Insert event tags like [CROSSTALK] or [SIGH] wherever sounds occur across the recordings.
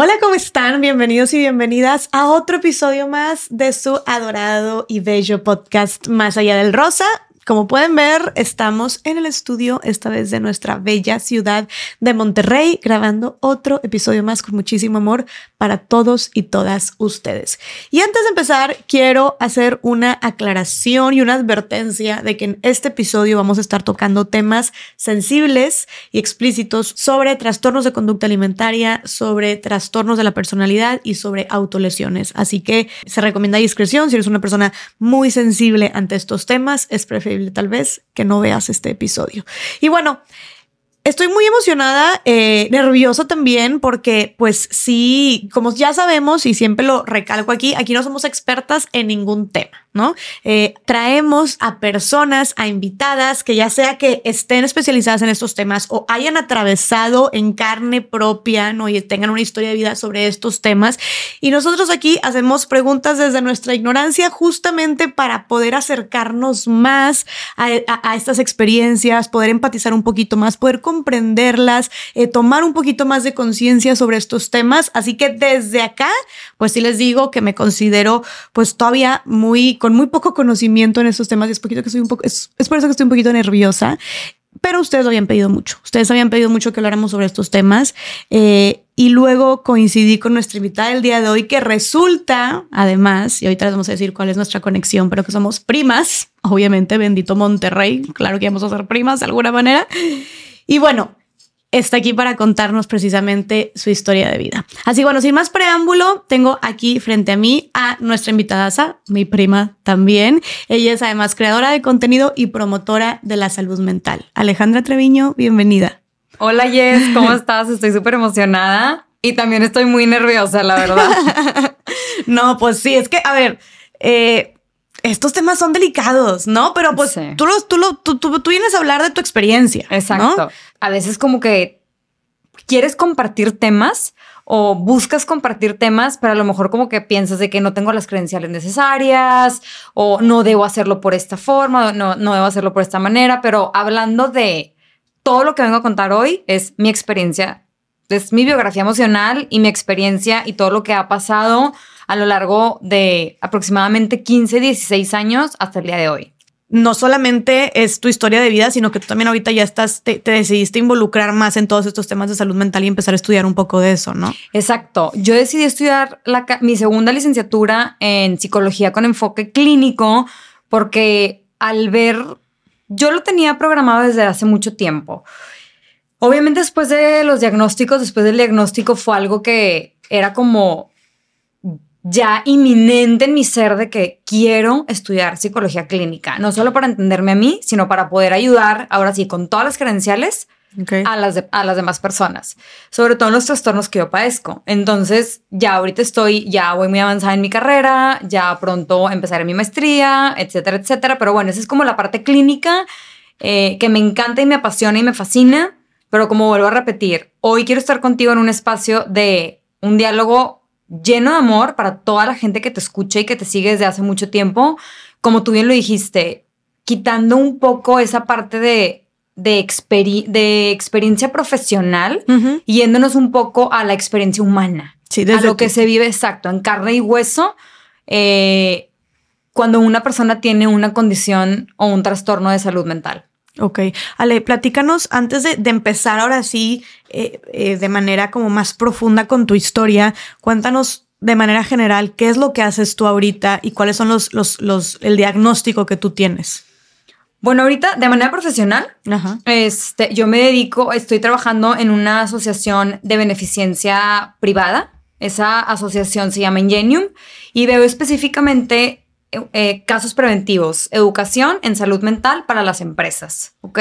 Hola, ¿cómo están? Bienvenidos y bienvenidas a otro episodio más de su adorado y bello podcast Más allá del rosa. Como pueden ver, estamos en el estudio, esta vez de nuestra bella ciudad de Monterrey, grabando otro episodio más con muchísimo amor para todos y todas ustedes. Y antes de empezar, quiero hacer una aclaración y una advertencia de que en este episodio vamos a estar tocando temas sensibles y explícitos sobre trastornos de conducta alimentaria, sobre trastornos de la personalidad y sobre autolesiones. Así que se recomienda discreción si eres una persona muy sensible ante estos temas, es preferible tal vez que no veas este episodio. Y bueno, Estoy muy emocionada, eh, nerviosa también, porque pues sí, como ya sabemos y siempre lo recalco aquí, aquí no somos expertas en ningún tema. ¿No? Eh, traemos a personas, a invitadas que ya sea que estén especializadas en estos temas o hayan atravesado en carne propia, ¿no? Y tengan una historia de vida sobre estos temas. Y nosotros aquí hacemos preguntas desde nuestra ignorancia justamente para poder acercarnos más a, estas experiencias, poder empatizar un poquito más, poder comprenderlas, eh, tomar un poquito más de conciencia sobre estos temas. Así que desde acá, pues sí les digo que me considero pues todavía muy con muy poco conocimiento en estos temas y es, poquito que estoy un poco, es, por eso que estoy un poquito nerviosa. Pero ustedes lo habían pedido mucho. Ustedes habían pedido mucho que habláramos sobre estos temas. Eh, y luego coincidí con nuestra invitada del día de hoy, que resulta, además, y ahorita les vamos a decir cuál es nuestra conexión, pero que somos primas. Obviamente, bendito Monterrey. Claro que vamos a ser primas de alguna manera. Y bueno, está aquí para contarnos precisamente su historia de vida. Así bueno, sin más preámbulo, tengo aquí frente a mí a nuestra invitada, mi prima también. Ella es además creadora de contenido y promotora de la salud mental. Alejandra Treviño, bienvenida. Hola Jess, ¿cómo estás? Estoy súper emocionada y también estoy muy nerviosa, la verdad. [LAUGHS] no, pues sí, es que, a ver, eh, estos temas son delicados, ¿no? Pero pues tú, tú, tú, vienes a hablar de tu experiencia. Exacto. A veces como que quieres compartir temas o buscas compartir temas, pero a lo mejor como que piensas de que no tengo las credenciales necesarias o no debo hacerlo por esta forma, no, no debo hacerlo por esta manera, pero hablando de todo lo que vengo a contar hoy es mi experiencia, es mi biografía emocional y mi experiencia y todo lo que ha pasado a lo largo de aproximadamente 15, 16 años hasta el día de hoy. No solamente es tu historia de vida, sino que tú también ahorita ya estás, te, decidiste involucrar más en todos estos temas de salud mental y empezar a estudiar un poco de eso, ¿no? Exacto. Yo decidí estudiar mi segunda licenciatura en psicología con enfoque clínico porque al ver, yo lo tenía programado desde hace mucho tiempo. Obviamente después de los diagnósticos, después del diagnóstico fue algo que era como ya inminente en mi ser de que quiero estudiar psicología clínica, no solo para entenderme a mí, sino para poder ayudar, ahora sí, con todas las credenciales a, las a las demás personas, sobre todo en los trastornos que yo padezco. Entonces, ya ahorita estoy, ya voy muy avanzada en mi carrera, ya pronto empezaré mi maestría, etcétera, etcétera. Pero bueno, esa es como la parte clínica eh, que me encanta y me apasiona y me fascina. Pero como vuelvo a repetir, hoy quiero estar contigo en un espacio de un diálogo lleno de amor para toda la gente que te escucha y que te sigue desde hace mucho tiempo. Como tú bien lo dijiste, quitando un poco esa parte de, de, de experiencia profesional y yéndonos un poco a la experiencia humana. Sí, desde a lo que se vive exacto, en carne y hueso. Eh, cuando una persona tiene una condición o un trastorno de salud mental. Ok. Ale, platícanos antes de, empezar ahora sí, eh, eh, de manera como más profunda con tu historia, cuéntanos de manera general qué es lo que haces tú ahorita y cuáles son los, los, los el diagnóstico que tú tienes. Bueno, ahorita de manera profesional, Este, yo me dedico, estoy trabajando en una asociación de beneficencia privada. Esa asociación se llama Ingenium y veo específicamente eh, casos preventivos, educación en salud mental para las empresas, ¿ok?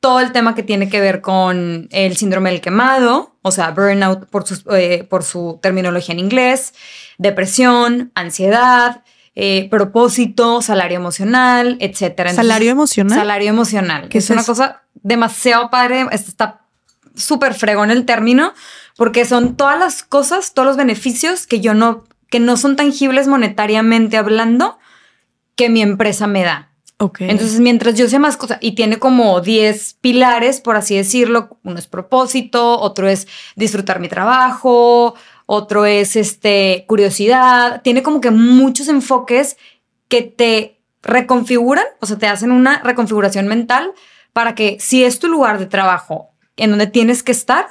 Todo el tema que tiene que ver con el síndrome del quemado, o sea, burnout por, eh, por su terminología en inglés, depresión, ansiedad, eh, propósito, salario emocional, etcétera. ¿Salario emocional? Salario emocional, que es, una cosa demasiado padre, está súper fregón el término, porque son todas las cosas, todos los beneficios que yo no que no son tangibles monetariamente hablando que mi empresa me da. Okay. Entonces, mientras yo sé más cosas, y tiene como 10 pilares, por así decirlo, uno es propósito, otro es disfrutar mi trabajo, otro es este, curiosidad, tiene como que muchos enfoques que te reconfiguran, o sea, te hacen una reconfiguración mental para que si es tu lugar de trabajo en donde tienes que estar,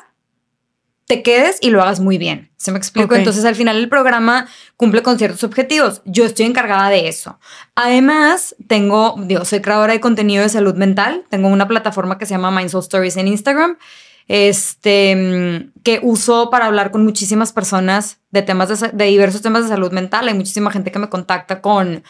te quedes y lo hagas muy bien. ¿Se me explico? Entonces al final el programa cumple con ciertos objetivos. Yo estoy encargada de eso. Además, tengo, digo, soy creadora de contenido de salud mental. Tengo una plataforma que se llama Mind Soul Stories en Instagram, este, que uso para hablar con muchísimas personas de temas de, de diversos temas de salud mental. Hay muchísima gente que me contacta con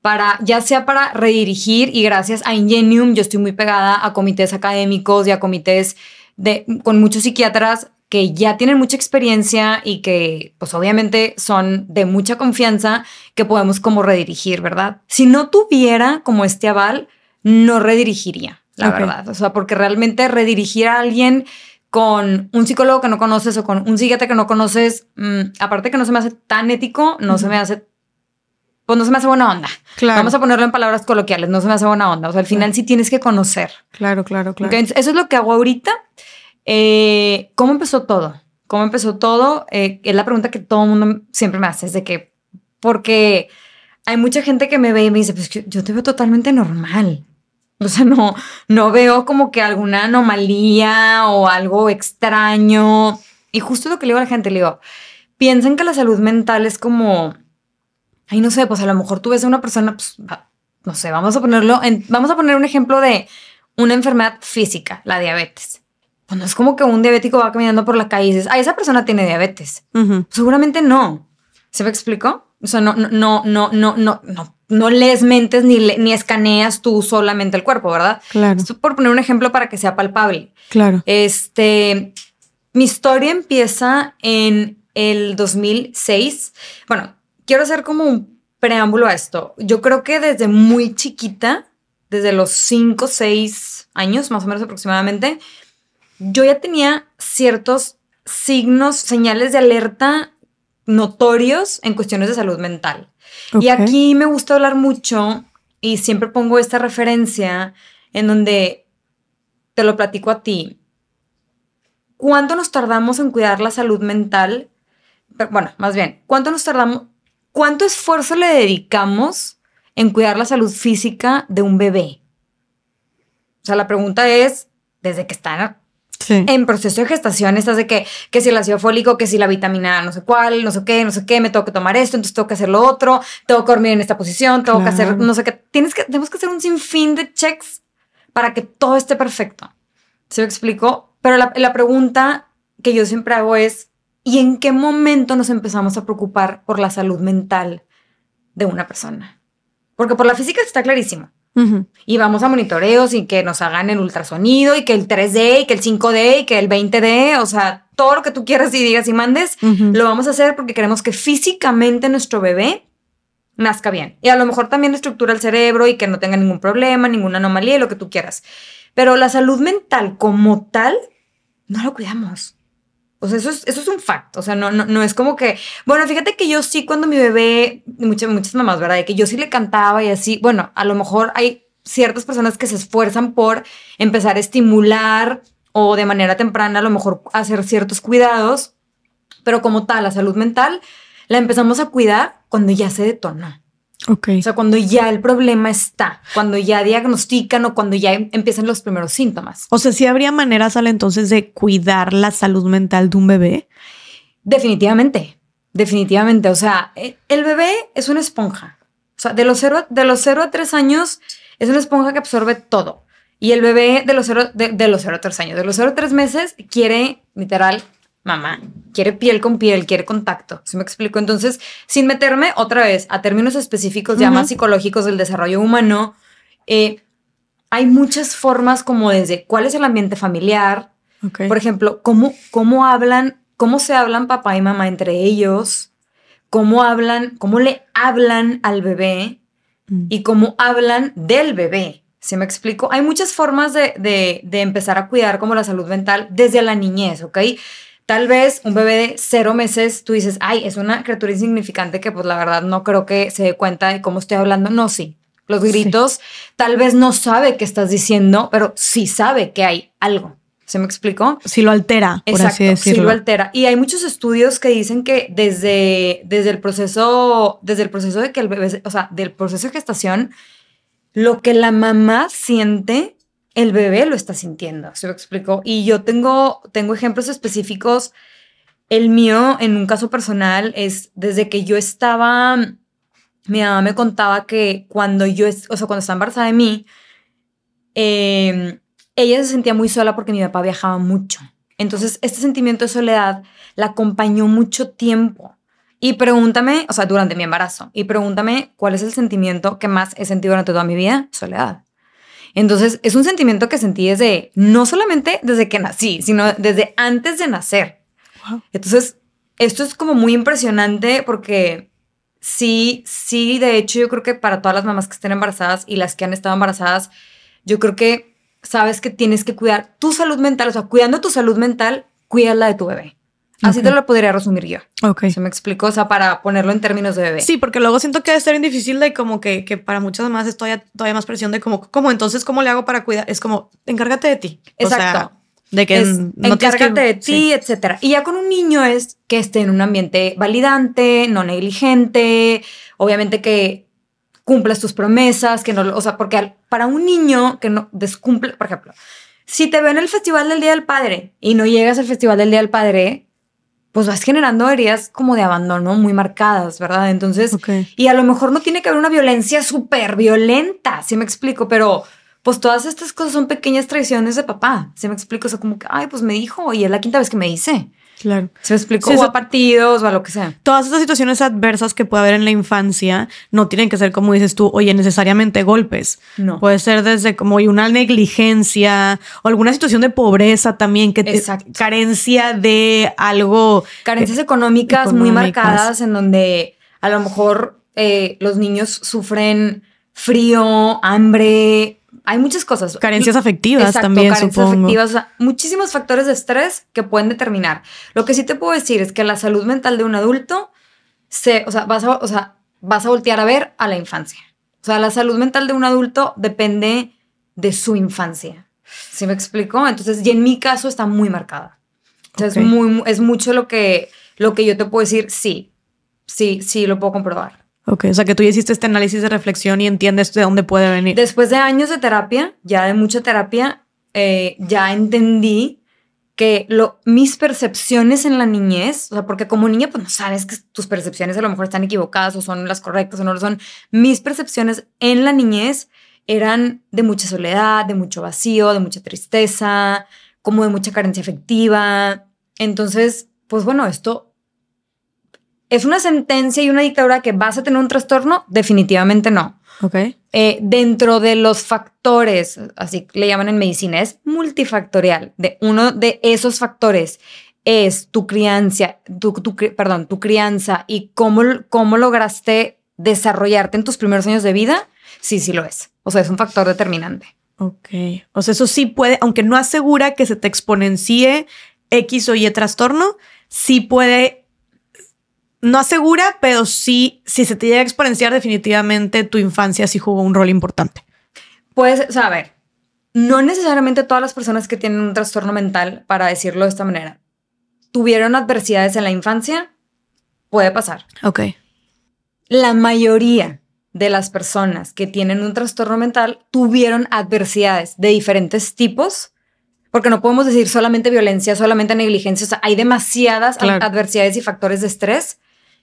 para, ya sea para redirigir y gracias a Ingenium, yo estoy muy pegada a comités académicos y a comités de, con muchos psiquiatras que ya tienen mucha experiencia y que pues obviamente son de mucha confianza que podemos como redirigir, ¿verdad? Si no tuviera como este aval, no redirigiría, la verdad. O sea, porque realmente redirigir a alguien con un psicólogo que no conoces o con un psiquiatra que no conoces, mm, aparte que no se me hace tan ético, no se me hace, pues no se me hace buena onda. Claro. Vamos a ponerlo en palabras coloquiales, no se me hace buena onda. O sea, al final sí tienes que conocer. Claro, claro, claro. eso es lo que hago ahorita. Eh, ¿Cómo empezó todo? ¿Cómo empezó todo? Eh, es la pregunta que todo el mundo siempre me hace, es de que, porque hay mucha gente que me ve y me dice, pues yo, te veo totalmente normal. O sea, no, no veo como que alguna anomalía o algo extraño. Y justo lo que le digo a la gente, le digo, piensan que la salud mental es como, ay, no sé, pues a lo mejor tú ves a una persona, pues, no sé, vamos a ponerlo, en, vamos a poner un ejemplo de una enfermedad física, la diabetes pues no es como que un diabético va caminando por la calle y dices, ah, esa persona tiene diabetes. Seguramente no. ¿Se me explicó? O sea, no, no, no, no, no, no, no, no lees mentes ni, ni escaneas tú solamente el cuerpo, ¿verdad? Claro. Esto por poner un ejemplo para que sea palpable. Claro. Este, mi historia empieza en el 2006. Bueno, quiero hacer como un preámbulo a esto. Yo creo que desde muy chiquita, desde los 5, 6 años, más o menos aproximadamente, yo ya tenía ciertos signos, señales de alerta notorios en cuestiones de salud mental. Y aquí me gusta hablar mucho y siempre pongo esta referencia en donde te lo platico a ti. ¿Cuánto nos tardamos en cuidar la salud mental? bueno, más bien, ¿cuánto nos tardamos? ¿Cuánto esfuerzo le dedicamos en cuidar la salud física de un bebé? O sea, la pregunta es, desde que está en proceso de gestación estás de que, que si el ácido fólico, que si la vitamina no sé cuál, no sé qué, no sé qué, me tengo que tomar esto, entonces tengo que hacer lo otro, tengo que dormir en esta posición, tengo que hacer no sé qué. Tienes que, tenemos que hacer un sinfín de checks para que todo esté perfecto. ¿Se lo explico? Pero la, la pregunta que yo siempre hago es, ¿y en qué momento nos empezamos a preocupar por la salud mental de una persona? Porque por la física está clarísimo. Y vamos a monitoreos y que nos hagan el ultrasonido y que el 3D y que el 5D y que el 20D, o sea, todo lo que tú quieras y digas y mandes, lo vamos a hacer porque queremos que físicamente nuestro bebé nazca bien. Y a lo mejor también estructura el cerebro y que no tenga ningún problema, ninguna anomalía y lo que tú quieras. Pero la salud mental como tal, no lo cuidamos. O sea, eso es, eso es un facto. O sea, no, no, no es como que, bueno, fíjate que yo sí cuando mi bebé, muchas, muchas mamás, ¿verdad? Que yo sí le cantaba y así, bueno, a lo mejor hay ciertas personas que se esfuerzan por empezar a estimular o de manera temprana a lo mejor hacer ciertos cuidados, pero como tal, la salud mental la empezamos a cuidar cuando ya se detonó. Okay. O sea, cuando ya el problema está, cuando ya diagnostican o cuando ya em, empiezan los primeros síntomas. O sea, ¿sí habría maneras al entonces de cuidar la salud mental de un bebé? Definitivamente, definitivamente. O sea, e, el bebé es una esponja. O sea, de los cero, de los cero a tres años es una esponja que absorbe todo. Y el bebé de los cero, de, de los cero a tres años, de los cero a tres meses, quiere literal mamá, quiere piel con piel, quiere contacto. ¿Se me explico? Entonces, sin meterme otra vez a términos específicos ya más psicológicos del desarrollo humano, eh, hay muchas formas como desde cuál es el ambiente familiar, por ejemplo, cómo, cómo hablan, cómo se hablan papá y mamá entre ellos, cómo hablan, cómo le hablan al bebé mm. y cómo hablan del bebé. ¿Se me explico? Hay muchas formas de, de, de, empezar a cuidar como la salud mental desde la niñez, ¿ok? Tal vez un bebé de cero meses, tú dices, ay, es una criatura insignificante que pues la verdad no creo que se dé cuenta de cómo estoy hablando. No, sí. Los gritos, tal vez no sabe qué estás diciendo, pero sí sabe que hay algo. ¿Se me explicó? Si lo altera, por así decirlo. Lo altera. Y hay muchos estudios que dicen que desde, desde el proceso, desde el proceso de que el bebé, o sea, del proceso de gestación, lo que la mamá siente, el bebé lo está sintiendo. ¿Se me explicó? Y yo tengo, tengo ejemplos específicos. El mío, en un caso personal, es desde que yo estaba, mi mamá me contaba que cuando yo, o sea, cuando estaba embarazada de mí, eh, ella se sentía muy sola porque mi papá viajaba mucho. Entonces, este sentimiento de soledad la acompañó mucho tiempo. Y pregúntame, o sea, durante mi embarazo, y pregúntame cuál es el sentimiento que más he sentido durante toda mi vida, soledad. Entonces, es un sentimiento que sentí desde, no solamente desde que nací, sino desde antes de nacer. Entonces, esto es como muy impresionante porque sí, sí, de hecho, yo creo que para todas las mamás que estén embarazadas y las que han estado embarazadas, yo creo que sabes que tienes que cuidar tu salud mental, o sea, cuidando tu salud mental, cuida la de tu bebé. Así te lo podría resumir yo. Ok. ¿Se me explicó? O sea, para ponerlo en términos de bebé. Sí, porque luego siento que debe ser difícil de como que, que para muchas mamás es todavía, más presión de como, como entonces, ¿cómo le hago para cuidar? Es como, encárgate de ti. Exacto. de que no encárgate de ti, etcétera. Y ya con un niño es que esté en un ambiente validante, no negligente, obviamente que cumplas tus promesas, que no, o sea, porque para un niño que no descumple, por ejemplo, si te veo en el Festival del Día del Padre y no llegas al Festival del Día del Padre, pues vas generando heridas como de abandono muy marcadas, ¿verdad? Entonces, y a lo mejor no tiene que haber una violencia súper violenta, si me explico, pero pues todas estas cosas son pequeñas traiciones de papá, si me explico, o sea, como que, ay, pues me dijo y es la quinta vez que me dice. Claro. Se explicó o a partidos o a lo que sea. Todas estas situaciones adversas que puede haber en la infancia no tienen que ser, como dices tú, oye, necesariamente golpes. No. Puede ser desde como una negligencia o alguna situación de pobreza también, que carencia de algo. Carencias económicas, muy marcadas en donde a lo mejor eh, los niños sufren frío, hambre, hay muchas cosas. Carencias afectivas también, carencias afectivas, muchísimos factores de estrés que pueden determinar. Lo que sí te puedo decir es que la salud mental de un adulto, se, o sea, vas a, o sea, vas a voltear a ver a la infancia. O sea, la salud mental de un adulto depende de su infancia. ¿Sí me explico? Entonces, y en mi caso está muy marcada. es, muy, es mucho lo que, lo que yo te puedo decir, sí, sí, sí, lo puedo comprobar. Ok, o sea que tú ya hiciste este análisis de reflexión y entiendes de dónde puede venir. Después de años de terapia, ya de mucha terapia, eh, ya entendí que lo, mis percepciones en la niñez, o sea, porque como niña, pues no sabes que tus percepciones a lo mejor están equivocadas o son las correctas o no lo son. Mis percepciones en la niñez eran de mucha soledad, de mucho vacío, de mucha tristeza, como de mucha carencia afectiva. Entonces, pues bueno, esto ¿Es una sentencia y una dictadura que vas a tener un trastorno? Definitivamente no. Ok. Eh, dentro de los factores, así le llaman en medicina, es multifactorial. De uno de esos factores es tu crianza, tu, perdón, tu crianza y cómo, cómo lograste desarrollarte en tus primeros años de vida. Sí, sí lo es. O sea, es un factor determinante. Ok. O sea, eso sí puede, aunque no asegura que se te exponencie X o Y trastorno, sí puede no asegura, pero sí, si se te llega a exponenciar, definitivamente tu infancia sí jugó un rol importante. Pues, o sea, a ver, no necesariamente todas las personas que tienen un trastorno mental, para decirlo de esta manera, tuvieron adversidades en la infancia, puede pasar. Ok. La mayoría de las personas que tienen un trastorno mental tuvieron adversidades de diferentes tipos, porque no podemos decir solamente violencia, solamente negligencia, o sea, hay demasiadas adversidades y factores de estrés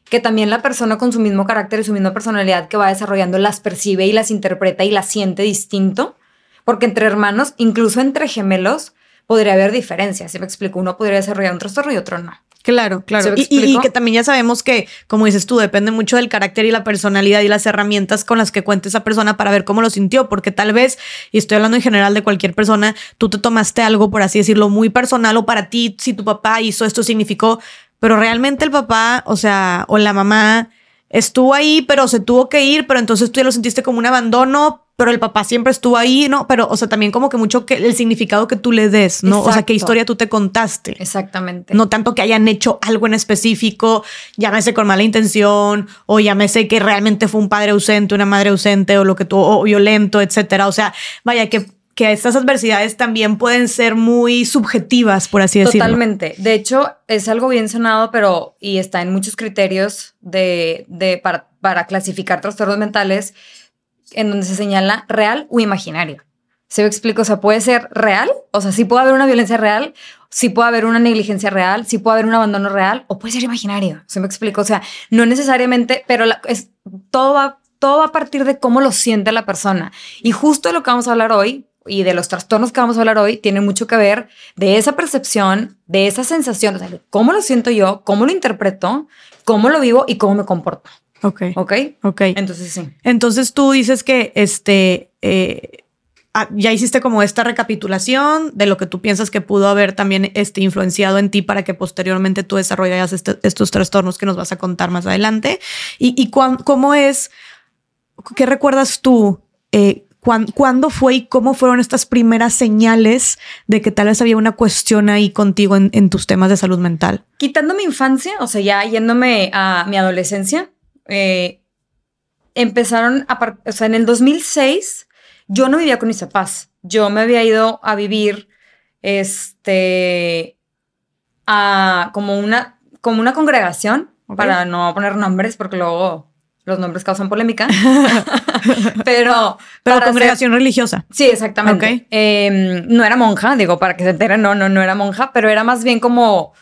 que también la persona con su mismo carácter y su misma personalidad que va desarrollando las percibe y las interpreta y las siente distinto, porque entre hermanos, incluso entre gemelos, podría haber diferencias. Si me explico, uno podría desarrollar un trastorno y otro no. Claro, claro. Y, que también ya sabemos que, como dices tú, depende mucho del carácter y la personalidad y las herramientas con las que cuente esa persona para ver cómo lo sintió, porque tal vez, y estoy hablando en general de cualquier persona, tú te tomaste algo, por así decirlo, muy personal o para ti, si tu papá hizo esto, significó pero realmente el papá, o sea, o la mamá estuvo ahí, pero se tuvo que ir, pero entonces tú ya lo sentiste como un abandono, pero el papá siempre estuvo ahí, ¿no? Pero, o sea, también como que mucho que el significado que tú le des, ¿no? O sea, qué historia tú te contaste. Exactamente. No tanto que hayan hecho algo en específico, llámese con mala intención, o llámese que realmente fue un padre ausente, una madre ausente, o lo que tú, o violento, etcétera. O sea, vaya, que que estas adversidades también pueden ser muy subjetivas, por así decirlo. Totalmente. De hecho, es algo bien sonado, pero y está en muchos criterios de, de para, para clasificar trastornos mentales, en donde se señala real o imaginario. ¿Se me explico? O sea, puede ser real, o sea, sí puede haber una violencia real, sí puede haber una negligencia real, sí puede haber un abandono real, o puede ser imaginario. ¿Se me explico? O sea, no necesariamente, pero es, todo, va, todo va a partir de cómo lo siente la persona. Y justo de lo que vamos a hablar hoy, y de los trastornos que vamos a hablar hoy, tiene mucho que ver de esa percepción, de esa sensación, o sea, cómo lo siento yo, cómo lo interpreto, cómo lo vivo y cómo me comporto. Ok. ¿Ok? Ok. Entonces sí. Entonces tú dices que este eh, ah, ya hiciste como esta recapitulación de lo que tú piensas que pudo haber también este, influenciado en ti para que posteriormente tú desarrollas este- estos trastornos que nos vas a contar más adelante. ¿Y, y cuán- cómo es, qué recuerdas tú? eh, cuán- ¿Cuándo fue y cómo fueron estas primeras señales de que tal vez había una cuestión ahí contigo en, en tus temas de salud mental? Quitando mi infancia, o sea, ya yéndome a mi adolescencia, eh, empezaron a, o sea, en el 2006 yo no vivía con mis papás. Yo me había ido a vivir, este, a como una, como una congregación, para no poner nombres, porque luego los nombres causan polémica. [LAUGHS] Pero, Pero congregación religiosa. Sí, exactamente. Eh, no era monja, digo, para que se enteren, no, no, no era monja, pero era más bien como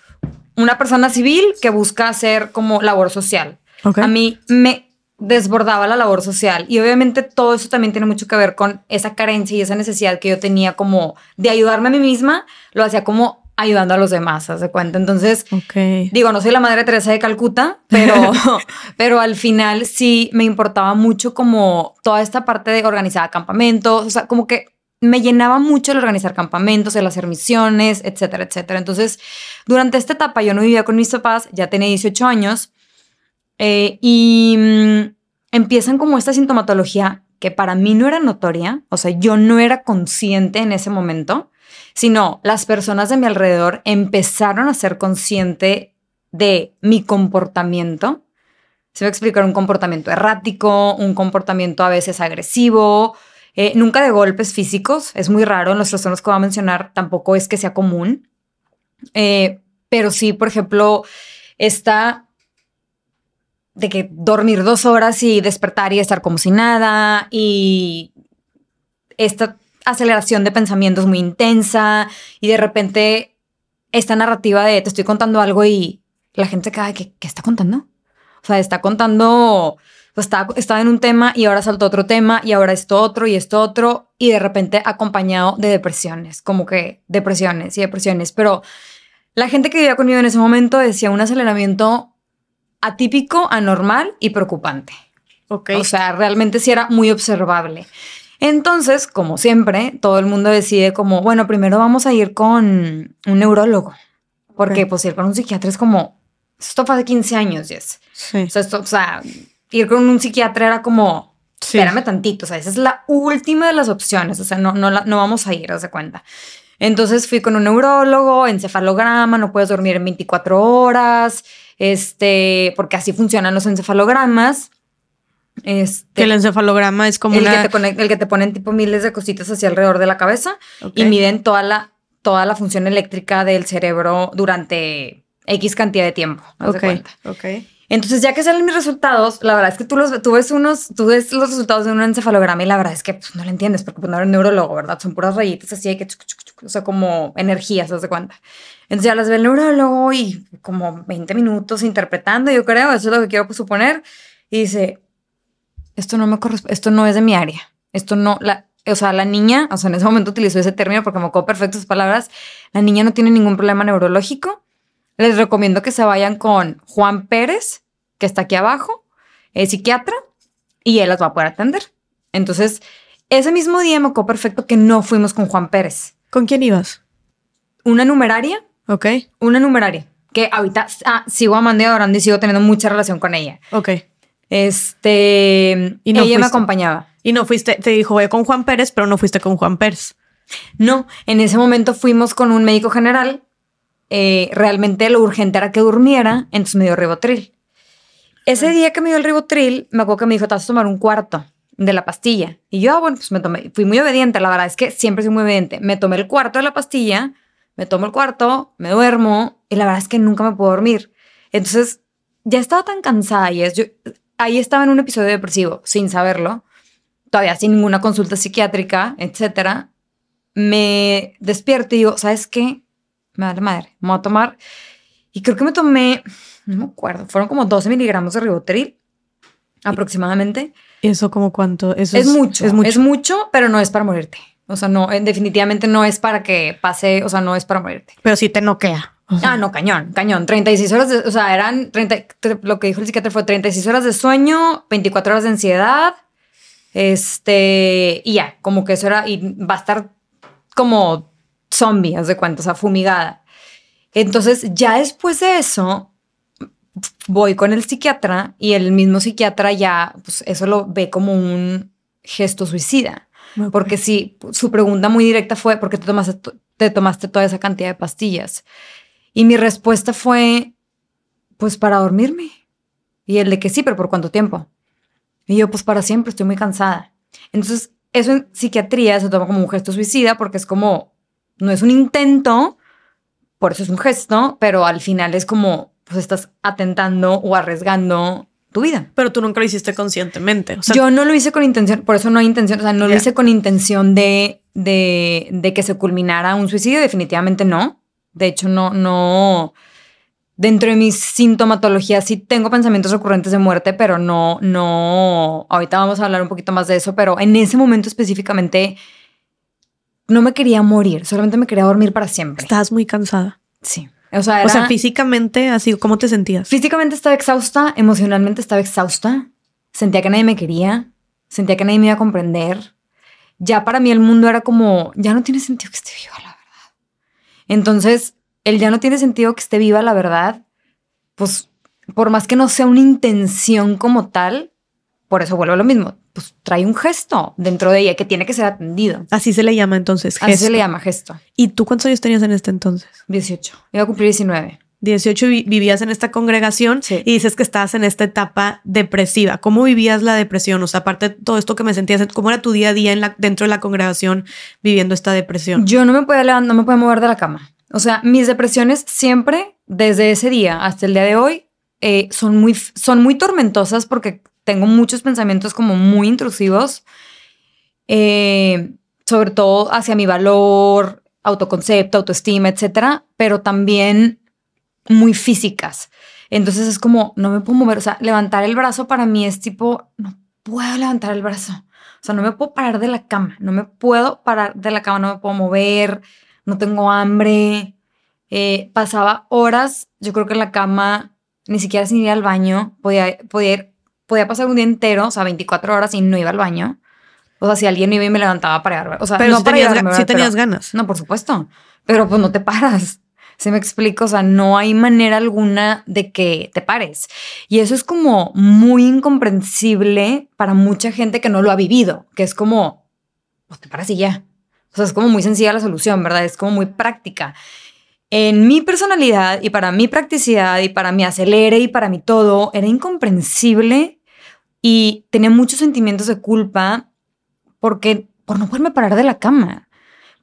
una persona civil que busca hacer como labor social. A mí me desbordaba la labor social y obviamente todo eso también tiene mucho que ver con esa carencia y esa necesidad que yo tenía como de ayudarme a mí misma, lo hacía como ayudando a los demás, ¿haz de cuenta? Entonces. Digo, no soy la madre Teresa de Calcuta, pero, [LAUGHS] pero al final sí me importaba mucho como toda esta parte de organizar campamentos, o sea, como que me llenaba mucho el organizar campamentos, el hacer misiones, etcétera, etcétera. Entonces, durante esta etapa yo no vivía con mis papás, ya tenía 18 años eh, y mm, empiezan como esta sintomatología que para mí no era notoria, o sea, yo no era consciente en ese momento, sino las personas de mi alrededor empezaron a ser consciente de mi comportamiento. Se va a explicar un comportamiento errático, un comportamiento a veces agresivo, eh, nunca de golpes físicos, es muy raro en los trastornos que voy a mencionar, tampoco es que sea común, Eh, pero sí, por ejemplo, está de que dormir dos horas y despertar y estar como si nada y esta aceleración de pensamientos muy intensa y de repente esta narrativa de te estoy contando algo y la gente se queda de que, ¿qué está contando? O sea, está contando, pues está, estaba en un tema y ahora saltó otro tema y ahora esto otro y esto otro y de repente acompañado de depresiones, como que depresiones y depresiones. Pero la gente que vivía conmigo en ese momento decía un aceleramiento atípico, anormal y preocupante. Ok. O sea, realmente sí era muy observable. Entonces, como siempre, todo el mundo decide como, bueno, primero vamos a ir con un neurólogo. Porque pues ir con un psiquiatra es como, esto fue hace 15 años, Jess. sí. O sea, esto, o sea, ir con un psiquiatra era como, Sí. espérame tantito, o sea, esa es la última de las opciones, o sea, no, no, la- no vamos a ir, haz de cuenta. Entonces fui con un neurólogo, encefalograma, no puedes dormir en 24 horas, este, porque así funcionan los encefalogramas. Este, Que el encefalograma es como el, una... que te conect- el que te ponen tipo miles de cositas hacia alrededor de la cabeza Ok. y miden toda la, toda la función eléctrica del cerebro durante X cantidad de tiempo. Ok, ok. Entonces, ya que salen mis resultados, la verdad es que tú, los, tú ves unos, tú ves los resultados de un encefalograma y la verdad es que pues, no lo entiendes porque pues, no eres neurólogo, ¿verdad? Son puras rayitas así, de que, chuc, chuc, chuc, o sea, como energías, ¿te das cuenta? Entonces ya las ve el neurólogo y como 20 minutos interpretando, yo creo, eso es lo que quiero pues, suponer, y dice, esto no me corresponde, esto no es de mi área, esto no, la, o sea, la niña, o sea, en ese momento utilizó ese término porque me acuerdo perfecto sus palabras, la niña no tiene ningún problema neurológico, les recomiendo que se vayan con Juan Pérez, que está aquí abajo, es psiquiatra, y él las va a poder atender. Entonces, ese mismo día me acuerdo perfecto que no fuimos con Juan Pérez. ¿Con quién ibas? Una numeraria, Ok, una numeraria, que ahorita ah, sigo amando y adorando y sigo teniendo mucha relación con ella. ok. Este, Y no ella me fuiste. acompañaba. Y no fuiste, te dijo, voy con Juan Pérez, pero no fuiste con Juan Pérez. No, en ese momento fuimos con un médico general. eh, realmente lo urgente era que durmiera, entonces me dio ribotril. Ese día que me dio el ribotril, me acuerdo que me dijo, te vas a tomar un cuarto, de la pastilla. Y yo, ah, bueno, pues me tomé, fui muy obediente, la verdad es que siempre soy muy obediente. Me tomé el cuarto de la pastilla, me tomo el cuarto, me duermo y la verdad es que nunca me puedo dormir. Entonces, ya estaba tan cansada y es, yo, ahí estaba en un episodio depresivo, sin saberlo, todavía sin ninguna consulta psiquiátrica, etcétera. Me despierto y digo, ¿sabes qué? Me da la madre, me voy a tomar. Y creo que me tomé, no me acuerdo, fueron como 12 miligramos de ribotril aproximadamente. ¿Eso como cuánto? Eso es, mucho, es mucho. Es mucho, pero no es para morirte. O sea, no, definitivamente no es para que pase, o sea, no es para morirte. Pero sí te noquea. Ah, no, cañón, cañón. 36 horas, de, o sea, eran 30, lo que dijo el psiquiatra fue 36 horas de sueño, 24 horas de ansiedad, este, y ya, como que eso era, y va a estar como zombie, haz de cuenta, o sea, fumigada. Entonces, ya después de eso, voy con el psiquiatra y el mismo psiquiatra ya, pues eso lo ve como un gesto suicida. Porque sí, su pregunta muy directa fue, ¿por qué te tomaste, te tomaste toda esa cantidad de pastillas? Y mi respuesta fue, pues para dormirme. Y el de que sí, pero ¿por cuánto tiempo? Y yo, pues para siempre, estoy muy cansada. Entonces, eso en psiquiatría se toma como un gesto suicida porque es como, no es un intento, por eso es un gesto, pero al final es como, pues estás atentando o arriesgando tu vida. Pero tú nunca lo hiciste conscientemente. yo no lo hice con intención, por eso no hay intención, o sea, no lo hice con intención de, de, de, que se culminara un suicidio, definitivamente no. De hecho, no, no, dentro de mis sintomatologías sí tengo pensamientos recurrentes de muerte, pero no, no, ahorita vamos a hablar un poquito más de eso, pero en ese momento específicamente no me quería morir, solamente me quería dormir para siempre. Estabas muy cansada. Sí. O sea, o sea, físicamente, así, ¿cómo te sentías? Físicamente estaba exhausta, emocionalmente estaba exhausta, sentía que nadie me quería, sentía que nadie me iba a comprender. Ya para mí el mundo era como, ya no tiene sentido que esté viva, la. Entonces, el ya no tiene sentido que esté viva, la verdad, pues por más que no sea una intención como tal, por eso vuelvo a lo mismo, pues trae un gesto dentro de ella que tiene que ser atendido. Así se le llama entonces. Gesto. Así se le llama gesto. ¿Y tú cuántos años tenías en este entonces? 18. Iba a cumplir 19. 18 vivías en esta congregación y dices que estabas en esta etapa depresiva. ¿Cómo vivías la depresión? O sea, aparte de todo esto que me sentías, ¿cómo era tu día a día en la, dentro de la congregación viviendo esta depresión? Yo no me podía levantar, no me podía mover de la cama. O sea, mis depresiones siempre, desde ese día hasta el día de hoy, eh, son, muy, son muy tormentosas porque tengo muchos pensamientos como muy intrusivos, eh, sobre todo hacia mi valor, autoconcepto, autoestima, etcétera, pero también muy físicas. Entonces es como, no me puedo mover, o sea, levantar el brazo para mí es tipo, no puedo levantar el brazo. O sea, no me puedo parar de la cama, no me puedo parar de la cama, no me puedo mover, no tengo hambre. Eh, pasaba horas, yo creo que en la cama, ni siquiera sin ir al baño, podía, podía ir podía pasar un día entero, o sea, 24 horas y no iba al baño. O sea, si alguien iba y me levantaba para ir O sea, pero no si tenías, tenías ganas. No, por supuesto. Pero pues no te paras. Se me explico, o sea, no hay manera alguna de que te pares. Y eso es como muy incomprensible para mucha gente que no lo ha vivido, que es como, pues te paras y ya. O sea, es como muy sencilla la solución, ¿verdad? Es como muy práctica. En mi personalidad y para mi practicidad y para mi acelere y para mi todo, era incomprensible y tenía muchos sentimientos de culpa porque por no poderme parar de la cama,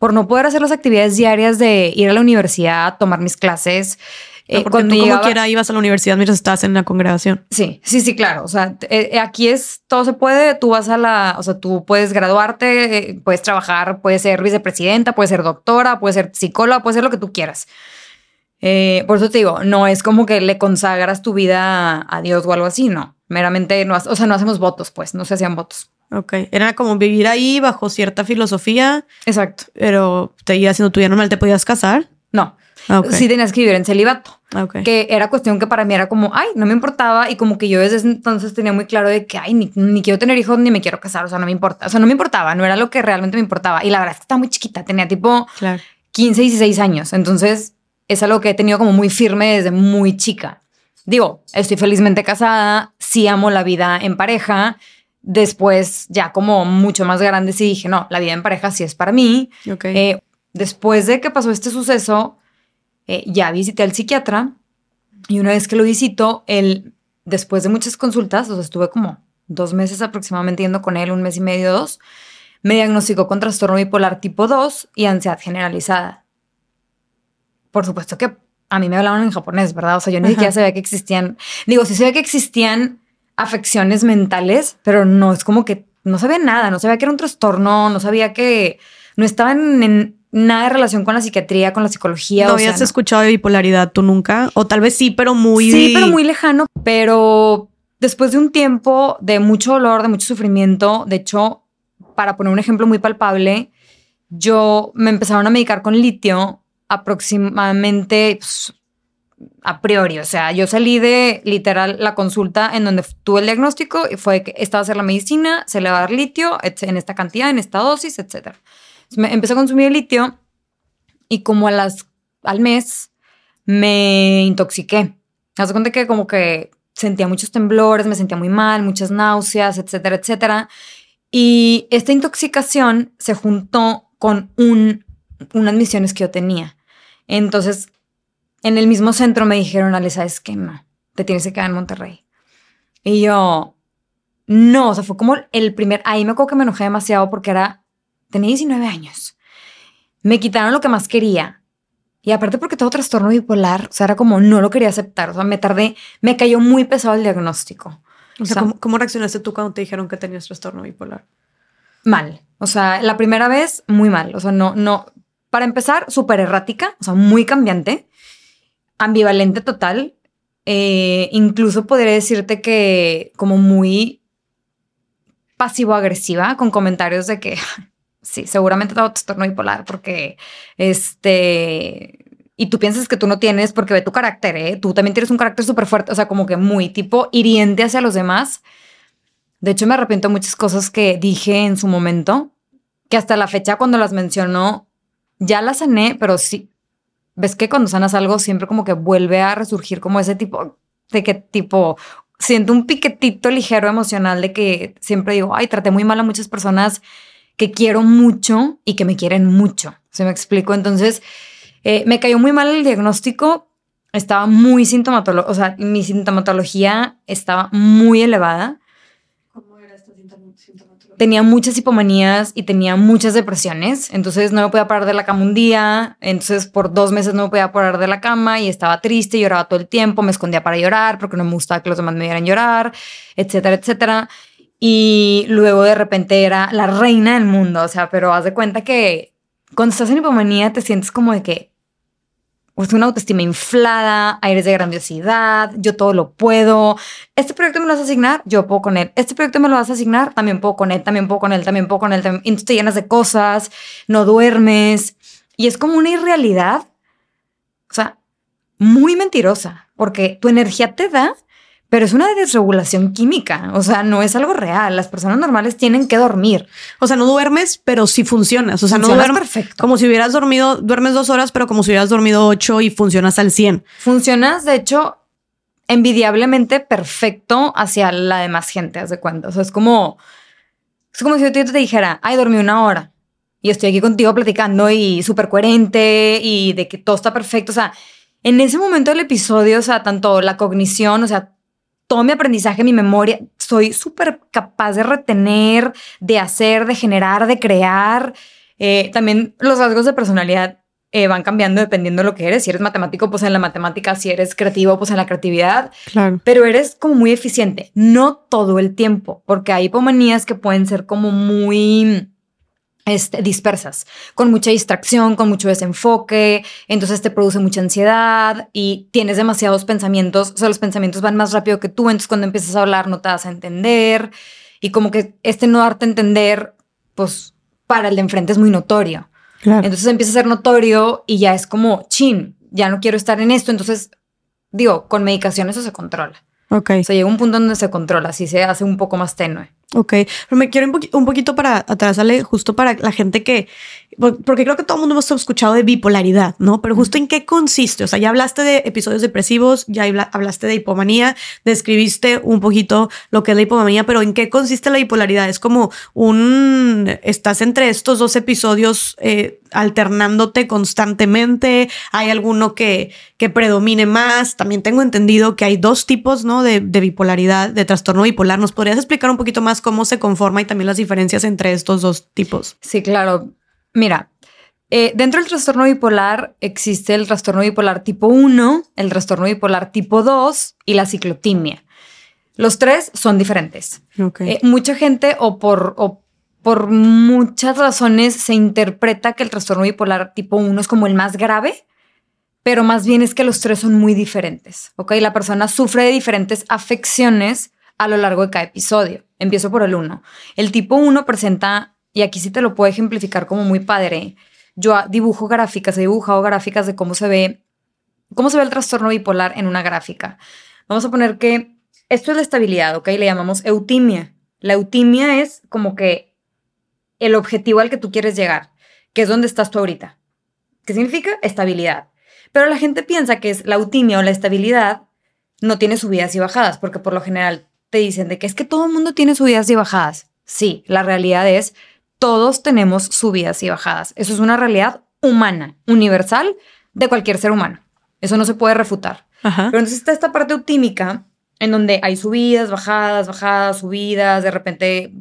por no poder hacer las actividades diarias de ir a la universidad, tomar mis clases. Eh, cuando tú como quiera ibas a la universidad mientras estabas en la congregación. Sí, sí, sí, claro. O sea, eh, aquí es, todo se puede, tú vas a la, o sea, tú puedes graduarte, eh, puedes trabajar, puedes ser vicepresidenta, puedes ser doctora, puedes ser psicóloga, puedes ser lo que tú quieras. por eso te digo, no es como que le consagras tu vida a Dios o algo así, no meramente, no, o sea, no hacemos votos, pues, no se hacían votos. Ok, era como vivir ahí bajo cierta filosofía. Exacto. Pero te iba haciendo tu vida normal, ¿te podías casar? No. Ah, okay. Sí tenías que vivir en celibato. Ah, okay. Que era cuestión que para mí era como, ay, no me importaba y como que yo desde entonces tenía muy claro de que, ay, ni, ni, quiero tener hijos ni me quiero casar, o sea, no me importa. O sea, no me importaba, no era lo que realmente me importaba. Y la verdad es que estaba muy chiquita, tenía tipo claro. 15, 16 años. Entonces es algo que he tenido como muy firme desde muy chica. Digo, estoy felizmente casada, sí amo la vida en pareja. Después, ya como mucho más grande, sí dije, no, la vida en pareja sí es para mí. Eh, después de que pasó este suceso, eh, ya visité al psiquiatra y una vez que lo visito, él, después de muchas consultas, o sea, estuve como dos meses aproximadamente yendo con él, un mes y medio, dos, me diagnosticó con trastorno bipolar tipo 2 y ansiedad generalizada. Por supuesto que a mí me hablaban en japonés, ¿verdad? O sea, yo ni siquiera sabía que existían, digo, sí sabía que existían afecciones mentales, pero no es como que no sabía nada, no sabía que era un trastorno, no sabía que no estaba en, nada de relación con la psiquiatría, con la psicología. ¿No habías escuchado de bipolaridad tú nunca? O tal vez sí, pero muy... Sí, pero muy lejano. Pero después de un tiempo de mucho dolor, de mucho sufrimiento, de hecho, para poner un ejemplo muy palpable, yo me empezaron a medicar con litio aproximadamente pues, a priori. O sea, yo salí de literal la consulta en donde tuve el diagnóstico y fue que esta va a ser la medicina, se le va a dar litio en esta cantidad, en esta dosis, etc. me empecé a consumir litio y como a las, al mes me intoxiqué. Haz cuenta que como que sentía muchos temblores, me sentía muy mal, muchas náuseas, etcétera, etcétera. Y esta intoxicación se juntó con un, unas misiones que yo tenía. Entonces, en el mismo centro me dijeron, Ale, ¿sabes qué? No, te tienes que quedar en Monterrey. Y yo, no, o sea, fue como el primer, ahí me acuerdo que me enojé demasiado porque era, tenía 19 años. Me quitaron lo que más quería. Y aparte porque tengo trastorno bipolar, o sea, era como no lo quería aceptar. O sea, me tardé, me cayó muy pesado el diagnóstico. O sea, ¿cómo, ¿cómo, reaccionaste tú cuando te dijeron que tenías trastorno bipolar? Mal. O sea, la primera vez, muy mal. O sea, no, no. Para empezar, súper errática, o sea, muy cambiante ambivalente total. Eh, incluso podría decirte que como muy pasivo-agresiva con comentarios de que [LAUGHS] sí, seguramente tengo trastorno bipolar porque este... Y tú piensas que tú no tienes porque ve tu carácter, ¿eh? Tú también tienes un carácter súper fuerte, o sea, como que muy tipo hiriente hacia los demás. De hecho, me arrepiento de muchas cosas que dije en su momento, que hasta la fecha cuando las mencionó, ya las sané, pero sí, ves que cuando sanas algo siempre como que vuelve a resurgir como ese tipo de que tipo siento un piquetito ligero emocional de que siempre digo, ay, traté muy mal a muchas personas que quiero mucho y que me quieren mucho. ¿Se me explico? Entonces, eh, me cayó muy mal el diagnóstico. Estaba muy sintomatológico, o sea, mi sintomatología estaba muy elevada tenía muchas hipomanías y tenía muchas depresiones, entonces no me podía parar de la cama un día, entonces por dos meses no me podía parar de la cama y estaba triste, lloraba todo el tiempo, me escondía para llorar porque no me gustaba que los demás me vieran llorar, etcétera, etcétera. Y luego de repente era la reina del mundo, o sea, pero haz de cuenta que cuando estás en hipomanía te sientes como de que pues una autoestima inflada, aires de grandiosidad, yo todo lo puedo. Este proyecto me lo vas a asignar, yo puedo con él. Este proyecto me lo vas a asignar, también puedo con él, también puedo con él, también puedo con él. También. Entonces te llenas de cosas, no duermes. Y es como una irrealidad, o sea, muy mentirosa, porque tu energía te da, pero es una desregulación química, o sea, no es algo real. Las personas normales tienen que dormir. O sea, no duermes, pero sí funcionas. O sea, no duermes perfecto. Como si hubieras dormido, duermes dos horas, pero como si hubieras dormido ocho y funcionas al 100. Funcionas, de hecho, envidiablemente perfecto hacia la demás gente, haz de cuenta. O sea, es como, es como si yo te dijera, ay, dormí una hora y estoy aquí contigo platicando y súper coherente y de que todo está perfecto. O sea, en ese momento del episodio, o sea, tanto la cognición, o sea, todo mi aprendizaje, mi memoria, soy súper capaz de retener, de hacer, de generar, de crear. Eh, también los rasgos de personalidad eh, van cambiando dependiendo de lo que eres. Si eres matemático, pues en la matemática. Si eres creativo, pues en la creatividad. Claro. Pero eres como muy eficiente. No todo el tiempo, porque hay hipomanías que pueden ser como muy este, dispersas, con mucha distracción, con mucho desenfoque, entonces te produce mucha ansiedad y tienes demasiados pensamientos, o sea, los pensamientos van más rápido que tú, entonces cuando empiezas a hablar no te das a entender y como que este no darte a entender, pues para el de enfrente es muy notorio. Entonces empieza a ser notorio y ya es como, chin, ya no quiero estar en esto, entonces digo, con medicación eso se controla. Ok. O sea, llega un punto donde se controla, así se hace un poco más tenue. Ok, pero me quiero un, poquito para atrás, Ale, justo para la gente que, porque creo que todo el mundo hemos escuchado de bipolaridad, ¿no? Pero justo en qué consiste, o sea, ya hablaste de episodios depresivos, ya hablaste de hipomanía, describiste un poquito lo que es la hipomanía, pero ¿en qué consiste la bipolaridad? Es como un, estás entre estos dos episodios, eh, alternándote constantemente? ¿Hay alguno que, que predomine más? También tengo entendido que hay dos tipos, ¿no? De, de, bipolaridad, de trastorno bipolar. ¿Nos podrías explicar un poquito más cómo se conforma y también las diferencias entre estos dos tipos? Sí, claro. Mira, eh, dentro del trastorno bipolar existe el trastorno bipolar tipo 1, el trastorno bipolar tipo 2 y la ciclotimia. Los tres son diferentes. Okay. Eh, mucha gente o por, o por muchas razones se interpreta que el trastorno bipolar tipo 1 es como el más grave, pero más bien es que los tres son muy diferentes. ¿ok? La persona sufre de diferentes afecciones a lo largo de cada episodio. Empiezo por el 1. El tipo 1 presenta, y aquí sí te lo puedo ejemplificar como muy padre, yo dibujo gráficas, he dibujado gráficas de cómo se ve, cómo se ve el trastorno bipolar en una gráfica. Vamos a poner que esto es la estabilidad, ¿ok? Le llamamos eutimia. La eutimia es como que el objetivo al que tú quieres llegar, que es donde estás tú ahorita. ¿Qué significa? Estabilidad. Pero la gente piensa que es la eutimia o la estabilidad no tiene subidas y bajadas, porque por lo general te dicen de que es que todo el mundo tiene subidas y bajadas. Sí, la realidad es todos tenemos subidas y bajadas. Eso es una realidad humana, universal, de cualquier ser humano. Eso no se puede refutar. Ajá. Pero entonces está esta parte optímica en donde hay subidas, bajadas, bajadas, subidas, de repente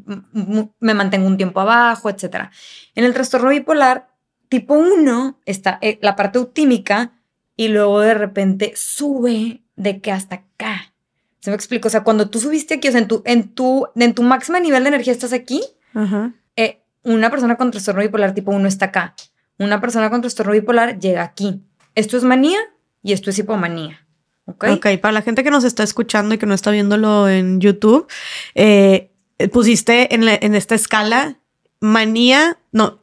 me mantengo un tiempo abajo, etc. En el trastorno bipolar, tipo 1, está eh, la parte optímica y luego de repente sube de que hasta acá. ¿Se me explico? O sea, cuando tú subiste aquí, o sea, en tu, en tu, en tu máximo nivel de energía estás aquí, eh, una persona con trastorno bipolar tipo 1 está acá. Una persona con trastorno bipolar llega aquí. Esto es manía y esto es hipomanía. ¿Ok? Ok, para la gente que nos está escuchando y que no está viéndolo en YouTube, eh, pusiste en, la- en esta escala manía, no,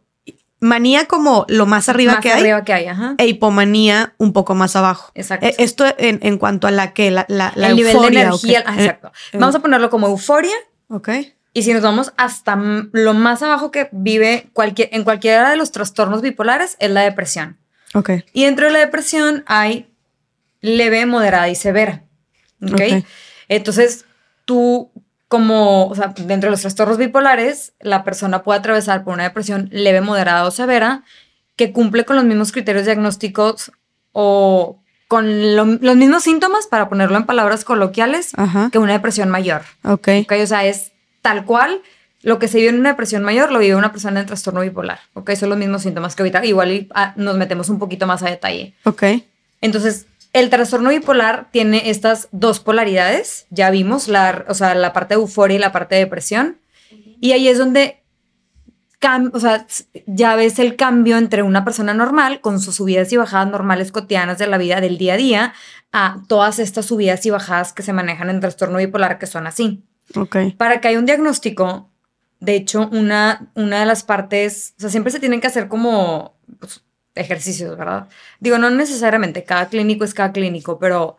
manía como lo más arriba Más que hay arriba que hay, ajá. e hipomanía un poco más abajo. Exacto. Eh, esto en, en cuanto a la que, la, la, la el nivel de energía. ah, Eh, exacto. Vamos a ponerlo como euforia. Ok. Y si nos vamos hasta lo más abajo que vive cualquier, en cualquiera de los trastornos bipolares, es la depresión. Ok. Y dentro de la depresión hay leve, moderada y severa. ¿ok? Entonces, tú, como, o sea, dentro de los trastornos bipolares, la persona puede atravesar por una depresión leve, moderada o severa que cumple con los mismos criterios diagnósticos o con lo- los mismos síntomas, para ponerlo en palabras coloquiales, Ajá. que una depresión mayor. Ok. ¿ok? O sea, es tal cual lo que se vive en una depresión mayor, lo vive una persona en trastorno bipolar. ¿ok? Son los mismos síntomas que ahorita igual ah, nos metemos un poquito más a detalle. Ok. Entonces, el trastorno bipolar tiene estas dos polaridades. Ya vimos la, o sea, la parte de euforia y la parte de depresión. Y ahí es donde o sea, ya ves el cambio entre una persona normal con sus subidas y bajadas normales cotidianas de la vida del día a día a todas estas subidas y bajadas que se manejan en trastorno bipolar que son así. Ok. Para que haya un diagnóstico, de hecho, una, una de las partes, o sea, siempre se tienen que hacer como pues, ejercicios, ¿verdad? Digo, no necesariamente, cada clínico es cada clínico, pero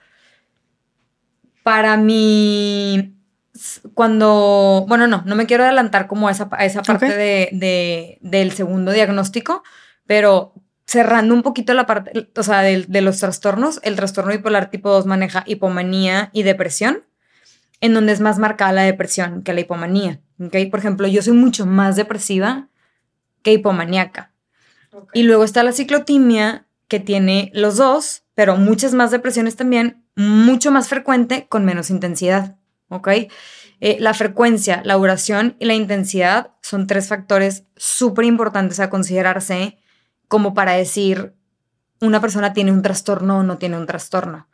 para mí, cuando, bueno, no, no me quiero adelantar como a esa, a esa parte de, de- del segundo diagnóstico, pero cerrando un poquito la parte, o sea, del- de, los trastornos, el trastorno bipolar tipo 2 maneja hipomanía y depresión en donde es más marcada la depresión que la hipomanía. ¿ok? Por ejemplo, yo soy mucho más depresiva que hipomaníaca. Y luego está la ciclotimia, que tiene los dos, pero muchas más depresiones también, mucho más frecuente con menos intensidad. ¿Ok? Eh, la frecuencia, la duración y la intensidad son tres factores súper importantes a considerarse como para decir una persona tiene un trastorno o no tiene un trastorno.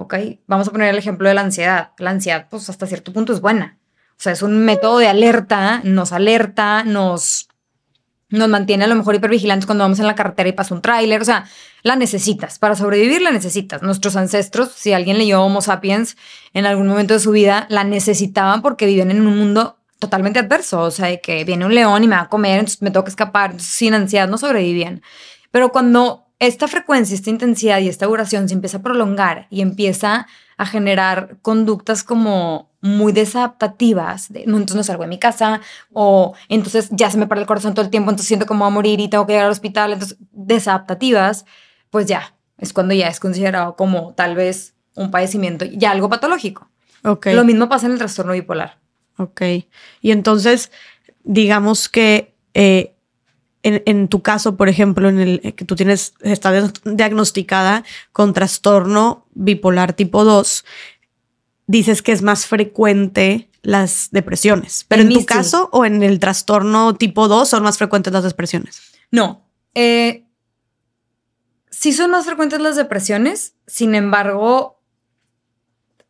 ¿ok? Vamos a poner el ejemplo de la ansiedad. La ansiedad, pues hasta cierto punto es buena. O sea, es un método de alerta, nos alerta, nos, nos mantiene a lo mejor hipervigilantes cuando vamos en la carretera y pasa un tráiler. O sea, la necesitas. Para sobrevivir la necesitas. Nuestros ancestros, si alguien leyó Homo sapiens en algún momento de su vida, la necesitaban porque vivían en un mundo totalmente adverso. O sea, de que viene un león y me va a comer, entonces me tengo que escapar. Sin ansiedad no sobrevivían. Pero cuando esta frecuencia, esta intensidad y esta duración se empieza a prolongar y empieza a generar conductas como muy desadaptativas, de, no, entonces no salgo de mi casa, o entonces ya se me para el corazón todo el tiempo, entonces siento como voy a morir y tengo que llegar al hospital, entonces desadaptativas, pues ya, es cuando ya es considerado como tal vez un padecimiento, ya algo patológico. Ok. Lo mismo pasa en el trastorno bipolar. Ok. Y entonces, digamos que eh, en, en tu caso, por ejemplo, en el que tú tienes, estás diagnosticada con trastorno bipolar tipo 2, dices que es más frecuente las depresiones. Pero En tu sí. caso o en el trastorno tipo 2 son más frecuentes las depresiones. No. eh, sí son más frecuentes las depresiones, sin embargo,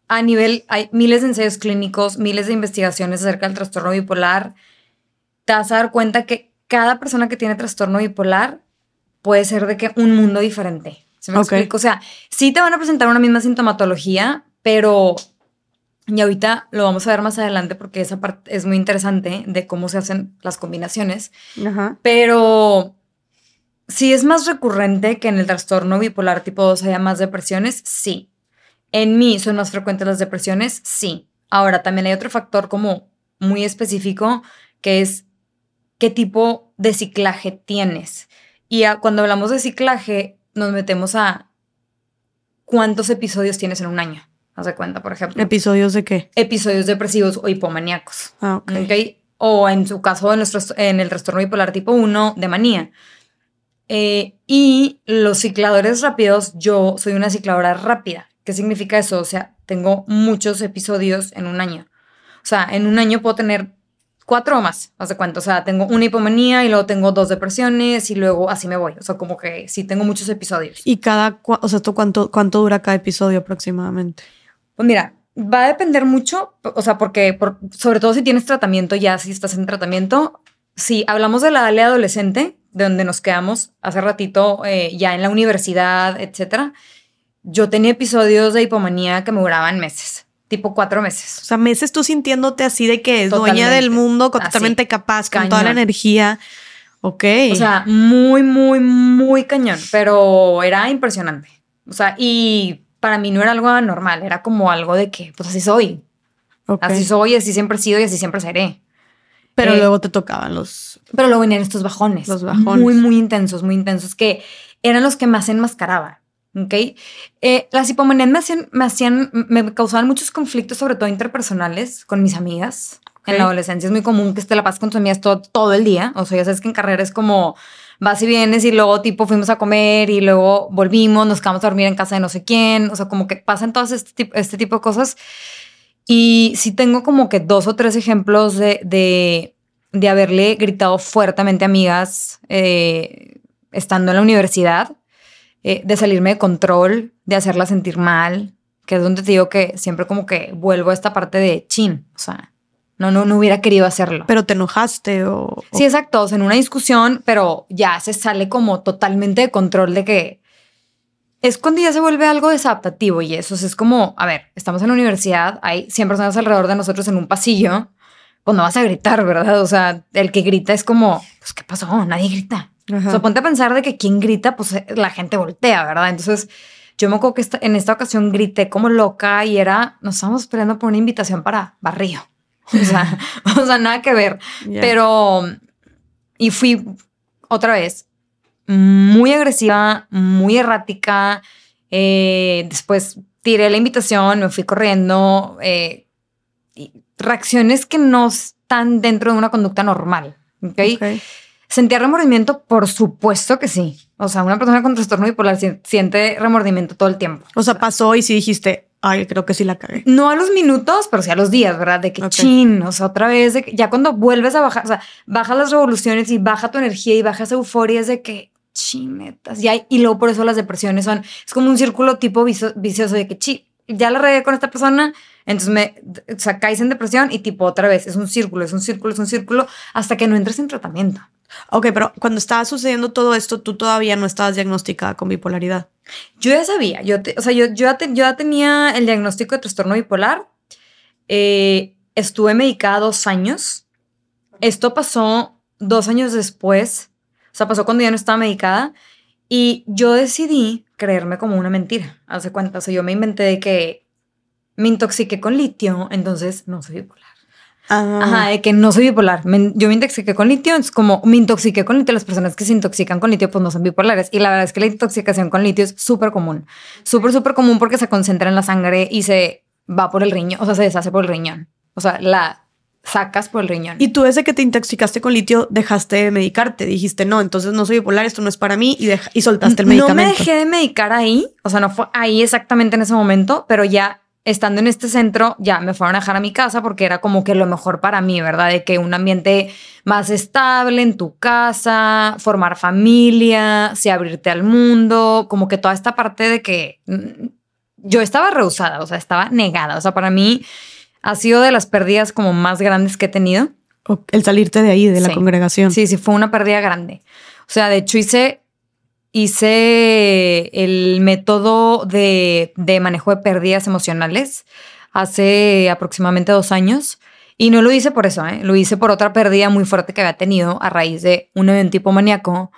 a nivel, hay miles de ensayos clínicos, miles de investigaciones acerca del trastorno bipolar. Te vas a dar cuenta que cada persona que tiene trastorno bipolar puede ser de que un mundo diferente. ¿Se me Ok. explico? O sea, sí te van a presentar una misma sintomatología, pero y ahorita lo vamos a ver más adelante porque esa parte es muy interesante de cómo se hacen las combinaciones. Ajá. Pero si es más recurrente que en el trastorno bipolar tipo 2 haya más depresiones, sí. En mí son más frecuentes las depresiones, sí. Ahora, también hay otro factor como muy específico que es qué tipo de ciclaje tienes. Y a- cuando hablamos de ciclaje, nos metemos a cuántos episodios tienes en un año. Haz de cuenta, por ejemplo. ¿Episodios de qué? episodios depresivos o hipomaníacos. Ah, ok. ¿ok? O en su caso, en, nuestro- en el trastorno bipolar tipo 1 de manía. Eh, y los cicladores rápidos, yo soy una cicladora rápida. ¿Qué significa eso? O sea, tengo muchos episodios en un año. O sea, en un año puedo tener cuatro o más, haz de cuenta. O sea, tengo una hipomanía y luego tengo dos depresiones y luego así me voy. O sea, como que sí tengo muchos episodios. ¿Y cada, o sea, ¿esto cuánto, cuánto dura cada episodio aproximadamente? Pues mira, va a depender mucho, o sea, porque por- sobre todo si tienes tratamiento, ya si estás en tratamiento, si hablamos de la edad adolescente, de donde nos quedamos hace ratito, eh, ya en la universidad, etcétera, yo tenía episodios de hipomanía que me duraban meses, tipo cuatro O meses. sea, meses tú sintiéndote así de que es dueña del mundo, Así. totalmente capaz, con toda la energía. Ok. O sea, muy, muy, muy cañón, pero era impresionante. O sea, y para mí no era algo anormal, era como algo de que, pues así soy, así soy, así siempre he sido y así siempre seré. Pero eh, luego te tocaban los... Pero luego venían estos bajones. Los bajones. Muy, muy intensos, muy intensos, que eran los que más enmascaraban. ¿Ok? Eh, las hipomanías me hacían, me hacían, me causaban muchos conflictos, sobre todo interpersonales, con mis amigas. En Ok. la adolescencia es muy común que esté la paz con tus amigas todo, todo el día. O sea, ya sabes que en carrera es como vas y vienes y luego tipo fuimos a comer y luego volvimos, nos quedamos a dormir en casa de no sé quién. O sea, como que pasan todas este tipo, este tipo de cosas. Y sí tengo como que dos o tres ejemplos de, de, de haberle gritado fuertemente a amigas eh, estando en la universidad, eh, de salirme de control, de hacerla sentir mal, que es donde te digo que siempre como que vuelvo a esta parte de chin, o sea, no, no, no hubiera querido hacerlo. Pero te enojaste o... o- Sí, exacto, o sea, en una discusión, pero ya se sale como totalmente de control de que es cuando ya se vuelve algo desadaptativo y eso o sea, es como, a ver, estamos en la universidad, hay 100 personas alrededor de nosotros en un pasillo, pues no vas a gritar, ¿verdad? O sea, el que grita es como, pues, ¿qué pasó? Nadie grita. Ajá. O sea, ponte a pensar de que quien grita, pues eh, la gente voltea, ¿verdad? Entonces, yo me acuerdo que esta- en esta ocasión grité como loca y era, nos estábamos esperando por una invitación para barrio. [LAUGHS] O sea, [LAUGHS] o sea, nada que ver. Ya. Pero, y fui otra vez muy agresiva, muy errática. eh, después tiré la invitación, me fui corriendo. eh, y reacciones que no están dentro de una conducta normal. ¿ok? Ok. ¿Sentía remordimiento? Por supuesto que sí. O sea, una persona con trastorno bipolar si- siente remordimiento todo el tiempo. O sea, pasó y sí dijiste, ay, creo que sí la cagué. No a los minutos, pero sí a los días, ¿verdad? De que Ok. chin, o sea, otra vez, de que ya cuando vuelves a bajar, o sea, baja las revoluciones y baja tu energía y baja esa euforia, es de que chinetas. Y, hay, y luego por eso las depresiones son, es como un círculo tipo vicio- vicioso de que chi, ya la regué con esta persona, entonces me, o sea, caes en depresión y tipo otra vez, es un círculo, es un círculo, es un círculo, hasta que no entres en tratamiento. Ok, pero cuando estaba sucediendo todo esto, tú todavía no estabas diagnosticada con bipolaridad. Yo ya sabía, yo, te- o sea, yo, yo, ya te- yo ya tenía el diagnóstico de trastorno bipolar. Eh, estuve medicada dos años. Esto pasó dos años después, o sea, pasó cuando ya no estaba medicada. Y yo decidí creerme como una mentira. Hace cuenta, o sea, yo me inventé de que me intoxiqué con litio, entonces no soy bipolar. Ah, Ajá, de que no soy bipolar. Me- yo me intoxiqué con litio, es como me intoxiqué con litio. Las personas que se intoxican con litio, pues no son bipolares. Y la verdad es que la intoxicación con litio es súper común. Súper, súper común porque se concentra en la sangre y se va por el riñón, o sea, se deshace por el riñón. O sea, la sacas por el riñón. Y tú desde que te intoxicaste con litio dejaste de medicarte, dijiste, no, entonces no soy bipolar, esto no es para mí y, y soltaste el medicamento. No me dejé de medicar ahí, o sea, no fue ahí exactamente en ese momento, pero ya estando en este centro, ya me fueron a dejar a mi casa porque era como que lo mejor para mí, ¿verdad? De que un ambiente más estable en tu casa, formar familia, sí, abrirte al mundo, como que toda esta parte de que mm, yo estaba rehusada, o sea, estaba negada, o sea, para mí ha sido de las pérdidas como más grandes que he tenido. El salirte de ahí, de la congregación. Sí, sí, fue una pérdida grande. O sea, de hecho hice, hice el método de, de manejo de pérdidas emocionales hace aproximadamente dos años. Y no lo hice por eso, ¿eh? lo hice por otra pérdida muy fuerte que había tenido a raíz de un evento hipomaníaco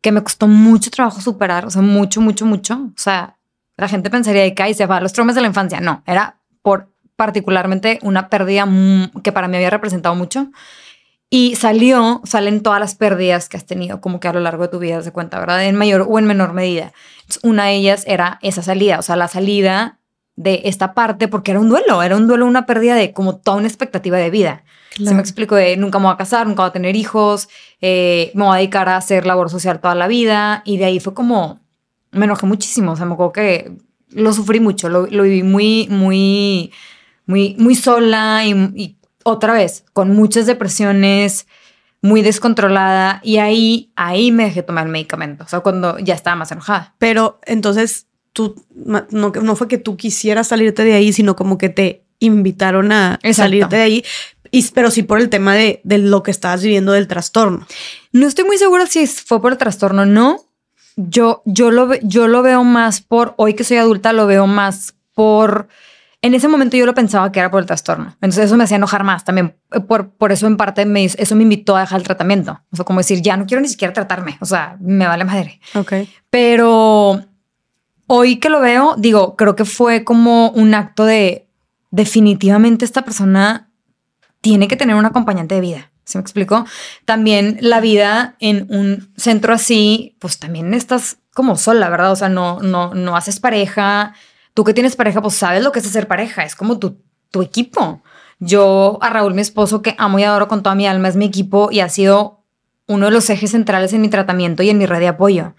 que me costó mucho trabajo superar, o sea, mucho, mucho, mucho. O sea, la gente pensaría que ahí se va los traumas de la infancia. No, era por particularmente una pérdida que para mí había representado mucho. Y salió, salen todas las pérdidas que has tenido como que a lo largo de tu vida, se cuenta, ¿verdad? En mayor o en menor medida. Entonces, una de ellas era esa salida, o sea, la salida de esta parte, porque era un duelo, era un duelo, una pérdida de como toda una expectativa de vida. Se Claro. me explico de nunca me voy a casar, nunca voy a tener hijos, eh, me voy a dedicar a hacer labor social toda la vida. Y de ahí fue como, me enojé muchísimo, o sea, me acuerdo que lo sufrí mucho, lo, lo viví muy, muy, muy, muy sola y, y otra vez, con muchas depresiones, muy descontrolada. Y ahí, ahí me dejé tomar el medicamento, o sea, cuando ya estaba más enojada. Pero entonces tú, no, no fue que tú quisieras salirte de ahí, sino como que te invitaron a Exacto. salirte de ahí, y, pero sí por el tema de, de lo que estabas viviendo del trastorno. No estoy muy segura si fue por el trastorno o no. Yo, yo, lo, yo lo veo más por, hoy que soy adulta, lo veo más por... En ese momento yo lo pensaba que era por el trastorno. Entonces eso me hacía enojar más también. Eh, Por, por eso en parte me, eso me invitó a dejar el tratamiento. O sea, como decir, ya no quiero ni siquiera tratarme. O sea, me vale madre. Ok. Pero hoy que lo veo, digo, creo que fue como un acto de definitivamente esta persona tiene que tener un acompañante de vida. ¿Se me explicó? También la vida en un centro así, pues también estás como sola, ¿verdad? O sea, no, no, no haces pareja. Tú que tienes pareja, pues sabes lo que es hacer pareja. Es como tu, tu equipo. Yo a Raúl, mi esposo, que amo y adoro con toda mi alma, es mi equipo y ha sido uno de los ejes centrales en mi tratamiento y en mi red de apoyo.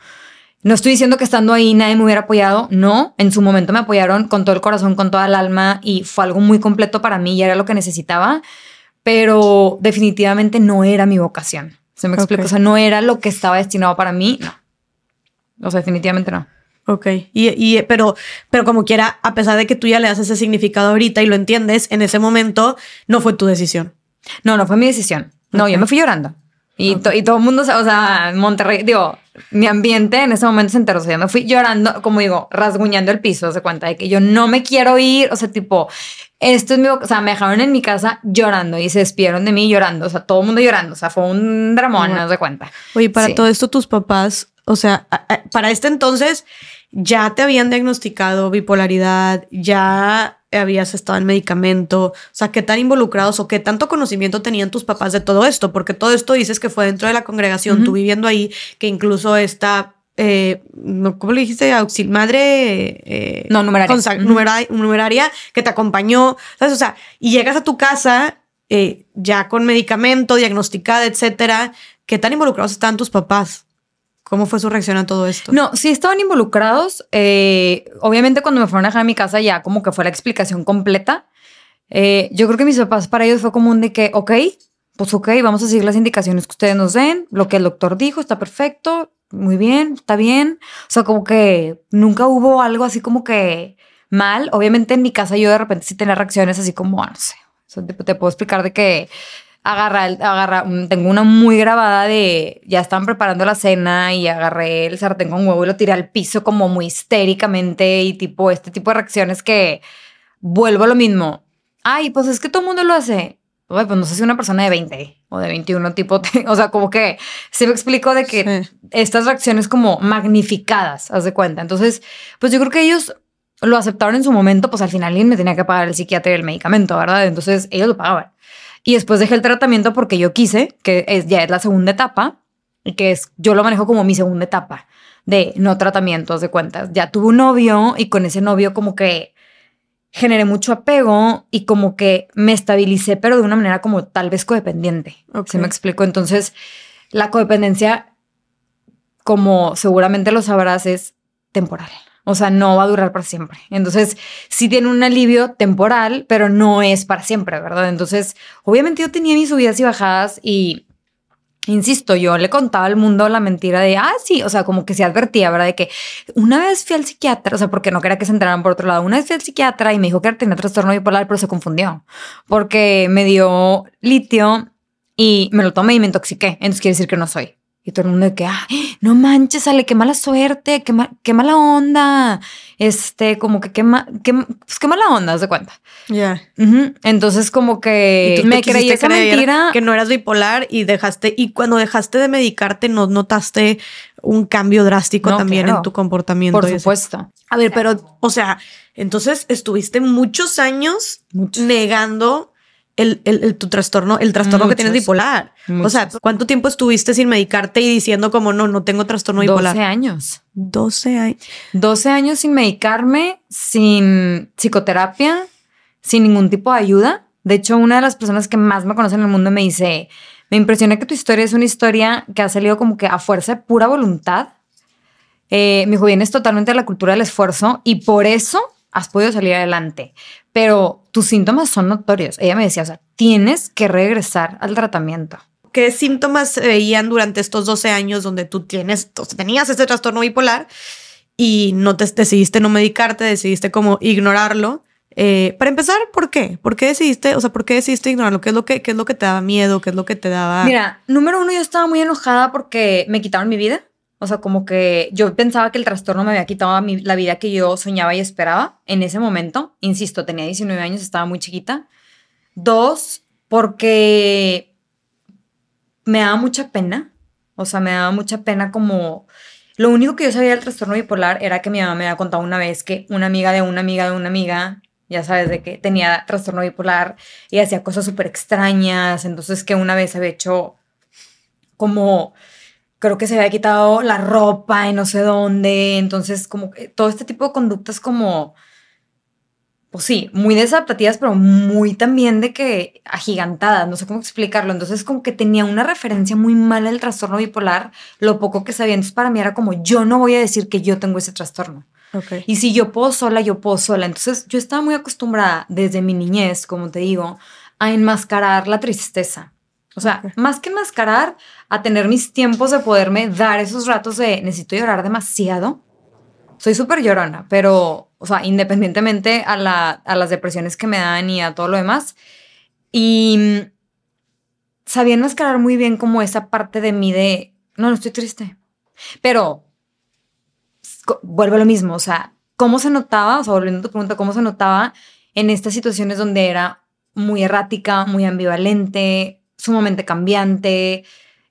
No estoy diciendo que estando ahí nadie me hubiera apoyado, no, en su momento me apoyaron con todo el corazón, con toda el alma y fue algo muy completo para mí y era lo que necesitaba, pero definitivamente no era mi vocación. ¿Se me explica? O sea, no era lo que estaba destinado para mí, no. O sea, definitivamente no. Ok, y, y- pero, pero como quiera, a pesar de que tú ya le das ese significado ahorita y lo entiendes, en ese momento no fue tu decisión. No, no fue mi decisión. No, yo me fui llorando. Y, to- y todo el mundo, o sea, Monterrey, digo, mi ambiente en ese momento se enteró. O sea, yo me fui llorando, como digo, rasguñando el piso, se cuenta de que yo no me quiero ir. O sea, tipo, esto es mi, o sea, me dejaron en mi casa llorando y se despidieron de mí llorando. O sea, todo el mundo llorando. O sea, fue un dramón, no se cuenta. Oye, para Sí. todo esto, tus papás, o sea, para este entonces ya te habían diagnosticado bipolaridad, ya habías estado en medicamento, o sea, qué tan involucrados o qué tanto conocimiento tenían tus papás de todo esto, porque todo esto dices que fue dentro de la congregación, tú viviendo ahí, que incluso esta, eh, no, ¿cómo le dijiste? Auxil madre. eh, No, numeraria. Ujú. numera- numeraria que te acompañó, ¿sabes? O sea, y llegas a tu casa eh, ya con medicamento, diagnosticada, etcétera. ¿Qué tan involucrados estaban tus papás? ¿Cómo fue su reacción a todo esto? No, sí estaban involucrados. eh, obviamente cuando me fueron a dejar a mi casa ya como que fue la explicación completa. Eh, yo creo que mis papás para ellos fue como un de que, ok, pues ok, vamos a seguir las indicaciones que ustedes nos den. Lo que el doctor dijo está perfecto, muy bien, está bien. O sea, como que nunca hubo algo así como que mal. Obviamente en mi casa yo de repente sí tenía reacciones así como, ah, no sé, te, te puedo explicar de que agarra, agarra, mm, tengo una muy grabada de, ya estaban preparando la cena y agarré el sartén con huevo y lo tiré al piso como muy histéricamente y tipo, este tipo de reacciones que vuelvo a lo mismo. Ay, pues es que todo el mundo lo hace. Ay, pues no sé si una persona de 20 o de 21 tipo, [LAUGHS] o sea, como que se me explicó de que Sí. estas reacciones como magnificadas, haz de cuenta. Entonces, pues yo creo que ellos lo aceptaron en su momento, pues al final alguien me tenía que pagar el psiquiatra y el medicamento, ¿verdad? Entonces ellos lo pagaban. Y después dejé el tratamiento porque yo quise, que es, ya es la segunda etapa, y que es, yo lo manejo como mi segunda etapa de no tratamiento, haz de cuentas. Ya tuve un novio y con ese novio como que generé mucho apego y como que me estabilicé, pero de una manera como tal vez codependiente. ¿Se me explico? Entonces, la codependencia, como seguramente lo sabrás, es temporal. O sea, no va a durar para siempre. Entonces, sí tiene un alivio temporal, pero no es para siempre, ¿verdad? Entonces, obviamente yo tenía mis subidas y bajadas y Insisto, yo le contaba al mundo la mentira de, ah, sí, o sea, como que se advertía, ¿verdad? De que una vez fui al psiquiatra, o sea, porque no quería que se enteraran por otro lado, una vez fui al psiquiatra y me dijo que tenía trastorno bipolar, pero se confundió, porque me dio litio y me lo tomé y me intoxiqué, entonces quiere decir que no soy. Y todo el mundo de que, ah, no manches, Ale, qué mala suerte, qué, ma- qué mala onda. Este, como que qué, ma- qué, pues qué mala onda, haz de cuenta. Ya. Entonces, como que me creí esa mentira. Que no eras bipolar y dejaste, y cuando dejaste de medicarte, ¿no notaste un cambio drástico No, también claro. en tu comportamiento? Por supuesto. A ver, pero, o sea, entonces estuviste muchos años Muchos. negando el, el- el- tu trastorno, el trastorno que tienes bipolar. O sea. ¿cuánto tiempo estuviste sin medicarte y diciendo como no, no tengo trastorno 12 bipolar? años. 12 años. 12 años sin medicarme, sin psicoterapia, sin ningún tipo de ayuda. De hecho, una de las personas que más me conocen en el mundo me dice, me impresiona que tu historia es una historia que ha salido como que a fuerza de pura voluntad. Eh, me dijo, vienes totalmente de la cultura del esfuerzo y por eso has podido salir adelante. Pero tus síntomas son notorios. Ella me decía, o sea, tienes que regresar al tratamiento. ¿Qué síntomas se veían durante estos 12 años donde tú tienes, o sea, tenías este trastorno bipolar y no te decidiste no medicarte, decidiste como ignorarlo? Eh, para empezar, ¿por qué? ¿Por qué decidiste, o sea, por qué decidiste ignorarlo? ¿Qué es lo que, qué es lo que te daba miedo? ¿Qué es lo que te daba? Mira, número uno, yo estaba muy enojada porque me quitaron mi vida. O sea, como que yo pensaba que el trastorno me había quitado mi- la vida que yo soñaba y esperaba en ese momento. Insisto, tenía 19 años, estaba muy chiquita. Dos, porque me daba mucha pena. O sea, me daba mucha pena como... Lo único que yo sabía del trastorno bipolar era que mi mamá me había contado una vez que una amiga de una amiga de una amiga, ya sabes, de que tenía trastorno bipolar y hacía cosas súper extrañas. Entonces que una vez había hecho como, creo que se había quitado la ropa y no sé dónde. Entonces como que todo este tipo de conductas como, pues sí, muy desadaptativas, pero muy también de que agigantadas, no sé cómo explicarlo. Entonces como que tenía una referencia muy mala del trastorno bipolar, lo poco que sabía. Entonces para mí era como, yo no voy a decir que yo tengo ese trastorno. Y si yo puedo sola, yo puedo sola. Entonces yo estaba muy acostumbrada desde mi niñez, como te digo, a enmascarar la tristeza. O sea, más que enmascarar, a tener mis tiempos de poderme dar esos ratos de necesito llorar demasiado. Soy súper llorona, pero, o sea, independientemente a, la, a las depresiones que me dan y a todo lo demás. Y mm, sabía enmascarar muy bien como esa parte de mí de, no, no estoy triste. Pero vuelve a lo mismo, o sea, ¿cómo se notaba? O sea, volviendo a tu pregunta, ¿cómo se notaba en estas situaciones donde era muy errática, muy ambivalente, sumamente cambiante,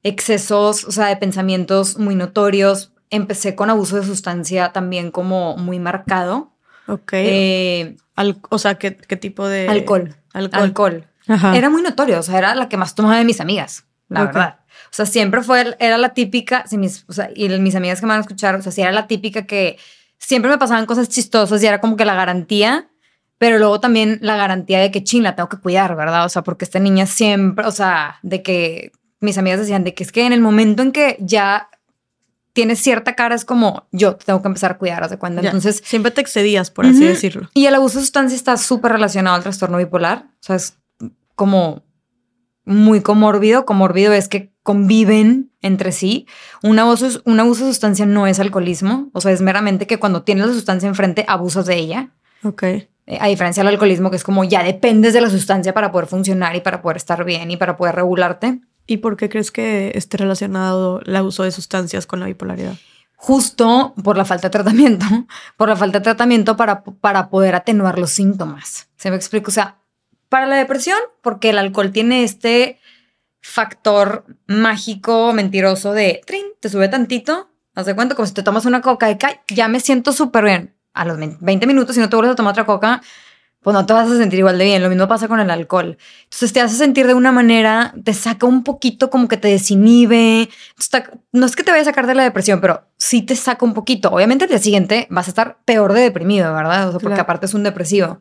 excesos, o sea, de pensamientos muy notorios? Empecé con abuso de sustancia también como muy marcado. Ok. Eh, Al- o sea, ¿qué, qué tipo de alcohol. Alcohol. Alcohol. Ajá. Era muy notorio, o sea, era la que más tomaba de mis amigas, la verdad. O sea, siempre fue, era la típica, si mis, o sea, y mis amigas que me van a escuchar, o sea, sí era la típica que siempre me pasaban cosas chistosas y era como que la garantía, pero luego también la garantía de que, chin, la tengo que cuidar, ¿verdad? O sea, porque esta niña siempre, o sea, de que mis amigas decían de que es que en el momento en que ya tienes cierta cara es como yo te tengo que empezar a cuidar, ¿haz de cuenta? Ya. Entonces, siempre te excedías, por así decirlo. y el abuso de sustancia está súper relacionado al trastorno bipolar. O sea, es como muy comórbido. Comórbido es que conviven entre sí. Un abuso, un abuso de sustancia no es alcoholismo. O sea, es meramente que cuando tienes la sustancia enfrente, abusas de ella. Ok. Eh, A diferencia del alcoholismo, que es como ya dependes de la sustancia para poder funcionar y para poder estar bien y para poder regularte. ¿Y por qué crees que esté relacionado el uso de sustancias con la bipolaridad? Justo por la falta de tratamiento, [LAUGHS] por la falta de tratamiento para, para poder atenuar los síntomas. ¿Se me explica? O sea, para la depresión, porque el alcohol tiene este factor mágico, mentiroso de, trin, te sube tantito, haz de cuenta, como si te tomas una coca cae, ya me siento súper bien. A los 20 minutos, si no te vuelves a tomar otra coca, pues no te vas a sentir igual de bien. Lo mismo pasa con el alcohol. Entonces te hace sentir de una manera, te saca un poquito como que te desinhibe. No es que te vaya a sacar de la depresión, pero sí te saca un poquito. Obviamente el día siguiente vas a estar peor de deprimido, ¿verdad? O sea, porque Claro. aparte es un depresivo.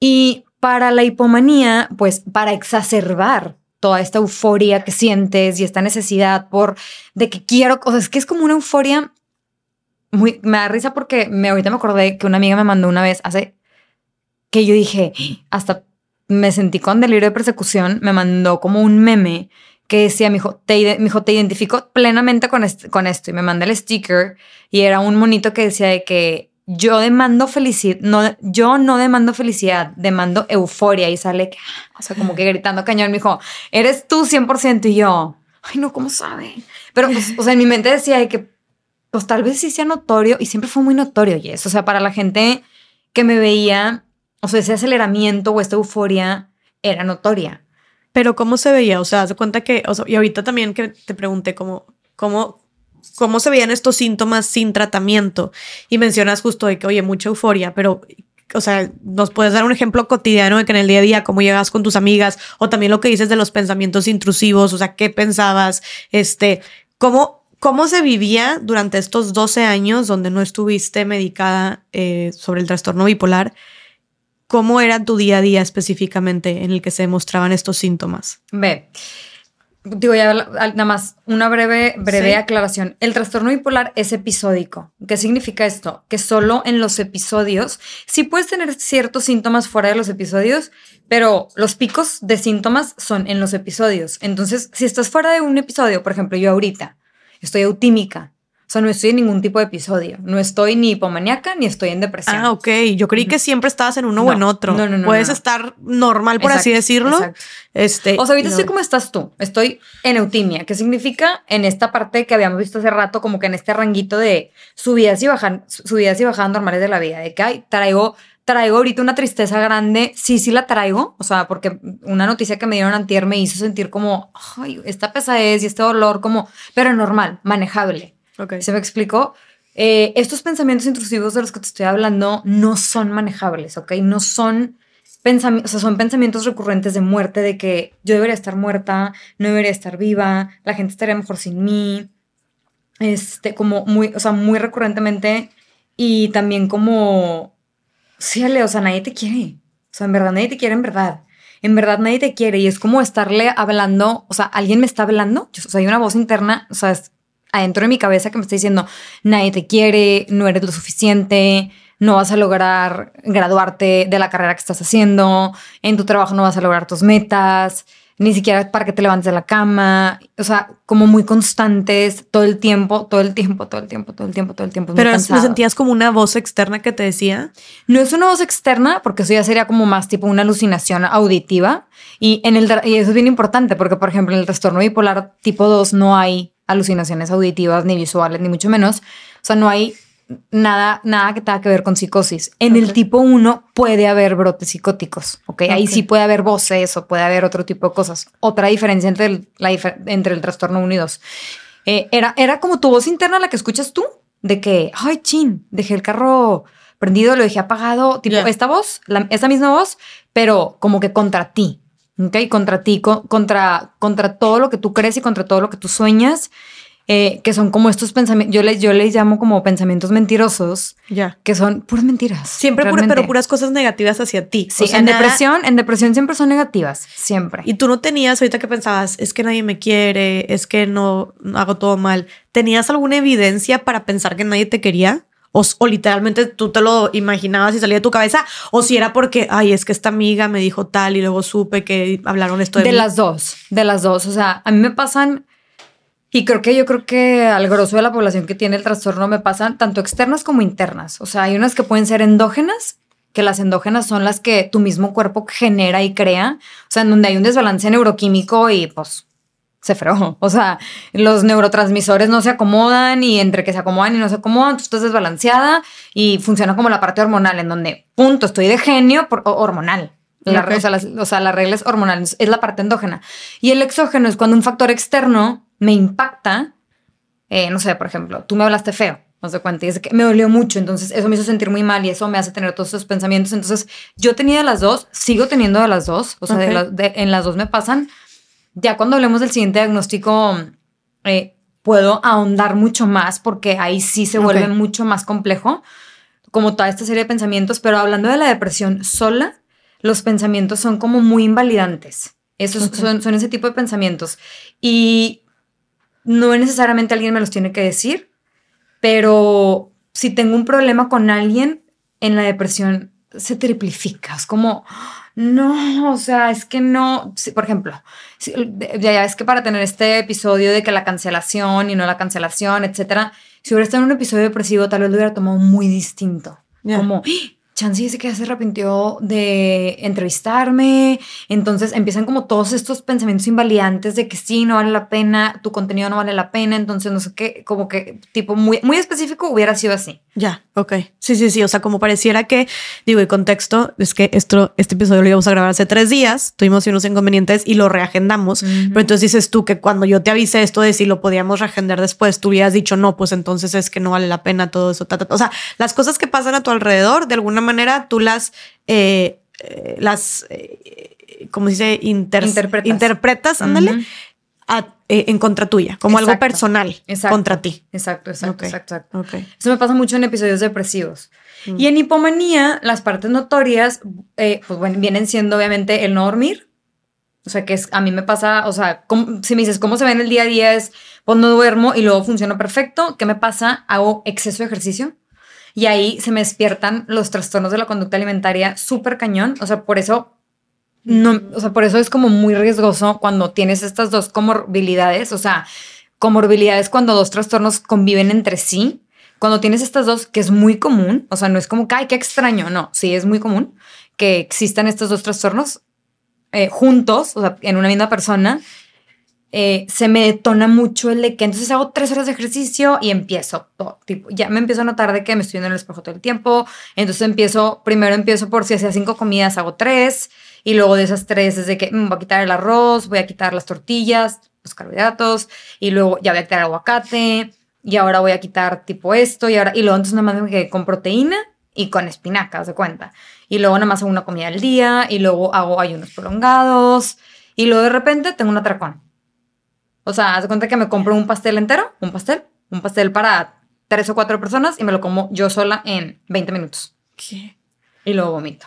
Y para la hipomanía, pues para exacerbar toda esta euforia que sientes y esta necesidad por de que quiero, o sea, es que es como una euforia muy, me da risa porque me, ahorita me acordé que una amiga me mandó una vez hace que yo dije, hasta me sentí con delirio de persecución, me mandó como un meme que decía, mi hijo, te, te identifico plenamente con, con esto. Y me mandé el sticker y era un monito que decía de que yo demando felicidad, no, yo no demando felicidad, demando euforia. Y sale, o sea, como que gritando cañón, me dijo, eres tú 100%. Y yo, ay, no, ¿cómo sabe? Pero, pues, o sea, en mi mente decía de que, pues tal vez sí sea notorio y siempre fue muy notorio, y eso. O sea, para la gente que me veía, o sea, ese aceleramiento o esta euforia era notoria. Pero ¿cómo se veía? O sea, haz cuenta que, o sea, y ahorita también que te pregunté cómo, cómo, cómo se veían estos síntomas sin tratamiento. Y mencionas justo de que, oye, mucha euforia, pero, o sea, nos puedes dar un ejemplo cotidiano de que en el día a día, cómo llegas con tus amigas, o también lo que dices de los pensamientos intrusivos, o sea, qué pensabas, este, cómo, cómo se vivía durante estos 12 años donde no estuviste medicada eh, sobre el trastorno bipolar ¿Cómo era tu día a día específicamente en el que se demostraban estos síntomas? Ve, digo ya nada más una breve, breve aclaración. El trastorno bipolar es episódico. ¿Qué significa esto? Que solo en los episodios, sí puedes tener ciertos síntomas fuera de los episodios, pero los picos de síntomas son en los episodios. Entonces, si estás fuera de un episodio, por ejemplo, yo ahorita estoy autímica, o sea, no estoy en ningún tipo de episodio. No estoy ni hipomaníaca ni estoy en depresión. Ah, ok. Yo creí que siempre estabas en uno o en otro. No, no, no. Puedes estar normal, por así decirlo. Este, o sea, ahorita estoy como estás tú. Estoy en eutimia, ¿Qué significa en esta parte que habíamos visto hace rato, como que en este ranguito de subidas y bajas, subidas y bajadas normales de la vida. De que ay, traigo traigo ahorita una tristeza grande. Sí, sí la traigo. O sea, porque una noticia que me dieron antier me hizo sentir como, ay, esta pesadez y este dolor como, pero normal, manejable. ¿Se me explicó? Eh, estos pensamientos intrusivos de los que te estoy hablando no son manejables, ¿ok? No son pensamientos, o sea, son pensamientos recurrentes de muerte, de que yo debería estar muerta, no debería estar viva, la gente estaría mejor sin mí, este, como muy, o sea, muy recurrentemente y también como, sí, o sea, nadie te quiere, o sea, en verdad nadie te quiere, en verdad. En verdad nadie te quiere. Y es como estarle hablando, o sea, alguien me está hablando, o sea, hay una voz interna, o sea, es adentro de mi cabeza que me está diciendo, nadie te quiere, no eres lo suficiente, no vas a lograr graduarte de la carrera que estás haciendo, en tu trabajo no vas a lograr tus metas, ni siquiera para que te levantes de la cama, o sea, como muy constantes todo el tiempo, todo el tiempo, todo el tiempo, todo el tiempo, todo el tiempo. Pero ¿lo sentías como una voz externa que te decía? No es una voz externa, porque eso ya sería como más tipo una alucinación auditiva. Y, en el, y eso es bien importante, porque por ejemplo en el trastorno bipolar tipo 2 no hay alucinaciones auditivas ni visuales, ni mucho menos. O sea, no hay nada, nada que tenga que ver con psicosis. En el tipo 1 puede haber brotes psicóticos, ¿ok? Ahí sí puede haber voces o puede haber otro tipo de cosas. Otra diferencia entre el, la, entre el trastorno 1 y 2. Eh, era, era como tu voz interna la que escuchas tú, de que, ay, chin, dejé el carro prendido, lo dejé apagado, tipo esta voz, la, esa misma voz, pero como que contra ti, ¿ok? Contra ti, contra, contra todo lo que tú crees y contra todo lo que tú sueñas, eh, que son como estos pensamientos, yo les, yo les llamo como pensamientos mentirosos, ya. que son puras mentiras. Siempre, pero puras cosas negativas hacia ti. Sí, en depresión, en depresión siempre son negativas, siempre. Y tú no tenías, ahorita que pensabas, es que nadie me quiere, es que no hago todo mal, ¿tenías alguna evidencia para pensar que nadie te quería? O, literalmente tú te lo imaginabas y salía de tu cabeza, o si era porque, ay, es que esta amiga me dijo tal y luego supe que hablaron esto de, de las dos, de las dos. O sea, a mí me pasan, y creo que yo creo que al grosso de la población que tiene el trastorno me pasan tanto externas como internas. O sea, hay unas que pueden ser endógenas, que las endógenas son las que tu mismo cuerpo genera y crea, o sea, en donde hay un desbalance neuroquímico y pues se fregó. O sea, los neurotransmisores no se acomodan y entre que se acomodan y no se acomodan, tú estás desbalanceada y funciona como la parte hormonal, en donde, punto, estoy de genio por, hormonal. La, o, sea, la, regla es hormonal, es la parte endógena. Y el exógeno es cuando un factor externo me impacta, eh, no sé, por ejemplo, tú me hablaste feo, no sé cuenta, y es que me dolió mucho, entonces eso me hizo sentir muy mal y eso me hace tener todos esos pensamientos. Entonces yo tenía de las dos, sigo teniendo de las dos, o sea, en las dos me pasan ya cuando hablemos del siguiente diagnóstico, eh, puedo ahondar mucho más porque ahí sí se vuelve mucho más complejo, como toda esta serie de pensamientos, pero hablando de la depresión sola, los pensamientos son como muy invalidantes. Esos son, son ese tipo de pensamientos. Y no necesariamente alguien me los tiene que decir, pero si tengo un problema con alguien, en la depresión se triplifica. Es como, no, o sea, es que no. por ejemplo, ya, es que para tener este episodio de que la cancelación y no la cancelación, etcétera, si hubiera estado en un episodio depresivo, tal vez lo hubiera tomado muy distinto. Como, Chance dice que ya se arrepintió de entrevistarme. Entonces empiezan como todos estos pensamientos invalidantes de que sí, no vale la pena, tu contenido no vale la pena. Entonces, no sé qué, como que tipo muy, muy específico hubiera sido así. Ya, ok. Sí, sí, sí. O sea, como pareciera que, digo, el contexto es que esto, este episodio lo íbamos a grabar hace tres días, tuvimos unos inconvenientes y lo reagendamos. Pero entonces dices tú que cuando yo te avisé esto de si lo podíamos reagendar después, tú hubieras dicho no, pues entonces es que no vale la pena todo eso. O sea, las cosas que pasan a tu alrededor, de alguna manera tú las, eh, eh, las, eh, como dice, interpretas, interpretas ándale, en contra tuya, como algo personal contra ti. Exacto, exacto, exacto. Eso me pasa mucho en episodios depresivos. Mm. Y en hipomanía, las partes notorias, pues bueno, vienen siendo obviamente el no dormir. O sea, que es, a mí me pasa, o sea, si me dices cómo se ve en el día a día es, pues no duermo y luego funciona perfecto. ¿Qué me pasa? Hago exceso de ejercicio y ahí se me despiertan los trastornos de la conducta alimentaria súper cañón. O sea, por eso no, o sea, por eso es como muy riesgoso cuando tienes estas dos comorbilidades, o sea, comorbilidades cuando dos trastornos conviven entre sí. Cuando tienes estas dos, que es muy común, o sea, no es como que, ay, qué extraño, no, sí es muy común que existan estos dos trastornos eh, juntos, o sea, en una misma persona, eh, se me detona mucho el de que entonces hago tres horas de ejercicio y empiezo, tipo, ya me empiezo a notar de que me estoy viendo en el espejo todo el tiempo, entonces empiezo, primero empiezo por si hacía cinco comidas, hago tres, y luego de esas tres es de que mm, voy a quitar el arroz, voy a quitar las tortillas, los carbohidratos, y luego ya voy a quitar el aguacate, y ahora voy a quitar tipo esto, y ahora, y luego entonces nada más me quedé con proteína y con espinacas, de cuenta. Y luego nada más hago una comida al día, y luego hago ayunos prolongados, y luego de repente tengo un atracón o sea, haz de cuenta que me compro un pastel entero, un pastel, un pastel para tres o cuatro personas y me lo como yo sola en 20 minutos. ¿Qué? Y luego vomito.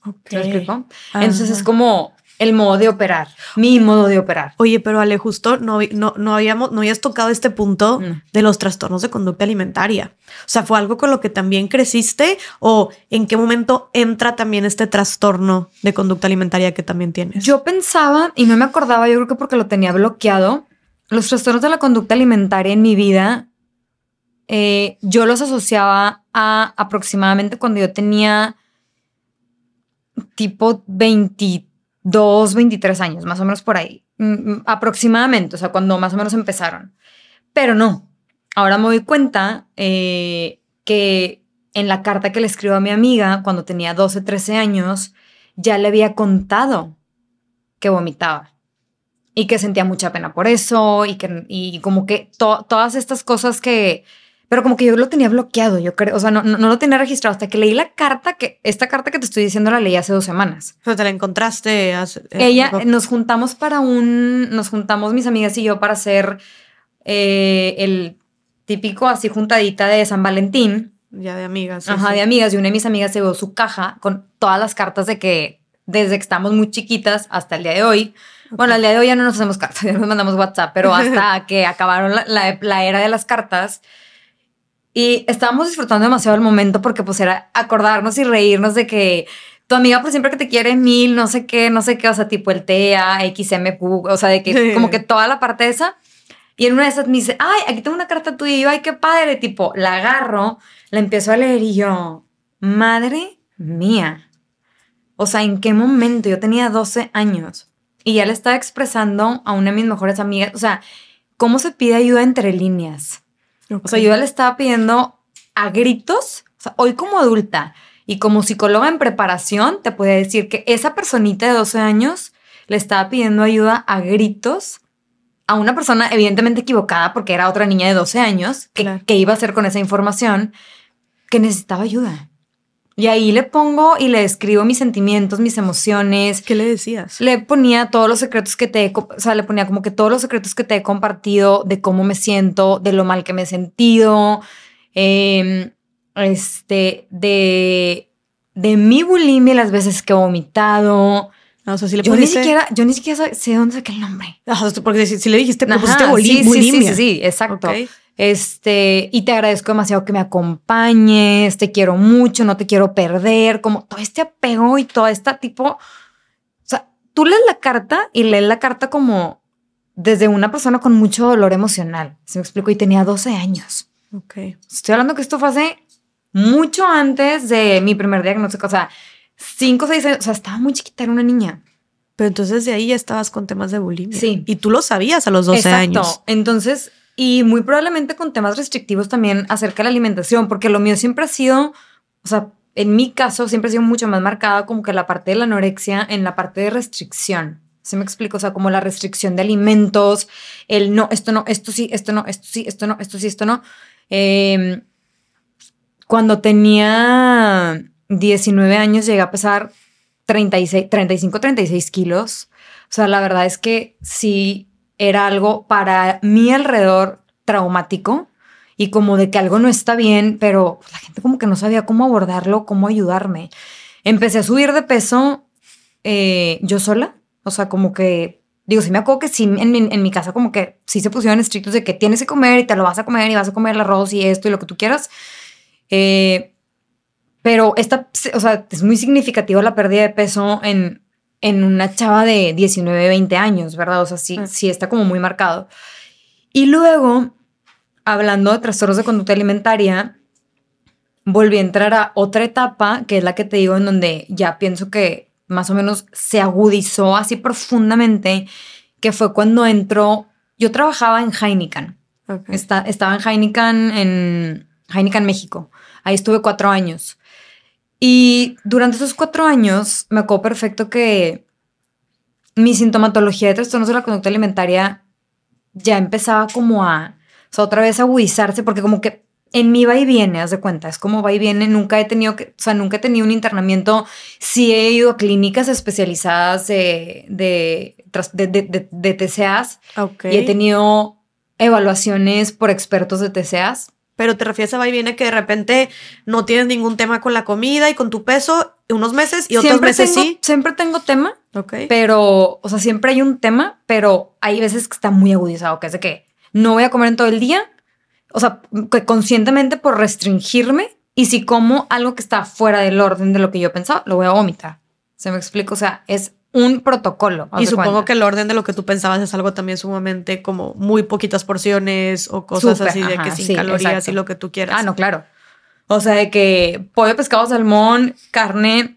Okay. ¿Te explico? Entonces es como el modo de operar, mi modo de operar. Oye, pero Ale, justo no, no, no, habíamos, no habías tocado este punto de los trastornos de conducta alimentaria. O sea, ¿fue algo con lo que también creciste o en qué momento entra también este trastorno de conducta alimentaria que también tienes? Yo pensaba y no me acordaba, yo creo que porque lo tenía bloqueado, los trastornos de la conducta alimentaria en mi vida, eh, yo los asociaba a aproximadamente cuando yo tenía tipo 23 dos, 23 años, más o menos por ahí, mm, mm, aproximadamente, o sea, cuando más o menos empezaron. Pero no, ahora me doy cuenta eh, que en la carta que le escribo a mi amiga cuando tenía 12, 13 años, ya le había contado que vomitaba y que sentía mucha pena por eso y que y como que todas estas cosas que pero como que yo lo tenía bloqueado, yo creo, o sea, no, no, lo tenía registrado hasta que leí la carta, que esta carta que te estoy diciendo la leí hace dos semanas. Pero te la encontraste. Hace, eh, Ella, nos juntamos para un, nos juntamos mis amigas y yo para hacer eh, el típico así juntadita de San Valentín. Ya de amigas. Ajá, de amigas. Y una de mis amigas se dio su caja con todas las cartas de que desde que estamos muy chiquitas hasta el día de hoy. Bueno, al día de hoy ya no nos hacemos cartas, [LAUGHS] ya nos mandamos WhatsApp, pero [LAUGHS] hasta que acabaron la, la era de las cartas, y estábamos disfrutando demasiado el momento porque pues era acordarnos y reírnos de que tu amiga por siempre que te quiere mil, no sé qué, no sé qué, o sea, tipo el TEA, XMPU, o sea, de que como que toda la parte esa. Y en una de esas me dice, ay, aquí tengo una carta tuya y yo, ay, qué padre, tipo, la agarro, la empiezo a leer y yo, madre mía. O sea, ¿en qué momento? Yo tenía 12 años y ya le estaba expresando a una de mis mejores amigas, o sea, ¿cómo se pide ayuda entre líneas? O sea, yo ya le estaba pidiendo a gritos, o sea, hoy como adulta y como psicóloga en preparación, te puedo decir que esa personita de 12 años le estaba pidiendo ayuda a gritos a una persona evidentemente equivocada porque era otra niña de 12 años que, que iba a hacer con esa información que necesitaba ayuda. Y ahí le pongo y le escribo mis sentimientos, mis emociones. ¿Qué le decías? Le ponía todos los secretos que te he, o sea, le ponía como que todos los secretos que te he compartido de cómo me siento, de lo mal que me he sentido, em, este, de, de mi bulimia, las veces que he vomitado. No, o sea, si le Yo ni siquiera, yo ni siquiera sé de dónde saqué el nombre. Ajá, porque si, si le dijiste, Ajá, pusiste sí, sí, sí, bulimia. Sí, sí, exacto. Ok. Este, y te agradezco demasiado que me acompañes, te quiero mucho, no te quiero perder, como todo este apego y todo este tipo. O sea, tú lees la carta y lees la carta como desde una persona con mucho dolor emocional. Se me explico, y tenía 12 años. Ok. Estoy hablando que esto fue hace mucho antes de mi primer diagnóstico, o sea, 5 o 6 años, o sea, estaba muy chiquita, era una niña. Pero entonces de ahí ya estabas con temas de bulimia. Sí. Y tú lo sabías a los 12 Exacto. años. Entonces, y muy probablemente con temas restrictivos también acerca de la alimentación, porque lo mío siempre ha sido, o sea, en mi caso siempre ha sido mucho más marcada como que la parte de la anorexia en la parte de restricción. ¿Se me explico? O sea, como la restricción de alimentos, el no, esto no, esto sí, esto no, esto sí, esto no, esto sí, esto no. Eh, cuando tenía 19 años llegué a pesar 36, 35, 36 kilos. O sea, la verdad es que sí era algo para mí alrededor traumático y como de que algo no está bien, pero la gente como que no sabía cómo abordarlo, cómo ayudarme. Empecé a subir de peso eh, yo sola, o sea, como que, digo, sí me acuerdo que sí, en mi, en mi casa como que sí se pusieron estrictos de que tienes que comer y te lo vas a comer y vas a comer el arroz y esto y lo que tú quieras. Eh, pero esta, o sea, es muy significativa la pérdida de peso en, en una chava de 19, 20 años, ¿verdad? O sea, sí, sí está como muy marcado. Y luego, hablando de trastornos de conducta alimentaria, volví a entrar a otra etapa, que es la que te digo, en donde ya pienso que más o menos se agudizó así profundamente, que fue cuando entró, yo trabajaba en Heineken. Está- estaba en Heineken, en Heineken, México. Ahí estuve cuatro años. Y durante esos cuatro años me acuerdo perfecto que mi sintomatología de trastornos de la conducta alimentaria ya empezaba como a, o sea, otra vez a agudizarse, porque como que en mí va y viene, haz de cuenta, es como va y viene, nunca he tenido que, o sea, nunca he tenido un internamiento, sí he ido a clínicas especializadas de, de, de, de- TCAs, Ok. y he tenido evaluaciones por expertos de TCAs. Pero te refieres a va y viene que de repente no tienes ningún tema con la comida y con tu peso unos meses y otros siempre meses tengo, sí. Siempre tengo tema, Ok. pero, o sea, siempre hay un tema, pero hay veces que está muy agudizado, que es de que no voy a comer en todo el día, o sea, que conscientemente por restringirme, y si como algo que está fuera del orden de lo que yo pensaba, lo voy a vomitar. ¿Se me explica? O sea, es un protocolo. Y supongo cuenta. que el orden de lo que tú pensabas es algo también sumamente como muy poquitas porciones o cosas así de ajá, que sin sí, calorías exacto. y lo que tú quieras. Ah, no, claro. O sea, de que pollo, pescado, salmón, carne,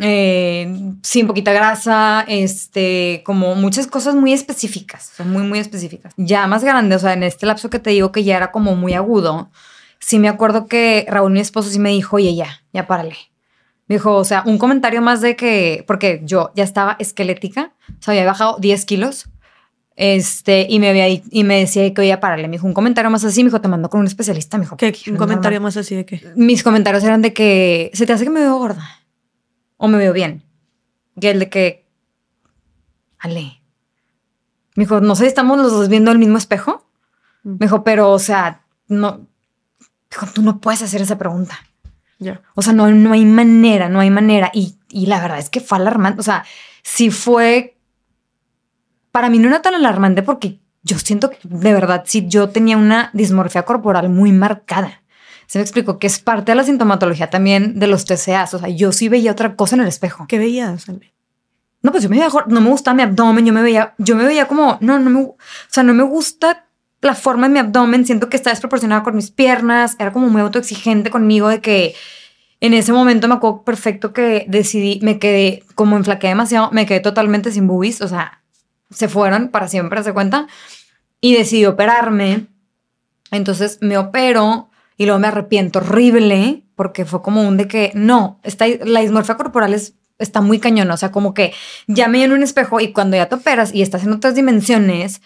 eh, sin poquita grasa, este, como muchas cosas muy específicas, sea, muy, muy específicas. Ya más grande, o sea, en este lapso que te digo que ya era como muy agudo, sí me acuerdo que Raúl, mi esposo, sí me dijo, oye, ya, ya párale. Me dijo, o sea, un comentario más de que, porque yo ya estaba esquelética, o sea, había bajado 10 kilos. Este, y me, había, y me decía que oye, párale. Me dijo un comentario más así. Me dijo, te mando con un especialista. Me dijo, ¿Qué? "Yo Un no, comentario no". más así de que. Mis comentarios eran de que se te hace que me veo gorda o me veo bien. Y el de que, Ale. Me dijo, no sé, estamos los dos viendo el mismo espejo. Mm. Me dijo, pero, o sea, no. Dijo, tú no puedes hacer esa pregunta. O sea, no, no hay manera, no hay manera. Y, y la verdad es que fue alarmante. O sea, sí fue. Para mí no era tan alarmante porque yo siento que de verdad sí yo tenía una dismorfia corporal muy marcada. Se me explicó que es parte de la sintomatología también de los TCAs. O sea, yo sí veía otra cosa en el espejo. ¿Qué veías, Ale? No, pues yo me veía, gor- no me gustaba mi abdomen, yo me veía, yo me veía como, no, no me, o sea, no me gusta la forma de mi abdomen, siento que está desproporcionada con mis piernas, era como muy autoexigente conmigo de que en ese momento me acuerdo perfecto que decidí, me quedé, como enflaqué demasiado, me quedé totalmente sin boobies, o sea, se fueron para siempre, ¿se cuenta? Y decidí operarme, entonces me opero y luego me arrepiento horrible porque fue como un de que no, está, la dismorfia corporal es, está muy cañona. O sea, como que ya me en un espejo y cuando ya te operas y estás en otras dimensiones,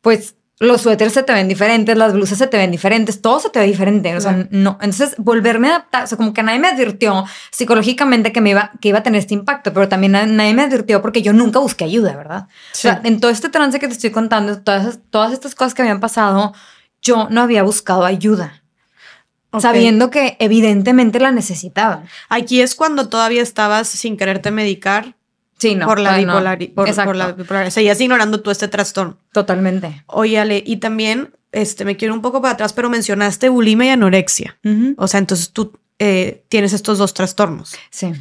pues los suéteres se te ven diferentes, las blusas se te ven diferentes, todo se te ve diferente. O sea, Claro. no. Entonces, volverme a adaptar, o sea, como que nadie me advirtió psicológicamente que me iba, que iba a tener este impacto, pero también na- nadie me advirtió porque yo nunca busqué ayuda, ¿verdad? Sí. O sea, en todo este trance que te estoy contando, todas, todas estas cosas que habían pasado, yo no había buscado ayuda. Sabiendo que evidentemente la necesitaba. Aquí es cuando todavía estabas sin quererte medicar Sí, no. por la todavía no. bipolaridad. Por, la bipolaridad. Seguías ignorando tú este trastorno. Totalmente. Oye, Ale, y también este, me quiero un poco para atrás, pero mencionaste bulimia y anorexia. O sea, entonces tú eh, tienes estos dos trastornos. Sí.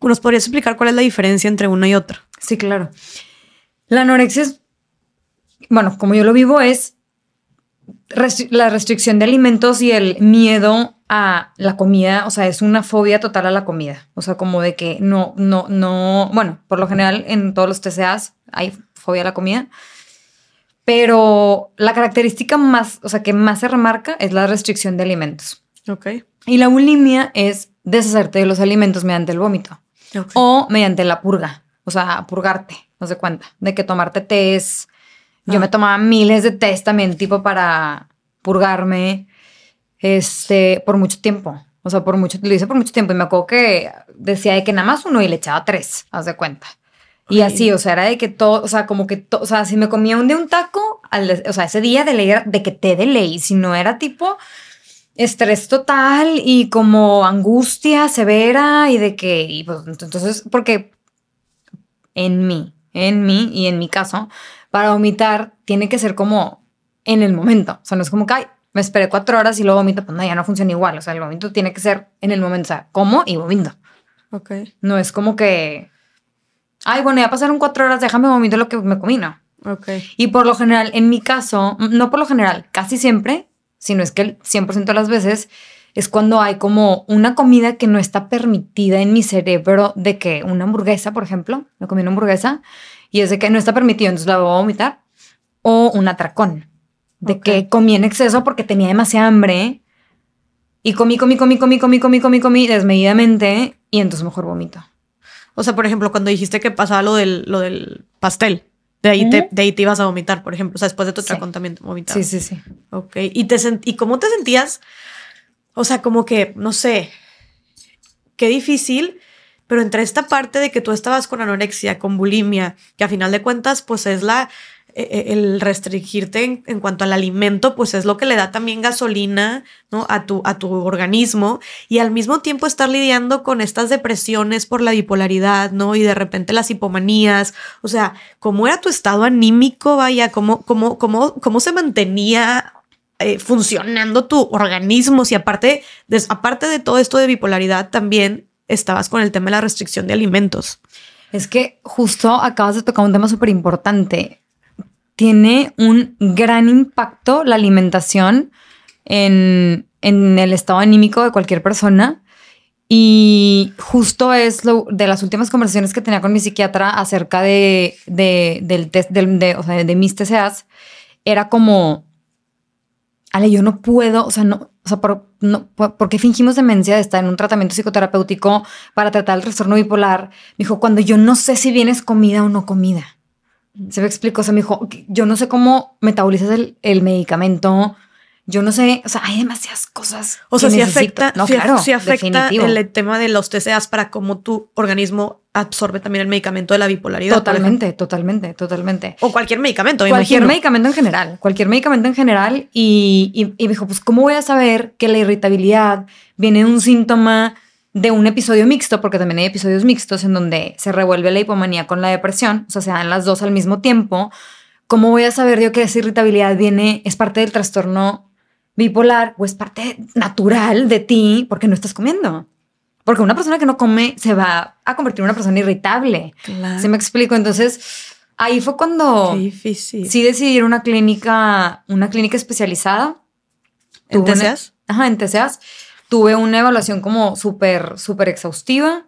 ¿Nos podrías explicar cuál es la diferencia entre uno y otro? Sí, claro. La anorexia es, bueno, como yo lo vivo, es restri- la restricción de alimentos y el miedo a la comida, o sea, es una fobia total a la comida. O sea, como de que no, no, no, bueno, por lo general en todos los TCAs hay fobia a la comida. Pero la característica más, o sea, que más se remarca es la restricción de alimentos. Ok. Y la bulimia es deshacerte de los alimentos mediante el vómito o mediante la purga, o sea, purgarte, no sé cuenta, de que tomarte tés. Yo Ah. me tomaba miles de tés también, tipo para purgarme, este, por mucho tiempo. O sea, por mucho, lo hice por mucho tiempo y me acuerdo que decía de que nada más uno y le echaba tres, haz de cuenta. Y Ok. así, o sea, era de que todo, o sea, como que, to- o sea, si me comía un de un taco, al o sea, ese día de ley era de que té de ley, si no era tipo estrés total y como angustia severa y de que, y pues, entonces, porque en mí, en mí y en mi caso, para vomitar tiene que ser como en el momento, o sea, no es como que, ay, me esperé cuatro horas y luego vomito, pues no, ya no funciona igual, o sea, el vómito tiene que ser en el momento, o sea, como y vomito. Ok. No es como que, ay, bueno, ya pasaron cuatro horas, déjame vomito lo que me comí, no. Ok. Y por lo general, en mi caso, mm, no por lo general, casi siempre, si no es que el 100% de las veces, es cuando hay como una comida que no está permitida en mi cerebro de que una hamburguesa, por ejemplo, me comí una hamburguesa y es de que no está permitido, entonces la voy a vomitar, o un atracón, de que comí en exceso porque tenía demasiada hambre y comí, comí, comí, comí, comí, comí, comí, comí desmedidamente y entonces mejor vomito. O sea, por ejemplo, cuando dijiste que pasaba lo del, lo del pastel, de ahí, te, Ujú. de ahí te ibas a vomitar, por ejemplo. O sea, después de tu Sí. atracón vomitar. Sí, sí, sí. Ok. ¿Y, te ¿Y cómo te sentías? O sea, como que, no sé, qué difícil, pero entre esta parte de que tú estabas con anorexia, con bulimia, que a final de cuentas, pues es la, eh, eh, el restringirte en, cuanto al alimento, pues es lo que le da también gasolina, ¿no? A tu, a tu organismo y al mismo tiempo estar lidiando con estas depresiones por la bipolaridad, ¿no? Y de repente las hipomanías, o sea, ¿cómo era tu estado anímico? Vaya, ¿cómo, cómo, cómo, cómo se mantenía eh, funcionando tu organismo? Si aparte, des- aparte de todo esto de bipolaridad, también estabas con el tema de la restricción de alimentos. Es que justo acabas de tocar un tema súper importante. Tiene un gran impacto la alimentación en, en el estado anímico de cualquier persona. Y justo es lo, de las últimas conversaciones que tenía con mi psiquiatra acerca de, de, del test, de, de mis TCAs. Era como, Ale, yo no puedo, o sea, no, o sea, por, no, por, ¿por qué fingimos demencia de estar en un tratamiento psicoterapéutico para tratar el trastorno bipolar? Me dijo, cuando yo no sé si vienes comida o no comida. Se me explicó, o sea, me dijo, yo no sé cómo metabolizas el, el medicamento, yo no sé, o sea, hay demasiadas cosas. O sea, necesito. afecta, No, sí, claro, sí afecta el tema de los TCAs para cómo tu organismo absorbe también el medicamento de la bipolaridad. Totalmente, totalmente, totalmente. O cualquier medicamento, me cualquier medicamento en general, cualquier medicamento en general. Y, y- y me dijo, pues, ¿cómo voy a saber que la irritabilidad viene de un síntoma de un episodio mixto? Porque también hay episodios mixtos en donde se revuelve la hipomanía con la depresión, o sea, se dan las dos al mismo tiempo. ¿Cómo voy a saber yo que esa irritabilidad viene, es parte del trastorno bipolar o es parte natural de ti porque no estás comiendo? Porque una persona que no come se va a convertir en una persona irritable. Claro. ¿Se me explico? Entonces, ahí fue cuando Qué difícil. sí decidí ir a una clínica, una clínica especializada. ¿En TCAs? Ajá, en TCAs. Tuve una evaluación como súper, súper exhaustiva.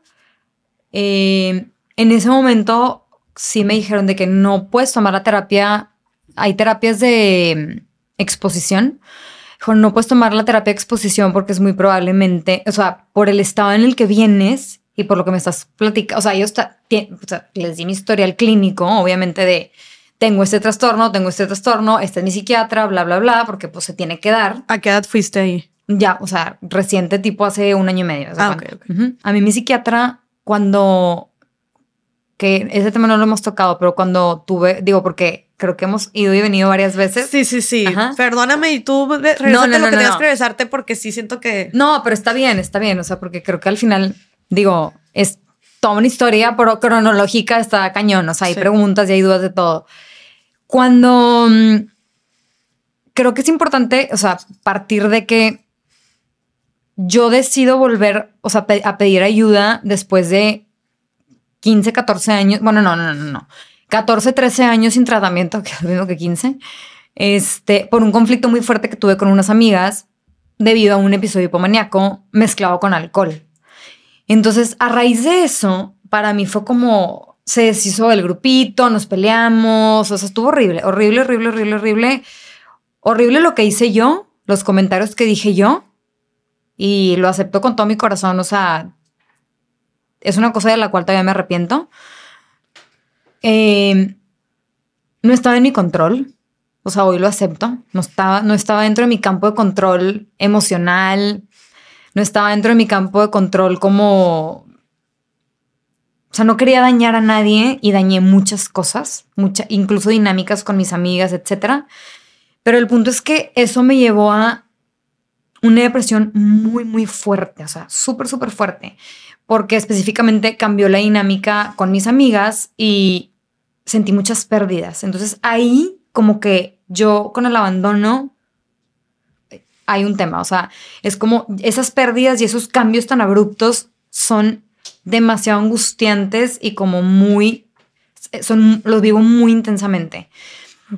Eh, en ese momento sí me dijeron de que no puedes tomar la terapia. Hay terapias de mm, exposición. Dijo, no puedes tomar la terapia de exposición porque es muy probablemente, o sea, por el estado en el que vienes y por lo que me estás platicando. O sea, ta- tien- o sea, les di mi historial clínico, obviamente, de tengo este trastorno, tengo este trastorno, este es mi psiquiatra, bla, bla, bla, porque pues se tiene que dar. ¿A qué edad fuiste ahí? Ya, o sea, reciente, tipo hace un año y medio. ¿haz de Ah, cuenta? ok, ok. Ujú. A mí mi psiquiatra, cuando, que ese tema no lo hemos tocado, pero cuando tuve, digo, porque creo que hemos ido y venido varias veces. Sí, sí, sí. Ajá. Perdóname y tú regresate No, no, lo no, que no, tengas no. que regresarte porque sí siento que... No, pero está bien, está bien. O sea, porque creo que al final, digo, es toda una historia pero cronológica, está cañón. O sea, hay Sí. preguntas y hay dudas de todo. Cuando mm, creo que es importante, o sea, partir de que yo decido volver, o sea, a pedir ayuda después de 15, 14 años. Bueno, no, no, no, no. 14, 13 años sin tratamiento, [LAUGHS] que es lo mismo que 15. Este, por un conflicto muy fuerte que tuve con unas amigas debido a un episodio hipomaníaco mezclado con alcohol. Entonces, a raíz de eso, para mí fue como se deshizo el grupito, nos peleamos, o sea, estuvo horrible, horrible, horrible, horrible, horrible. Horrible lo que hice yo, los comentarios que dije yo, y lo acepto con todo mi corazón, o sea, es una cosa de la cual todavía me arrepiento. Eh, no estaba en mi control, o sea, hoy lo acepto, no estaba, no estaba dentro de mi campo de control emocional, no estaba dentro de mi campo de control como... O sea, no quería dañar a nadie y dañé muchas cosas, mucha, incluso dinámicas con mis amigas, etcétera. Pero el punto es que eso me llevó a una depresión muy, muy fuerte, o sea, súper, súper fuerte, porque específicamente cambió la dinámica con mis amigas y sentí muchas pérdidas. Entonces ahí como que yo con el abandono hay un tema, o sea, es como esas pérdidas y esos cambios tan abruptos son demasiado angustiantes y como muy, son, los vivo muy intensamente.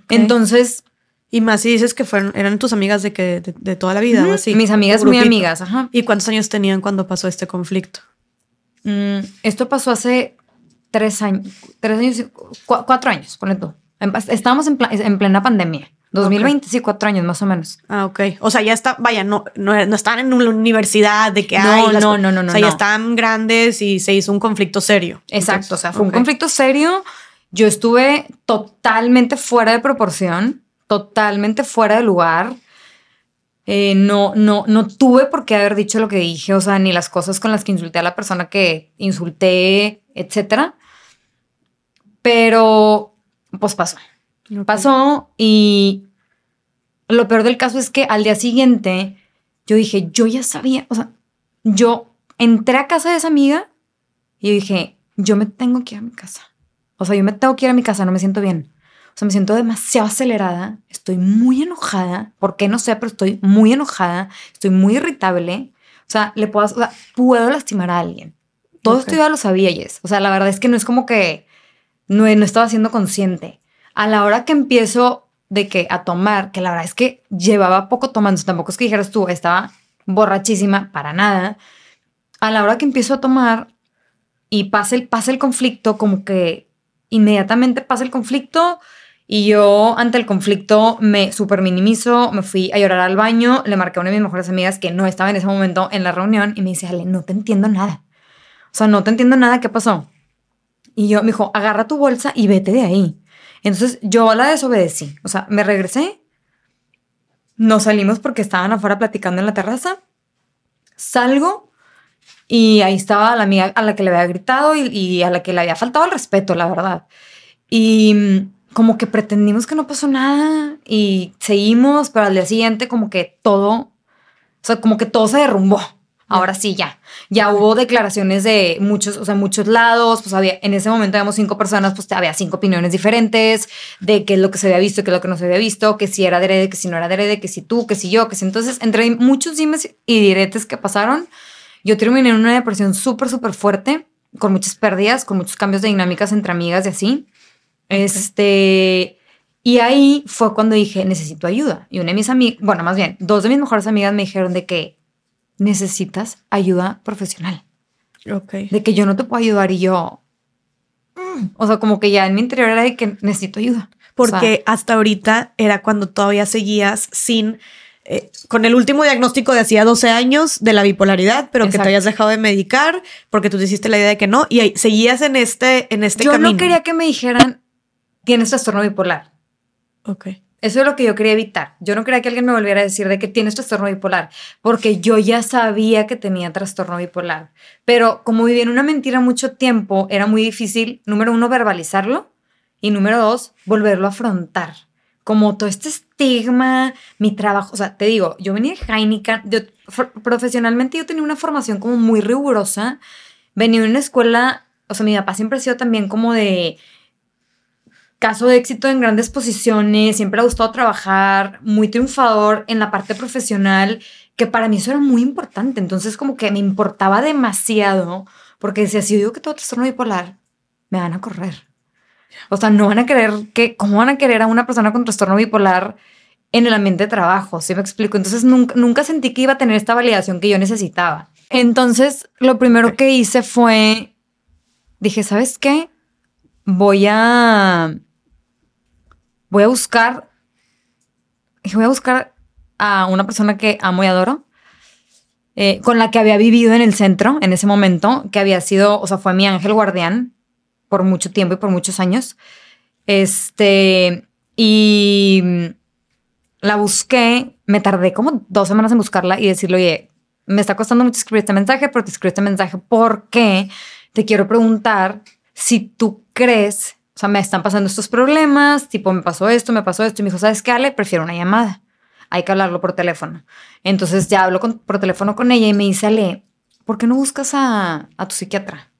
Entonces, Y más si dices que fueron, eran tus amigas de que de, de toda la vida o así. mis amigas muy amigas, ajá. ¿Y cuántos años tenían cuando pasó este conflicto? Mm, esto pasó hace tres años, tres años, cu- cuatro años, ponle tú. Estábamos en, plena pandemia. 2020, sí, cuatro años más o menos. Ah, ok. O sea, ya está, vaya, no, no, no estaban en una universidad de que No, hay. las no, co- no, no, O no, sea, ya no. estaban grandes y se hizo un conflicto serio. Exacto, o sea, fue un conflicto serio. Yo estuve totalmente fuera de proporción, totalmente fuera de lugar. Eh, no, no, no tuve por qué haber dicho lo que dije, o sea, ni las cosas con las que insulté a la persona que insulté, etcétera. Pero, pues pasó. Pasó y lo peor del caso es que al día siguiente yo dije, yo ya sabía, o sea, yo entré a casa de esa amiga y yo dije, yo me tengo que ir a mi casa. O sea, yo me tengo que ir a mi casa, no me siento bien. O sea, me siento demasiado acelerada, estoy muy enojada, ¿por qué no sé? Pero estoy muy enojada, estoy muy irritable. O sea, le puedo, o sea, puedo lastimar a alguien. Todo Ok. esto ya lo sabía, Jess. O sea, la verdad es que no es como que no, no estaba siendo consciente. A la hora que empiezo de que a tomar, que la verdad es que llevaba poco tomando, tampoco es que dijeras tú, estaba borrachísima, para nada. A la hora que empiezo a tomar y pasa el, pasa el conflicto, como que inmediatamente pasa el conflicto y yo ante el conflicto me super minimizo, me fui a llorar al baño, le marqué a una de mis mejores amigas que no estaba en ese momento en la reunión y me dice, Ale, no te entiendo nada. O sea, no te entiendo nada, ¿qué pasó? Y yo me dijo, agarra tu bolsa y vete de ahí. Entonces yo la desobedecí. O sea, me regresé. Nos salimos porque estaban afuera platicando en la terraza. Salgo y ahí estaba la amiga a la que le había gritado y, y a la que le había faltado el respeto, la verdad. Y como que pretendimos que no pasó nada y seguimos, pero al día siguiente como que todo, o sea, como que todo se derrumbó. Ahora sí, ya. Ya hubo declaraciones de muchos, o sea, muchos lados, pues había, en ese momento habíamos cinco personas, pues había cinco opiniones diferentes de qué es lo que se había visto, qué es lo que no se había visto, que si era adrede, que si no era adrede, que si tú, que si yo, que si entonces, entre muchos dimes y diretes que pasaron, yo terminé en una depresión súper, súper fuerte, con muchas pérdidas, con muchos cambios de dinámicas entre amigas y así. Este, y ahí fue cuando dije, necesito ayuda. Y una de mis amigas, bueno, más bien, dos de mis mejores amigas me dijeron de que necesitas ayuda profesional, Ok. de que yo no te puedo ayudar y yo, mm, o sea, como que ya en mi interior era de que necesito ayuda. Porque hasta ahorita era cuando todavía seguías sin, eh, con el último diagnóstico de hacía 12 años de la bipolaridad, pero que te habías dejado de medicar porque tú te hiciste la idea de que no y ahí seguías en este, en este yo camino. no quería que me dijeran, tienes trastorno bipolar. Ok. Eso es lo que yo quería evitar. Yo no quería que alguien me volviera a decir de que tienes trastorno bipolar, porque yo ya sabía que tenía trastorno bipolar. Pero como viví en una mentira mucho tiempo, era muy difícil, número uno, verbalizarlo Y número dos, volverlo a afrontar. Como todo este estigma, mi trabajo, o sea, te digo, yo venía de Heineken, yo, profesionalmente yo tenía una formación como muy rigurosa, venía de una escuela, o sea, mi papá siempre ha sido también como de caso de éxito en grandes posiciones, siempre ha gustado trabajar, muy triunfador en la parte profesional, que para mí eso era muy importante, entonces como que me importaba demasiado, porque decía, si yo digo que todo trastorno bipolar, me van a correr. O sea, no van a querer que, ¿cómo van a querer a una persona con trastorno bipolar en el ambiente de trabajo? ¿Sí me explico? Entonces nunca, nunca sentí que iba a tener esta validación que yo necesitaba. Entonces, lo primero que hice fue, dije, ¿sabes qué? Voy a, voy a buscar, voy a buscar a una persona que amo y adoro, eh, con la que había vivido en el centro en ese momento, que había sido, o sea, fue mi ángel guardián por mucho tiempo y por muchos años. Este, y la busqué, me tardé como dos semanas en buscarla y decirle, oye, me está costando mucho escribir este mensaje, pero te escribo este mensaje porque te quiero preguntar si tú crees, o sea, me están pasando estos problemas, tipo, me pasó esto, me pasó esto, y me dijo, ¿sabes qué, Ale? Prefiero una llamada. Hay que hablarlo por teléfono. Entonces ya hablo por teléfono con ella y me dice, Ale, ¿por qué no buscas a, a tu psiquiatra?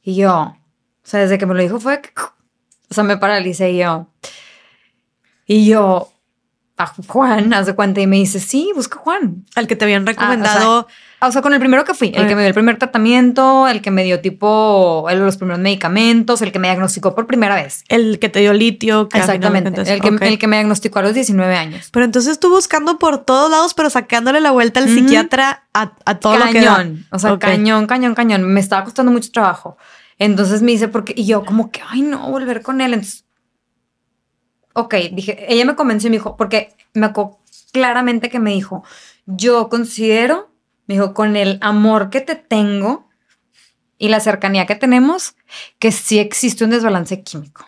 Y yo, o sea, desde que me lo dijo fue, o sea, me paralicé y yo. Y yo, a Juan, hace cuenta, y me dice, sí, busca a Juan. Al que te habían recomendado. Ah, o, sea, con el primero que fui, el que me dio el primer tratamiento, el que me dio tipo los primeros medicamentos, el que me diagnosticó por primera vez. El que te dio litio. Exactamente, el, que, el que me diagnosticó a los 19 años. Pero entonces tú buscando por todos lados, pero sacándole la vuelta al psiquiatra a, a todo cañón, lo que da. O sea, cañón, cañón, cañón. Me estaba costando mucho trabajo. Entonces me dice, porque, y yo como que, ay, no, volver con él. Entonces, ok, dije, ella me convenció y me dijo, porque me acuerdo claramente que me dijo, yo considero, me dijo, con el amor que te tengo y la cercanía que tenemos, que sí existe un desbalance químico.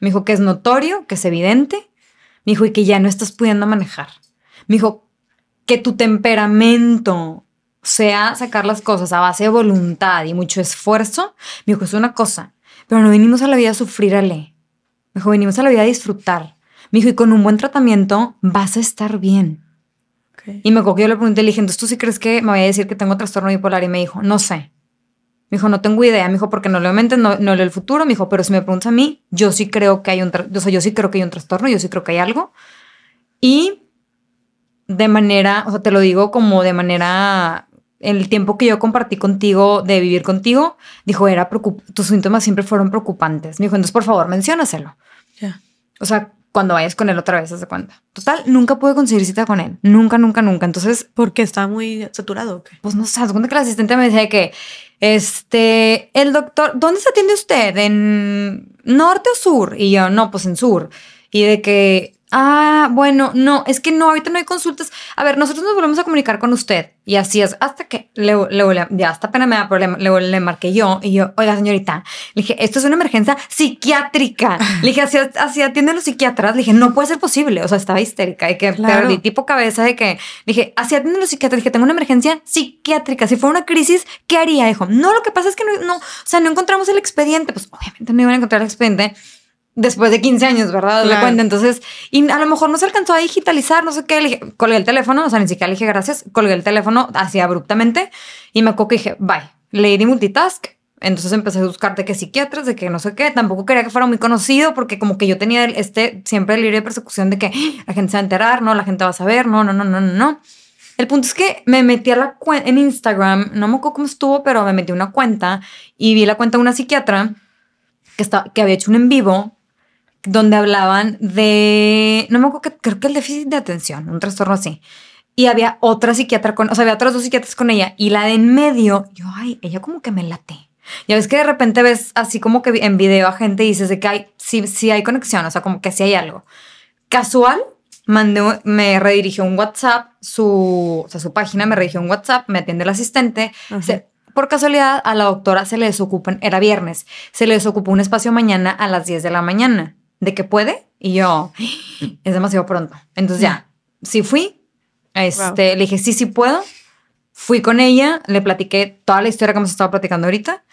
Me dijo que es notorio, que es evidente. Me dijo, y que ya no estás pudiendo manejar. Me dijo, que tu temperamento sea sacar las cosas a base de voluntad y mucho esfuerzo, me dijo, es una cosa, pero no venimos a la vida a sufrir, Ale. Me dijo, venimos a la vida a disfrutar. Me dijo, y con un buen tratamiento vas a estar bien. Y me acuerdo que yo le pregunté, le dije, entonces tú sí crees que me voy a decir que tengo trastorno bipolar? Y me dijo, no sé. Me dijo, no tengo idea. Me dijo, porque no le mente, no, no leo el futuro. Me dijo, pero si me preguntas a mí, yo sí creo que hay un, o sea, yo sí creo que hay un trastorno, yo sí creo que hay algo. Y de manera, o sea, te lo digo como de manera el tiempo que yo compartí contigo de vivir contigo, dijo, era tus síntomas siempre fueron preocupantes. Me dijo, entonces por favor, menciónaselo. Ya. O sea, cuando vayas con él otra vez, ¿se cuenta? Total, nunca pude conseguir cita con él. Nunca, nunca, nunca. Entonces. Porque está muy saturado. Pues no sé, cuenta que la asistente me decía que, este, el doctor, ¿dónde se atiende usted? ¿En norte o sur? Y yo, no, pues en sur. Y de que, Ah, bueno, no, es que no, ahorita no hay consultas. A ver, nosotros nos volvemos a comunicar con usted. Y así es, hasta que luego, le, ya hasta pena me da problema. Luego le marqué yo y yo, oiga, señorita, le dije, esto es una emergencia psiquiátrica. [LAUGHS] Le dije, así, así atienden los psiquiatras. Le dije, no puede ser posible. O sea, estaba histérica y que perdí tipo cabeza de que, le dije, así atienden los psiquiatras. Le dije, tengo una emergencia psiquiátrica. Si fuera una crisis, ¿qué haría? Dijo, no, lo que pasa es que no, no, o sea, no encontramos el expediente. Pues obviamente no iban a encontrar el expediente después de 15 años, ¿verdad? Le cuenta. Entonces, y a lo mejor no se alcanzó a digitalizar, no sé qué. Le dije, colgué el teléfono, o sea, ni siquiera le dije gracias, colgué el teléfono así abruptamente y me acuerdo que dije, bye, lady multitask. Entonces empecé a buscar de qué psiquiatras, de que no sé qué. Tampoco quería que fuera muy conocido porque como que yo tenía este siempre el libre de persecución de que ¡Ah! la gente se va a enterar, no, la gente va a saber, no, no, no, no, no, no. El punto es que me metí a la cuenta en Instagram, no me acuerdo cómo estuvo, pero me metí una cuenta y vi la cuenta de una psiquiatra que, está, que había hecho un en vivo donde hablaban de, no me acuerdo, que, creo que el déficit de atención, un trastorno así. Y había otra psiquiatra con, o sea, había otras dos psiquiatras con ella. Y la de en medio, yo, ay, ella como que me late. Ya ves que de repente ves así como que en video a gente y dices de que hay, sí, sí hay conexión, o sea, como que sí hay algo. Casual, mandé, me redirigió un WhatsApp, su, o sea, su página me redirigió un WhatsApp, me atiende el asistente. por casualidad, a la doctora se le desocupan, era viernes, se le desocupó un espacio mañana a las 10 de la mañana de que puede y yo, es demasiado pronto. Entonces ya, sí fui, este, le dije, sí, sí puedo. Fui con ella, le platiqué toda la historia que hemos estado platicando ahorita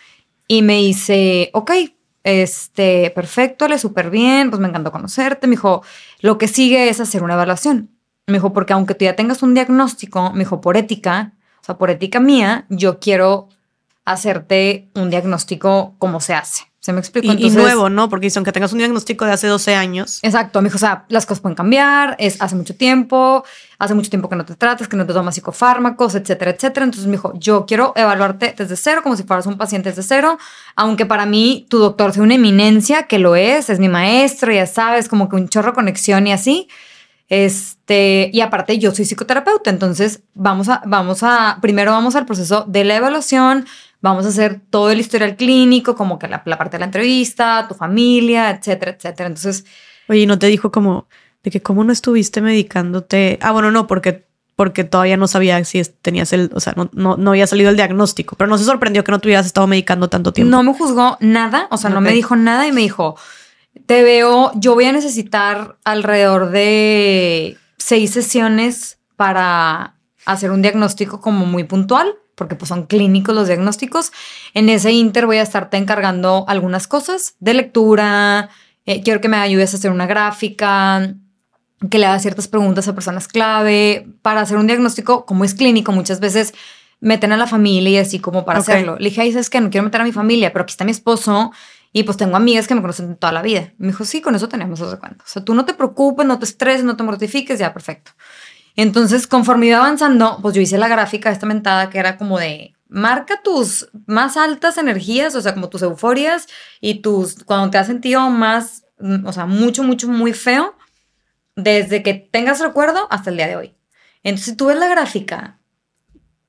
y me dice, ok, este, perfecto, le súper bien, pues me encantó conocerte. Me dijo, lo que sigue es hacer una evaluación. Me dijo, porque aunque tú ya tengas un diagnóstico, me dijo, por ética, o sea, por ética mía, yo quiero hacerte un diagnóstico como se hace. ¿Se me explico? Y, y nuevo, ¿no? Porque aunque tengas un diagnóstico de hace 12 años. Exacto. Me dijo, o sea, las cosas pueden cambiar, es hace mucho tiempo, hace mucho tiempo que no te tratas, que no te tomas psicofármacos, etcétera, etcétera. Entonces me dijo, yo quiero evaluarte desde cero, como si fueras un paciente desde cero, aunque para mí tu doctor sea una eminencia, que lo es, es mi maestro, ya sabes, como que un chorro conexión y así. Este, y aparte yo soy psicoterapeuta, entonces vamos a, vamos a, primero vamos al proceso de la evaluación, vamos a hacer todo el historial clínico, como que la, parte de la entrevista, tu familia, etcétera, etcétera. Entonces... Oye, ¿no te dijo como de que cómo no estuviste medicándote? Ah, bueno, no, porque porque todavía no sabía si tenías el, o sea, no, no, no, había salido el diagnóstico, pero no se sorprendió que no tuvieras estado medicando tanto tiempo. No me juzgó nada, o sea, no me dijo nada y me dijo, te veo, yo voy a necesitar alrededor de seis sesiones para hacer un diagnóstico como muy puntual porque pues son clínicos los diagnósticos. En ese inter voy a estarte encargando algunas cosas de lectura, eh, quiero que me ayudes a hacer una gráfica, que le haga ciertas preguntas a personas clave, para hacer un diagnóstico, como es clínico, muchas veces meten a la familia y así como para hacerlo. Le dije, ay, ¿sabes qué? No quiero meter a mi familia, pero aquí está mi esposo y pues tengo amigas que me conocen toda la vida. Me dijo, sí, con eso tenemos otro cuento. O sea, tú no te preocupes, no te estreses, no te mortifiques, ya, perfecto. Entonces, conforme iba avanzando, pues yo hice la gráfica esta mentada que era como de marca tus más altas energías, o sea, como tus euforias y tus, cuando te has sentido más, mm, o sea, mucho, mucho, muy feo, desde que tengas recuerdo hasta el día de hoy. Entonces, si tú ves la gráfica,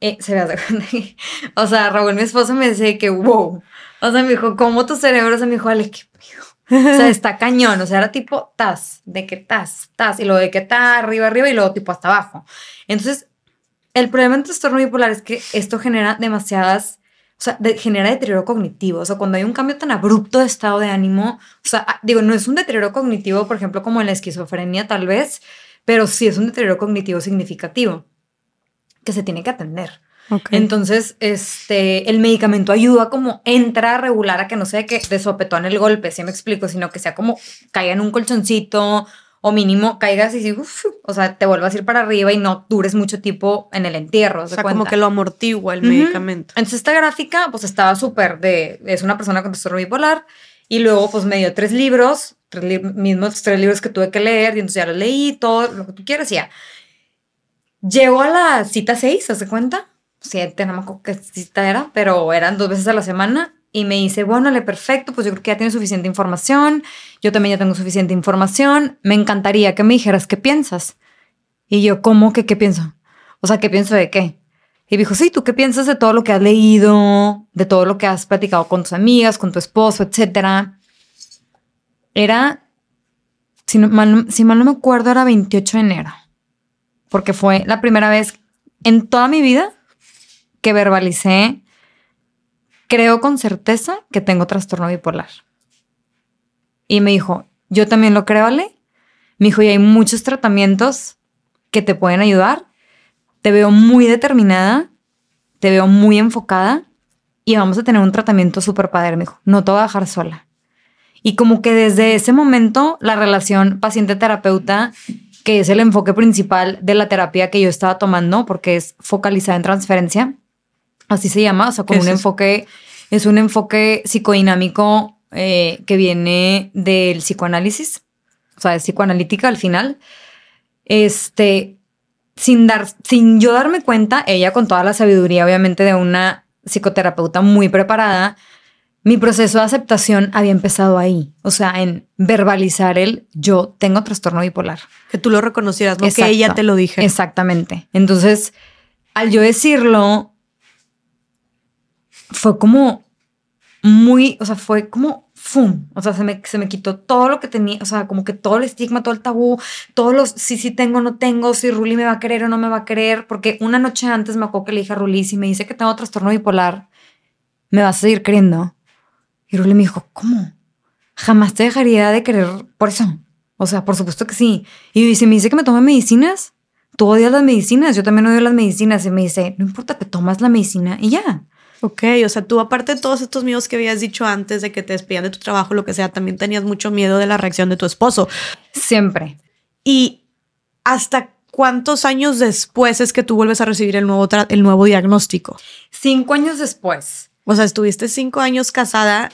eh, se ve, [LAUGHS] o sea, Raúl, mi esposo me dice que, wow, o sea, me dijo, ¿cómo tu cerebro? se me dijo, Ale, qué o sea, está cañón. O sea, era tipo tas, de que tas, tas, y lo de que ta arriba, arriba, y luego tipo hasta abajo. Entonces, el problema en trastorno bipolar es que esto genera demasiadas, o sea, genera deterioro cognitivo. O sea, cuando hay un cambio tan abrupto de estado de ánimo, o sea, ah, digo, no es un deterioro cognitivo, por ejemplo, como en la esquizofrenia, tal vez, pero sí es un deterioro cognitivo significativo que se tiene que atender. Entonces, este, el medicamento ayuda como entra a regular a que no sea que de sopetón el golpe, si me explico, sino que sea como caiga en un colchoncito o mínimo caigas y o sea, te vuelvas a ir para arriba y no dures mucho tiempo en el entierro. O sea, como que lo amortigua el medicamento. Entonces, esta gráfica, pues estaba súper de, es una persona con trastorno bipolar y luego, pues me dio tres libros, tres mismos tres libros que tuve que leer y entonces ya los leí, todo lo que tú quieras y ya. Llego a la cita seis, ¿se cuenta? Siete, no me acuerdo qué cita era, pero eran dos veces a la semana. Y me dice, bueno, le perfecto, pues yo creo que ya tiene suficiente información, yo también ya tengo suficiente información, me encantaría que me dijeras qué piensas. Y yo, ¿cómo que qué pienso? O sea, ¿qué pienso de qué? Y dijo, sí, ¿tú qué piensas de todo lo que has leído, de todo lo que has platicado con tus amigas, con tu esposo, etcétera? Era, si, mal, si mal no me acuerdo, era 28 de enero, porque fue la primera vez en toda mi vida que verbalicé, creo con certeza que tengo trastorno bipolar. Y me dijo, yo también lo creo, Ale. Me dijo, y hay muchos tratamientos que te pueden ayudar. Te veo muy determinada, te veo muy enfocada y vamos a tener un tratamiento súper. Me dijo, no te voy a dejar sola. Y como que desde ese momento la relación paciente-terapeuta, que es el enfoque principal de la terapia que yo estaba tomando, porque es focalizada en transferencia, así se llama, o sea, como un enfoque, es un enfoque psicodinámico eh, que viene del psicoanálisis, o sea, es psicoanalítica al final. Este, sin dar, sin yo darme cuenta, ella con toda la sabiduría, obviamente, de una psicoterapeuta muy preparada, mi proceso de aceptación había empezado ahí, o sea, en verbalizar el yo tengo trastorno bipolar. Que tú lo reconocieras, no que ella te lo dije. Exactamente. Entonces, al yo decirlo, fue como muy, o sea, fue como ¡fum! O sea, se me, se me quitó todo lo que tenía, o sea, como que todo el estigma, todo el tabú, todos los sí, sí tengo, no tengo, si Ruli me va a querer o no me va a querer, porque una noche antes me acuerdo que le dije a Ruli, si me dice que tengo trastorno bipolar, me vas a seguir queriendo. Y Ruli me dijo, ¿cómo? Jamás te dejaría de querer por eso. O sea, por supuesto que sí. Y si me dice que me tome medicinas, tú odias las medicinas, yo también odio las medicinas. Y me dice, no importa, te tomas la medicina y ya. Ok, o sea, tú aparte de todos estos miedos que habías dicho antes de que te despidían de tu trabajo, lo que sea, también tenías mucho miedo de la reacción de tu esposo. Siempre. ¿Y hasta cuántos años después es que tú vuelves a recibir el nuevo, el nuevo diagnóstico? Cinco años después. O sea, estuviste cinco años casada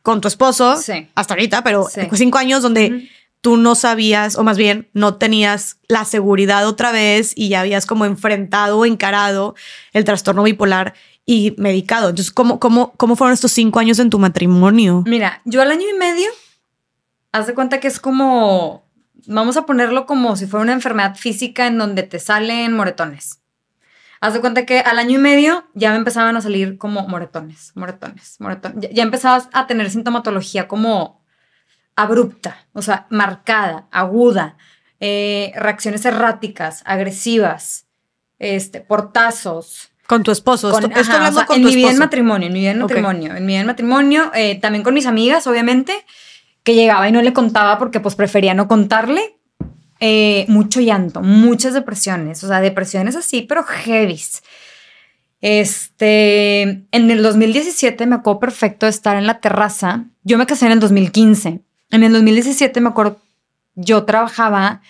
con tu esposo Sí. hasta ahorita, pero Sí. cinco años donde tú no sabías, o más bien no tenías la seguridad otra vez y ya habías como enfrentado o encarado el trastorno bipolar y medicado. Entonces, ¿cómo, cómo, cómo fueron estos cinco años en tu matrimonio? Mira, yo al año y medio, haz de cuenta que es como, vamos a ponerlo como si fuera una enfermedad física en donde te salen moretones. Haz de cuenta que al año y medio ya me empezaban a salir como moretones, moretones, moretones. Ya, empezabas a tener sintomatología como abrupta, o sea, marcada, aguda, eh, reacciones erráticas, agresivas, este, portazos, Con tu esposo. con- estoy ajá, hablando o sea, con en tu mi vida en matrimonio, en mi vida en matrimonio, en mi vida en matrimonio, eh, también con mis amigas, obviamente, que llegaba y no le contaba porque pues prefería no contarle. Eh, mucho llanto, muchas depresiones, o sea, depresiones así, pero heavies. Este, en el 2017 me acuerdo perfecto de estar en la terraza. Yo me casé en el 2015. En el 2017 me acuerdo, yo trabajaba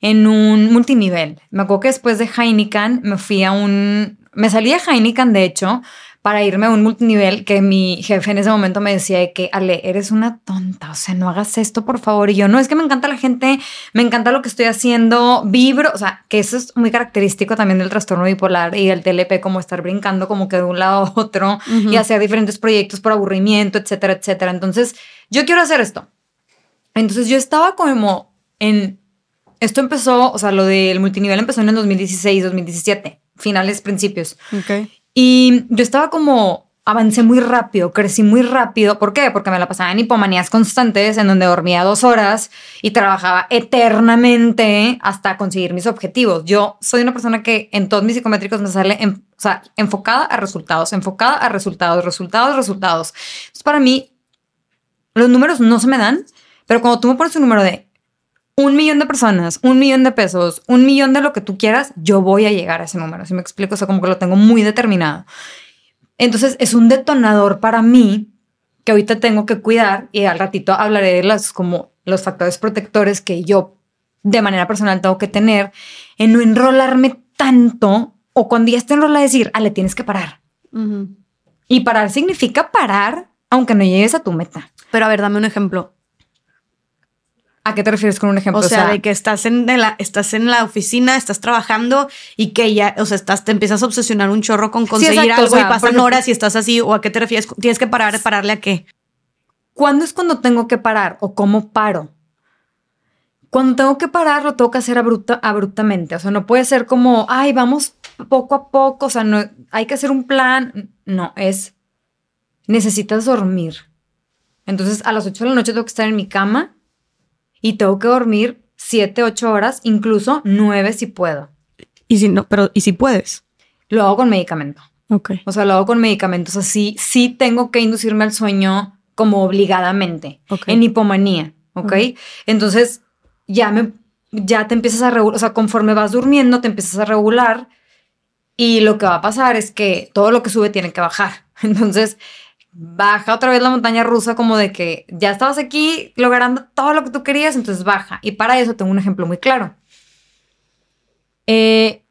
en un multinivel. Me acuerdo que después de Heineken me fui a un... Me salí de Heineken, de hecho, para irme a un multinivel que mi jefe en ese momento me decía de que, Ale, eres una tonta, o sea, no hagas esto, por favor. Y yo, no, es que me encanta la gente, me encanta lo que estoy haciendo, vibro, o sea, que eso es muy característico también del trastorno bipolar y del TLP, como estar brincando como que de un lado a otro y hacer diferentes proyectos por aburrimiento, etcétera, etcétera. Entonces, yo quiero hacer esto. Entonces, yo estaba como en... Esto empezó, o sea, lo del multinivel empezó en el 2016, 2017, finales, principios. Y yo estaba como, avancé muy rápido, crecí muy rápido. ¿Por qué? Porque me la pasaba en hipomanías constantes, en donde dormía dos horas y trabajaba eternamente hasta conseguir mis objetivos. Yo soy una persona que en todos mis psicométricos me sale, en- o sea, enfocada a resultados, enfocada a resultados, resultados, resultados. Entonces, para mí, los números no se me dan, pero cuando tú me pones un número de un millón de personas, un millón de pesos, un millón de lo que tú quieras, yo voy a llegar a ese número. Si me explico, o sea, como que lo tengo muy determinado. Entonces es un detonador para mí que ahorita tengo que cuidar y al ratito hablaré de los, como los factores protectores que yo de manera personal tengo que tener en no enrolarme tanto o cuando ya esté enrolada decir, ah, le tienes que parar. Y parar significa parar aunque no llegues a tu meta. Pero a ver, dame un ejemplo. ¿A qué te refieres con un ejemplo? O sea, de que estás en, de la, estás en la oficina, estás trabajando y que ya, o sea, estás, te empiezas a obsesionar un chorro con conseguir exacto, algo o sea, y pasan horas y estás así, o a qué te refieres, tienes que parar, pararle a qué. ¿Cuándo es cuando tengo que parar o cómo paro? Cuando tengo que parar, lo tengo que hacer abrupta- abruptamente. O sea, no puede ser como, ay, vamos poco a poco. O sea, no, hay que hacer un plan. No, es, necesitas dormir. Entonces, a las 8 de la noche tengo que estar en mi cama y tengo que dormir 7, 8 horas, incluso 9 si puedo. Y si no, pero, y si puedes. Lo hago con medicamento. Ok. O sea, lo hago con medicamentos así. Sí tengo que inducirme al sueño como obligadamente. Ok. En hipomanía. ¿Ok? Ujú. Entonces, ya me, ya te empiezas a regular. O sea, conforme vas durmiendo, te empiezas a regular. Y lo que va a pasar es que todo lo que sube tiene que bajar. [LAUGHS] Entonces, baja otra vez la montaña rusa como de que ya estabas aquí logrando todo lo que tú querías, entonces baja. Y para eso tengo un ejemplo muy claro. Eh,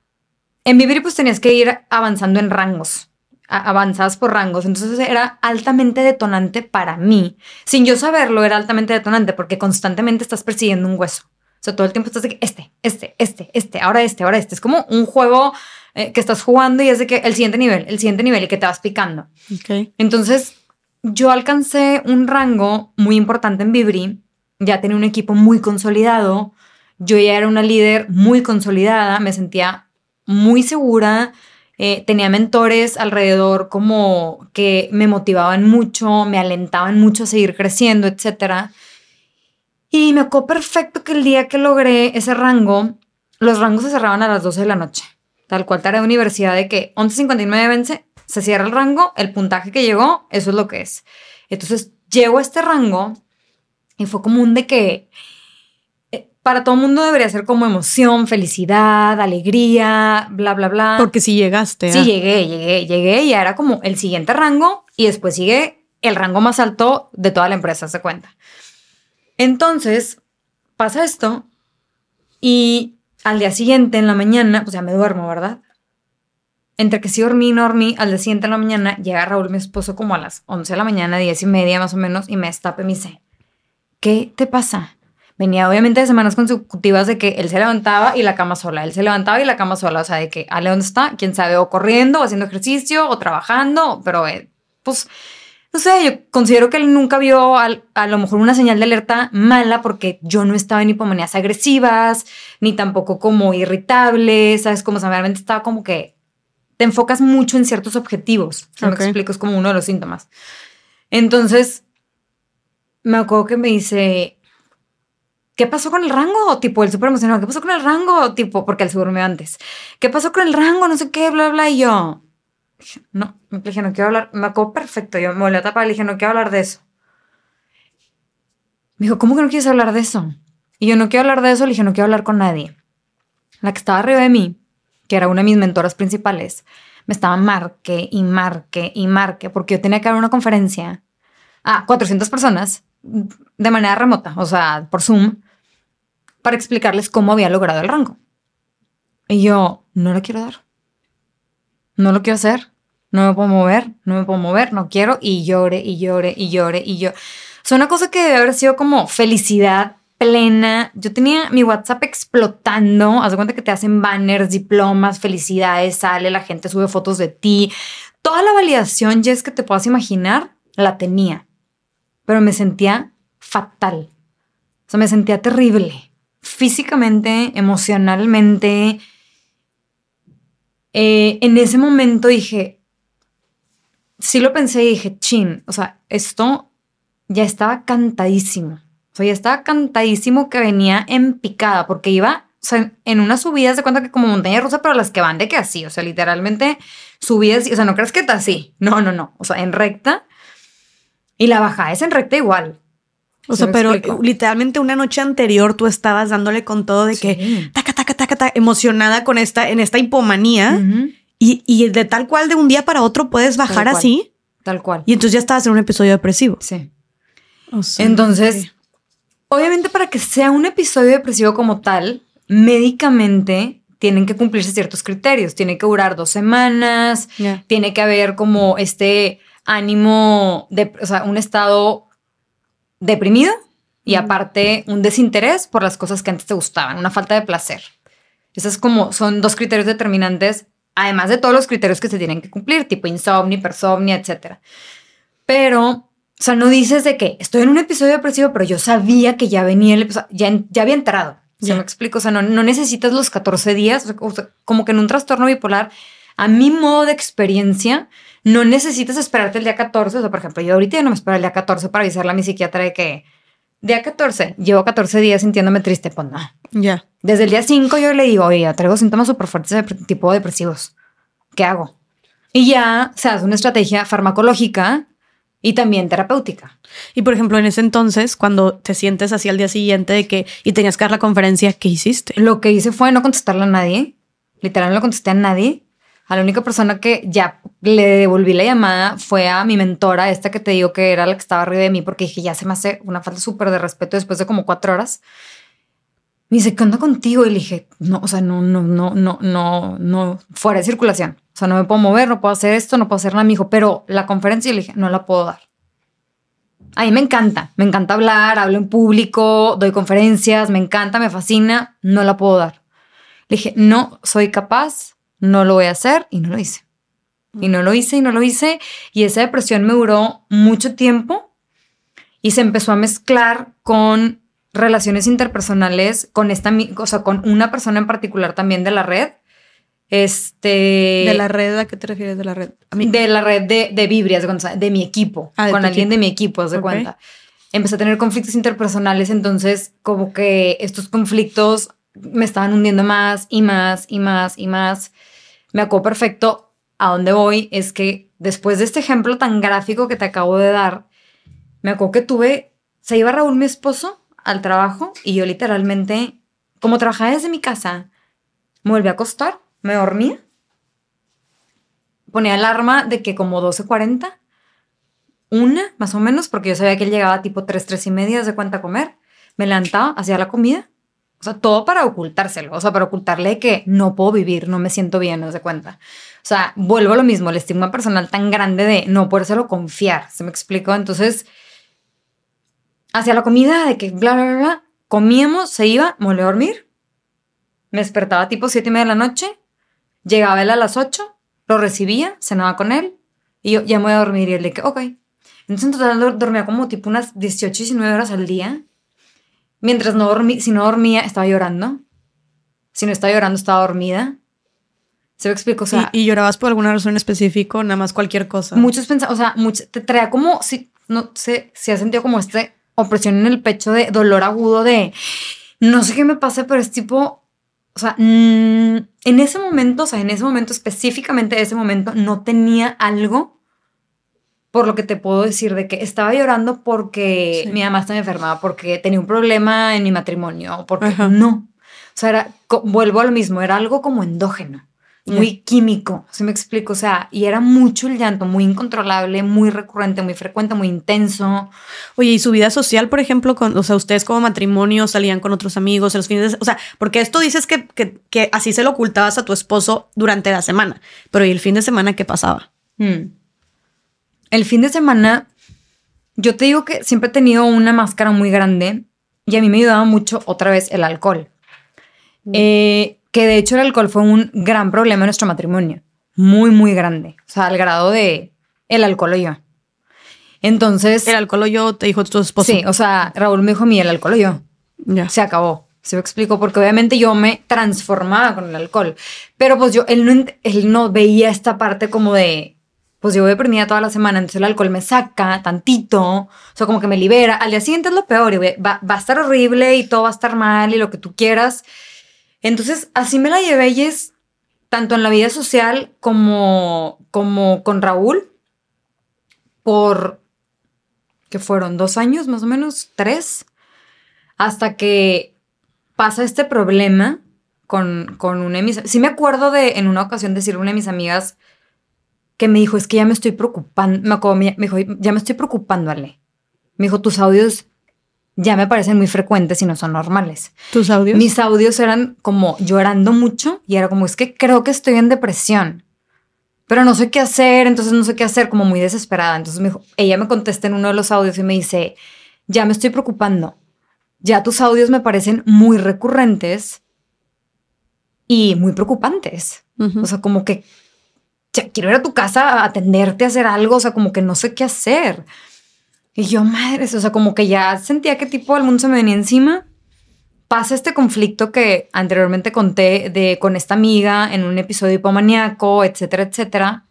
en Vivir pues tenías que ir avanzando en rangos, a- avanzabas por rangos, entonces era altamente detonante para mí. Sin yo saberlo era altamente detonante porque constantemente estás persiguiendo un hueso. O sea, todo el tiempo estás de este, este, este, este, ahora este, ahora este. Es como un juego eh, que estás jugando y es de que el siguiente nivel, el siguiente nivel y que te vas picando. Entonces, yo alcancé un rango muy importante en Vibri, ya tenía un equipo muy consolidado, yo ya era una líder muy consolidada, me sentía muy segura, eh, tenía mentores alrededor como que me motivaban mucho, me alentaban mucho a seguir creciendo, etc. Y me acuerdo perfecto que el día que logré ese rango, los rangos se cerraban a las 12 de la noche. Tal cual tarea de universidad de que 11.59 vence, se cierra el rango, el puntaje que llegó, eso es lo que es. Entonces llego a este rango y fue como un de que... eh, para todo el mundo debería ser como emoción, felicidad, alegría, bla, bla, bla. Porque si llegaste. Sí, ah. llegué, llegué, llegué y era como el siguiente rango y después sigue el rango más alto de toda la empresa, se cuenta. Entonces, pasa esto y al día siguiente, en la mañana, pues ya me duermo, ¿verdad? Entre que sí dormí y no dormí, al día siguiente en la mañana llega Raúl, mi esposo, como a las 11 de la mañana, 10 y media más o menos, y me destape y me dice, ¿qué te pasa? Venía obviamente de semanas consecutivas de que él se levantaba y la cama sola, él se levantaba y la cama sola, o sea, de que Ale, ¿dónde está? ¿Quién sabe? O corriendo, o haciendo ejercicio, o trabajando, pero eh, pues, no sé, yo considero que él nunca vio al- a lo mejor una señal de alerta mala porque yo no estaba en hipomanías agresivas, ni tampoco como irritable, ¿sabes? Como o sea, realmente estaba como que te enfocas mucho en ciertos objetivos. Si Ok. me explico, es como uno de los síntomas. Entonces, me acuerdo que me dice, ¿qué pasó con el rango? Tipo, el súper emocionado, ¿qué pasó con el rango? Tipo, porque él se durmió antes. ¿Qué pasó con el rango? No sé qué, bla, bla. Y yo, no, le dije, no quiero hablar. Me acuerdo perfecto. Yo me volví a tapar le dije, no quiero hablar de eso. Me dijo, ¿cómo que no quieres hablar de eso? Y yo no quiero hablar de eso. Le dije, no quiero hablar con nadie. La que estaba arriba de mí, que era una de mis mentoras principales, me estaba marque y marque y marque porque yo tenía que dar una conferencia a 400 personas de manera remota, o sea, por Zoom, para explicarles cómo había logrado el rango. Y yo, no lo quiero dar. No lo quiero hacer. No me puedo mover, no me puedo mover, no quiero. Y llore y llore y llore y yo. O sea, una cosa que debe haber sido como felicidad plena. Yo tenía mi WhatsApp explotando. Haz de cuenta que te hacen banners, diplomas, felicidades, sale, la gente sube fotos de ti. Toda la validación, Jess, que te puedas imaginar, la tenía. Pero me sentía fatal. O sea, me sentía terrible. Físicamente, emocionalmente. Eh, en ese momento dije, sí lo pensé y dije, chin, o sea, esto ya estaba cantadísimo. O sea, ya estaba cantadísimo que venía en picada, porque iba, o sea, en unas subidas de cuenta que como montaña rusa, pero las que van de que así, o sea, literalmente subidas, o sea, no crees que está así, no, no, no, o sea, en recta. Y la bajada es en recta igual. O ¿Sí sea, pero explico? literalmente una noche anterior tú estabas dándole con todo de que Sí. Emocionada con esta, en esta hipomanía. Y, y de tal cual de un día para otro puedes bajar así. Tal cual. Y entonces ya estabas en un episodio depresivo. Sí. O sea, Entonces, obviamente para que sea un episodio depresivo como tal, médicamente tienen que cumplirse ciertos criterios. Tiene que durar dos semanas, tiene que haber como este ánimo, de, o sea, un estado deprimido y aparte un desinterés por las cosas que antes te gustaban, una falta de placer. Esas como son dos criterios determinantes, además de todos los criterios que se tienen que cumplir, tipo insomnio, hipersomnia, etcétera. Pero, o sea, no dices de que estoy en un episodio depresivo, pero yo sabía que ya venía el episodio, ya, ya había entrado. ¿Se me explico? O sea, no, no necesitas los 14 días, o sea, como que en un trastorno bipolar, a mi modo de experiencia, no necesitas esperarte el día 14. O sea, por ejemplo, yo ahorita ya no me espero el día 14 para avisarle a mi psiquiatra de que día 14, llevo 14 días sintiéndome triste. Pues no. Ya. Desde el día 5 yo le digo, oye, traigo síntomas súper fuertes de tipo depresivos. ¿Qué hago? Y ya se hace una estrategia farmacológica y también terapéutica. Y por ejemplo, en ese entonces, cuando te sientes así al día siguiente de que y tenías que dar la conferencia, ¿qué hiciste? Lo que hice fue no contestarle a nadie. Literal, no le contesté a nadie. A la única persona que ya le devolví la llamada fue a mi mentora, esta que te digo que era la que estaba arriba de mí, porque dije, ya se me hace una falta súper de respeto después de como cuatro horas. Me dice, ¿qué onda contigo? Y le dije, no, o sea, no, no, no, no, no, no, fuera de circulación. O sea, no me puedo mover, no puedo hacer esto, no puedo hacer nada. Me dijo, pero la conferencia, y le dije, no la puedo dar. A mí me encanta, me encanta hablar, hablo en público, doy conferencias, me encanta, me fascina, no la puedo dar. Le dije, no soy capaz, no lo voy a hacer y no lo hice. Y no lo hice y no lo hice. Y esa depresión me duró mucho tiempo y se empezó a mezclar con relaciones interpersonales, con esta, o sea, con una persona en particular también de la red. Este. ¿De la red a qué te refieres de la red? A mí. De la red de, de Vibrias, de, mi equipo, Ah, de con alguien equipo. de mi equipo, haz de cuenta. Empecé a tener conflictos interpersonales, entonces como que estos conflictos me estaban hundiendo más y más y más y más. Me acuerdo perfecto a dónde voy, es que después de este ejemplo tan gráfico que te acabo de dar, me acuerdo que tuve, se iba Raúl, mi esposo, al trabajo y yo literalmente como trabajaba desde mi casa, me volví a acostar, me dormía, ponía alarma de que como 12.40, una más o menos, porque yo sabía que él llegaba tipo 3, 3 y media de cuenta a comer, me levantaba, hacía la comida, o sea, todo para ocultárselo, o sea, para ocultarle que no puedo vivir, no me siento bien, no se cuenta. O sea, vuelvo a lo mismo, el estigma personal tan grande de no podérselo confiar, ¿se me explicó? Entonces, hacía la comida de que bla, bla, bla, comíamos, se iba, me volví a dormir, me despertaba tipo siete y media de la noche, llegaba él a las 8, lo recibía, cenaba con él, y yo ya me voy a dormir, y él de que, ok. Entonces en total dormía como tipo unas 18, 19 horas al día, Mientras no dormí, si no dormía, estaba llorando. Si no estaba llorando, estaba dormida. Se lo explico, o sea. ¿Y, llorabas por alguna razón específica nada más cualquier cosa? Muchos pensaban, o sea, te traía como, si, no sé, si has sentido como este opresión en el pecho de dolor agudo de, no sé qué me pasa, pero es tipo, o sea, mm, en ese momento, o sea, en ese momento, específicamente ese momento, no tenía algo por lo que te puedo decir de que estaba llorando porque mi mamá estaba enferma, porque tenía un problema en mi matrimonio, porque no. O sea, era, vuelvo a lo mismo, era algo como endógeno, muy químico, ¿se me explico? O sea, y era mucho el llanto, muy incontrolable, muy recurrente, muy frecuente, muy intenso. Oye, ¿y su vida social, por ejemplo, con, o sea, ustedes como matrimonio salían con otros amigos en los fines de, o sea, porque esto dices que, que, así se lo ocultabas a tu esposo durante la semana, pero ¿y el fin de semana qué pasaba? Hmm el fin de semana, yo te digo que siempre he tenido una máscara muy grande y a mí me ayudaba mucho otra vez el alcohol. Mm. Eh, que de hecho el alcohol fue un gran problema en nuestro matrimonio. Muy, muy grande. O sea, al grado de el alcohol o yo. Entonces. El alcohol o yo te dijo tu esposo. Sí, o sea, Raúl me dijo a mí el alcohol o yo. Ya. Se acabó. Se me explicó porque obviamente yo me transformaba con el alcohol. Pero pues yo, él no, él no veía esta parte como de pues yo voy deprimida toda la semana, entonces el alcohol me saca tantito, o sea, como que me libera. Al día siguiente es lo peor, y va, va, a estar horrible y todo va a estar mal y lo que tú quieras. Entonces, así me la llevé y es tanto en la vida social como, como con Raúl, por, que fueron dos años más o menos, tres, hasta que pasa este problema con, con una de mis... Sí me acuerdo de en una ocasión decirle a una de mis amigas, que me dijo, es que ya me estoy preocupando, me, dijo, ya me estoy preocupando, Ale. Me dijo, tus audios ya me parecen muy frecuentes y no son normales. ¿Tus audios? Mis audios eran como llorando mucho y era como, es que creo que estoy en depresión, pero no sé qué hacer, entonces no sé qué hacer, como muy desesperada. Entonces me dijo, ella me contesta en uno de los audios y me dice, ya me estoy preocupando, ya tus audios me parecen muy recurrentes y muy preocupantes. O sea, como que quiero ir a tu casa a atenderte, a hacer algo, o sea, como que no sé qué hacer. Y yo, madre, o sea, como que ya sentía que tipo el mundo se me venía encima. Pasa este conflicto que anteriormente conté de con esta amiga en un episodio hipomaniaco, etcétera, etcétera.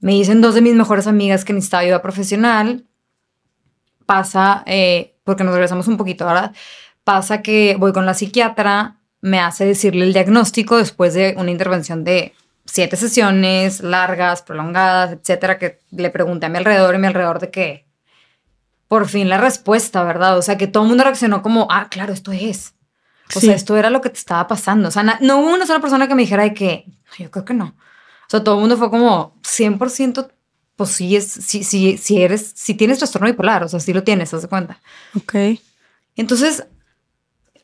Me dicen dos de mis mejores amigas que necesitaba ayuda profesional. Pasa, eh, porque nos regresamos un poquito, ¿verdad? Pasa que voy con la psiquiatra, me hace decirle el diagnóstico después de una intervención de siete sesiones largas, prolongadas, etcétera, que le pregunté a mi alrededor y mi alrededor de que por fin la respuesta, ¿verdad? O sea, que todo el mundo reaccionó como, ah, claro, esto es. O sea, esto era lo que te estaba pasando. O sea, no hubo una sola persona que me dijera de que, yo creo que no. O sea, todo el mundo fue como 100%, pues sí, es, sí, sí, sí eres, si tienes trastorno bipolar, o sea, sí lo tienes, ¿te das cuenta? Ok. Entonces,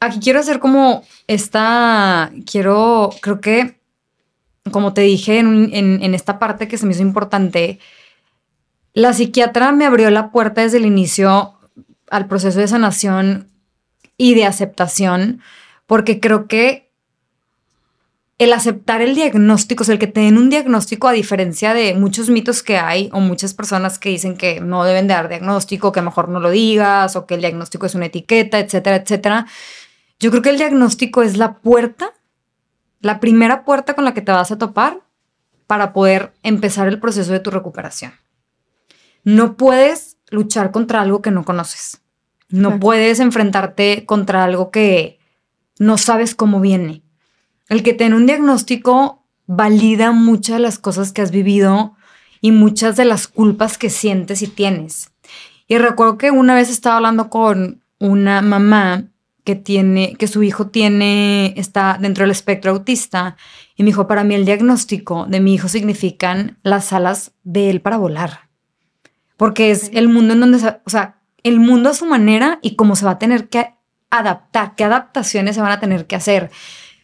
aquí quiero hacer como esta, quiero, creo que como te dije en, esta parte que se me hizo importante, la psiquiatra me abrió la puerta desde el inicio al proceso de sanación y de aceptación, porque creo que el aceptar el diagnóstico, o sea, el que te den un diagnóstico, a diferencia de muchos mitos que hay o muchas personas que dicen que no deben de dar diagnóstico, que mejor no lo digas o que el diagnóstico es una etiqueta, etcétera, etcétera. Yo creo que el diagnóstico es la puerta la primera puerta con la que te vas a topar para poder empezar el proceso de tu recuperación. No puedes luchar contra algo que no conoces. No puedes enfrentarte contra algo que no sabes cómo viene. El que tiene un diagnóstico valida muchas de las cosas que has vivido y muchas de las culpas que sientes y tienes. Y recuerdo que una vez estaba hablando con una mamá que tiene, que su hijo tiene, está dentro del espectro autista. Y me dijo, para mí el diagnóstico de mi hijo significan las alas de él para volar. Porque es el mundo en donde, o sea, el mundo a su manera y cómo se va a tener que adaptar, qué adaptaciones se van a tener que hacer.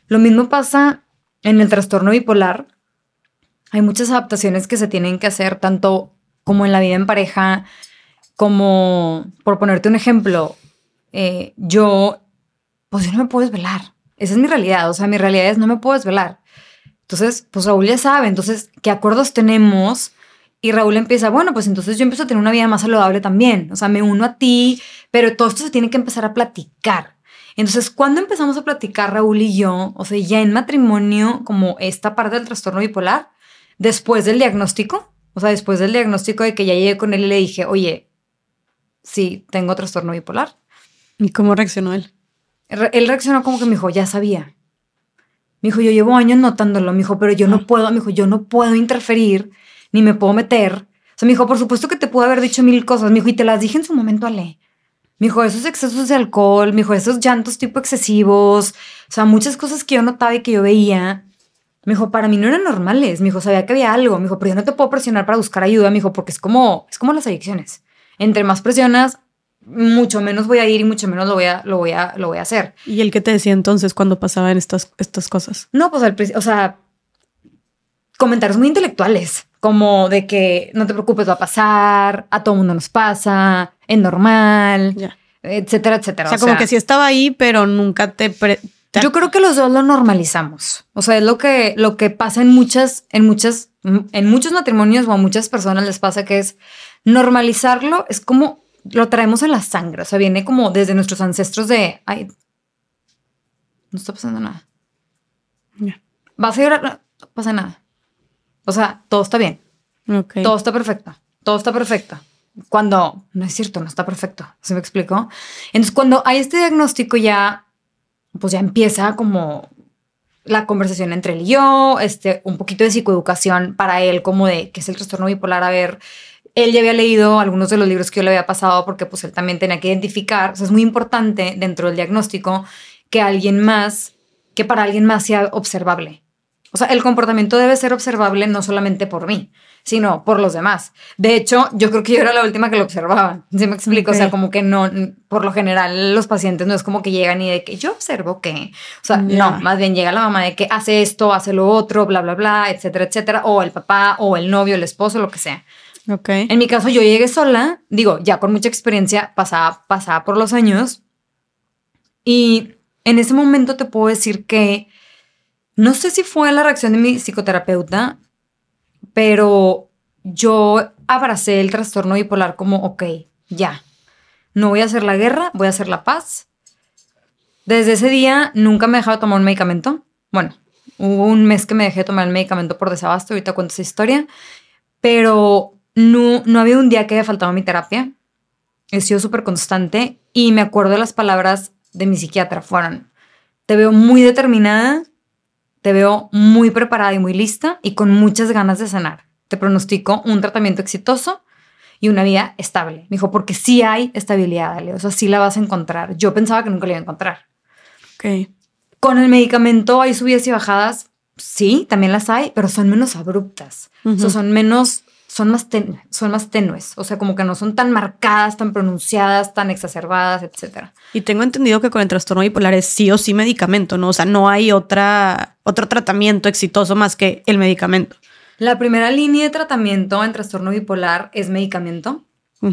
Lo mismo pasa en el trastorno bipolar. Hay muchas adaptaciones que se tienen que hacer, tanto como en la vida en pareja, como, por ponerte un ejemplo, eh, yo, pues yo no me puedo desvelar. Esa es mi realidad. O sea, mi realidad es no me puedo desvelar. Entonces, pues Raúl ya sabe. Entonces, ¿qué acuerdos tenemos? Y Raúl empieza, bueno, pues entonces yo empiezo a tener una vida más saludable también. O sea, me uno a ti, pero todo esto se tiene que empezar a platicar. Entonces, cuando empezamos a platicar Raúl y yo, o sea, ya en matrimonio, como esta parte del trastorno bipolar, después del diagnóstico, o sea, después del diagnóstico de que ya llegué con él y le dije, oye, sí, tengo trastorno bipolar. ¿Y cómo reaccionó él? Él reaccionó como que me dijo, ya sabía. Me dijo, yo llevo años notándolo, me dijo, pero yo no puedo, me dijo, yo no puedo interferir ni me puedo meter. O sea, me dijo, por supuesto que te puedo haber dicho mil cosas. Me dijo, y te las dije en su momento, Ale. Me dijo, esos excesos de alcohol, me dijo, esos llantos tipo excesivos, o sea, muchas cosas que yo notaba y que yo veía. Me dijo, para mí no eran normales. Me dijo, sabía que había algo. Me dijo, pero yo no te puedo presionar para buscar ayuda. Me dijo, porque es como, es como las adicciones. Entre más presionas, mucho menos voy a ir y mucho menos lo voy a, lo voy a, lo voy a hacer. ¿Y el qué te decía entonces cuando pasaban estas, estas cosas? No, pues al o sea, comentarios muy intelectuales como de que no te preocupes, va a pasar, a todo mundo nos pasa, es normal, etcétera, etcétera. O sea, como que sí estaba ahí, pero nunca te, Yo creo que los dos lo normalizamos. O sea, es lo que, lo que pasa en muchas, en muchas, en muchos matrimonios o a muchas personas les pasa que es normalizarlo, es como lo traemos en la sangre. O sea, viene como desde nuestros ancestros de ay, no está pasando nada. Vas a llorar, no pasa nada. O sea, todo está bien. Todo está perfecto. Todo está perfecto. Cuando no es cierto, no está perfecto. ¿Se me explicó? Entonces, cuando hay este diagnóstico ya, pues ya empieza como la conversación entre él y yo, este, un poquito de psicoeducación para él, como de qué es el trastorno bipolar. A ver, él ya había leído algunos de los libros que yo le había pasado porque pues él también tenía que identificar. O sea, es muy importante dentro del diagnóstico que alguien más, que para alguien más sea observable. O sea, el comportamiento debe ser observable no solamente por mí, sino por los demás. De hecho, yo creo que yo era la última que lo observaba. ¿Sí me explico? O sea, como que no, por lo general, los pacientes no es como que llegan y de que yo observo que, o sea, no, más bien llega la mamá de que hace esto, hace lo otro, bla, bla, bla, etcétera, etcétera, o el papá, o el novio, el esposo, lo que sea. En mi caso, yo llegué sola, digo, ya con mucha experiencia, pasaba, pasaba por los años, y en ese momento te puedo decir que no sé si fue la reacción de mi psicoterapeuta, pero yo abracé el trastorno bipolar como, ok, ya, no voy a hacer la guerra, voy a hacer la paz. Desde ese día nunca me he dejado tomar un medicamento. Bueno, hubo un mes que me dejé tomar el medicamento por desabasto, ahorita cuento esa historia, pero no, no había un día que haya faltado mi terapia. He sido súper constante y me acuerdo de las palabras de mi psiquiatra, fueron, te veo muy determinada, te veo muy preparada y muy lista y con muchas ganas de sanar. Te pronostico un tratamiento exitoso y una vida estable. Me dijo, porque sí hay estabilidad, Ale. O sea, sí la vas a encontrar. Yo pensaba que nunca la iba a encontrar. Ok. Con el medicamento hay subidas y bajadas. Sí, también las hay, pero son menos abruptas. O sea, son menos son más, son más tenues, o sea, como que no son tan marcadas, tan pronunciadas, tan exacerbadas, etc. Y tengo entendido que con el trastorno bipolar es sí o sí medicamento, ¿no? O sea, no hay otra, otro tratamiento exitoso más que el medicamento. La primera línea de tratamiento en trastorno bipolar es medicamento,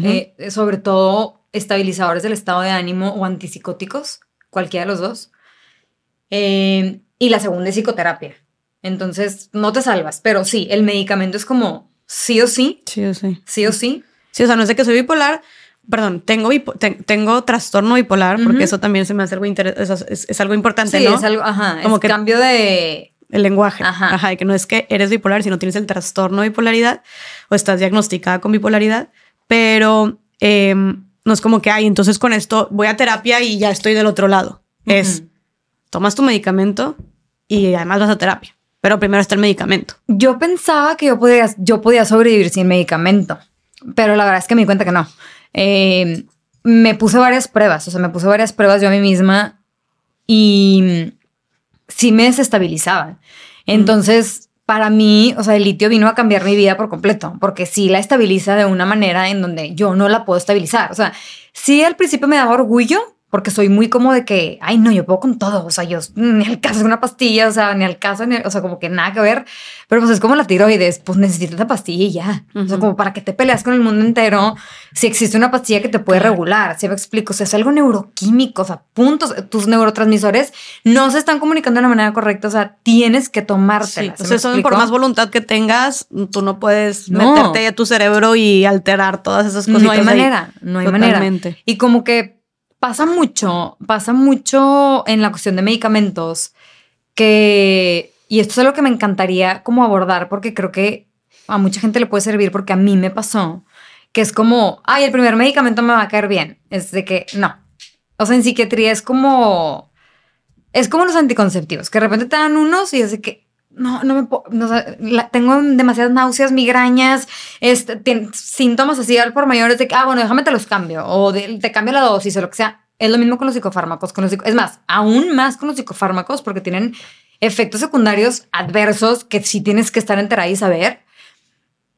eh, sobre todo estabilizadores del estado de ánimo o antipsicóticos, cualquiera de los dos. Eh, y la segunda es psicoterapia. Entonces, no te salvas, pero sí, el medicamento es como sí o sí. Sí o sí. Sí o sí. Sí, o sea, no es de que soy bipolar, perdón, tengo, tengo trastorno bipolar, porque eso también se me hace algo interesante, es, algo importante, sí, ¿no? es algo, ajá, como que cambio de... El lenguaje, ajá. ajá, de que no es que eres bipolar, sino tienes el trastorno de bipolaridad o estás diagnosticada con bipolaridad, pero em, no es como que, ay, entonces con esto voy a terapia y ya estoy del otro lado. Es, tomas tu medicamento y además vas a terapia pero primero está el medicamento. Yo pensaba que yo podía, yo podía sobrevivir sin medicamento, pero la verdad es que me di cuenta que no. Eh, me puse varias pruebas, o sea, me puse varias pruebas yo a mí misma y sí me desestabilizaban. Entonces, para mí, o sea, el litio vino a cambiar mi vida por completo, porque sí la estabiliza de una manera en donde yo no la puedo estabilizar. O sea, sí al principio me daba orgullo porque soy muy como de que, ay, no, yo puedo con todo, o sea, yo ni al caso de una pastilla, o sea, ni al caso, ni, o sea, como que nada que ver, pero pues es como la tiroides, pues necesitas la pastilla y ya, o sea, como para que te peleas con el mundo entero, si existe una pastilla que te puede regular, si me explico, o sea, es algo neuroquímico, o sea, puntos, tus neurotransmisores no se están comunicando de la manera correcta, o sea, tienes que tomártela. Sí, o sea, eso por más voluntad que tengas, tú no puedes meterte a tu cerebro y alterar todas esas cosas. No hay manera, no hay manera. Y como que pasa mucho, pasa mucho en la cuestión de medicamentos que, y esto es algo que me encantaría como abordar porque creo que a mucha gente le puede servir porque a mí me pasó, que es como, ay, el primer medicamento me va a caer bien. Es de que no. O sea, en psiquiatría es como, es como los anticonceptivos, que de repente te dan unos y es de que, no, no me puedo, tengo demasiadas náuseas, migrañas, este, síntomas así al por mayores de que, ah, bueno, déjame te los cambio, o te cambio la dosis o lo que sea. Es lo mismo con los psicofármacos. Con los, es más, aún más con los psicofármacos porque tienen efectos secundarios adversos que sí tienes que estar enterada y saber.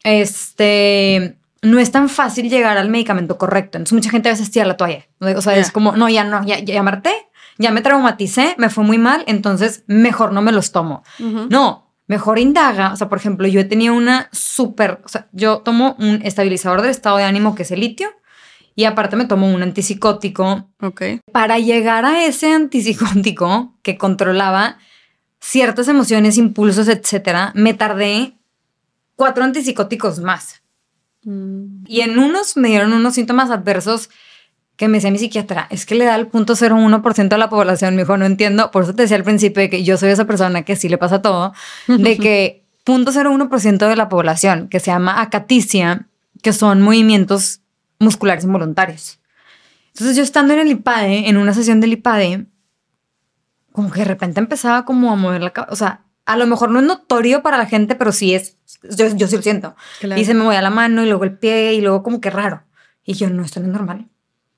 Este, no es tan fácil llegar al medicamento correcto. Entonces mucha gente a veces tira la toalla. O sea, es como, no, ya no, ya, ya, ya me traumaticé, me fue muy mal, entonces mejor no me los tomo. No, mejor indaga. O sea, por ejemplo, yo he tenido una súper, o sea, yo tomo un estabilizador del estado de ánimo que es el litio y aparte me tomo un antipsicótico. Ok. Para llegar a ese antipsicótico que controlaba ciertas emociones, impulsos, etcétera, me tardé cuatro antipsicóticos más. Mm. Y en unos me dieron unos síntomas adversos que me decía mi psiquiatra, es que le da el 0.01% a la población. Me dijo, no entiendo. Por eso te decía al principio de que yo soy esa persona que sí le pasa todo, de [LAUGHS] que 0.01% de la población, que se llama acaticia, que son movimientos musculares involuntarios. Entonces yo estando en el IPADE, en una sesión del IPADE, como que de repente empezaba como a mover la cabeza, o sea, a lo mejor no es notorio para la gente, pero sí es, yo, yo sí lo siento. Y se me voy a la mano y luego el pie y luego como que raro. Y yo, no, esto no es normal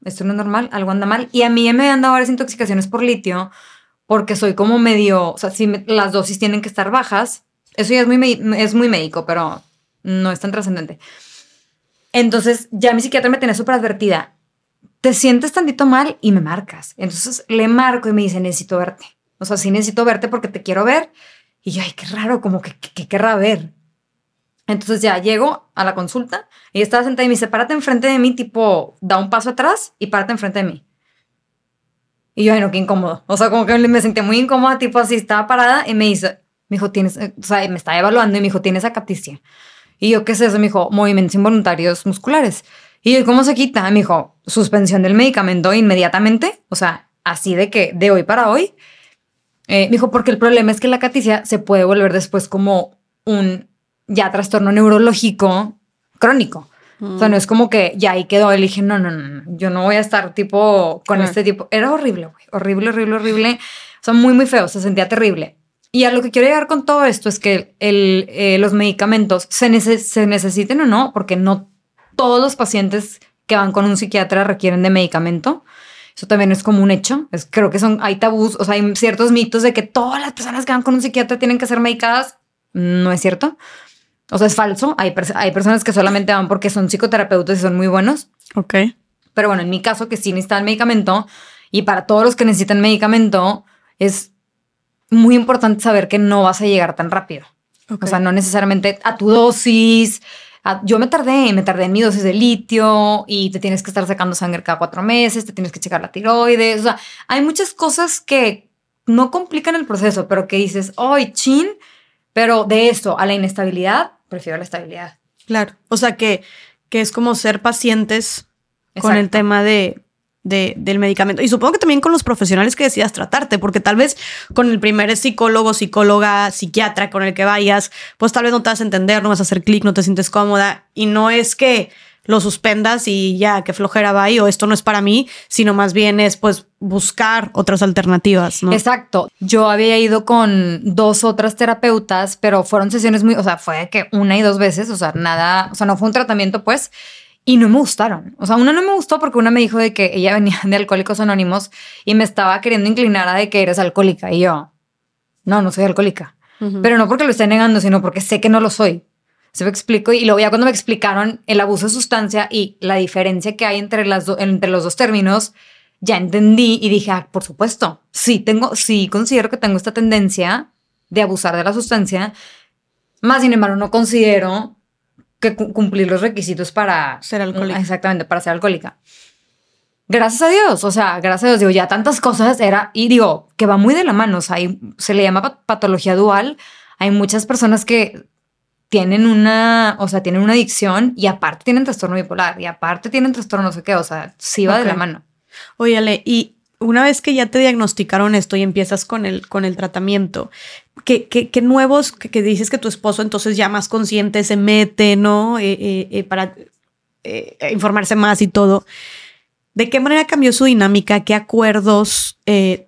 esto no es normal, algo anda mal. Y a mí me han dado varias intoxicaciones por litio porque soy como medio, o sea, si las dosis tienen que estar bajas, eso ya es muy, es muy médico, pero no es tan trascendente. Entonces ya mi psiquiatra me tenía súper advertida, te sientes tantito mal y me marcas. Entonces le marco y me dice, necesito verte. O sea, sí necesito verte porque te quiero ver. Y yo, ay, qué raro, como que, que, querrá ver. Entonces ya llego a la consulta y estaba sentada y me dice, párate enfrente de mí, tipo, da un paso atrás y párate enfrente de mí. Y yo, ay, no, qué incómodo. O sea, como que me sentí muy incómoda, tipo así, estaba parada y me dice, me dijo, tienes, o sea, me estaba evaluando y me dijo, tienes acaticia. Y yo, ¿qué es eso? Me dijo, movimientos involuntarios musculares. Y yo, ¿cómo se quita? Me dijo, suspensión del medicamento inmediatamente. O sea, así de que de hoy para hoy. Eh, me dijo, porque el problema es que la acaticia se puede volver después como un ya trastorno neurológico crónico. O sea, no es como que ya ahí quedó. Y dije, no, no, no, yo no voy a estar tipo con este tipo. Era horrible, güey. Horrible, horrible, horrible. O sea, muy, muy feo. Se sentía terrible. Y a lo que quiero llegar con todo esto es que el, eh, los medicamentos se, se necesiten o no, porque no todos los pacientes que van con un psiquiatra requieren de medicamento. Eso también es como un hecho. Es, creo que son, hay tabús, o sea, hay ciertos mitos de que todas las personas que van con un psiquiatra tienen que ser medicadas. No es cierto. O sea, es falso. Hay, hay personas que solamente van porque son psicoterapeutas y son muy buenos. Ok. Pero bueno, en mi caso, que sí necesitan medicamento, y para todos los que necesitan medicamento, es muy importante saber que no vas a llegar tan rápido. O sea, no necesariamente a tu dosis. yo me tardé, me tardé en mi dosis de litio y te tienes que estar sacando sangre cada cuatro meses, te tienes que checar la tiroides. O sea, hay muchas cosas que no complican el proceso, pero que dices, ¡ay, chin! Pero de esto a la inestabilidad, prefiero la estabilidad. Claro. O sea que, que es como ser pacientes con el tema de, del medicamento. Y supongo que también con los profesionales que decidas tratarte, porque tal vez con el primer psicólogo, psicóloga, psiquiatra con el que vayas, pues tal vez no te vas a entender, no vas a hacer clic, no te sientes cómoda. Y no es que lo suspendas y ya, que flojera va ahí o esto no es para mí, sino más bien es pues buscar otras alternativas, ¿no? Exacto. Yo había ido con dos otras terapeutas, pero fueron sesiones muy, o sea, fue que una y dos veces, o sea, nada, o sea, no fue un tratamiento pues, y no me gustaron. O sea, una no me gustó porque una me dijo de que ella [LAUGHS] venía de Alcohólicos Anónimos y me estaba queriendo inclinar a de que eres alcohólica. Y yo, no, no soy alcohólica. Pero no porque lo esté negando, sino porque sé que no lo soy. Se me explico. Y luego ya cuando me explicaron el abuso de sustancia y la diferencia que hay entre, las entre los dos términos, ya entendí y dije, ah, por supuesto, sí tengo, sí considero que tengo esta tendencia de abusar de la sustancia, más sin embargo no considero que cumplir los requisitos para ser alcohólica. Exactamente, para ser alcohólica. Gracias a Dios, o sea, gracias a Dios, digo, ya tantas cosas era, y digo, que va muy de la mano, o sea, se le llama patología dual, hay muchas personas que tienen una, o sea, tienen una adicción y aparte tienen trastorno bipolar y aparte tienen trastorno no sé qué, o sea, sí va de la mano. Óyale, y una vez que ya te diagnosticaron esto y empiezas con el, con el tratamiento, ¿qué, qué, nuevos, que, dices que tu esposo entonces ya más consciente se mete, ¿no? Eh, eh, eh, para informarse más y todo. ¿De qué manera cambió su dinámica? ¿Qué acuerdos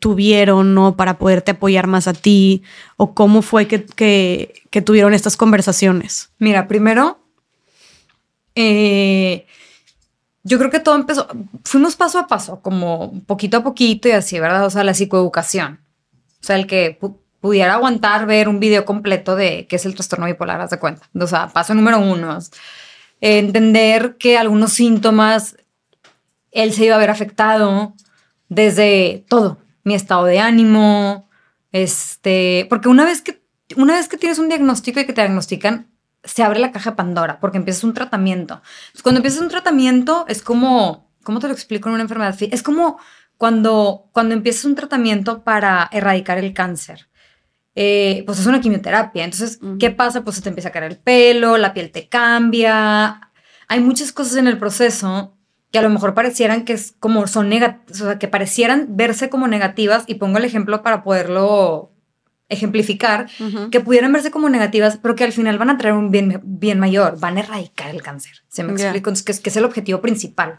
tuvieron ¿no? para poderte apoyar más a ti? ¿O cómo fue que, que tuvieron estas conversaciones? Mira, primero, eh, yo creo que todo empezó, fuimos paso a paso, como poquito a poquito y así, ¿verdad? O sea, la psicoeducación. O sea, el que pudiera aguantar ver un video completo de qué es el trastorno bipolar, haz de cuenta. O sea, paso número uno, entender que algunos síntomas él se iba a ver afectado desde todo, mi estado de ánimo, este, porque una vez que, una vez que tienes un diagnóstico y que te diagnostican, se abre la caja de Pandora porque empiezas un tratamiento. cuando empiezas un tratamiento es como, ¿cómo te lo explico en una enfermedad? Es como cuando, cuando empiezas un tratamiento para erradicar el cáncer. Eh, pues es una quimioterapia. Entonces, ¿qué pasa? Pues se te empieza a caer el pelo, la piel te cambia. Hay muchas cosas en el proceso que a lo mejor parecieran que es como son negativas, o sea, que parecieran verse como negativas. Y pongo el ejemplo para poderlo ejemplificar, que pudieran verse como negativas, pero que al final van a traer un bien, bien mayor, van a erradicar el cáncer. ¿Se me explico? Entonces, que que es el objetivo principal.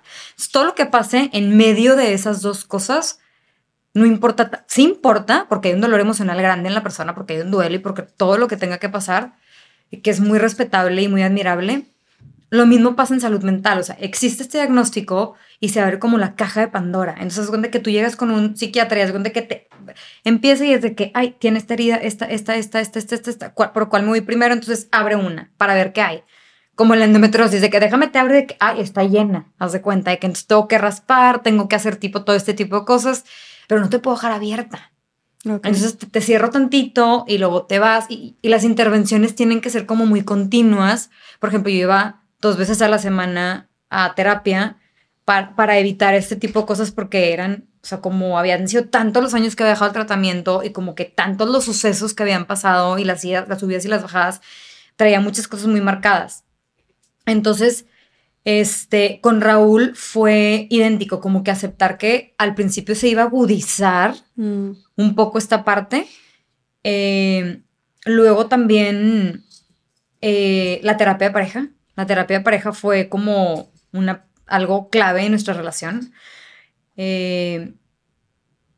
todo lo que pase en medio de esas dos cosas, no importa, sí importa, porque hay un dolor emocional grande en la persona, porque hay un duelo y porque todo lo que tenga que pasar, que es muy respetable y muy admirable, lo mismo pasa en salud mental, o sea, existe este diagnóstico y se abre como la caja de Pandora. Entonces, es cuando que tú llegas con un psiquiatra y es cuando que te empieza y es de que, ay, tiene esta herida, esta, esta, esta, esta, esta, esta, esta, por cuál me voy primero, entonces abre una para ver qué hay. Como la endometriosis, de que déjame te abre de que, ay, está llena, haz de cuenta, de que entonces tengo que raspar, tengo que hacer tipo todo este tipo de cosas, pero no te puedo dejar abierta. Entonces te, cierro tantito y luego te vas y, y, las intervenciones tienen que ser como muy continuas. Por ejemplo, yo iba dos veces a la semana a terapia para, para evitar este tipo de cosas porque eran, o sea, como habían sido tantos los años que había dejado el tratamiento y como que tantos los sucesos que habían pasado y las, las subidas y las bajadas, traía muchas cosas muy marcadas. Entonces, este, con Raúl fue idéntico, como que aceptar que al principio se iba a agudizar mm. un poco esta parte. Eh, luego también eh, la terapia de pareja, la terapia de pareja fue como una, algo clave en nuestra relación. Eh,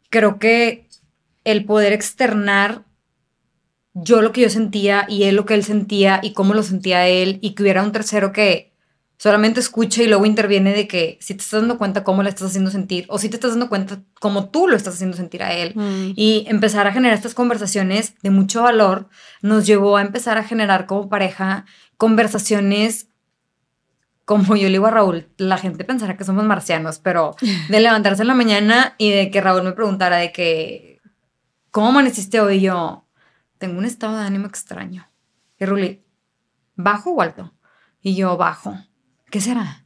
creo que el poder externar yo lo que yo sentía y él lo que él sentía y cómo lo sentía él y que hubiera un tercero que solamente escucha y luego interviene de que si te estás dando cuenta cómo le estás haciendo sentir o si te estás dando cuenta cómo tú lo estás haciendo sentir a él mm. y empezar a generar estas conversaciones de mucho valor nos llevó a empezar a generar como pareja conversaciones como yo le digo a Raúl, la gente pensará que somos marcianos, pero de [LAUGHS] levantarse en la mañana y de que Raúl me preguntara de que, ¿cómo amaneciste hoy? yo, tengo un estado de ánimo extraño. Y Ruli, ¿bajo o alto? Y yo, bajo. ¿Qué será?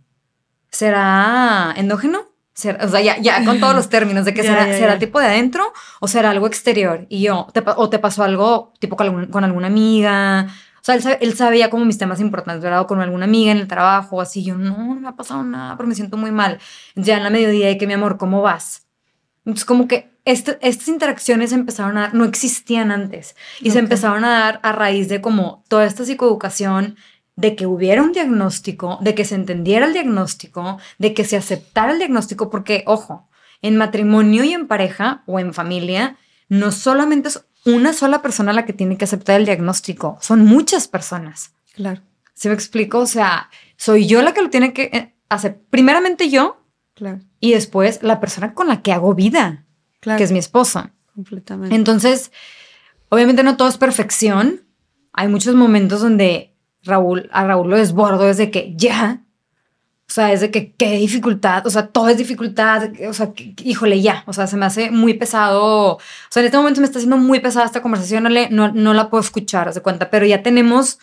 ¿Será endógeno? o sea, ya, con todos los términos de que [LAUGHS] será, será tipo de adentro o será algo exterior. Y yo, o te pasó algo tipo con alguna amiga o sea, él, sabía como mis temas importantes, ¿verdad? O con alguna amiga en el trabajo, así. Yo, no, no me ha pasado nada, pero me siento muy mal. Ya en la mediodía de que, mi amor, ¿cómo vas? Entonces, como que este, estas interacciones empezaron a dar, no existían antes. Y se empezaron a dar a raíz de como toda esta psicoeducación, de que hubiera un diagnóstico, de que se entendiera el diagnóstico, de que se aceptara el diagnóstico, porque, ojo, en matrimonio y en pareja o en familia, no solamente es una sola persona la que tiene que aceptar el diagnóstico, son muchas personas. Claro. ¿Se me explico? O sea, soy yo la que lo tiene que, eh, hace primeramente yo Claro, y después la persona con la que hago vida, claro. que es mi esposa. completamente. Entonces, obviamente no todo es perfección. Hay muchos momentos donde Raúl, a Raúl lo desbordo desde que ya. O sea, es de que qué dificultad, o sea, todo es dificultad, o sea, híjole, ya, o sea, se me hace muy pesado, o sea, en este momento me está haciendo muy pesada esta conversación, no, le, no, no la puedo escuchar, haz de cuenta, pero ya tenemos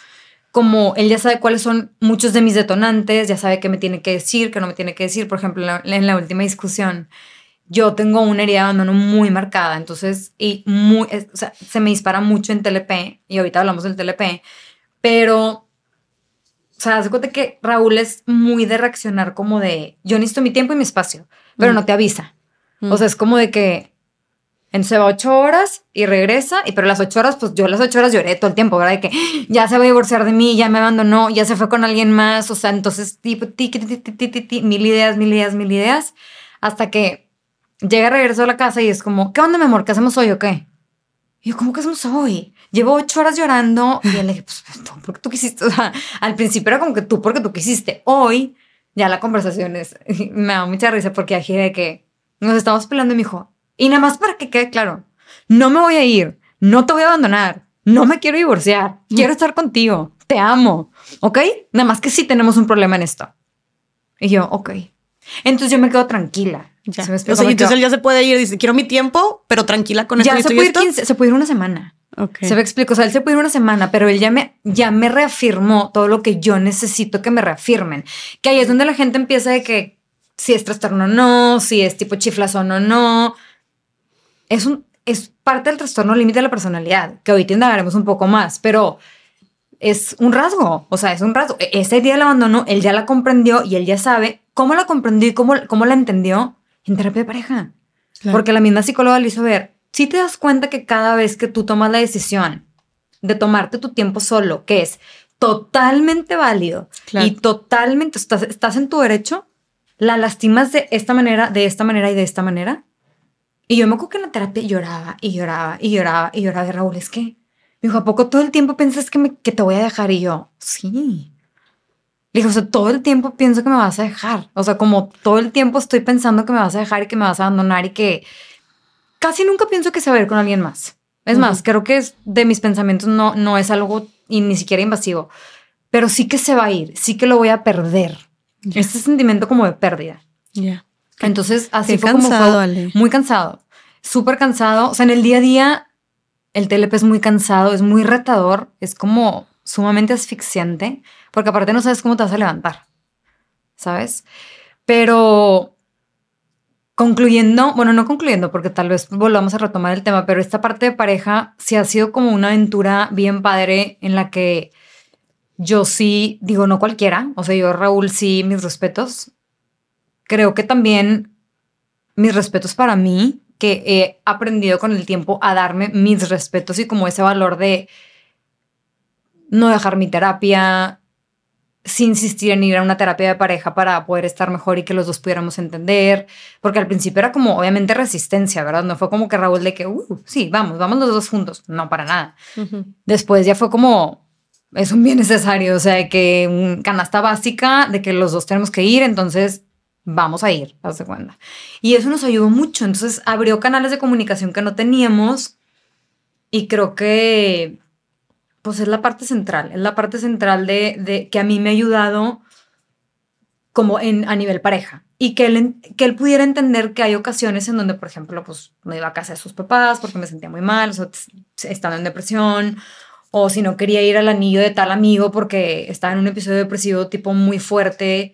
como, él ya sabe cuáles son muchos de mis detonantes, ya sabe qué me tiene que decir, qué no me tiene que decir, por ejemplo, en la, en la última discusión, yo tengo una herida de abandono muy marcada, entonces, y muy, o sea, se me dispara mucho en TLP, y ahorita hablamos del TLP, pero, o sea, cuenta que Raúl es muy de reaccionar como de, yo necesito mi tiempo y mi espacio, pero Mm. no te avisa. Mm. O sea, es como de que entonces se va ocho horas y regresa, y pero las ocho horas, pues yo las ocho horas lloré todo el tiempo, ¿verdad? De que ya se va a divorciar de mí, ya me abandonó, ya se fue con alguien más, o sea, entonces, tipo, ti, ti, ti, ti, ti, ti, ti, mil ideas, mil ideas, mil ideas, hasta que llega, regreso a la casa y es como, ¿qué onda, mi amor? ¿Qué hacemos hoy o qué? Y yo, ¿cómo que hacemos hoy? Llevo ocho horas llorando y él le dije, pues, pues, tú, porque tú quisiste, al principio era como que tú porque tú quisiste. Hoy ya la conversación es, [LAUGHS] me da mucha risa porque aquí de que nos estamos peleando y me dijo, y nada más para que quede claro, no me voy a ir, no te voy a abandonar, no me quiero divorciar, quiero estar contigo, te amo, ¿ok? Nada más que sí tenemos un problema en esto. Y yo, ok. Entonces yo me quedo tranquila. Ya. ¿Sí me O sea, y entonces él ya se puede ir, dice, quiero mi tiempo, pero tranquila con ya esto, se y puede, ir esto. y 15 se puede ir una semana. Se me explico, o sea, él se puede ir una semana, pero él ya me, ya me reafirmó todo lo que yo necesito que me reafirmen. Que ahí es donde la gente empieza de que si es trastorno o no, si es tipo chiflazón o no. Es un, es parte del trastorno límite de la personalidad, que ahorita indagaremos un poco más, pero es un rasgo, o sea, es un rasgo. E- Ese día del abandono, él ya la comprendió y él ya sabe cómo la comprendió y cómo, cómo la entendió en terapia de pareja. Claro. Porque la misma psicóloga le hizo ver, si te das cuenta que cada vez que tú tomas la decisión de tomarte tu tiempo solo, que es totalmente válido Claro. y totalmente, estás, estás en tu derecho, la lastimas de esta manera, de esta manera y de esta manera. Y yo me acuerdo que en la terapia lloraba y lloraba y lloraba y lloraba de Raúl, es que, me dijo, ¿a poco todo el tiempo piensas que, me, que te voy a dejar? Y yo, sí. Le dije, o sea, todo el tiempo pienso que me vas a dejar. O sea, como todo el tiempo estoy pensando que me vas a dejar y que me vas a abandonar y que casi nunca pienso que se va a ir con alguien más. Es más, Ujú. creo que es de mis pensamientos no, no es algo y ni siquiera invasivo, pero sí que se va a ir, sí que lo voy a perder. Ya. Este sentimiento como de pérdida. Ya. Entonces, así Qué fue como cansado, fue. Ale. Muy cansado, súper cansado. O sea, en el día a día, el TLP es muy cansado, es muy retador, es como sumamente asfixiante, porque aparte no sabes cómo te vas a levantar, ¿sabes? Pero concluyendo, bueno, no concluyendo, porque tal vez volvamos a retomar el tema, pero esta parte de pareja sí ha sido como una aventura bien padre en la que yo sí, digo, no cualquiera, o sea, yo Raúl sí, mis respetos. Creo que también mis respetos para mí, que he aprendido con el tiempo a darme mis respetos y como ese valor de no dejar mi terapia, sin insistir en ir a una terapia de pareja para poder estar mejor y que los dos pudiéramos entender, porque al principio era como obviamente resistencia, ¿verdad? No fue como que Raúl de que, uh, sí, vamos, vamos los dos juntos, no para nada. Después ya fue como, es un bien necesario, o sea, que un canasta básica de que los dos tenemos que ir, entonces vamos a ir, haz de cuenta. Y eso nos ayudó mucho, entonces abrió canales de comunicación que no teníamos y creo que, pues es la parte central, es la parte central de, que a mí me ha ayudado como en, a nivel pareja. Y que él, que él pudiera entender que hay ocasiones en donde, por ejemplo, pues me iba a casa de sus papás porque me sentía muy mal, o sea, estando en depresión, o si no quería ir al anillo de tal amigo porque estaba en un episodio depresivo tipo muy fuerte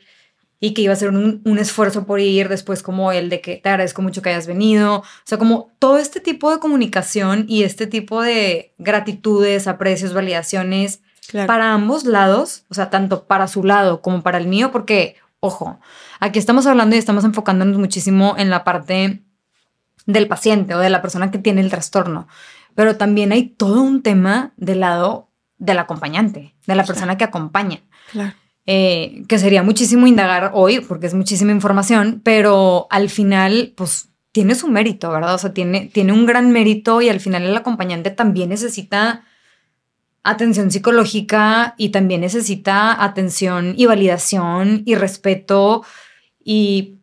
y que iba a hacer un, un esfuerzo por ir, después como el de que te agradezco mucho que hayas venido, o sea, como todo este tipo de comunicación y este tipo de gratitudes, aprecios, validaciones Claro. para ambos lados, o sea, tanto para su lado como para el mío, porque, ojo, aquí estamos hablando y estamos enfocándonos muchísimo en la parte del paciente o de la persona que tiene el trastorno, pero también hay todo un tema del lado del acompañante, de la Claro. persona que acompaña, Claro. Eh, que sería muchísimo indagar hoy, porque es muchísima información, pero al final, pues tiene su mérito, ¿verdad? O sea, tiene, tiene un gran mérito y al final el acompañante también necesita atención psicológica y también necesita atención y validación y respeto y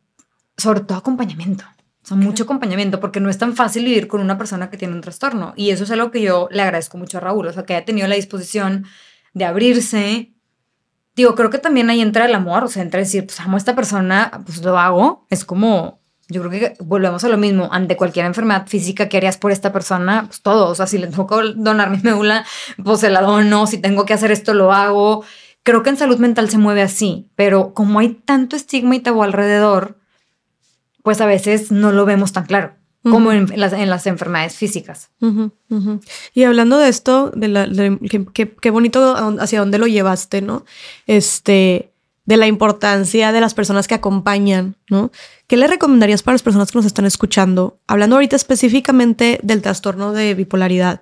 sobre todo acompañamiento. O sea, mucho acompañamiento, porque no es tan fácil vivir con una persona que tiene un trastorno. Y eso es algo que yo le agradezco mucho a Raúl, o sea, que haya tenido la disposición de abrirse. Digo, creo que también ahí entra el amor, o sea, entra decir, pues amo a esta persona, pues lo hago. Es como, yo creo que volvemos a lo mismo, ante cualquier enfermedad física que harías por esta persona, pues todo, o sea, si le tengo donar mi médula, pues se la dono, si tengo que hacer esto, lo hago. Creo que en salud mental se mueve así, pero como hay tanto estigma y tabú alrededor, pues a veces no lo vemos tan claro como en las, en las, enfermedades físicas. Y hablando de esto, de, la, qué bonito hacia dónde lo llevaste, ¿no? Este, de la importancia de las personas que acompañan, ¿no? ¿Qué le recomendarías para las personas que nos están escuchando? Hablando ahorita específicamente del trastorno de bipolaridad,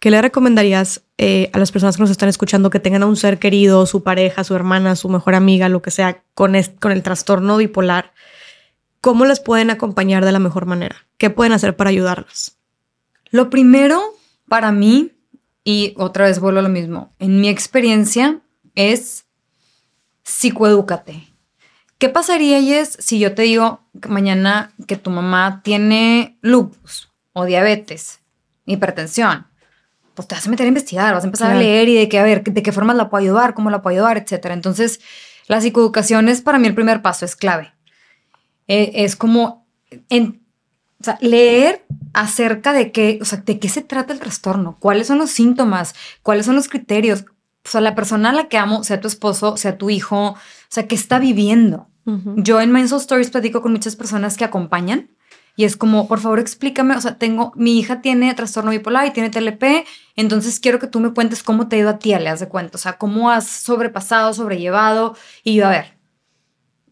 ¿qué le recomendarías eh, a las personas que nos están escuchando que tengan a un ser querido, su pareja, su hermana, su mejor amiga, lo que sea, con, con el trastorno bipolar? ¿Cómo las pueden acompañar de la mejor manera? ¿Qué pueden hacer para ayudarlas? Lo primero para mí, y otra vez vuelvo a lo mismo, en mi experiencia es psicoedúcate. ¿Qué pasaría, Yes, si yo te digo mañana que tu mamá tiene lupus o diabetes, hipertensión? Pues te vas a meter a investigar, vas a empezar a leer y de qué, a ver, de qué forma la puedo ayudar, cómo la puedo ayudar, etcétera. Entonces, la psicoeducación es para mí el primer paso, es clave. Eh, es como leer acerca de qué, o sea, de qué se trata el trastorno, cuáles son los síntomas, cuáles son los criterios. O sea, la persona a la que amo, sea tu esposo, sea tu hijo, o sea, qué está viviendo. Yo en Mindful Stories platico con muchas personas que acompañan y es como, por favor, explícame, o sea, tengo, mi hija tiene trastorno bipolar y tiene TLP, entonces quiero que tú me cuentes cómo te ha ido a ti, le das de cuenta, o sea, cómo has sobrepasado, sobrellevado. Y yo, a ver,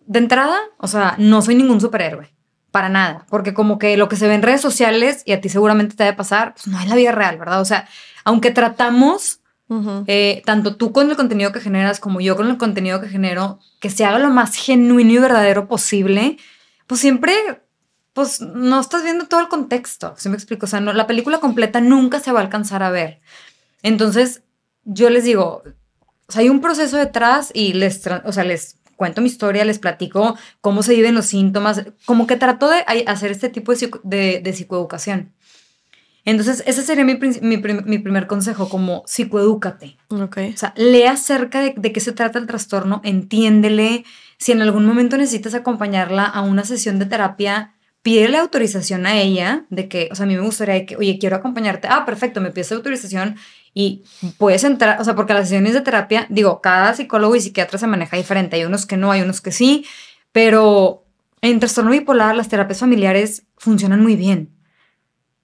de entrada, o sea, no soy ningún superhéroe, para nada, porque como que lo que se ve en redes sociales y a ti seguramente te debe pasar, pues no es la vida real, ¿verdad? O sea, aunque tratamos, eh, tanto tú con el contenido que generas como yo con el contenido que genero, que se haga lo más genuino y verdadero posible, pues siempre, pues no estás viendo todo el contexto, ¿sí me explico? O sea, no, la película completa nunca se va a alcanzar a ver. Entonces, yo les digo, o sea, hay un proceso detrás y les, o sea, les cuento mi historia, les platico cómo se viven los síntomas, como que trato de hacer este tipo de, de, psicoeducación. Entonces, ese sería mi, mi, primer consejo, como psicoedúcate. Okay. O sea, lee acerca de, de, qué se trata el trastorno, entiéndele. Si en algún momento necesitas acompañarla a una sesión de terapia, pídele autorización a ella de que, o sea, a mí me gustaría que, oye, quiero acompañarte. Ah, perfecto, me pides autorización y puedes entrar, o sea, porque las sesiones de terapia, digo, cada psicólogo y psiquiatra se maneja diferente. Hay unos que no, hay unos que sí, pero en trastorno bipolar las terapias familiares funcionan muy bien.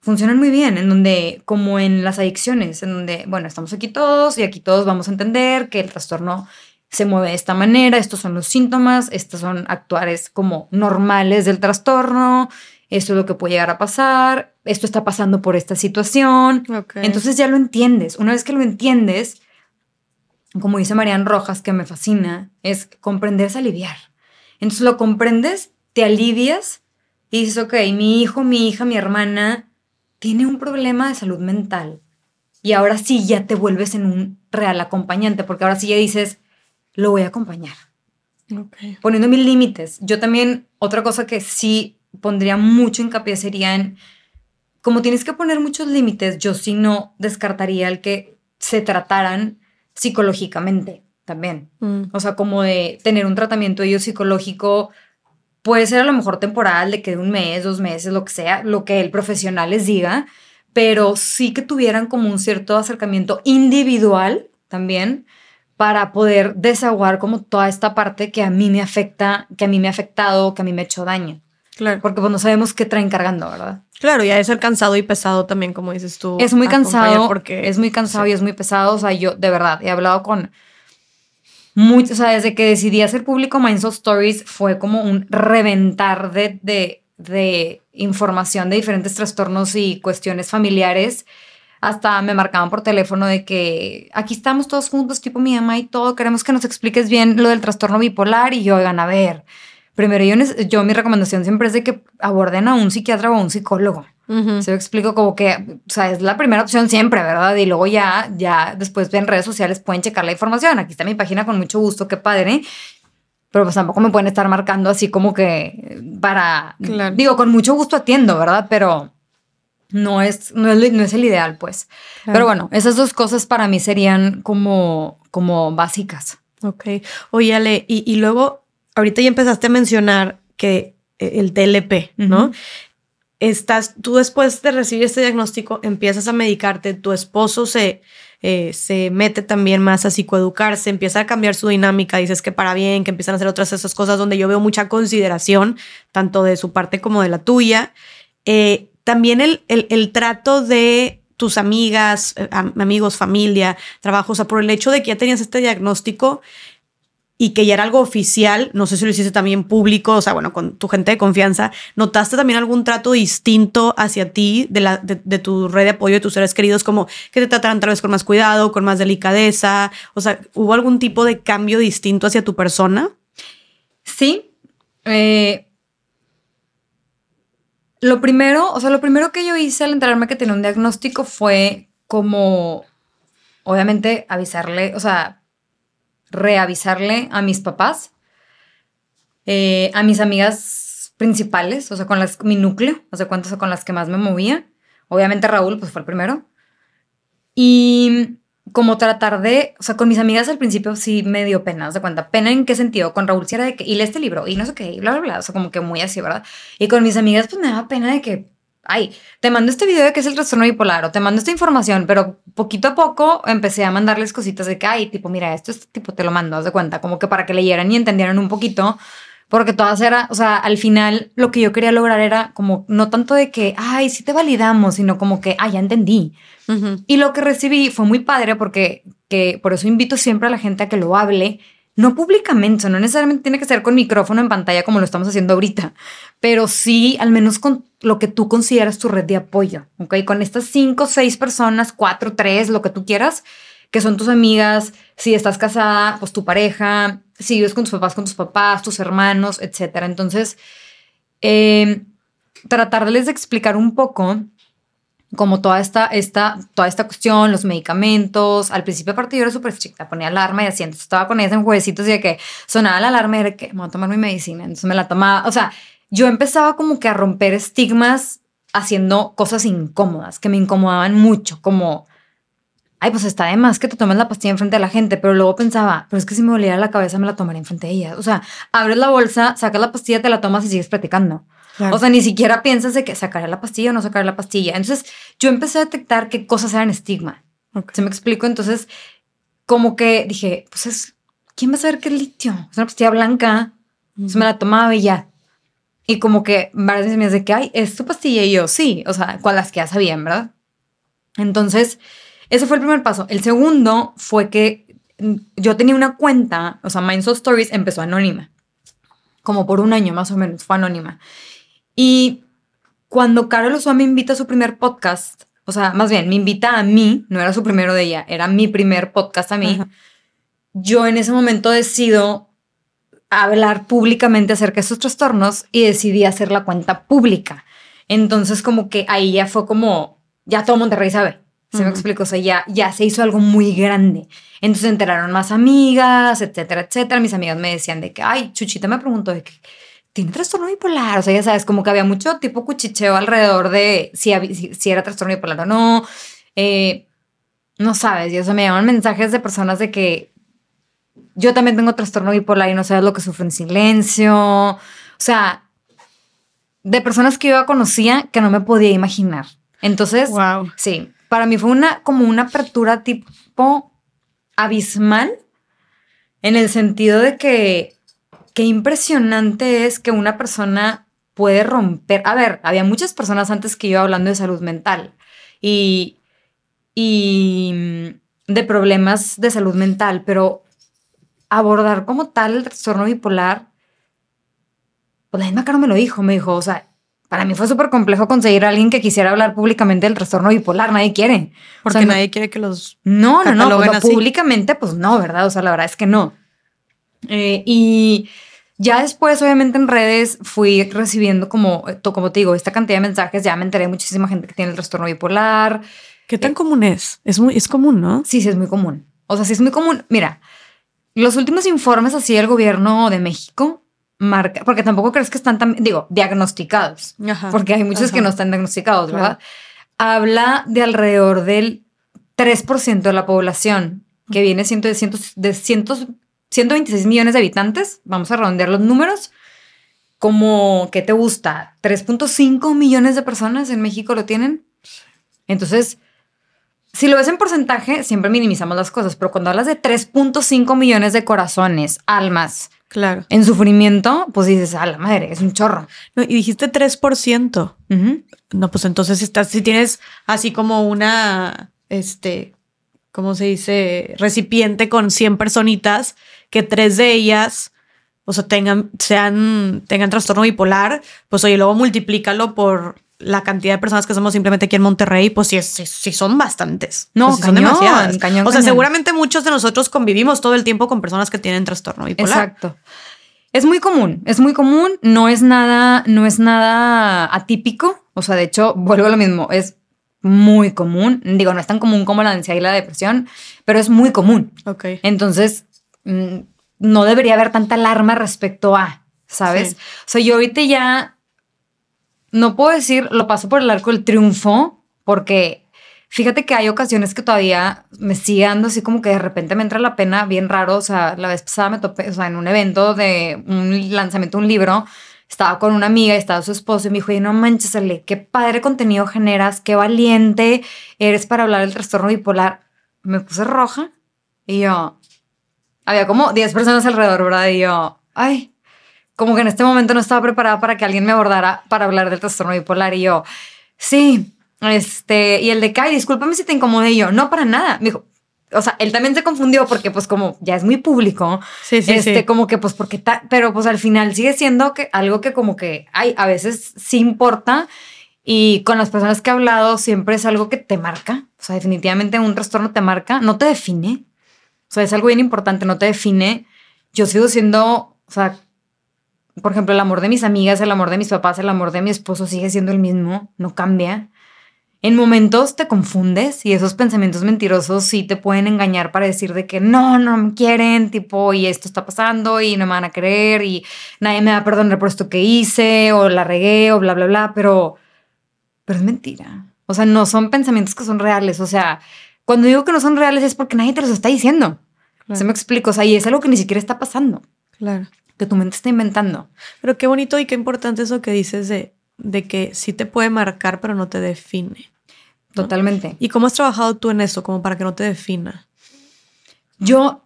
Funcionan muy bien, en donde, como en las adicciones, en donde, bueno, estamos aquí todos y aquí todos vamos a entender que el trastorno se mueve de esta manera, estos son los síntomas, estos son actuares como normales del trastorno, esto es lo que puede llegar a pasar, esto está pasando por esta situación. Entonces ya lo entiendes. Una vez que lo entiendes, como dice Marian Rojas, que me fascina, es comprender es aliviar. Entonces lo comprendes, te alivias y dices, ok, mi hijo, mi hija, mi hermana tiene un problema de salud mental. Y ahora sí ya te vuelves en un real acompañante, porque ahora sí ya dices, lo voy a acompañar. Poniendo mis límites. Yo también, otra cosa que sí pondría mucho hincapié sería en, como tienes que poner muchos límites, yo sí no descartaría el que se trataran psicológicamente también. Mm. O sea, como de tener un tratamiento ellos psicológico puede ser a lo mejor temporal, de que de un mes, dos meses, lo que sea, lo que el profesional les diga, pero sí que tuvieran como un cierto acercamiento individual también para poder desahogar como toda esta parte que a mí me afecta, que a mí me ha afectado, que a mí me ha hecho daño. Claro. Porque pues no sabemos qué traen cargando, ¿verdad? Claro, y ha de ser cansado y pesado también, como dices tú. Es muy cansado. Porque es muy cansado y es muy pesado. O sea, yo de verdad he hablado con muchos, o sea, desde que decidí hacer público Minds of Stories fue como un reventar de, de, de información de diferentes trastornos y cuestiones familiares hasta me marcaban por teléfono de que aquí estamos todos juntos, tipo mi mamá y todo, queremos que nos expliques bien lo del trastorno bipolar y yo, oigan, a ver, primero yo, yo mi recomendación siempre es de que aborden a un psiquiatra o a un psicólogo. Se lo explico como que, o sea, es la primera opción siempre, ¿verdad? Y luego ya, ya después en redes sociales pueden checar la información. Aquí está mi página con mucho gusto, qué padre. Pero pues tampoco me pueden estar marcando así como que para, digo, con mucho gusto atiendo, ¿verdad? Pero no es, no es, el ideal, pues. Pero bueno, esas dos cosas para mí serían como, como básicas. Ok. Oye, Ale, y, y luego, ahorita ya empezaste a mencionar que eh, el TLP, ¿no? Estás, tú después de recibir este diagnóstico empiezas a medicarte, tu esposo se, eh, se mete también más a psicoeducarse, empieza a cambiar su dinámica, dices que para bien, que empiezan a hacer otras esas cosas donde yo veo mucha consideración, tanto de su parte como de la tuya. Eh, también el, el, el, trato de tus amigas, amigos, familia, trabajo, o sea, por el hecho de que ya tenías este diagnóstico, y que ya era algo oficial, no sé si lo hiciste también público, o sea, bueno, con tu gente de confianza, ¿notaste también algún trato distinto hacia ti de, la, de, tu red de apoyo de tus seres queridos, como que te trataran tal vez con más cuidado, con más delicadeza? O sea, ¿hubo algún tipo de cambio distinto hacia tu persona? Sí. Eh, lo primero, o sea, lo primero que yo hice al enterarme que tenía un diagnóstico fue como, obviamente, avisarle, o sea, reavisarle a mis papás, eh, a mis amigas principales, o sea, con las, mi núcleo, o sea, cuántas con las que más me movía. Obviamente Raúl, pues fue el primero. Y como tratar de, o sea, con mis amigas al principio sí me dio pena, ¿se cuenta? Pena en qué sentido, con Raúl sí era de que, y lee este libro, y no sé qué, y bla, bla, bla, o sea, como que muy así, ¿verdad? Y con mis amigas pues me daba pena de que, ay, te mando este video de qué es el trastorno bipolar o te mando esta información, pero poquito a poco empecé a mandarles cositas de que, ay, tipo, mira, esto es tipo, te lo mando, haz de cuenta, como que para que leyeran y entendieran un poquito, porque todas era, o sea, al final lo que yo quería lograr era como no tanto de que, ay, sí te validamos, sino como que, ay, ya entendí. Y lo que recibí fue muy padre porque, que por eso invito siempre a la gente a que lo hable, no públicamente, no necesariamente tiene que ser con micrófono en pantalla como lo estamos haciendo ahorita, pero sí al menos con lo que tú consideras tu red de apoyo, ¿ok? Con estas cinco, seis personas, cuatro, tres, lo que tú quieras, que son tus amigas, si estás casada, pues tu pareja, si vives con tus papás, con tus papás, tus hermanos, etcétera. Entonces, eh, tratarles de explicar un poco como toda esta, esta, toda esta cuestión, los medicamentos. Al principio, aparte, yo era súper estricta, ponía alarma y así. Entonces estaba con ellas en jueguecitos y de que sonaba la alarma y era que me voy a tomar mi medicina. Entonces me la tomaba. O sea, yo empezaba como que a romper estigmas haciendo cosas incómodas, que me incomodaban mucho, como, ay, pues está de más que te tomes la pastilla enfrente de la gente, pero luego pensaba, pero es que si me doliera la cabeza me la tomaría enfrente de ella. O sea, abres la bolsa, sacas la pastilla, te la tomas y sigues platicando. O sea, ni siquiera piensas de que sacaré la pastilla o no sacaré la pastilla. Entonces, yo empecé a detectar qué cosas eran estigma. ¿Se me explico? Entonces, como que dije, pues es, ¿quién va a saber qué es litio? Es una pastilla blanca. Entonces me la tomaba y ya. Y como que varias veces me dice que, ay, es tu pastilla. Y yo, sí, o sea, con las que ya sabían, ¿verdad? Entonces, ese fue el primer paso. El segundo fue que yo tenía una cuenta, o sea, Mindsoul Stories empezó anónima. Como por un año más o menos, fue anónima. Y cuando Carol Osua me invita a su primer podcast, o sea, más bien, me invita a mí, no era su primero de ella, era mi primer podcast a mí, yo en ese momento decido hablar públicamente acerca de esos trastornos y decidí hacer la cuenta pública. Entonces, como que ahí ya fue como, ya todo Monterrey sabe. ¿Se me explico? O sea, ya, ya se hizo algo muy grande. Entonces enteraron más amigas, etcétera, etcétera. Mis amigas me decían de que, ay, Chuchita me preguntó de que, tiene trastorno bipolar. O sea, ya sabes, como que había mucho tipo cuchicheo alrededor de si, si, era trastorno bipolar o no. Eh, no sabes, y eso me llaman mensajes de personas de que yo también tengo trastorno bipolar y no sabes lo que sufro en silencio. O sea, de personas que yo conocía que no me podía imaginar. Entonces, wow. sí, para mí fue una como una apertura tipo abismal en el sentido de que qué impresionante es que una persona puede romper. A ver, había muchas personas antes que yo hablando de salud mental y, y mm, de problemas de salud mental, pero abordar como tal el trastorno bipolar, pues la misma cara me lo dijo, me dijo, o sea, para mí fue súper complejo conseguir a alguien que quisiera hablar públicamente del trastorno bipolar, nadie quiere. Porque nadie quiere que los... No, no, no, pues públicamente, pues no, ¿verdad? O sea, la verdad es que no. Eh, y Ya después, obviamente, en redes fui recibiendo como, eh, como te digo, esta cantidad de mensajes. Ya me enteré de muchísima gente que tiene el trastorno bipolar. ¿Qué tan común es? Es muy, es común, ¿no? Sí, sí, es muy común. O sea, sí es muy común. Mira, los últimos informes así del gobierno de México marca, porque tampoco crees que están tan, digo, diagnosticados, Ajá. porque hay muchos que no están diagnosticados. ¿verdad? Habla de alrededor del 3% de la población, que viene siendo de, cientos, de cientos, 126 millones de habitantes, vamos a redondear los números, como, ¿qué te gusta? 3.5 millones de personas en México lo tienen. Entonces, si lo ves en porcentaje, siempre minimizamos las cosas, pero cuando hablas de 3.5 millones de corazones, almas, Claro. en sufrimiento, pues dices, a la madre, es un chorro. No, y dijiste 3%. Ujú. No, pues entonces estás, si tienes así como una, este, ¿cómo se dice? Recipiente con 100 personitas, que tres de ellas, o sea, tengan, sean, tengan trastorno bipolar, pues oye, luego multiplícalo por la cantidad de personas que somos simplemente aquí en Monterrey, pues sí, sí, sí son bastantes. No, Pues sí son cañón, demasiadas. cañón, o sea, cañón. seguramente muchos de nosotros convivimos todo el tiempo con personas que tienen trastorno bipolar. Exacto. Es muy común, es muy común, no es nada, no es nada atípico. O sea, de hecho, vuelvo a lo mismo, es muy común. Digo, no es tan común como la ansiedad y la depresión, pero es muy común. Ok. Entonces, no debería haber tanta alarma respecto a, ¿sabes? Sí. O sea, yo ahorita ya no puedo decir lo paso por el arco del triunfo, porque fíjate que hay ocasiones que todavía me sigue dando así como que de repente me entra la pena bien raro. O sea, la vez pasada me topé, o sea, en un evento de un lanzamiento de un libro, estaba con una amiga y estaba su esposo y me dijo, "Oye, no manches, Ale, qué padre contenido generas, qué valiente eres para hablar del trastorno bipolar. Me puse roja y yo, había como 10 personas alrededor, ¿verdad? Y yo, ay, como que en este momento no estaba preparada para que alguien me abordara para hablar del trastorno bipolar. Y yo, sí, este, y el de Kai, discúlpame si te incomodé. Y yo, no, para nada. Me dijo, o sea, él también se confundió porque, pues, como ya es muy público, Sí, sí, este, sí. como que, pues, porque, ta- pero pues al final sigue siendo que algo que, como que, ay, a veces sí importa. Y con las personas que he hablado, siempre es algo que te marca. O sea, definitivamente un trastorno te marca, no te define. O sea, es algo bien importante, no te define. Yo sigo siendo, o sea, por ejemplo, el amor de mis amigas, el amor de mis papás, el amor de mi esposo sigue siendo el mismo, no cambia. En momentos te confundes y esos pensamientos mentirosos sí te pueden engañar para decir de que no, no me quieren, tipo, y esto está pasando y no me van a querer y nadie me va a perdonar por esto que hice o la regué o bla, bla, bla, pero, pero es mentira. O sea, no son pensamientos que son reales. O sea, cuando digo que no son reales es porque nadie te los está diciendo. Claro. Se me explico. O sea, y es algo que ni siquiera está pasando, Claro. que tu mente está inventando. Pero qué bonito y qué importante eso que dices de, de que sí te puede marcar, pero no te define. Totalmente. ¿Y cómo has trabajado tú en eso, como para que no te defina? Yo,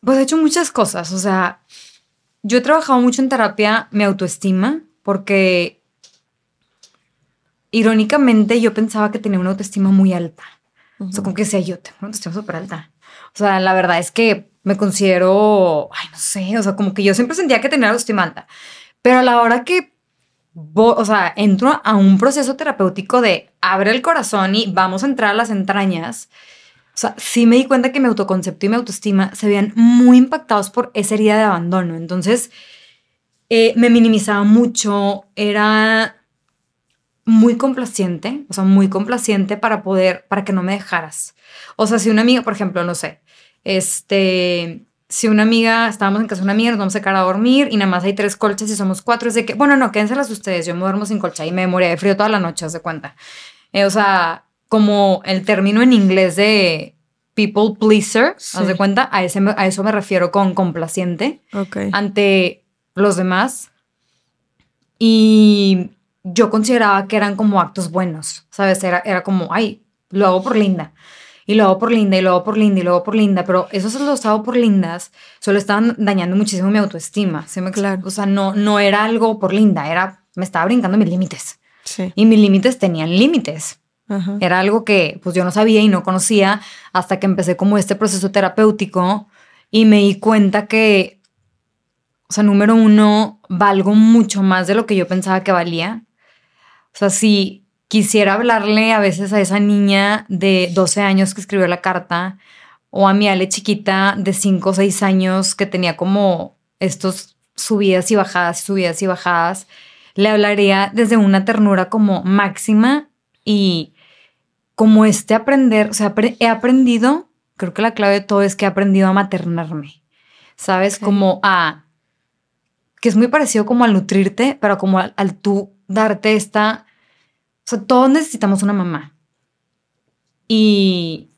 pues he hecho muchas cosas. O sea, yo he trabajado mucho en terapia mi autoestima porque irónicamente yo pensaba que tenía una autoestima muy alta. O sea, como que decía yo, tengo una autoestima súper alta. O sea, la verdad es que me considero, ay, no sé, o sea, como que yo siempre sentía que tenía autoestima alta. Pero a la hora que, o sea, entro a un proceso terapéutico de abre el corazón y vamos a entrar a las entrañas, o sea, sí me di cuenta que mi autoconcepto y mi autoestima se veían muy impactados por esa herida de abandono. Entonces, eh, me minimizaba mucho, era muy complaciente, o sea, muy complaciente para poder, para que no me dejaras. O sea, si una amiga, por ejemplo, no sé, este, si una amiga, estábamos en casa de una amiga, nos vamos a quedar a dormir y nada más hay tres colchas y somos cuatro, es de que, bueno, no, quédenselas ustedes, yo me duermo sin colcha y me moría de frío toda la noche, haz de cuenta. Eh, o sea, como el término en inglés de people pleaser, Sí. haz de cuenta, a, ese, a eso me refiero con complaciente Ok. ante los demás. Y yo consideraba que eran como actos buenos, ¿sabes? Era, era como, ay, lo hago por linda. Y lo hago por linda, y lo hago por linda, y lo hago por linda. Pero esos los hago por lindas solo estaban dañando muchísimo mi autoestima. ¿sí me? Claro. O sea, no, no era algo por linda, era, me estaba brincando mis límites. Sí. Y mis límites tenían límites. Ajá. Era algo que pues yo no sabía y no conocía hasta que empecé como este proceso terapéutico y me di cuenta que, o sea, número uno, valgo mucho más de lo que yo pensaba que valía. O sea, si quisiera hablarle a veces a esa niña de 12 años que escribió la carta o a mi Ale chiquita de 5 o 6 años que tenía como estos subidas y bajadas, subidas y bajadas. Le hablaría desde una ternura como máxima y como este aprender, o sea, he aprendido, creo que la clave de todo es que he aprendido a maternarme, ¿sabes? Como a, que es muy parecido como al nutrirte, pero como al, al tú darte esta, o sea, todos necesitamos una mamá. Y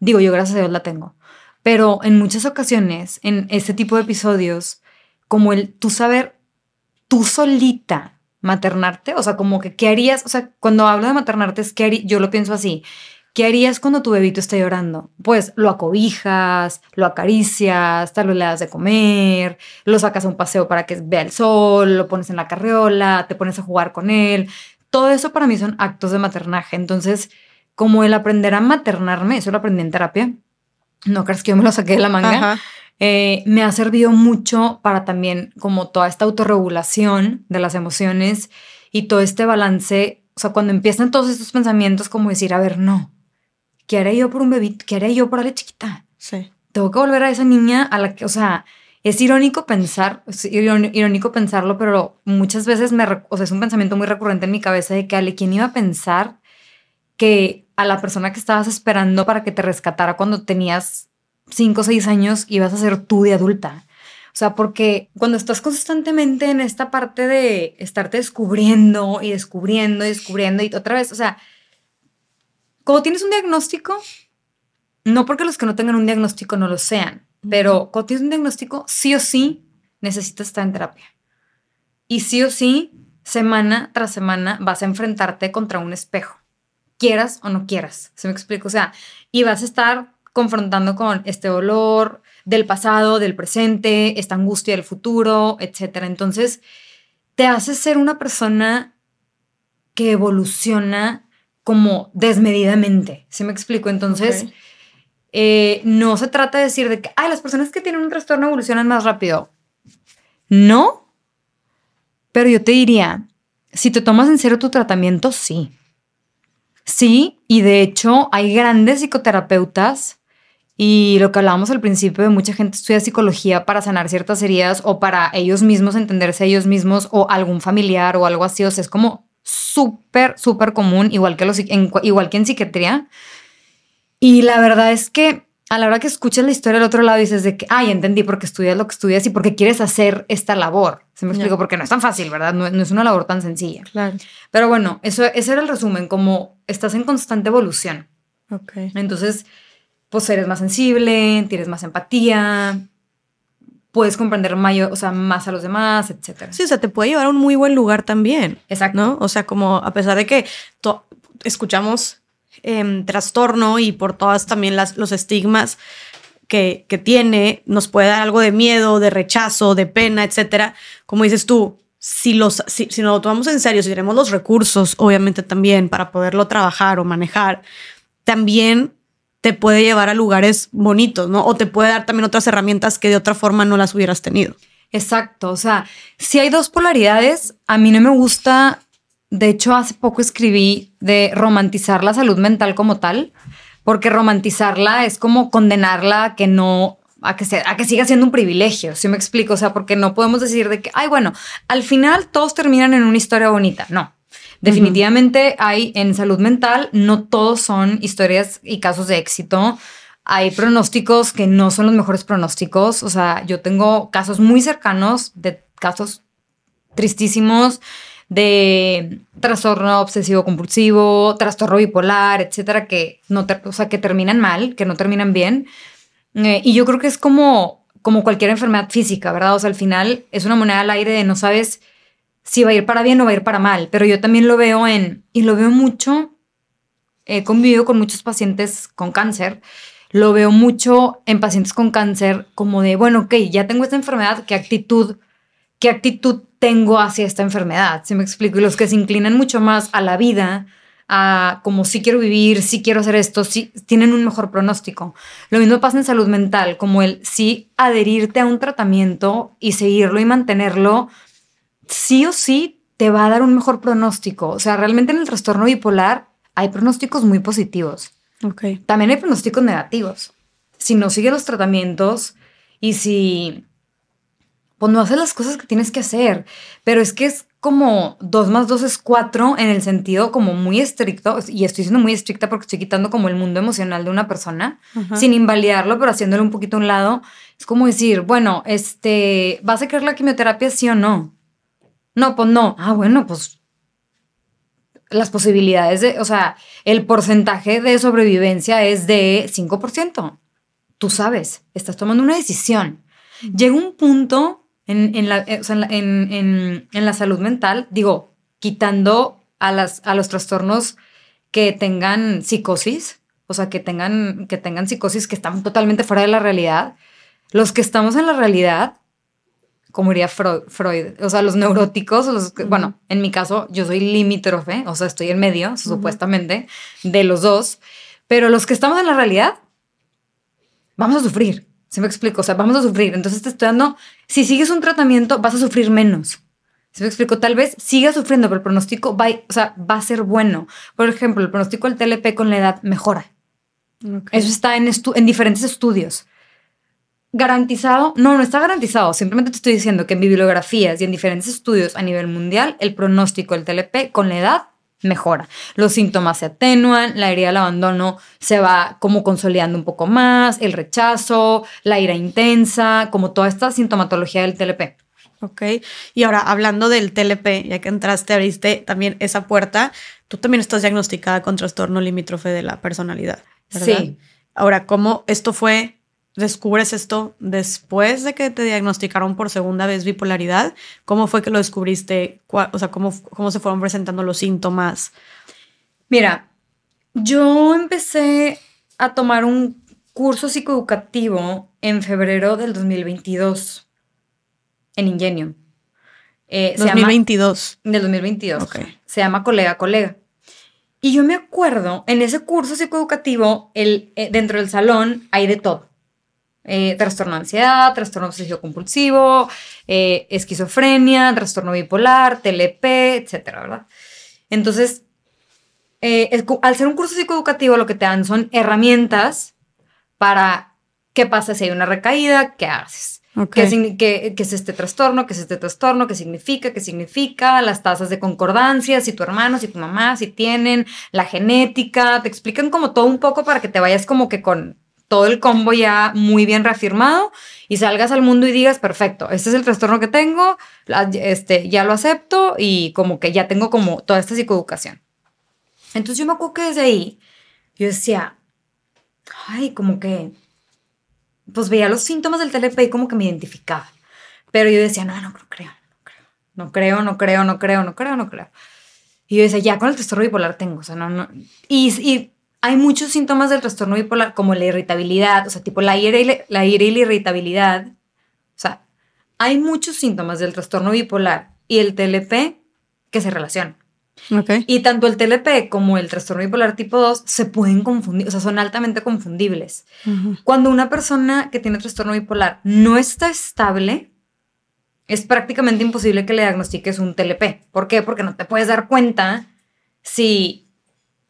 digo, yo gracias a Dios la tengo. Pero en muchas ocasiones, en este tipo de episodios, como el tú saber tú solita maternarte, o sea, como que, ¿qué harías? O sea, cuando hablo de maternarte, es que yo lo pienso así. ¿Qué harías cuando tu bebito está llorando? Pues lo acobijas, lo acaricias, tal vez le das de comer, lo sacas a un paseo para que vea el sol, lo pones en la carriola, te pones a jugar con él. Todo eso para mí son actos de maternaje. Entonces, como el aprender a maternarme, eso lo aprendí en terapia. No crees que yo me lo saqué de la manga. Eh, me ha servido mucho para también como toda esta autorregulación de las emociones y todo este balance. O sea, cuando empiezan todos estos pensamientos, como decir, a ver, no, ¿qué haré yo por un bebito? ¿Qué haré yo por la chiquita? Sí. Tengo que volver a esa niña a la que, o sea, es irónico pensar, es irónico pensarlo, pero muchas veces me, o sea, es un pensamiento muy recurrente en mi cabeza de que, Ale, ¿quién iba a pensar que a la persona que estabas esperando para que te rescatara cuando tenías 5 o 6 años ibas a ser tú de adulta? O sea, porque cuando estás constantemente en esta parte de estarte descubriendo y descubriendo y descubriendo y otra vez, o sea, cuando tienes un diagnóstico, no porque los que no tengan un diagnóstico no lo sean, pero cuando tienes un diagnóstico, sí o sí necesitas estar en terapia. Y sí o sí, semana tras semana vas a enfrentarte contra un espejo, quieras o no quieras. ¿Se me explico? O sea, y vas a estar confrontando con este dolor del pasado, del presente, esta angustia del futuro, etc. Entonces, te hace ser una persona que evoluciona como desmedidamente. ¿Se me explico? Entonces, eh, no se trata de decir de que, ay, las personas que tienen un trastorno evolucionan más rápido. No, pero yo te diría, si te tomas en serio tu tratamiento, sí. Sí, y de hecho hay grandes psicoterapeutas y lo que hablábamos al principio de mucha gente estudia psicología para sanar ciertas heridas o para ellos mismos entenderse a ellos mismos o algún familiar o algo así. O sea, es como súper, súper común, igual que, los, en, igual que en psiquiatría. Y la verdad es que a la hora que escuchas la historia del otro lado dices de que, ay, entendí por qué estudias lo que estudias y por qué quieres hacer esta labor. Se me explico, porque no es tan fácil, ¿verdad? No, es una labor tan sencilla. Claro. Pero bueno, eso, ese era el resumen, como estás en constante evolución. Ok. Entonces, pues eres más sensible, tienes más empatía, puedes comprender mayor, o sea, más a los demás, etcétera. Sí, o sea, te puede llevar a un muy buen lugar también. Exacto. ¿No? O sea, como a pesar de que escuchamos em, trastorno y por todas también las, los estigmas que, que, tiene, nos puede dar algo de miedo, de rechazo, de pena, etcétera. Como dices tú, si, los, si, si nos lo tomamos en serio, si tenemos los recursos, obviamente también, para poderlo trabajar o manejar, también te puede llevar a lugares bonitos, ¿no? O te puede dar también otras herramientas que de otra forma no las hubieras tenido. Exacto, o sea, si hay dos polaridades, a mí no me gusta, de hecho hace poco escribí de romantizar la salud mental como tal, porque romantizarla es como condenarla a que no, a que, sea, a que siga siendo un privilegio, si me explico, o sea, porque no podemos decir de que, ay, bueno, al final todos terminan en una historia bonita, no, Definitivamente hay en salud mental, no todos son historias y casos de éxito. Hay pronósticos que no son los mejores pronósticos. O sea, yo tengo casos muy cercanos de casos tristísimos de trastorno obsesivo compulsivo, trastorno bipolar, etcétera, que no, o sea, que terminan mal, que no terminan bien. Eh, y yo creo que es como, como cualquier enfermedad física, ¿verdad? O sea, al final es una moneda al aire de no sabes si va a ir para bien o va a ir para mal, pero yo también lo veo en, y lo veo mucho, he convivido con muchos pacientes con cáncer, lo veo mucho en pacientes con cáncer como de, bueno, ok, ya tengo esta enfermedad, ¿qué actitud, qué actitud tengo hacia esta enfermedad? Si me explico? Y los que se inclinan mucho más a la vida, a como si quiero vivir, si quiero hacer esto, sí tienen un mejor pronóstico. Lo mismo pasa en salud mental, como el sí adherirte a un tratamiento y seguirlo y mantenerlo sí o sí te va a dar un mejor pronóstico. O sea, realmente en el trastorno bipolar hay pronósticos muy positivos. Okay. También hay pronósticos negativos. Si no sigue los tratamientos y si pues no haces las cosas que tienes que hacer. Pero es que es como dos más dos es cuatro en el sentido como muy estricto, y estoy siendo muy estricta porque estoy quitando como el mundo emocional de una persona, sin invalidarlo, pero haciéndolo un poquito a un lado. Es como decir, bueno, este, ¿vas a querer la quimioterapia sí o no? No, pues no. Ah, bueno, pues las posibilidades de, o sea, el porcentaje de sobrevivencia es de 5%. Tú sabes, estás tomando una decisión. Llega un punto en, la, eh, en, la salud mental, digo, quitando a, las, a los trastornos que tengan psicosis, o sea, que tengan, que tengan psicosis que están totalmente fuera de la realidad, los que estamos en la realidad, como diría Freud, o sea, los neuróticos, los, bueno, en mi caso, yo soy limítrofe, o sea, estoy en medio, supuestamente, de los dos, pero los que estamos en la realidad, vamos a sufrir. ¿Se me explico? O sea, vamos a sufrir. Entonces te estoy dando, si sigues un tratamiento, vas a sufrir menos. ¿Se me explico? Tal vez sigas sufriendo, pero el pronóstico va, o sea, va a ser bueno. Por ejemplo, el pronóstico del TLP con la edad mejora. Eso está en, en diferentes estudios. ¿Garantizado? No, no está garantizado. Simplemente te estoy diciendo que en bibliografías y en diferentes estudios a nivel mundial, el pronóstico del TLP con la edad mejora. Los síntomas se atenúan, la herida del abandono se va como consolidando un poco más, el rechazo, la ira intensa, como toda esta sintomatología del TLP. Ok, y ahora hablando del TLP, ya que entraste, abriste también esa puerta, tú también estás diagnosticada con trastorno limítrofe de la personalidad. Sí. Ahora, ¿cómo esto fue descubres esto después de que te diagnosticaron por segunda vez bipolaridad? ¿Cómo fue que lo descubriste? O sea, ¿cómo, cómo se fueron presentando los síntomas? Mira, yo empecé a tomar un curso psicoeducativo en febrero del 2022 en Ingenio. Eh, 2022. del 2022. Okay. Se llama Colega Colega. Y yo me acuerdo, en ese curso psicoeducativo, el, eh, dentro del salón hay de todo eh, trastorno de ansiedad, trastorno obsesivo compulsivo, eh, esquizofrenia, trastorno bipolar, TLP, etcétera, ¿verdad? Entonces, eh, al ser un curso psicoeducativo, lo que te dan son herramientas para qué pasa si hay una recaída, qué haces. ¿Qué, es este trastorno? ¿Qué es este trastorno? ¿Qué significa? ¿Qué significa? Las tasas de concordancia, si tu hermano, si tu mamá, si tienen, la genética, te explican como todo un poco para que te vayas como que con todo el combo ya muy bien reafirmado y salgas al mundo y digas, perfecto, este es el trastorno que tengo, este, ya lo acepto y como que ya tengo como toda esta psicoeducación. Entonces yo me acuerdo que desde ahí yo decía, ay, como que, pues veía los síntomas del TLP y como que me identificaba. Pero yo decía, no, no, creo, no creo, no creo, no creo, no creo, no creo. Y yo decía, ya con el trastorno bipolar tengo, o sea, no, no. Y, y hay muchos síntomas del trastorno bipolar, como la irritabilidad, o sea, tipo la ira y la, irritabilidad. O sea, hay muchos síntomas del trastorno bipolar y el TLP que se relacionan. Okay. Y tanto el TLP como el trastorno bipolar tipo 2 se pueden confundir, o sea, son altamente confundibles. Cuando una persona que tiene trastorno bipolar no está estable, es prácticamente imposible que le diagnostiques un TLP. ¿Por qué? Porque no te puedes dar cuenta si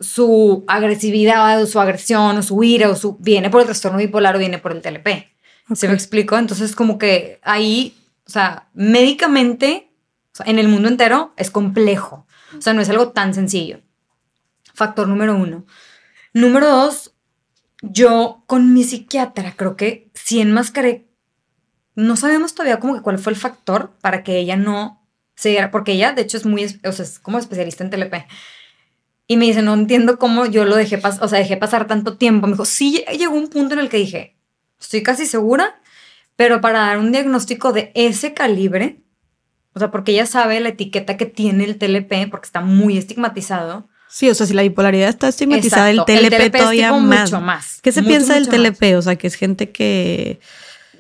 su agresividad o su agresión o su ira o su viene por el trastorno bipolar o viene por el TLP. ¿Se me explico? Entonces como que ahí, o sea, médicamente, en el mundo entero es complejo. O sea, no es algo tan sencillo. Factor número uno. Número dos, yo con mi psiquiatra creo que sí enmascaré, no sabemos todavía como que cuál fue el factor para que ella no se diera, porque ella de hecho es muy, o sea, es como especialista en TLP. Y me dice, no entiendo cómo yo lo dejé pasar, o sea, dejé pasar tanto tiempo. Me dijo, sí, llegó un punto en el que dije, estoy casi segura, pero para dar un diagnóstico de ese calibre, o sea, porque ella sabe la etiqueta que tiene el TLP, porque está muy estigmatizado. Sí, o sea, si la bipolaridad está estigmatizada, el TLP, todavía más. Mucho más. ¿Qué se piensa del TLP? O sea, que es gente que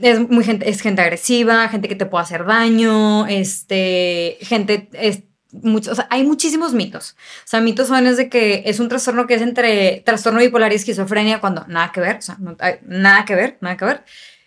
es muy gente, es gente agresiva, gente que te puede hacer daño, este, gente, o sea, hay muchísimos mitos. O sea, mitos son es de que es un trastorno que es entre trastorno bipolar y esquizofrenia cuando nada que ver, o sea, nada que ver, nada que ver.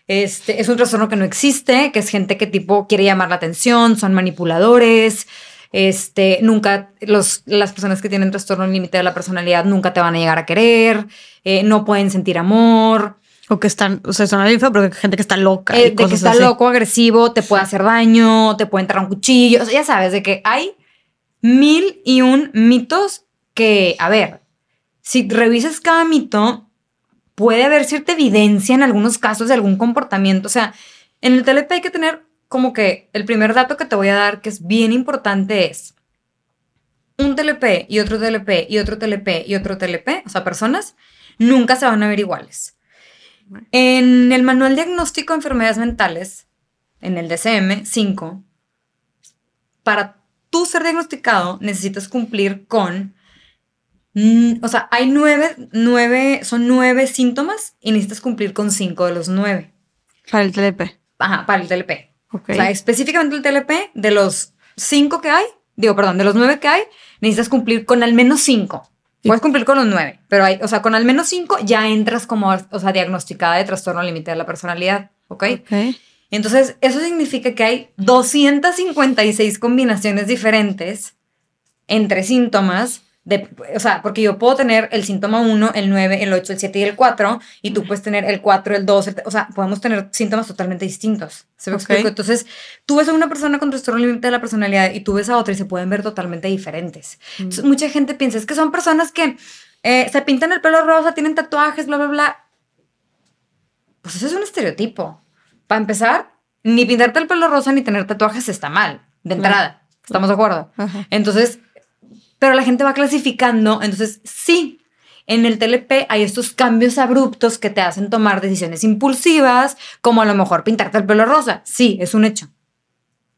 Este, es un trastorno que no existe, que es gente que tipo quiere llamar la atención, son manipuladores, este, nunca, los, las personas que tienen trastorno límite de la personalidad nunca te van a llegar a querer, eh, no pueden sentir amor. O que están, o sea, bien feo, pero que gente que está loca. y Eh, de que cosas está así. loco, agresivo, te puede hacer daño, te puede entrar un cuchillo. O sea, ya sabes, de que hay mil y un mitos que, a ver, si revisas cada mito, puede haber cierta evidencia en algunos casos de algún comportamiento. O sea, en el TLP hay que tener como que el primer dato que te voy a dar, que es bien importante, es un TLP y otro TLP y otro TLP y otro TLP, o sea, personas, nunca se van a ver iguales. En el Manual Diagnóstico de Enfermedades Mentales, en el DCM-5, para tú ser diagnosticado necesitas cumplir con, mm, o sea, hay nueve, nueve, son nueve síntomas y necesitas cumplir con cinco de los nueve. Para el TLP. Ajá, para el TLP. Ok. O sea, específicamente el TLP, de los cinco que hay, digo, perdón, de los nueve que hay, necesitas cumplir con al menos cinco. Puedes cumplir con los nueve, pero hay, o sea, con al menos cinco ya entras como, o sea, diagnosticada de trastorno límite de la personalidad, ¿ok? Ok. Entonces, eso significa que hay 256 combinaciones diferentes entre síntomas. De, o sea, porque yo puedo tener el síntoma 1, el 9, el 8, el 7 y el 4, y tú puedes tener el 4, el 2, el tre- o sea, podemos tener síntomas totalmente distintos. ¿Se me explico? Entonces, tú ves a una persona con trastorno límite de la personalidad y tú ves a otra y se pueden ver totalmente diferentes. Entonces, mucha gente piensa, es que son personas que eh, se pintan el pelo rosa, tienen tatuajes, bla, bla, bla. Pues eso es un estereotipo. Para empezar, ni pintarte el pelo rosa ni tener tatuajes está mal, de entrada. ¿Estamos de acuerdo? Ajá. Entonces, pero la gente va clasificando. Entonces, sí, en el TLP hay estos cambios abruptos que te hacen tomar decisiones impulsivas, como a lo mejor pintarte el pelo rosa. Sí, es un hecho.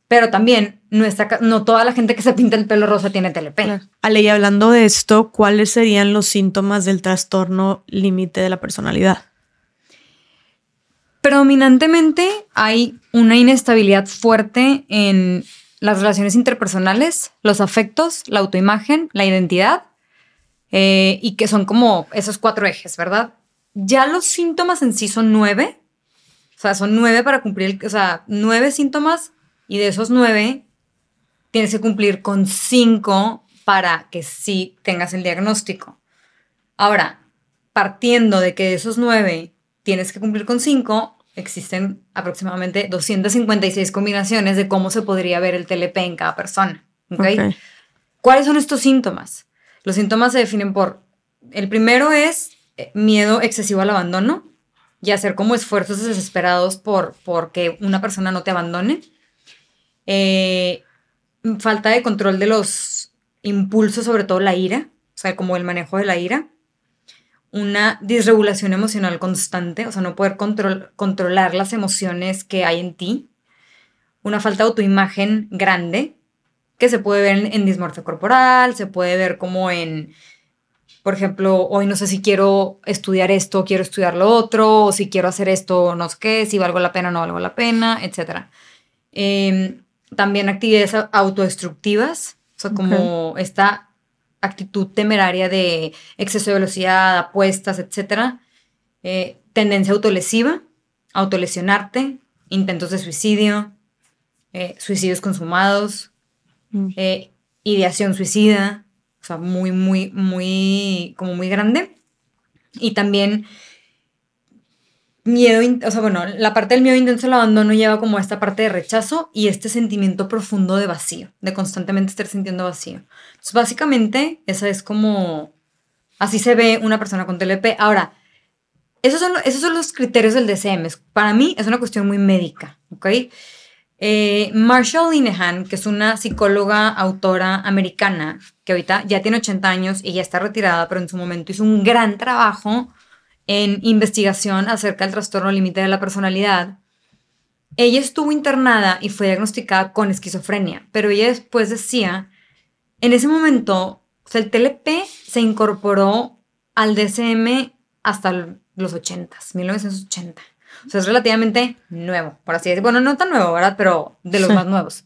Pero también no, está, no toda la gente que se pinta el pelo rosa tiene TLP. Claro. Ale, y hablando de esto, ¿cuáles serían los síntomas del trastorno límite de la personalidad? Predominantemente hay una inestabilidad fuerte en las relaciones interpersonales, los afectos, la autoimagen, la identidad, eh, y que son como esos cuatro ejes, ¿verdad? Ya los síntomas en sí son nueve, o sea, son nueve para cumplir, o sea, nueve síntomas, y de esos nueve tienes que cumplir con cinco para que sí tengas el diagnóstico. Ahora, partiendo de que de esos nueve tienes que cumplir con cinco, existen aproximadamente 256 combinaciones de cómo se podría ver el TLP en cada persona. ¿ok? Ok. ¿Cuáles son estos síntomas? Los síntomas se definen por, el primero es eh, miedo excesivo al abandono y hacer como esfuerzos desesperados por, por que una persona no te abandone. Eh, falta de control de los impulsos, sobre todo la ira, o sea, como el manejo de la ira. Una disregulación emocional constante, o sea, no poder control- controlar las emociones que hay en ti. Una falta de autoimagen grande, que se puede ver en, en dismorfia corporal, se puede ver como en, por ejemplo, hoy no sé si quiero estudiar esto, quiero estudiar lo otro, o si quiero hacer esto, no sé qué, si valgo la pena o no valgo la pena, etc. también actividades autodestructivas, o sea, como esta actitud temeraria de exceso de velocidad, apuestas, etc. Eh, tendencia autolesiva, autolesionarte, intentos de suicidio, eh, suicidios consumados, Mm. eh, ideación suicida, o sea, muy, muy, muy, como muy grande. Y también miedo, o sea, bueno, la parte del miedo intenso al abandono lleva como esta parte de rechazo y este sentimiento profundo de vacío, de constantemente estar sintiendo vacío. Entonces, básicamente, esa es como, así se ve una persona con TLP. Ahora, esos son, esos son los criterios del DCM. Para mí es una cuestión muy médica, ¿ok? Eh, Marshall Linehan, que es una psicóloga, autora americana, que ahorita ya tiene 80 años y ya está retirada, pero en su momento hizo un gran trabajo en investigación acerca del trastorno límite de la personalidad. Ella estuvo internada y fue diagnosticada con esquizofrenia, pero ella después decía, en ese momento, o sea, el TLP se incorporó al DCM hasta los 80s, 1980. O sea, es relativamente nuevo, por así decirlo. Bueno, no tan nuevo, ¿verdad? Pero de los Sí. más nuevos.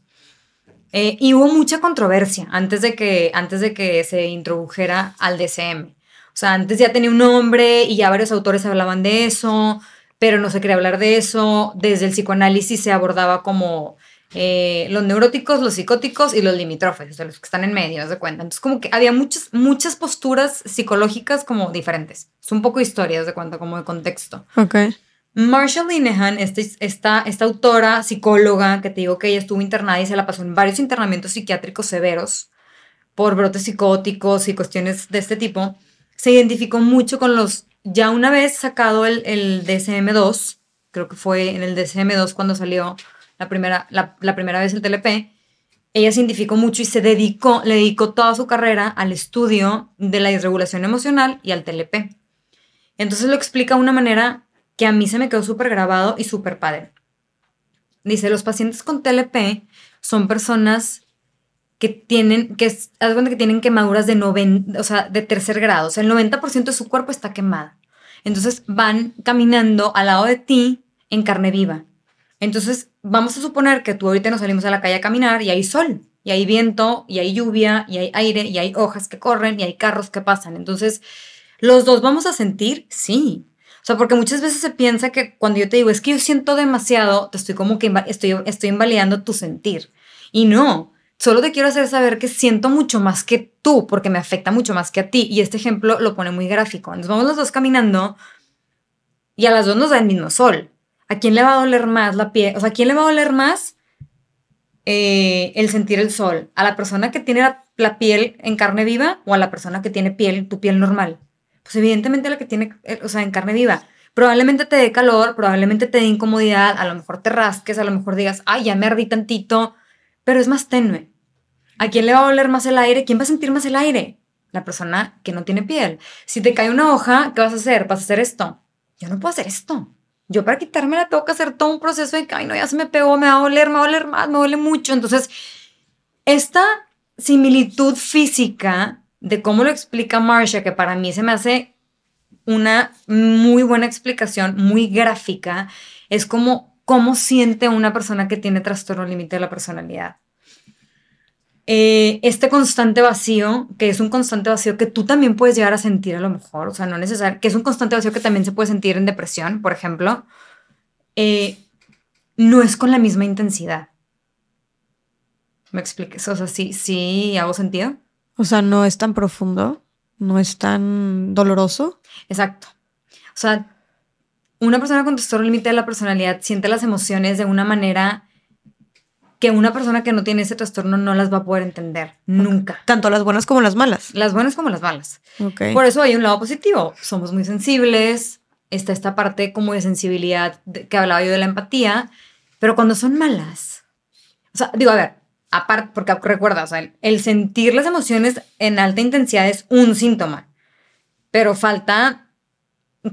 Eh, y hubo mucha controversia antes de, que, antes de que se introdujera al DCM. O sea, antes ya tenía un nombre y ya varios autores hablaban de eso, pero no se quería hablar de eso. Desde el psicoanálisis se abordaba como eh, los neuróticos, los psicóticos y los limítrofes, o sea, los que están en medio, ¿se de cuenta? Entonces, como que había muchas, muchas posturas psicológicas como diferentes. Es un poco historias de cuenta, como de contexto. Ok. Marshall Linehan, este, esta, esta autora psicóloga que te digo que ella estuvo internada y se la pasó en varios internamientos psiquiátricos severos por brotes psicóticos y cuestiones de este tipo, se identificó mucho con los, ya una vez sacado el, el DSM-2, creo que fue en el DSM-2 cuando salió la primera, la, primera vez el TLP, ella se identificó mucho y se dedicó, le dedicó toda su carrera al estudio de la disregulación emocional y al TLP. Entonces lo explica de una manera que a mí se me quedó súper grabado y súper padre. Dice, los pacientes con TLP son personas que tienen, que es, que tienen quemaduras de 90, o sea, de tercer grado. O sea, el 90% de su cuerpo está quemado. Entonces van caminando al lado de ti en carne viva. Entonces, vamos a suponer que tú ahorita nos salimos a la calle a caminar y hay sol, y hay viento, y hay lluvia, y hay aire, y hay hojas que corren, y hay carros que pasan. Entonces, ¿los dos vamos a sentir? Sí. O sea, porque muchas veces se piensa que cuando yo te digo, es que yo siento demasiado, te estoy como que estoy, estoy invalidando tu sentir. Y no, solo te quiero hacer saber que siento mucho más que tú, porque me afecta mucho más que a ti. Y este ejemplo lo pone muy gráfico. Nos vamos los dos caminando y a las dos nos da el mismo sol. ¿A quién le va a doler más la piel? O sea, ¿a quién le va a doler más eh, el sentir el sol? ¿A la persona que tiene la, piel en carne viva o a la persona que tiene piel, tu piel normal? Pues evidentemente la que tiene, eh, o sea, en carne viva. Probablemente te dé calor, probablemente te dé incomodidad, a lo mejor te rasques, a lo mejor digas, ay, ya me ardí tantito, pero es más tenue. ¿A quién le va a doler más el aire? ¿Quién va a sentir más el aire? La persona que no tiene piel. Si te cae una hoja, ¿qué vas a hacer? Vas a hacer esto. Yo no puedo hacer esto. Yo para quitármela tengo que hacer todo un proceso de que, ay, no, ya se me pegó, me va a doler, me va a doler más, me duele mucho. Entonces, esta similitud física de cómo lo explica Marsha, que para mí se me hace una muy buena explicación, muy gráfica, es como cómo siente una persona que tiene trastorno límite de la personalidad. Eh, este constante vacío, que es un constante vacío que tú también puedes llegar a sentir a lo mejor, o sea, no necesariamente, que es un constante vacío que también se puede sentir en depresión, por ejemplo, eh, no es con la misma intensidad. ¿Me expliques? O sea, sí, sí, hago sentido. O sea, no es tan profundo, no es tan doloroso. Exacto. O sea, una persona con trastorno límite de la personalidad siente las emociones de una manera que una persona que no tiene ese trastorno no las va a poder entender nunca. Tanto las buenas como las malas. Las buenas como las malas. Por eso hay un lado positivo. Somos muy sensibles. Está esta parte como de sensibilidad que hablaba yo de la empatía. Pero cuando son malas, o sea, digo, a ver, aparte, porque recuerda, o sea, el sentir las emociones en alta intensidad es un síntoma. Pero falta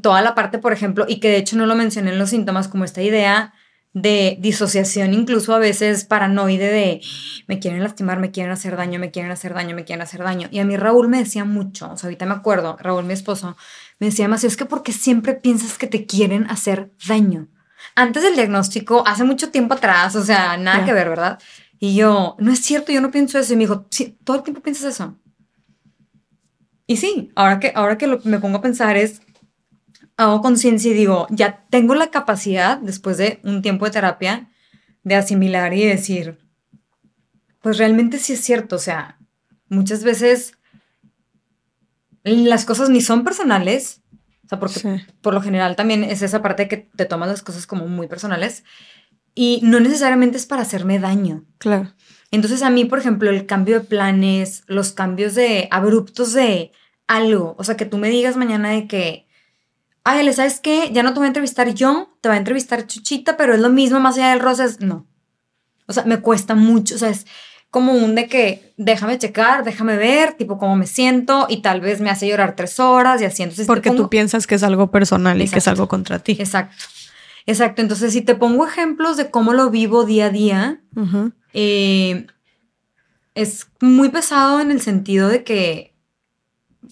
toda la parte, por ejemplo, y que de hecho no lo mencioné en los síntomas, como esta idea de disociación, incluso a veces paranoide de me quieren lastimar, me quieren hacer daño, me quieren hacer daño, me quieren hacer daño. Y a mí Raúl me decía mucho, o sea, ahorita me acuerdo, Raúl, mi esposo, me decía más, es que porque siempre piensas que te quieren hacer daño. Antes del diagnóstico, hace mucho tiempo atrás, o sea, nada que ver, ¿verdad? Y yo, no es cierto, yo no pienso eso. Y me dijo, sí, todo el tiempo piensas eso. Y sí, ahora que, ahora que me pongo a pensar es, hago conciencia y digo, ya tengo la capacidad, después de un tiempo de terapia, de asimilar y decir, pues realmente sí es cierto, o sea, muchas veces las cosas ni son personales, o sea, porque por lo general también es esa parte que te tomas las cosas como muy personales y no necesariamente es para hacerme daño. Claro. Entonces a mí, por ejemplo, el cambio de planes, los cambios de abruptos de algo, o sea, que tú me digas mañana de que ay, ¿sabes qué? Ya no te voy a entrevistar yo, te va a entrevistar Chuchita, pero es lo mismo más allá del rosa. no. O sea, me cuesta mucho. O sea, es como un de que déjame checar, déjame ver, tipo cómo me siento y tal vez me hace llorar tres horas y así. Entonces, Porque tú piensas que es algo personal y que es algo contra ti. Exacto. Exacto. Entonces, si te pongo ejemplos de cómo lo vivo día a día, eh, es muy pesado en el sentido de que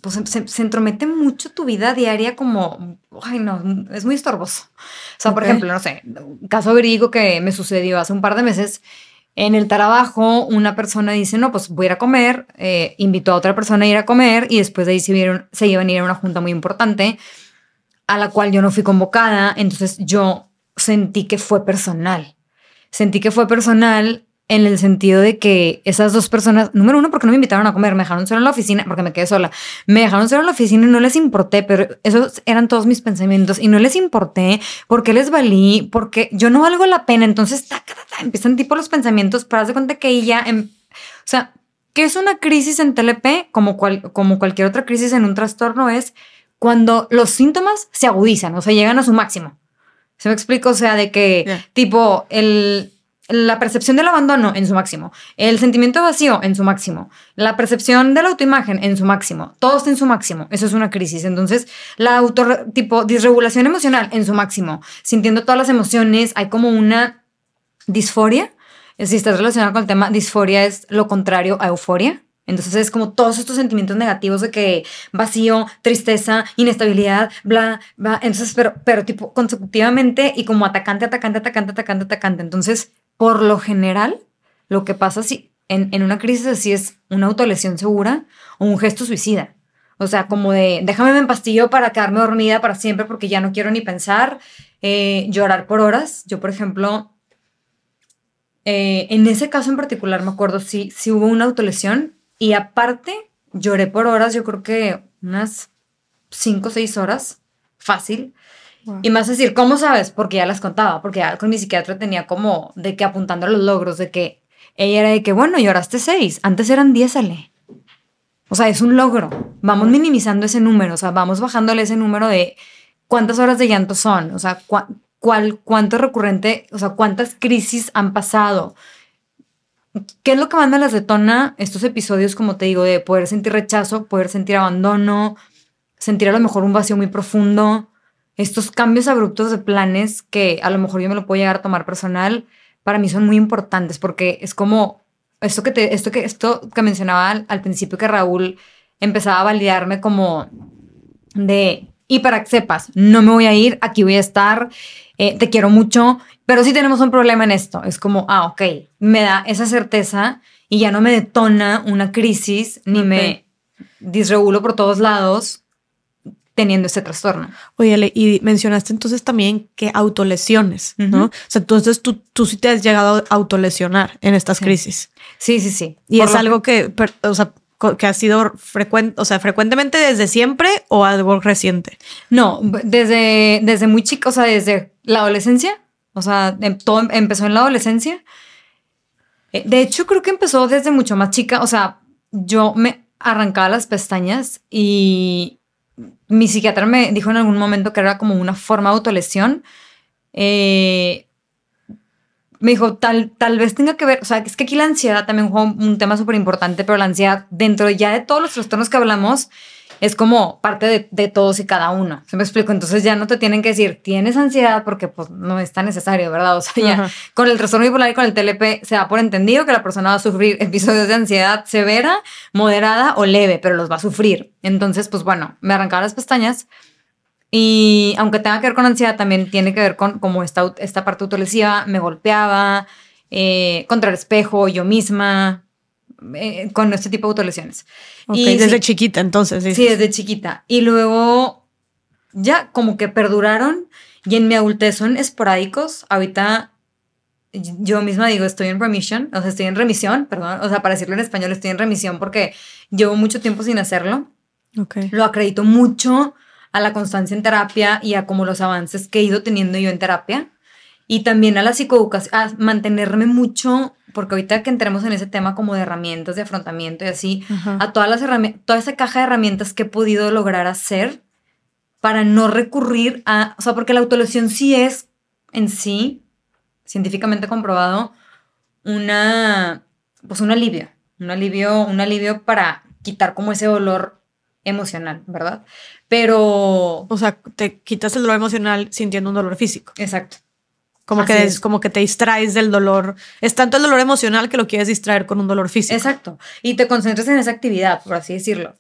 pues se, entromete mucho tu vida diaria como, ay no, es muy estorboso. O sea, por ejemplo, no sé, caso verídico que me sucedió hace un par de meses, en el trabajo una persona dice, no, pues voy a ir a comer, eh, invitó a otra persona a ir a comer y después de ahí se, vieron, se iban a ir a una junta muy importante a la cual yo no fui convocada, entonces yo sentí que fue personal. sentí que fue personal en el sentido de que esas dos personas, número uno, porque no me invitaron a comer, me dejaron solo en la oficina, porque me quedé sola, me dejaron solo en la oficina y no les importé, pero esos eran todos mis pensamientos y no les importé porque les valí, porque yo no valgo la pena, entonces empiezan tipo los pensamientos, para de cuenta que ella, em, o sea, que es una crisis en TLP, como, cual, como cualquier otra crisis en un trastorno, es cuando los síntomas se agudizan, o sea, llegan a su máximo. ¿Se me explico? O sea, de que tipo el la percepción del abandono en su máximo, el sentimiento vacío en su máximo, la percepción de la autoimagen en su máximo, todo está en su máximo. Eso es una crisis. Entonces, la auto, tipo, disregulación emocional en su máximo, sintiendo todas las emociones, hay como una disforia. Si estás relacionado con el tema, disforia es lo contrario a euforia. Entonces es como todos estos sentimientos negativos de que vacío, tristeza, inestabilidad, bla, bla. Entonces, pero, pero tipo consecutivamente y como atacante, atacante, atacante, atacante, atacante. Entonces, por lo general, lo que pasa si en, una crisis así es una autolesión segura o un gesto suicida. O sea, como de déjame me empastillo para quedarme dormida para siempre porque ya no quiero ni pensar, eh, llorar por horas. Yo, por ejemplo, eh, en ese caso en particular me acuerdo si, si hubo una autolesión y aparte lloré por horas, yo creo que unas 5 o 6 horas, fácil. Y más decir, ¿cómo sabes? Porque ya las contaba, porque ya con mi psiquiatra tenía como de que apuntando a los logros, de que ella era de que, bueno, lloraste seis, antes eran diez, Ale. O sea, es un logro. Vamos minimizando ese número, o sea, vamos bajándole ese número de cuántas horas de llanto son, o sea, cuál, cuánto recurrente, o sea, cuántas crisis han pasado. ¿Qué es lo que más me las detona estos episodios, como te digo, de poder sentir rechazo, poder sentir abandono, sentir a lo mejor un vacío muy profundo? Estos cambios abruptos de planes que a lo mejor yo me lo puedo llegar a tomar personal, para mí son muy importantes porque es como esto que, te, esto que, esto que mencionaba al, principio que Raúl empezaba a validarme como de, y para que sepas, no me voy a ir, aquí voy a estar, eh, te quiero mucho, pero sí tenemos un problema en esto. Es como, ah, ok, me da esa certeza y ya no me detona una crisis ni me disregulo por todos lados teniendo ese trastorno. Oye, y mencionaste entonces también que autolesiones, ¿no? O sea, entonces tú, tú sí te has llegado a autolesionar en estas crisis. Sí, sí, sí. Y es algo que, o sea, que ha sido frecuente, o sea, frecuentemente desde siempre o algo reciente. No, desde, desde muy chico, o sea, desde la adolescencia. O sea, em, todo em, empezó en la adolescencia. Eh, de hecho, creo que empezó desde mucho más chica. O sea, yo me arrancaba las pestañas y, mi psiquiatra me dijo en algún momento que era como una forma de autolesión. Eh, me dijo, tal, tal vez tenga que ver, o sea, es que aquí la ansiedad también fue un tema súper importante, pero la ansiedad, dentro ya de todos los trastornos que hablamos, es como parte de, todos y cada uno. ¿Se me explico? Entonces ya no te tienen que decir, tienes ansiedad porque pues no es tan necesario, ¿verdad? O sea, ya con el trastorno bipolar y con el TLP se da por entendido que la persona va a sufrir episodios de ansiedad severa, moderada o leve, pero los va a sufrir. Entonces, pues bueno, me arrancaba las pestañas y aunque tenga que ver con ansiedad, también tiene que ver con como esta, esta parte autolesiva, me golpeaba eh, contra el espejo, yo misma, eh, con este tipo de autolesiones. y desde chiquita, entonces. Sí, desde chiquita. Y luego ya como que perduraron y en mi adultez son esporádicos. Ahorita yo misma digo, estoy en remission, o sea, estoy en remisión, perdón, o sea, para decirlo en español, estoy en remisión porque llevo mucho tiempo sin hacerlo. Okay. Lo acredito mucho a la constancia en terapia y a como los avances que he ido teniendo yo en terapia. Y también a la psicoeducación, a mantenerme mucho porque ahorita que entremos en ese tema como de herramientas de afrontamiento y así, a todas las herramientas, toda esa caja de herramientas que he podido lograr hacer para no recurrir a, o sea, porque la autolesión sí es en sí, científicamente comprobado, una, pues un alivio, un alivio, un alivio para quitar como ese dolor emocional, ¿verdad? Pero... O sea, te quitas el dolor emocional sintiendo un dolor físico. Exacto. Como que, como que te distraes del dolor. Es tanto el dolor emocional que lo quieres distraer con un dolor físico. Exacto. Y te concentras en esa actividad, por así decirlo.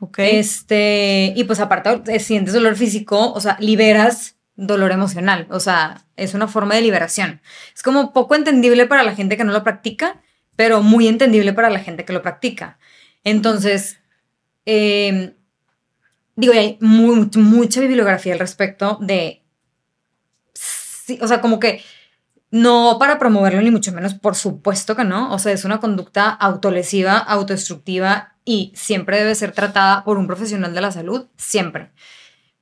Ok. Este, y pues aparte sientes dolor físico, o sea, liberas dolor emocional. O sea, es una forma de liberación. Es como poco entendible para la gente que no lo practica, pero muy entendible para la gente que lo practica. Entonces, em, digo, hay mucha bibliografía al respecto de o sea, como que no para promoverlo ni mucho menos, por supuesto que no. O sea, es una conducta autolesiva, autodestructiva y siempre debe ser tratada por un profesional de la salud, siempre.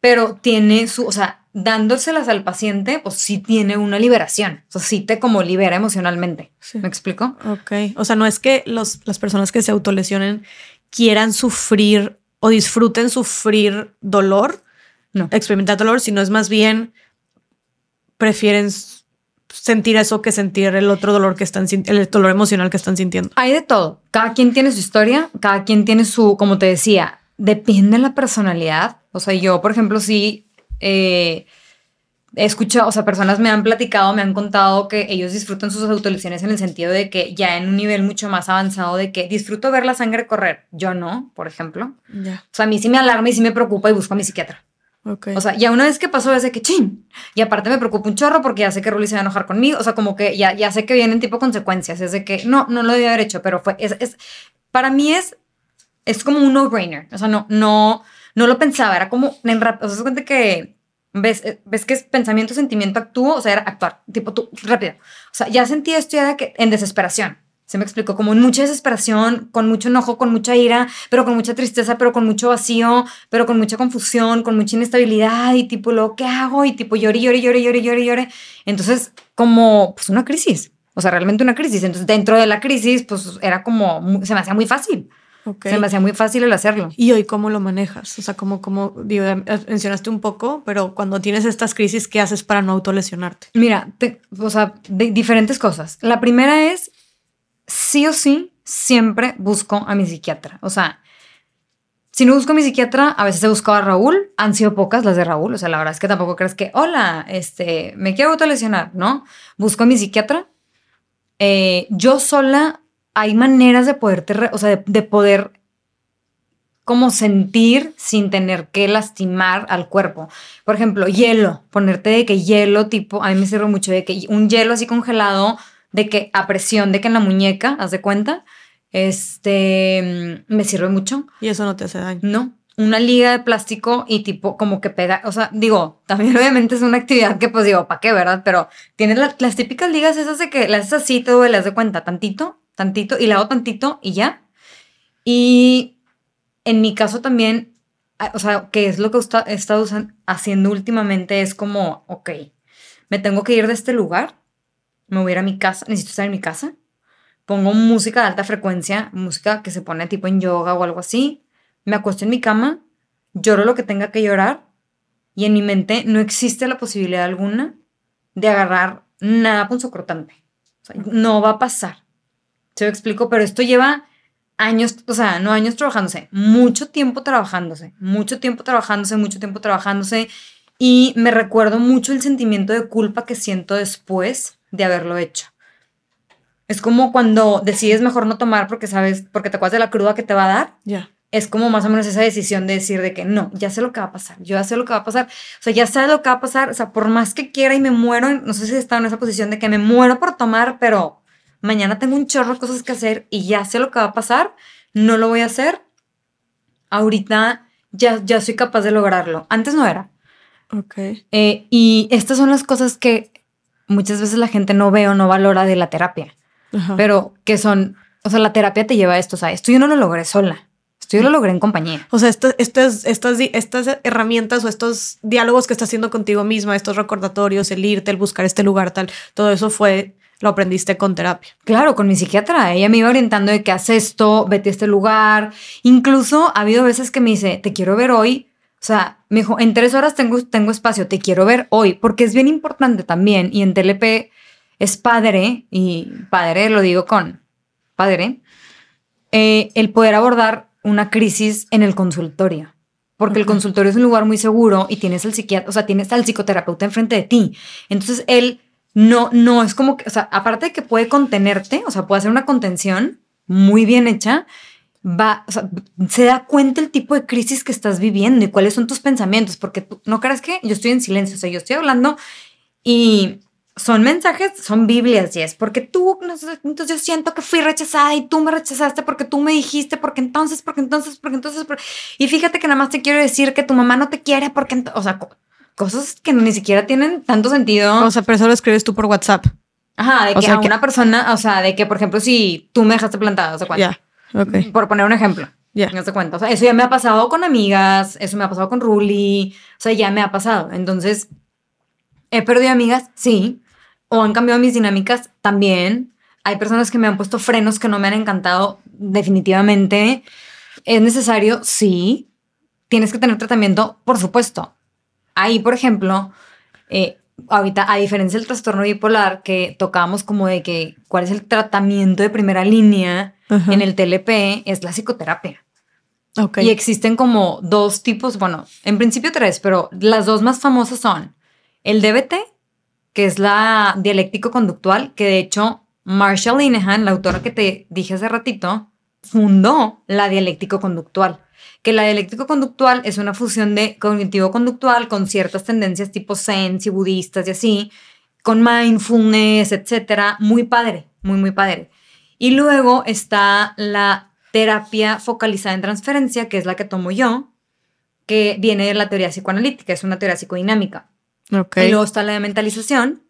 Pero tiene su, o sea, dándoselas al paciente, pues sí tiene una liberación. O sea, sí te como libera emocionalmente. ¿Me explico? Ok. O sea, no es que los, las personas que se autolesionen quieran sufrir o disfruten sufrir dolor, No. experimentar dolor, sino es más bien prefieren sentir eso que sentir el otro dolor que están el dolor emocional que están sintiendo. Hay de todo. Cada quien tiene su historia, cada quien tiene su, como te decía, depende de la personalidad. O sea, yo, por ejemplo, sí eh, he escuchado, o sea, personas me han platicado, me han contado que ellos disfrutan sus autolesiones en el sentido de que ya en un nivel mucho más avanzado de que disfruto ver la sangre correr. Yo no, por ejemplo. Ya. O sea, a mí sí me alarma y sí me preocupa y busco a mi psiquiatra. Ok. O sea, ya una vez que pasó es de que chin. Y aparte me preocupa un chorro porque ya sé que Ruli se va a enojar conmigo. O sea, como que ya, ya sé que vienen tipo consecuencias. Es de que no, no lo debía haber hecho, pero fue. Es, es- para mí es, es como un no-brainer. O sea, no, no, no lo pensaba. Era como en rap- O sea, se cuenta que ves, eh, ves que es pensamiento, sentimiento, actúo. O sea, era actuar. Tipo tú, rápido. O sea, ya sentí esto ya de que en desesperación. Se me explicó, como en mucha desesperación, con mucho enojo, con mucha ira, pero con mucha tristeza, pero con mucho vacío, pero con mucha confusión, con mucha inestabilidad y tipo, luego, ¿qué hago? Y tipo, llore, llore, llore, llore, llore, llore. Entonces, como, pues una crisis, o sea, realmente una crisis. Entonces, dentro de la crisis, pues era como, se me hacía muy fácil, se me hacía muy fácil el hacerlo. ¿Y hoy cómo lo manejas? O sea, como, como digo, mencionaste un poco, pero cuando tienes estas crisis, ¿qué haces para no autolesionarte? Mira, te- o sea, de diferentes cosas. La primera es, sí o sí, siempre busco a mi psiquiatra. O sea, si no busco a mi psiquiatra, a veces he buscado a Raúl. Han sido pocas las de Raúl. O sea, la verdad es que tampoco crees que, hola, este, me quiero autolesionar, ¿no? Busco a mi psiquiatra. Eh, yo sola, hay maneras de poderte, o sea, de, de poder como sentir sin tener que lastimar al cuerpo. Por ejemplo, hielo, ponerte de que hielo tipo, a mí me sirve mucho de que un hielo así congelado, de que a presión, de que en la muñeca, haz de cuenta, este, mm, me sirve mucho. Y eso no te hace daño. No, una liga de plástico y tipo como que pega, o sea, digo, también [LAUGHS] obviamente es una actividad que pues digo, ¿para qué, verdad? Pero tienes la- las típicas ligas esas de que las haces así, te duele, haz de cuenta, tantito, tantito, y la hago tantito y ya. Y en mi caso también, o sea, que es lo que he estado haciendo últimamente, es como, ok, me tengo que ir de este lugar, me voy a ir a mi casa, necesito estar en mi casa, pongo música de alta frecuencia, música que se pone tipo en yoga o algo así, me acuesto en mi cama, lloro lo que tenga que llorar y en mi mente no existe la posibilidad alguna de agarrar nada punzocortante. O sea, no va a pasar. Se lo explico, pero esto lleva años, o sea, no años trabajándose, mucho tiempo trabajándose, mucho tiempo trabajándose, mucho tiempo trabajándose. Y me recuerdo mucho el sentimiento de culpa que siento después de haberlo hecho. Es como cuando decides mejor no tomar porque sabes, porque te acuerdas de la cruda que te va a dar Ya. es como más o menos esa decisión de decir de que no, ya sé lo que va a pasar, yo ya sé lo que va a pasar, o sea, ya sabes lo que va a pasar, o sea, por más que quiera y me muero, no sé si he estado en esa posición de que me muero por tomar, pero mañana tengo un chorro de cosas que hacer y ya sé lo que va a pasar, no lo voy a hacer, ahorita ya, ya soy capaz de lograrlo, antes no era. Ok. Eh, y estas son las cosas que muchas veces la gente no ve o no valora de la terapia Ajá. pero que son, o sea, la terapia te lleva a esto, o sea, esto yo no lo logré sola, esto yo lo logré en compañía. O sea, esto- estas, estas herramientas o estos diálogos que estás haciendo contigo misma, estos recordatorios, el irte, el buscar este lugar, tal, todo eso fue, lo aprendiste con terapia. Claro, con mi psiquiatra, ella me iba orientando de que haz esto, vete a este lugar. Incluso ha habido veces que me dice, te quiero ver hoy. O sea, me dijo, en tres horas tengo, tengo espacio, te quiero ver hoy, porque es bien importante también. Y en TLP es padre, y padre lo digo con padre, eh, el poder abordar una crisis en el consultorio. Porque el consultorio es un lugar muy seguro y tienes al psiquiatra, o sea, tienes al psicoterapeuta enfrente de ti. Entonces él no, no es como que, o sea, aparte de que puede contenerte, o sea, puede hacer una contención muy bien hecha, va, o sea, se da cuenta el tipo de crisis que estás viviendo y cuáles son tus pensamientos, porque tú, no creas que yo estoy en silencio, o sea, yo estoy hablando y son mensajes, son Biblias, y es porque tú, no sé, entonces yo siento que fui rechazada y tú me rechazaste porque tú me dijiste, porque entonces, porque entonces, porque entonces, por- y fíjate que nada más te quiero decir que tu mamá no te quiere porque, o sea, co- cosas que ni siquiera tienen tanto sentido. O sea, pero eso lo escribes tú por WhatsApp. Ajá, de O que sea, a que- una persona, o sea, de que, por ejemplo, si tú me dejaste plantada, ¿se cuenta? Ya, ok. Por poner un ejemplo. Ya. No se cuenta. O sea, eso ya me ha pasado con amigas, eso me ha pasado con Ruli, o sea, ya me ha pasado. Entonces, he perdido amigas, sí. O han cambiado mis dinámicas, también. Hay personas que me han puesto frenos que no me han encantado, definitivamente. ¿Es necesario? Sí. Tienes que tener tratamiento, por supuesto. Ahí, por ejemplo, eh, ahorita, a diferencia del trastorno bipolar, que tocábamos como de que cuál es el tratamiento de primera línea Ajá. en el TLP, es la psicoterapia. Ok. Y existen como dos tipos, bueno, en principio tres, pero las dos más famosas son el DBT, que es la dialéctico conductual, que de hecho Marshall Linehan, la autora que te dije hace ratito, fundó la dialéctico conductual. Que la dialéctico conductual es una fusión de cognitivo conductual con ciertas tendencias tipo Zen y budistas y así, con mindfulness, etcétera. Muy padre, muy, muy padre. Y luego está la terapia focalizada en transferencia, que es la que tomo yo, que viene de la teoría psicoanalítica, es una teoría psicodinámica. Ok. Y luego está la de mentalización,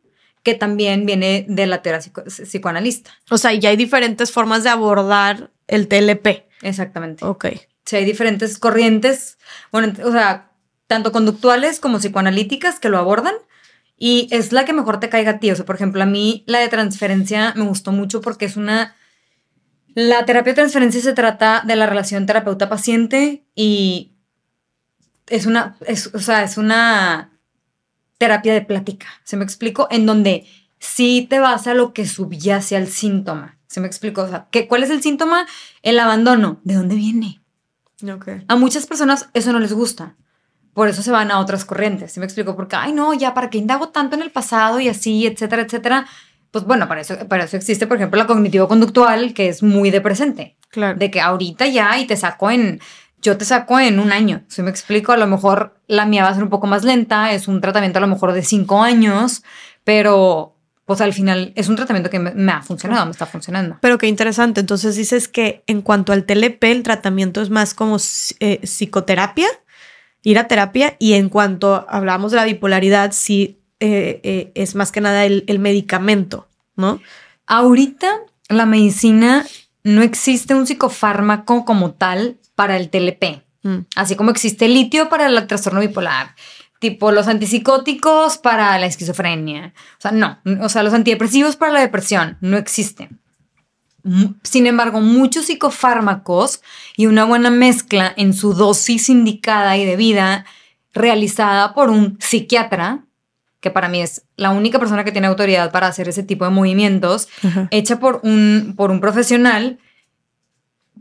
que también viene de la teoría psico- psicoanalista. O sea, ya hay diferentes formas de abordar el TLP. Exactamente. Ok. Sea, hay diferentes corrientes, bueno, o sea, tanto conductuales como psicoanalíticas que lo abordan. Y es la que mejor te caiga a ti. O sea, por ejemplo, a mí la de transferencia me gustó mucho porque es una... La terapia de transferencia se trata de la relación terapeuta-paciente y es una, es, o sea, es una terapia de plática, ¿se me explico? En donde sí te vas a lo que subyace al síntoma, ¿se me explico? O sea, ¿qué, ¿cuál es el síntoma? El abandono. ¿De dónde viene? Ok. A muchas personas eso no les gusta. Por eso se van a otras corrientes. ¿Sí me explico? Porque, ay, no, ya, ¿para qué indago tanto en el pasado y así, etcétera, etcétera? Pues bueno, para eso, para eso existe, por ejemplo, la cognitivo-conductual, que es muy de presente. Claro. De que ahorita ya y te saco en. Yo te saco en un año. Si me explico, a lo mejor la mía va a ser un poco más lenta. Es un tratamiento a lo mejor de cinco años, pero pues al final es un tratamiento que me, me ha funcionado, me está funcionando. Pero qué interesante. Entonces dices que en cuanto al TLP, el tratamiento es más como eh, psicoterapia, ir a terapia, y en cuanto hablamos de la bipolaridad, sí eh, eh, es más que nada el, el medicamento, ¿no? Ahorita la medicina no existe un psicofármaco como tal para el TLP, Mm. así como existe el litio para el trastorno bipolar, tipo los antipsicóticos para la esquizofrenia. O sea, no, o sea, los antidepresivos para la depresión no existen. Sin embargo, muchos psicofármacos y una buena mezcla en su dosis indicada y debida, realizada por un psiquiatra, que para mí es la única persona que tiene autoridad para hacer ese tipo de movimientos, hecha por un, por un profesional,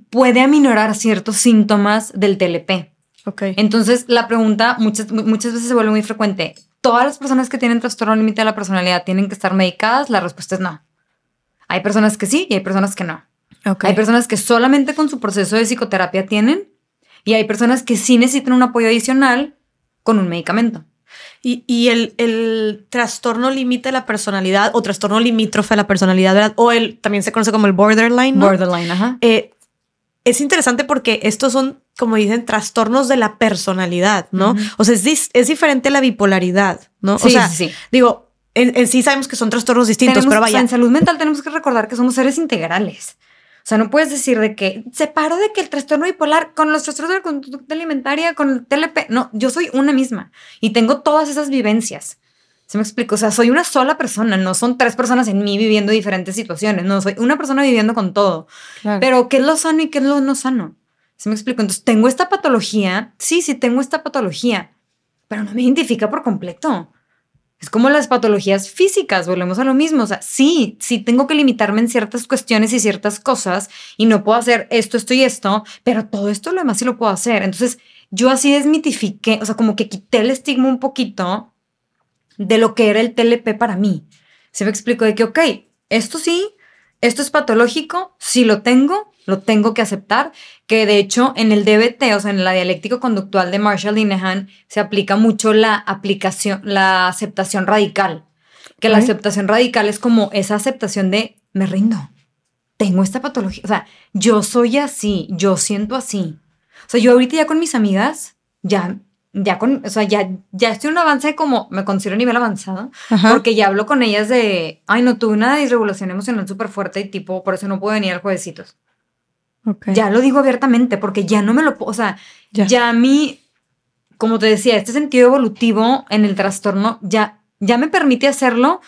puede aminorar ciertos síntomas del TLP. Ok. Entonces, la pregunta muchas, mu- muchas veces se vuelve muy frecuente. ¿Todas las personas que tienen trastorno límite de la personalidad tienen que estar medicadas? La respuesta es no. Hay personas que sí y hay personas que no. ok. Hay personas que solamente con su proceso de psicoterapia tienen y hay personas que sí necesitan un apoyo adicional con un medicamento. Y, y el, el trastorno límite de la personalidad o trastorno limítrofe de la personalidad, ¿verdad? O el también se conoce como el borderline, ¿no? Borderline, ajá. Eh, es interesante porque estos son, como dicen, trastornos de la personalidad, ¿no? O sea, es, es diferente a la bipolaridad, ¿no? o Sí, sea, sí, sí. digo, en, en sí sabemos que son trastornos distintos, Tenemos- pero o sea, vaya. en salud mental tenemos que recordar que somos seres integrales. O sea, no puedes decir de que separo de que el trastorno bipolar con los trastornos de la conducta alimentaria, con el TLP. No, yo soy una misma y tengo todas esas vivencias. ¿Se me explico? O sea, soy una sola persona, no son tres personas en mí viviendo diferentes situaciones. No, soy una persona viviendo con todo. Claro. Pero, ¿qué es lo sano y qué es lo no sano? ¿Se me explico? Entonces, tengo esta patología. Sí, sí, tengo esta patología, pero no me identifica por completo. Es como las patologías físicas, volvemos a lo mismo. O sea, sí, sí tengo que limitarme en ciertas cuestiones y ciertas cosas y no puedo hacer esto, esto y esto, pero todo esto lo demás sí lo puedo hacer. Entonces, yo así desmitifiqué, o sea, como que quité el estigma un poquito de lo que era el TLP para mí. Se me explicó de que, ok, esto sí, esto es patológico, sí lo tengo, lo tengo que aceptar, que de hecho en el DBT, o sea, en la dialéctico conductual de Marshall Linehan, se aplica mucho la aplicación, la aceptación radical, que la aceptación radical es como esa aceptación de me rindo, tengo esta patología, o sea, yo soy así, yo siento así. O sea, yo ahorita ya con mis amigas, ya ya con, o sea, ya, ya estoy en un avance como, me considero a nivel avanzado, Ajá. porque ya hablo con ellas de, ay, no, tuve una disregulación emocional súper fuerte y tipo, por eso no puedo venir al juevesitos. Ya lo digo abiertamente, porque ya no me lo puedo, o sea, Ya. ya, a mí, como te decía, este sentido evolutivo en el trastorno ya, ya me permite hacerlo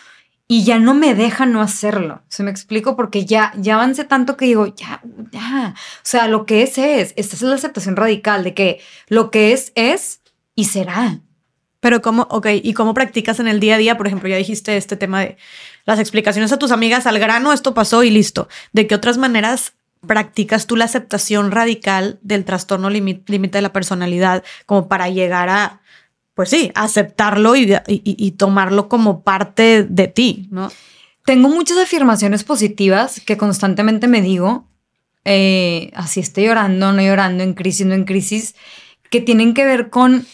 y ya no me deja no hacerlo. ¿Se me explico? Porque ya, ya avancé tanto que digo, ya, ya. O sea, lo que es, es. Esta es la aceptación radical de que lo que es, es y será. Pero cómo, ok, ¿y cómo practicas en el día a día? Por ejemplo, ya dijiste este tema de las explicaciones a tus amigas al grano, esto pasó y listo. ¿De qué otras maneras practicas tú la aceptación radical del trastorno límite de la personalidad como para llegar a, pues sí, aceptarlo y tomarlo como parte de ti, ¿no? Tengo muchas afirmaciones positivas que constantemente me digo, eh, así estoy llorando, no llorando, en crisis, no en crisis, que tienen que ver con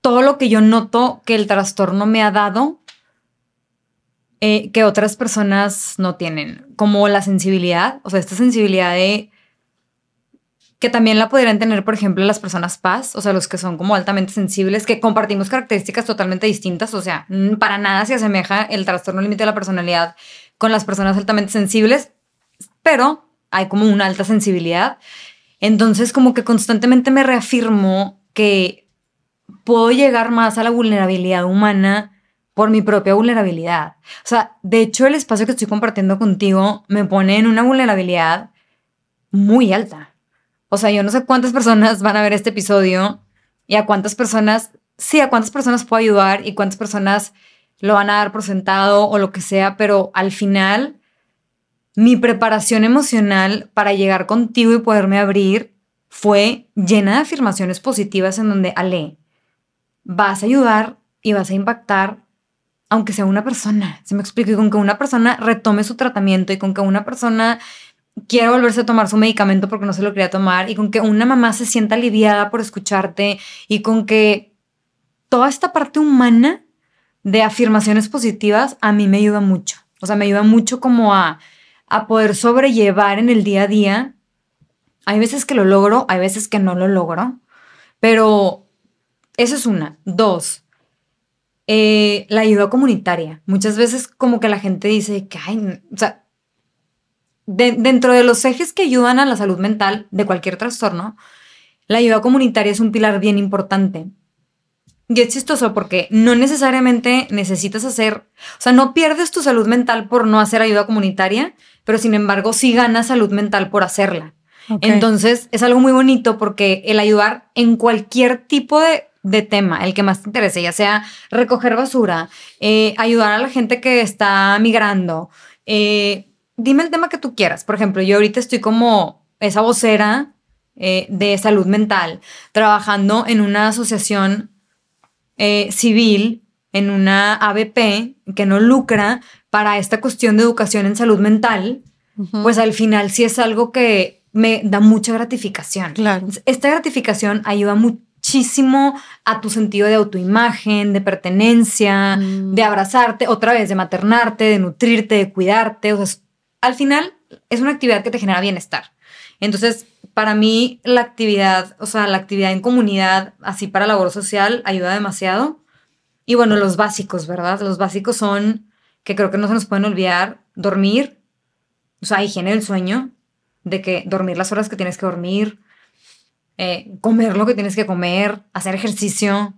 todo lo que yo noto que el trastorno me ha dado eh, que otras personas no tienen, como la sensibilidad, o sea, esta sensibilidad de que también la podrían tener, por ejemplo, las personas paz, o sea, los que son como altamente sensibles, que compartimos características totalmente distintas, o sea, mm, para nada se asemeja el trastorno límite de la personalidad con las personas altamente sensibles, pero hay como una alta sensibilidad. Entonces, como que constantemente me reafirmo que puedo llegar más a la vulnerabilidad humana por mi propia vulnerabilidad. O sea, de hecho, el espacio que estoy compartiendo contigo me pone en una vulnerabilidad muy alta. O sea, yo no sé cuántas personas van a ver este episodio y a cuántas personas, sí, a cuántas personas puedo ayudar y cuántas personas lo van a dar por sentado o lo que sea, pero al final mi preparación emocional para llegar contigo y poderme abrir fue llena de afirmaciones positivas en donde, Ale, vas a ayudar y vas a impactar aunque sea una persona. Se me explica, y con que una persona retome su tratamiento y con que una persona quiera volverse a tomar su medicamento porque no se lo quería tomar y con que una mamá se sienta aliviada por escucharte y con que toda esta parte humana de afirmaciones positivas a mí me ayuda mucho. O sea, me ayuda mucho como a, a poder sobrellevar en el día a día. Hay veces que lo logro, hay veces que no lo logro, pero eso es una. Dos, eh, la ayuda comunitaria. Muchas veces como que la gente dice que, ay, o sea, de- dentro de los ejes que ayudan a la salud mental de cualquier trastorno, la ayuda comunitaria es un pilar bien importante. Y es chistoso porque no necesariamente necesitas hacer, o sea, no pierdes tu salud mental por no hacer ayuda comunitaria, pero sin embargo sí ganas salud mental por hacerla. Entonces es algo muy bonito porque el ayudar en cualquier tipo de, de tema, el que más te interese, ya sea recoger basura, eh, ayudar a la gente que está migrando, eh, dime el tema que tú quieras. Por ejemplo, yo ahorita estoy como esa vocera eh, de salud mental, trabajando en una asociación eh, civil, en una ABP que no lucra para esta cuestión de educación en salud mental pues al final sí es algo que me da mucha gratificación. Claro. Esta gratificación ayuda muchísimo a tu sentido de autoimagen, de pertenencia, Mm. de abrazarte, otra vez, de maternarte, de nutrirte, de cuidarte. O sea, es- al final es una actividad que te genera bienestar. Entonces, para mí, la actividad, o sea, la actividad en comunidad, así para labor social, ayuda demasiado. Y bueno, los básicos, ¿verdad? Los básicos son, que creo que no se nos pueden olvidar, dormir, o sea, higiene del sueño, de que dormir las horas que tienes que dormir, eh, comer lo que tienes que comer, hacer ejercicio.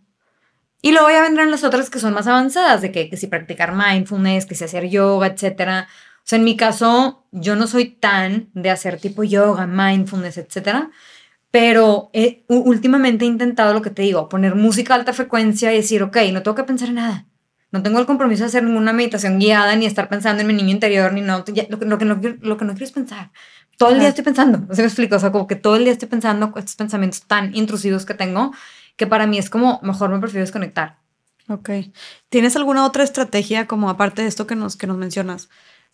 Y luego ya vendrán las otras que son más avanzadas, de que, que si practicar mindfulness, que si hacer yoga, etcétera. O sea, en mi caso, yo no soy tan de hacer tipo yoga, mindfulness, etcétera. Pero últimamente he intentado lo que te digo, poner música a alta frecuencia y decir, ok, no tengo que pensar en nada. No tengo el compromiso de hacer ninguna meditación guiada, ni estar pensando en mi niño interior, ni no. lo, no, lo que no quiero es pensar. Todo el día estoy pensando. [LAUGHS] ¿Sí me explico? O sea, como que todo el día estoy pensando estos pensamientos tan intrusivos que tengo, que para mí es como, mejor me prefiero desconectar. Ok. ¿Tienes alguna otra estrategia como aparte de esto que nos, que nos mencionas?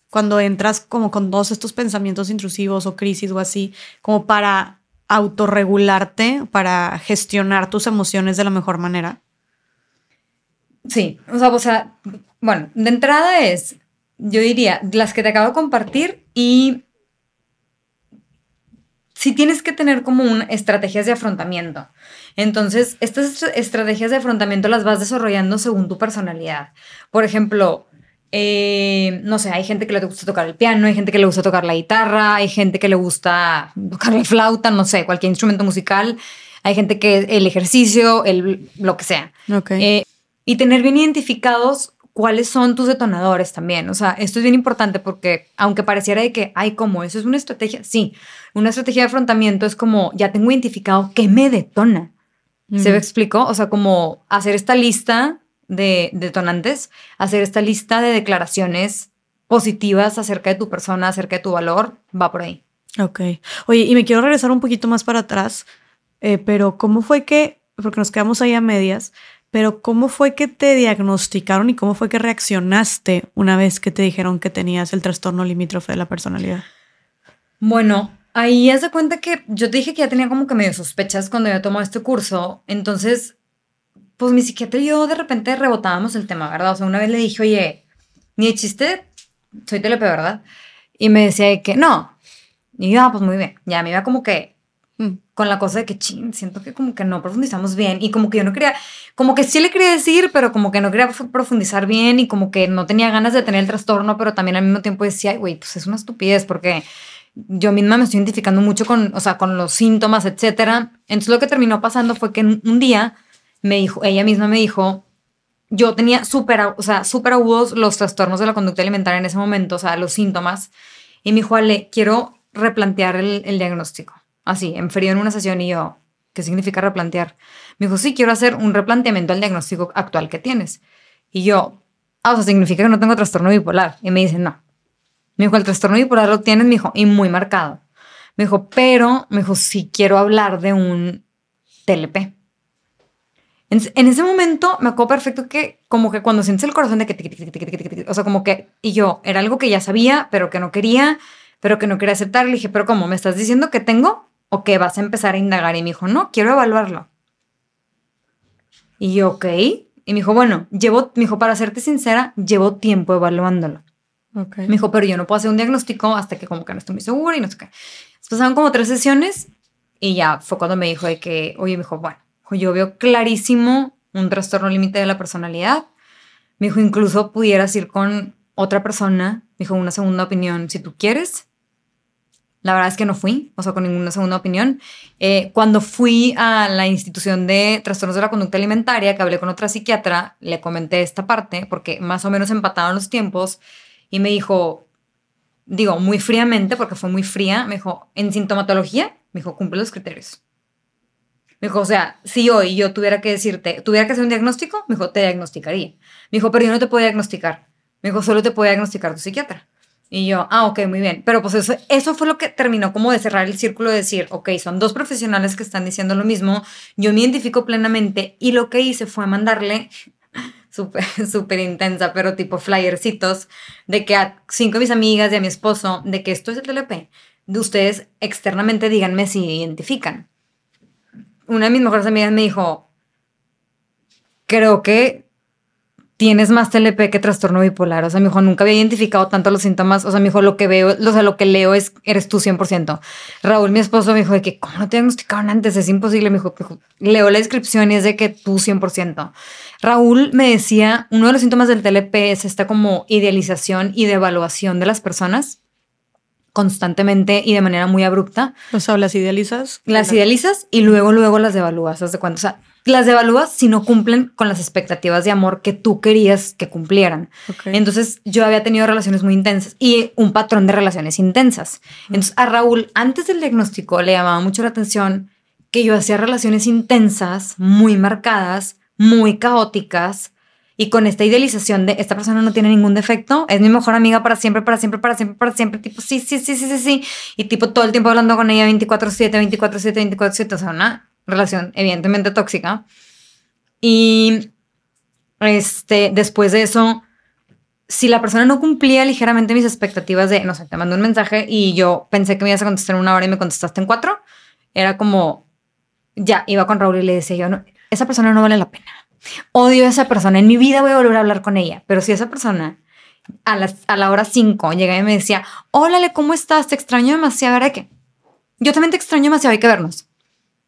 Cuando entras como con todos estos pensamientos intrusivos o crisis o así, como para autorregularte, para gestionar tus emociones de la mejor manera. Sí, o sea, o sea, bueno, de entrada es, yo diría, las que te acabo de compartir y sí tienes que tener como un, estrategias de afrontamiento. Entonces, estas estrategias de afrontamiento las vas desarrollando según tu personalidad. Por ejemplo, eh, no sé, hay gente que le gusta tocar el piano, hay gente que le gusta tocar la guitarra, hay gente que le gusta tocar la flauta, no sé, cualquier instrumento musical. Hay gente que el ejercicio, el, lo que sea. Eh, y tener bien identificados cuáles son tus detonadores también. O sea, esto es bien importante porque aunque pareciera de que, hay como eso es una estrategia, sí, una estrategia de afrontamiento es como, ya tengo identificado qué me detona. ¿Se me explicó? O sea, como hacer esta lista de detonantes, hacer esta lista de declaraciones positivas acerca de tu persona, acerca de tu valor, va por ahí. Ok. Oye, y me quiero regresar un poquito más para atrás, eh, pero ¿cómo fue que, porque nos quedamos ahí a medias, pero ¿cómo fue que te diagnosticaron y cómo fue que reaccionaste una vez que te dijeron que tenías el trastorno limítrofe de la personalidad? Bueno, ahí has de cuenta que yo te dije que ya tenía como que medio sospechas cuando yo tomado este curso. Entonces, pues mi psiquiatra y yo de repente rebotábamos el tema, ¿verdad? O sea, una vez le dije, oye, ni chiste, soy TLP, ¿verdad? Y me decía que no. Y yo, ah, pues muy bien. Ya me iba como que. Con la cosa de que, ching, siento que como que no profundizamos bien y como que yo no quería, como que sí le quería decir, pero como que no quería profundizar bien y como que no tenía ganas de tener el trastorno, pero también al mismo tiempo decía, güey, pues es una estupidez porque yo misma me estoy identificando mucho con, o sea, con los síntomas, etcétera. Entonces lo que terminó pasando fue que un día me dijo, ella misma me dijo, yo tenía súper, o sea, súper agudos los trastornos de la conducta alimentaria en ese momento, o sea, los síntomas, y me dijo, Ale, quiero replantear el diagnóstico así, en frío en una sesión y yo, ¿qué significa replantear? Me dijo, sí, quiero hacer un replanteamiento al diagnóstico actual que tienes. Y yo, ah, o sea, significa que no tengo trastorno bipolar. Y me dice, no. Me dijo, el trastorno bipolar lo tienes, me dijo, y muy marcado. Me dijo, pero, me dijo, sí quiero hablar de un TLP. En, en ese momento me acuerdo perfecto que como que cuando sientes el corazón de que, o sea, como que, y yo, era algo que ya sabía, pero que no quería, pero que no quería aceptar. Le dije, pero ¿cómo? ¿Me estás diciendo que tengo? O que vas a empezar a indagar. Y me dijo, no, quiero evaluarlo. Y yo, ok. Y me dijo, bueno, llevo, me dijo, para serte sincera, llevo tiempo evaluándolo. Okay. Me dijo, pero yo no puedo hacer un diagnóstico hasta que como que no estoy muy segura y no sé qué. Pasaron como tres sesiones y ya fue cuando me dijo de que, oye, me dijo, bueno, yo veo clarísimo un trastorno límite de la personalidad. Me dijo, incluso pudieras ir con otra persona. Me dijo, una segunda opinión si tú quieres. La verdad es que no fui, o sea, con ninguna segunda opinión. Eh, cuando fui a la institución de trastornos de la conducta alimentaria, que hablé con otra psiquiatra, le comenté esta parte, porque más o menos empataban los tiempos, y me dijo, digo, muy fríamente, porque fue muy fría, me dijo, en sintomatología, me dijo, cumple los criterios. Me dijo, o sea, si hoy yo tuviera que decirte, tuviera que hacer un diagnóstico, me dijo, te diagnosticaría. Me dijo, pero yo no te puedo diagnosticar. Me dijo, solo te puede diagnosticar tu psiquiatra. Y yo, ah, ok, muy bien. Pero pues eso, eso fue lo que terminó como de cerrar el círculo de decir, ok, son dos profesionales que están diciendo lo mismo, yo me identifico plenamente y lo que hice fue mandarle [LAUGHS] súper, súper intensa, pero tipo flyercitos, de que a cinco de mis amigas y a mi esposo, de que esto es el TLP, de ustedes externamente díganme si identifican. Una de mis mejores amigas me dijo, creo que tienes más TLP que trastorno bipolar. O sea, mi hijo nunca había identificado tanto los síntomas. O sea, mi hijo lo que veo, o sea, lo que leo es, eres tú 100%. Raúl, mi esposo, me dijo de que, ¿cómo no te diagnosticaron antes? Es imposible. Me dijo, leo la descripción y es de que tú 100%. Raúl me decía, uno de los síntomas del TLP es esta como idealización y devaluación de las personas constantemente y de manera muy abrupta. O sea, las idealizas. Las idealizas y luego, luego las devalúas. ¿Haz de cuánto? O sea, las devalúas si no cumplen con las expectativas de amor que tú querías que cumplieran. Entonces yo había tenido relaciones muy intensas y un patrón de relaciones intensas. Entonces a Raúl, antes del diagnóstico, le llamaba mucho la atención que yo hacía relaciones intensas, muy marcadas, muy caóticas y con esta idealización de esta persona no tiene ningún defecto, es mi mejor amiga para siempre, para siempre, para siempre, para siempre, tipo sí, sí, sí, sí, sí, sí, y tipo todo el tiempo hablando con ella 24/7, 24/7, 24/7, o sea, una relación evidentemente tóxica. Y este, después de eso, si la persona no cumplía ligeramente mis expectativas de, no sé, te mandó un mensaje y yo pensé que me ibas a contestar en una hora y me contestaste en cuatro, era como, ya, iba con Raúl y le decía yo, no, esa persona no vale la pena. Odio a esa persona, en mi vida voy a volver a hablar con ella, pero si esa persona a, las, a la hora cinco llega y me decía, hola, ¿cómo estás? Te extraño demasiado, ¿ahora qué? yo también te extraño demasiado, hay que vernos.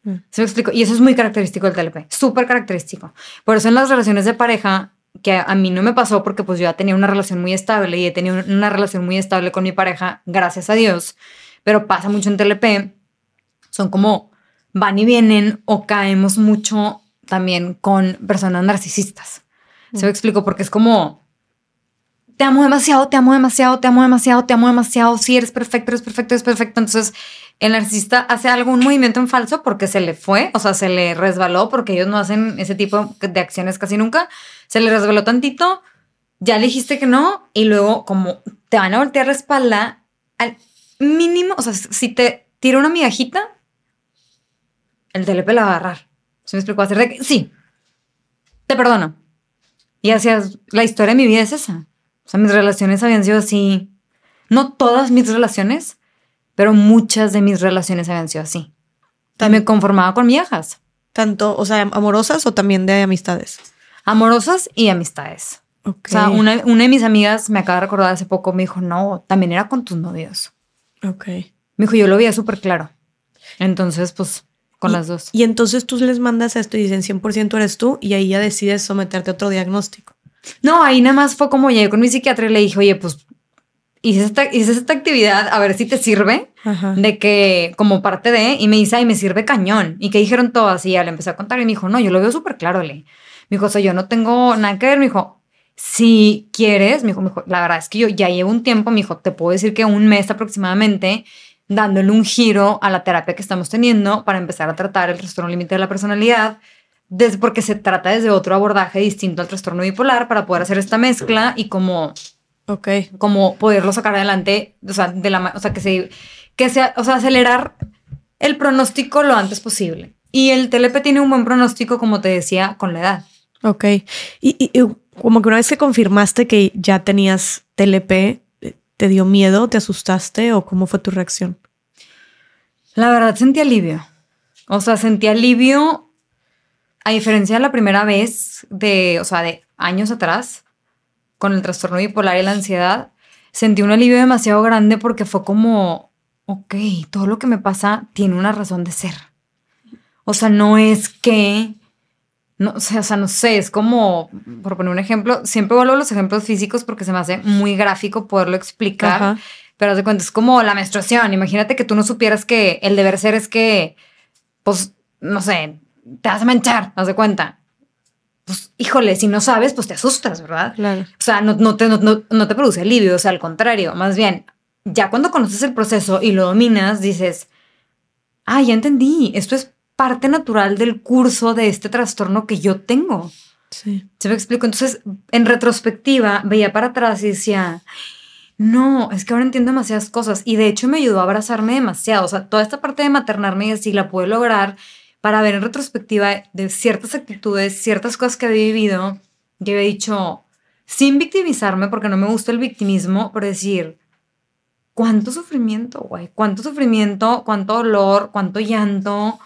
Mm. ¿Se me explico? Y eso es muy característico del TLP, súper característico. Por eso en las relaciones de pareja, que a mí no me pasó porque pues yo ya tenía una relación muy estable y he tenido una relación muy estable con mi pareja, gracias a Dios, pero pasa mucho en TLP, son como van y vienen o caemos mucho también con personas narcisistas. ¿Se me explico? Porque es como, te amo demasiado, te amo demasiado, te amo demasiado, te amo demasiado, sí, eres perfecto, eres perfecto, eres perfecto. Entonces, el narcisista hace algún movimiento en falso porque se le fue, o sea, se le resbaló, porque ellos no hacen ese tipo de acciones casi nunca. Se le resbaló tantito, ya le dijiste que no, y luego, como te van a voltear la espalda, al mínimo, o sea, si te tira una migajita, el TLP la va a agarrar. ¿Se me explicó? Hacer de que, sí, te perdono. Y hacia la historia de mi vida es esa. O sea, mis relaciones habían sido así. No todas mis relaciones, pero muchas de mis relaciones habían sido así. Y me conformaba con viejas. Tanto, o sea, amorosas o también de amistades. Amorosas y amistades. O sea, una, una, de mis amigas me acaba de recordar hace poco, me dijo, no, también era con tus novios. Ok. Me dijo, yo lo veía súper claro. Entonces, pues, con y, las dos. Y entonces tú les mandas esto y dicen 100% eres tú y ahí ya decides someterte a otro diagnóstico. No, ahí nada más fue como llegué con mi psiquiatra y le dije, oye, pues hice esta, hice esta actividad a ver si te sirve Ajá. de que como parte de, y me dice, ay, me sirve cañón. Y que dijeron todas y ya le empecé a contar y me dijo, no, yo lo veo súper claro, Le. Me dijo, o sea, yo no tengo nada que ver. Me dijo, si quieres, me dijo, me dijo, la verdad es que yo ya llevo un tiempo, me dijo, te puedo decir que un mes aproximadamente dándole un giro a la terapia que estamos teniendo para empezar a tratar el trastorno límite de la personalidad, desde, porque se trata desde otro abordaje distinto al trastorno bipolar para poder hacer esta mezcla y como, okay. como poderlo sacar adelante, o sea, de la, o sea, que se, que sea, o sea, acelerar el pronóstico lo antes posible. Y el TLP tiene un buen pronóstico, como te decía, con la edad. Ok. Y, y, y como que una vez que confirmaste que ya tenías TLP, ¿te dio miedo? ¿Te asustaste o cómo fue tu reacción? La verdad sentí alivio. O sea, sentí alivio a diferencia de la primera vez de, o sea, de años atrás con el trastorno bipolar y la ansiedad, sentí un alivio demasiado grande porque fue como, ok, todo lo que me pasa tiene una razón de ser. O sea, no es que, no, o sea, o sea, no sé, es como, por poner un ejemplo, siempre vuelvo a los ejemplos físicos porque se me hace muy gráfico poderlo explicar. Ajá. Pero haz de cuenta, es como la menstruación. Imagínate que tú no supieras que el deber ser es que, pues, no sé, te vas a manchar, haz de cuenta. Pues, híjole, si no sabes, pues te asustas, ¿verdad? Claro. O sea, no, no, te, no, no te produce alivio, o sea, al contrario, más bien, ya cuando conoces el proceso y lo dominas, dices, ah, ya entendí, esto es parte natural del curso de este trastorno que yo tengo. Sí. ¿Se me explico? Entonces, en retrospectiva, veía para atrás y decía, no, es que ahora entiendo demasiadas cosas y de hecho me ayudó a abrazarme demasiado. O sea, toda esta parte de maternarme y así la pude lograr para ver en retrospectiva de ciertas actitudes, ciertas cosas que había vivido, que había dicho, sin victimizarme, porque no me gusta el victimismo, pero decir, cuánto sufrimiento, güey, cuánto sufrimiento, cuánto dolor, cuánto llanto,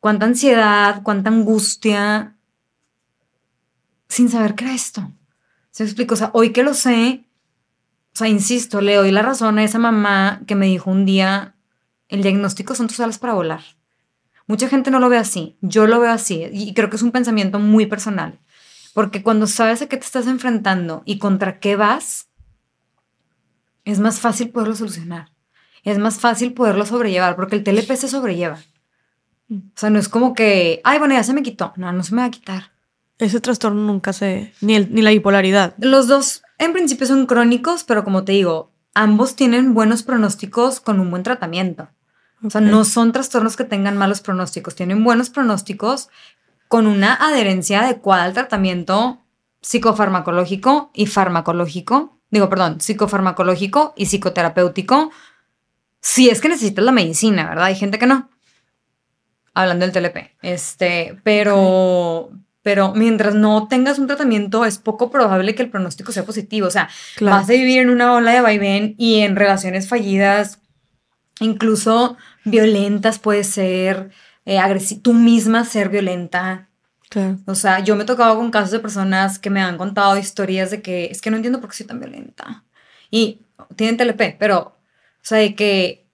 cuánta ansiedad, cuánta angustia, sin saber qué era esto. ¿Se explico? O sea, hoy que lo sé, o sea, insisto, le doy la razón a esa mamá que me dijo un día, el diagnóstico son tus alas para volar. Mucha gente no lo ve así, yo lo veo así y creo que es un pensamiento muy personal, porque cuando sabes a qué te estás enfrentando y contra qué vas, es más fácil poderlo solucionar, es más fácil poderlo sobrellevar, porque el TLP se sobrelleva. O sea, no es como que, ay, bueno, ya se me quitó, no, no se me va a quitar. Ese trastorno nunca se, ni, el, ni la bipolaridad. Los dos en principio son crónicos, pero como te digo, ambos tienen buenos pronósticos con un buen tratamiento. Okay. O sea, no son trastornos que tengan malos pronósticos, tienen buenos pronósticos con una adherencia adecuada al tratamiento psicofarmacológico y farmacológico. Digo, perdón, psicofarmacológico y psicoterapéutico. Si es que necesitas la medicina, ¿verdad? Hay gente que no. Hablando del TLP. Este, pero, okay. pero mientras no tengas un tratamiento, es poco probable que el pronóstico sea positivo. O sea, claro. vas a vivir en una ola de vaivén y en relaciones fallidas incluso violentas puede ser, eh, tú misma ser violenta. Claro. O sea, yo me he tocado con casos de personas que me han contado historias de que es que no entiendo por qué soy tan violenta. Y tienen TLP, pero, o sea, de que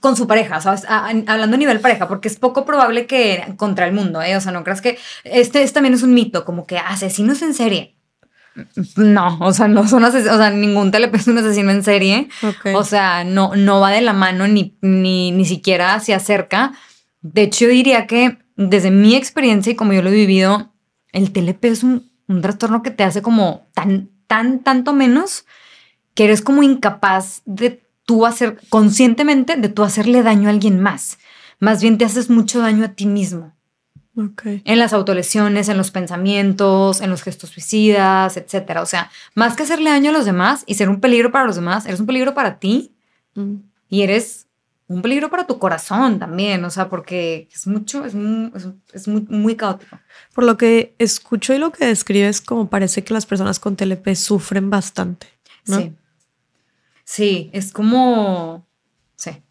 con su pareja, ¿sabes? hablando a nivel pareja, porque es poco probable que contra el mundo, ¿eh? O sea, no creas que este, este también es un mito, como que asesinos en serie. No, o sea, no son asesinos, o sea, ningún TLP es un asesino en serie. O sea, no, no va de la mano ni, ni, ni siquiera se acerca. De hecho, yo diría que desde mi experiencia y como yo lo he vivido, el TLP es un, un trastorno que te hace como tan, tan, tanto menos que eres como incapaz de tú hacer conscientemente de tú hacerle daño a alguien más. Más bien te haces mucho daño a ti mismo. En las autolesiones, en los pensamientos, en los gestos suicidas, etcétera. O sea, más que hacerle daño a los demás y ser un peligro para los demás, eres un peligro para ti mm. y eres un peligro para tu corazón también. O sea, porque es mucho, es, muy, muy, caótico. Por lo que escucho y lo que describes, como parece que las personas con TLP sufren bastante. Sí. Sí, es como. Sí.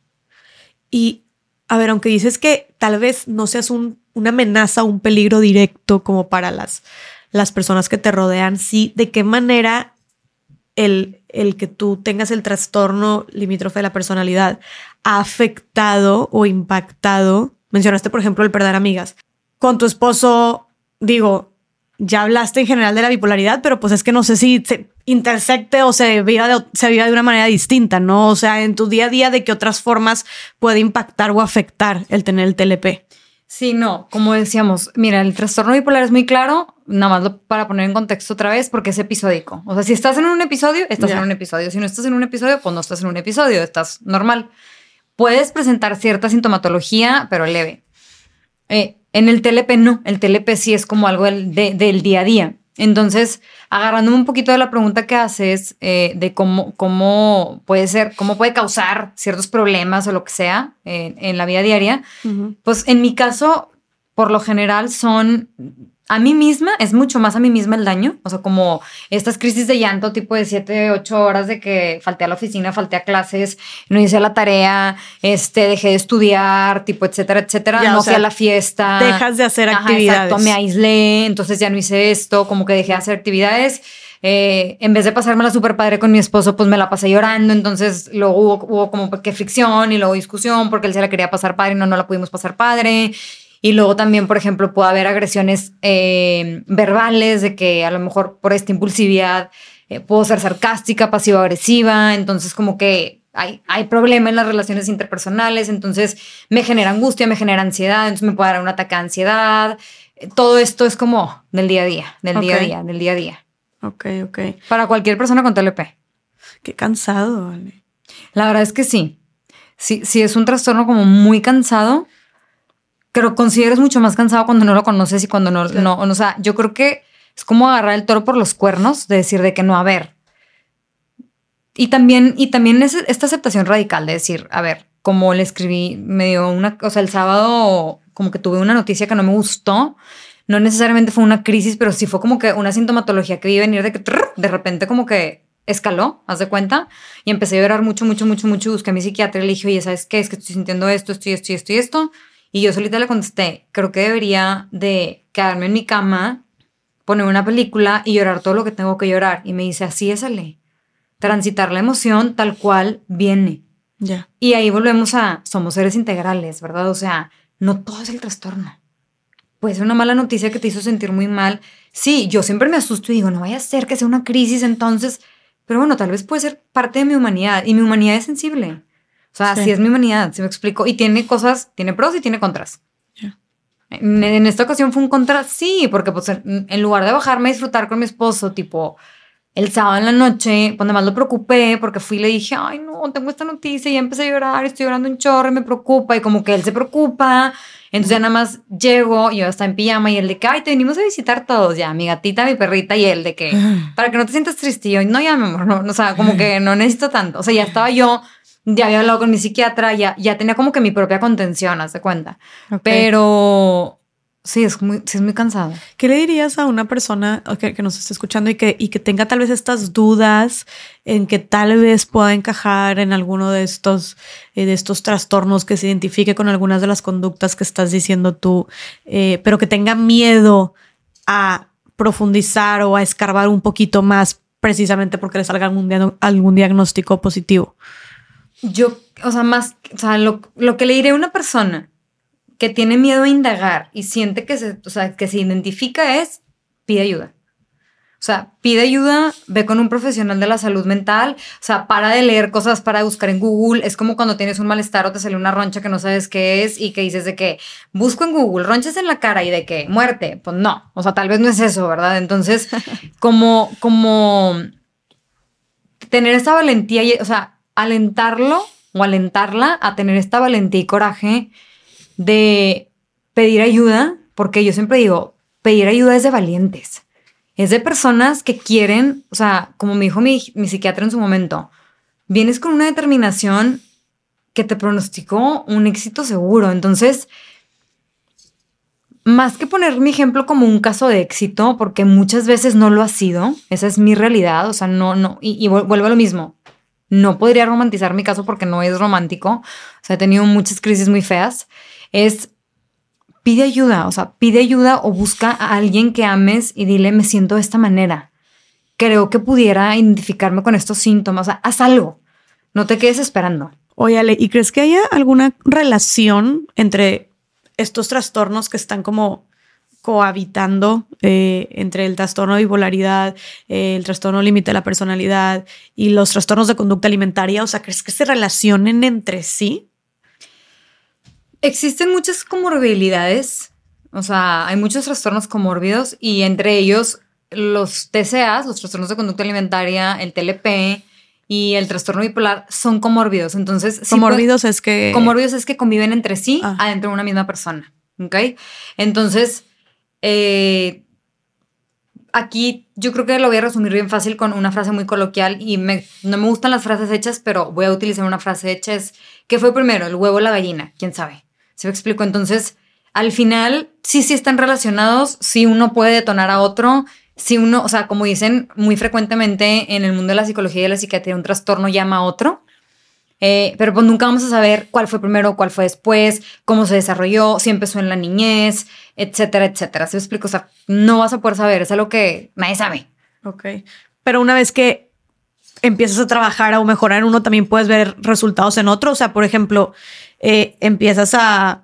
Y a ver, aunque dices que tal vez no seas un una amenaza, un peligro directo como para las, las personas que te rodean, sí, de qué manera el, el que tú tengas el trastorno limítrofe de la personalidad ha afectado o impactado, mencionaste por ejemplo el perder amigas, con tu esposo, digo, ya hablaste en general de la bipolaridad, pero pues es que no sé si se intersecte o se viva, de, se viva de una manera distinta, ¿no? O sea, en tu día a día, ¿de qué otras formas puede impactar o afectar el tener el TLP? Sí, no, como decíamos, mira, el trastorno bipolar es muy claro, nada más para poner en contexto otra vez, porque es episódico. O sea, si estás en un episodio, estás en un episodio. Si no estás en un episodio, pues no estás en un episodio, estás normal. Puedes presentar cierta sintomatología, pero leve. Eh, en el TLP no, el TLP sí es como algo del, del día a día. Entonces, agarrándome un poquito de la pregunta que haces eh, de cómo, cómo puede ser, cómo puede causar ciertos problemas o lo que sea en la vida diaria, pues en mi caso, por lo general son a mí misma, es mucho más a mí misma el daño. O sea, como estas crisis de llanto, tipo de 7, 8 horas de que falté a la oficina, falté a clases, no hice la tarea, este, dejé de estudiar, tipo, etcétera, etcétera. no fui a la fiesta. Dejas de hacer actividades. Exacto, me aislé, entonces ya no hice esto, como que dejé de hacer actividades. Eh, en vez de pasármela súper padre con mi esposo, pues me la pasé llorando. Entonces luego hubo, hubo como que fricción y luego discusión porque él se la quería pasar padre y no, no la pudimos pasar padre. Y luego también, por ejemplo, puede haber agresiones eh, verbales de que a lo mejor por esta impulsividad eh, puedo ser sarcástica, pasivo-agresiva. Entonces, como que hay, hay problema en las relaciones interpersonales. Entonces, me genera angustia, me genera ansiedad. Entonces, me puede dar un ataque de ansiedad. todo esto es como del día a día, del día a día, del día a día. Ok, ok. Para cualquier persona con TLP. Qué cansado, vale. La verdad es que sí. Sí, sí es un trastorno como muy cansado pero consideras mucho más cansado cuando no lo conoces y cuando no, no, o sea, yo creo que es como agarrar el toro por los cuernos, de decir de que no, a ver. Y también, y también es esta aceptación radical de decir, a ver, como le escribí, me dio una, o sea, el sábado como que tuve una noticia que no me gustó, no necesariamente fue una crisis, pero sí fue como que una sintomatología que vi venir de que de repente como que escaló, haz de cuenta, y empecé a llorar mucho, mucho, mucho, mucho, busqué a mi psiquiatra y le dije, oye, ¿sabes qué? Es que estoy sintiendo esto, esto y esto y esto y esto. Y yo solita le contesté, creo que debería de quedarme en mi cama, poner una película y llorar todo lo que tengo que llorar. Y me dice, así es, Ale. Transitar la emoción tal cual viene. Ya. Y ahí volvemos a, somos seres integrales, ¿verdad? O sea, no todo es el trastorno. Puede ser una mala noticia que te hizo sentir muy mal. Sí, yo siempre me asusto y digo, no vaya a ser que sea una crisis entonces, pero bueno, tal vez puede ser parte de mi humanidad y mi humanidad es sensible. O sea, así es mi humanidad, se me explico. Y tiene cosas, tiene pros y tiene contras. En, esta ocasión fue un contra, sí, porque pues en, lugar de bajarme a disfrutar con mi esposo, tipo el sábado en la noche, pues nada más lo preocupé porque fui y le dije, ay no, tengo esta noticia y ya empecé a llorar, estoy llorando un chorro y me preocupa y como que él se preocupa. Entonces ya nada más llego y yo estaba en pijama y él de que, ay, te venimos a visitar todos, ya, mi gatita, mi perrita y él de que, para que no te sientas triste. Y yo, no, ya, mi amor, no, o sea, como que no necesito tanto. O sea, ya estaba yo ya había hablado con mi psiquiatra, ya, ya tenía como que mi propia contención, haz de cuenta. Pero sí, es muy, sí, es muy cansado. ¿Qué le dirías a una persona que, que, nos esté escuchando y que, y que tenga tal vez estas dudas en que tal vez pueda encajar en alguno de estos, eh, de estos trastornos, que se identifique con algunas de las conductas que estás diciendo tú, eh, pero que tenga miedo a profundizar o a escarbar un poquito más precisamente porque le salga algún, algún diagnóstico positivo? Yo, o sea, más, o sea, lo, lo que le diré a una persona que tiene miedo a indagar y siente que se, o sea, que se identifica es, pide ayuda. O sea, pide ayuda, ve con un profesional de la salud mental, o sea, para de leer cosas, para de buscar en Google. Es como cuando tienes un malestar o te sale una roncha que no sabes qué es y que dices de que busco en Google ronchas en la cara y de que muerte. Pues no, o sea, tal vez no es eso, ¿verdad? Entonces, [LAUGHS] como, como tener esta valentía, y, o sea, alentarlo o alentarla a tener esta valentía y coraje de pedir ayuda, porque yo siempre digo, pedir ayuda es de valientes es de personas que quieren, o sea, como me dijo mi, psiquiatra en su momento, vienes con una determinación que te pronosticó un éxito seguro. Entonces, más que poner mi ejemplo como un caso de éxito, porque muchas veces no lo ha sido, esa es mi realidad, o sea, no, no, y, y vuelvo a lo mismo. No podría romantizar mi caso porque no es romántico, o sea, he tenido muchas crisis muy feas. Es pide ayuda, o sea, pide ayuda o busca a alguien que ames y dile, me siento de esta manera. Creo que pudiera identificarme con estos síntomas. O sea, haz algo. No te quedes esperando. Oye, ¿y crees que haya alguna relación entre estos trastornos que están como cohabitando eh, entre el trastorno de bipolaridad, eh, el trastorno límite de la personalidad y los trastornos de conducta alimentaria? O sea, ¿crees que se relacionen entre sí? Existen muchas comorbilidades, o sea, hay muchos trastornos comórbidos y entre ellos los TCAs, los trastornos de conducta alimentaria, el TLP y el trastorno bipolar son comórbidos. Entonces, comórbidos es que comórbidos es que conviven entre sí ah. adentro de una misma persona, ¿ok? Entonces, eh, aquí yo creo que lo voy a resumir bien fácil con una frase muy coloquial y no me gustan las frases hechas, pero voy a utilizar una frase hecha es ¿qué fue primero, el huevo o la gallina? ¿Quién sabe? ¿Se me explico? Entonces, al final, sí, sí están relacionados, sí uno puede detonar a otro, si uno, o sea, como dicen muy frecuentemente en el mundo de la psicología y de la psiquiatría, un trastorno llama a otro. Eh, pero pues nunca vamos a saber cuál fue primero, cuál fue después, cómo se desarrolló, si empezó en la niñez, etcétera, etcétera. ¿Se me explico? O sea, no vas a poder saber, es algo que nadie sabe. Ok. Pero una vez que empiezas a trabajar o mejorar en uno, también puedes ver resultados en otro. O sea, por ejemplo, eh, empiezas a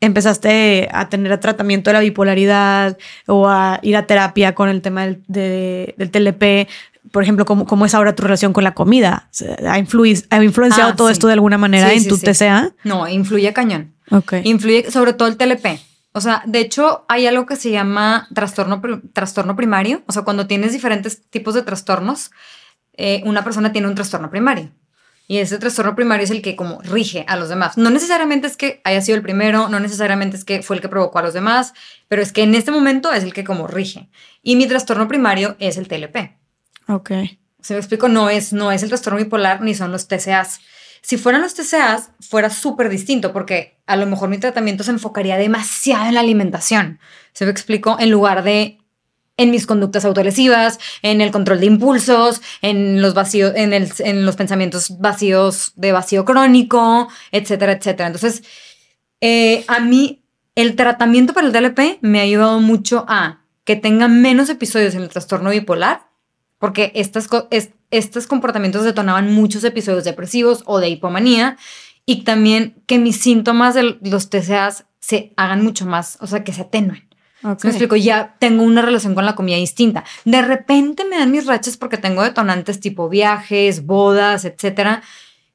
empezaste a tener tratamiento de la bipolaridad o a ir a terapia con el tema del, del TLP, por ejemplo, ¿cómo, ¿cómo, es ahora tu relación con la comida? ¿Ha, ha influenciado ah, todo esto de alguna manera en tu TCA? No, influye cañón. Ok. Influye sobre todo el TLP. O sea, de hecho, hay algo que se llama trastorno, trastorno primario. O sea, cuando tienes diferentes tipos de trastornos, eh, una persona tiene un trastorno primario. Y ese trastorno primario es el que como rige a los demás. No necesariamente es que haya sido el primero, no necesariamente es que fue el que provocó a los demás, pero es que en este momento es el que como rige. Y mi trastorno primario es el TLP. Ok. Se me explico, no es, no es el trastorno bipolar ni son los TCAs. Si fueran los TCAs, fuera súper distinto porque a lo mejor mi tratamiento se enfocaría demasiado en la alimentación. Se me explico, en lugar de en mis conductas autolesivas, en el control de impulsos, en los vacíos, en, los pensamientos vacíos de vacío crónico, etcétera, etcétera. Entonces, eh, a mí el tratamiento para el DLP me ha ayudado mucho a que tenga menos episodios en el trastorno bipolar, porque estas, estos comportamientos detonaban muchos episodios depresivos o de hipomanía, y también que mis síntomas de los TCAs se hagan mucho más, o sea, que se atenúen. Me explico, ya tengo una relación con la comida distinta. De repente me dan mis rachas porque tengo detonantes tipo viajes, bodas, etcétera,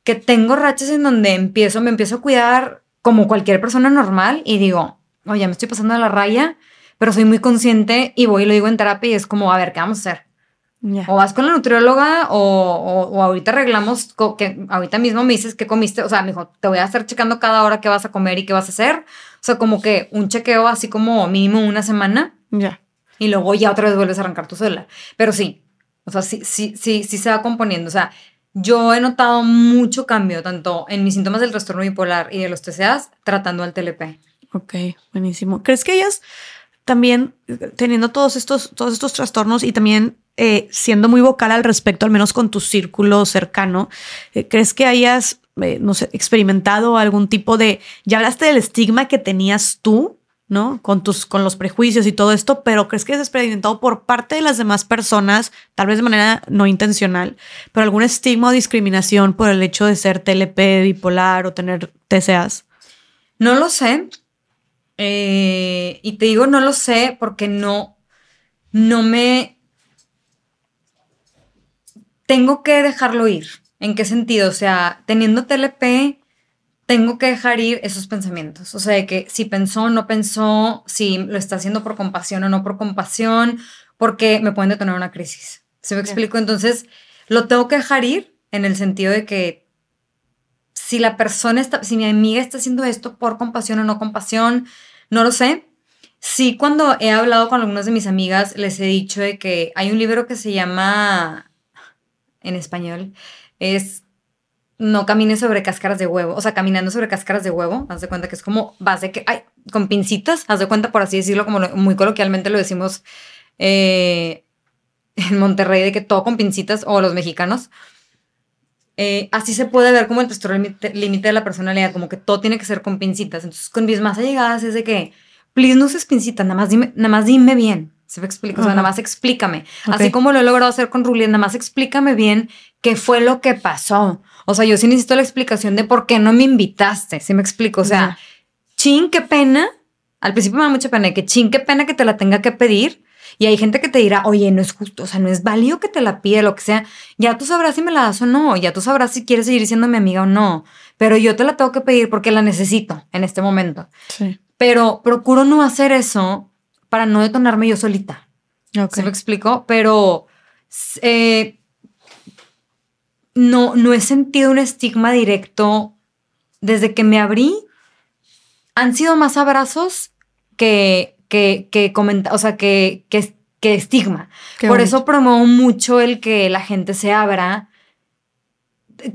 que tengo rachas en donde empiezo, me empiezo a cuidar como cualquier persona normal y digo, oye, me estoy pasando a la raya, pero soy muy consciente y voy y lo digo en terapia y es como, a ver, ¿qué vamos a hacer? O vas con la nutrióloga o, o, ahorita arreglamos, que ahorita mismo me dices qué comiste, o sea, me dijo, te voy a estar checando cada hora qué vas a comer y qué vas a hacer. O sea, como que un chequeo así como mínimo una semana. Ya. Y luego ya otra vez vuelves a arrancar tu sola. Pero sí, o sea, sí, sí, sí, sí se va componiendo. O sea, yo he notado mucho cambio tanto en mis síntomas del trastorno bipolar y de los TCAs tratando al TLP. Ok, buenísimo. ¿Crees que ellas también teniendo todos estos, todos estos trastornos y también eh, siendo muy vocal al respecto, al menos con tu círculo cercano, eh, ¿crees que hayas, eh, experimentado algún tipo de, ya hablaste del estigma que tenías tú ¿no? Con tus, con los prejuicios y todo esto, pero crees que es experimentado por parte de las demás personas, tal vez de manera no intencional, pero algún estigma o discriminación por el hecho de ser TLP, bipolar o tener TCAs? No lo sé. Eh, y te digo, no lo sé porque no, no me... Tengo que dejarlo ir. ¿En qué sentido? O sea, teniendo TLP, tengo que dejar ir esos pensamientos. O sea, de que si pensó o no pensó, si lo está haciendo por compasión o no por compasión, porque me pueden detonar una crisis. ¿Se me explico? Entonces, lo tengo que dejar ir en el sentido de que si la persona está, si mi amiga está haciendo esto por compasión o no compasión, no lo sé. Sí, cuando he hablado con algunas de mis amigas, les he dicho de que hay un libro que se llama, en español, es no camines sobre cáscaras de huevo, o sea, caminando sobre cáscaras de huevo, haz de cuenta que es como base que, ay, con pincitas, haz de cuenta, por así decirlo, como muy coloquialmente lo decimos eh, en Monterrey, de que todo con pincitas, o los mexicanos. Eh, así se puede ver como el trastorno límite de la personalidad, como que todo tiene que ser con pincitas. Entonces, con mis más allegadas es de que, please, no uses pincitas, nada más dime, nada más dime bien. ¿Se me explica? O sea, nada más explícame. Así como lo he logrado hacer con Ruli, nada más explícame bien qué fue lo que pasó. O sea, yo sí necesito la explicación de por qué no me invitaste. ¿Sí me explico? O sea, ching, qué pena. Al principio me da mucha pena que ching, qué pena que te la tenga que pedir. Y hay gente que te dirá, oye, no es justo, o sea, no es válido que te la pida, lo que sea. Ya tú sabrás si me la das o no, ya tú sabrás si quieres seguir siendo mi amiga o no. Pero yo te la tengo que pedir porque la necesito en este momento. Sí. Pero procuro no hacer eso para no detonarme yo solita. ¿Se me explico? Pero eh, no, no he sentido un estigma directo desde que me abrí. Han sido más abrazos que, que, que o sea, que, que, que estigma. Por eso promuevo mucho el que la gente se abra.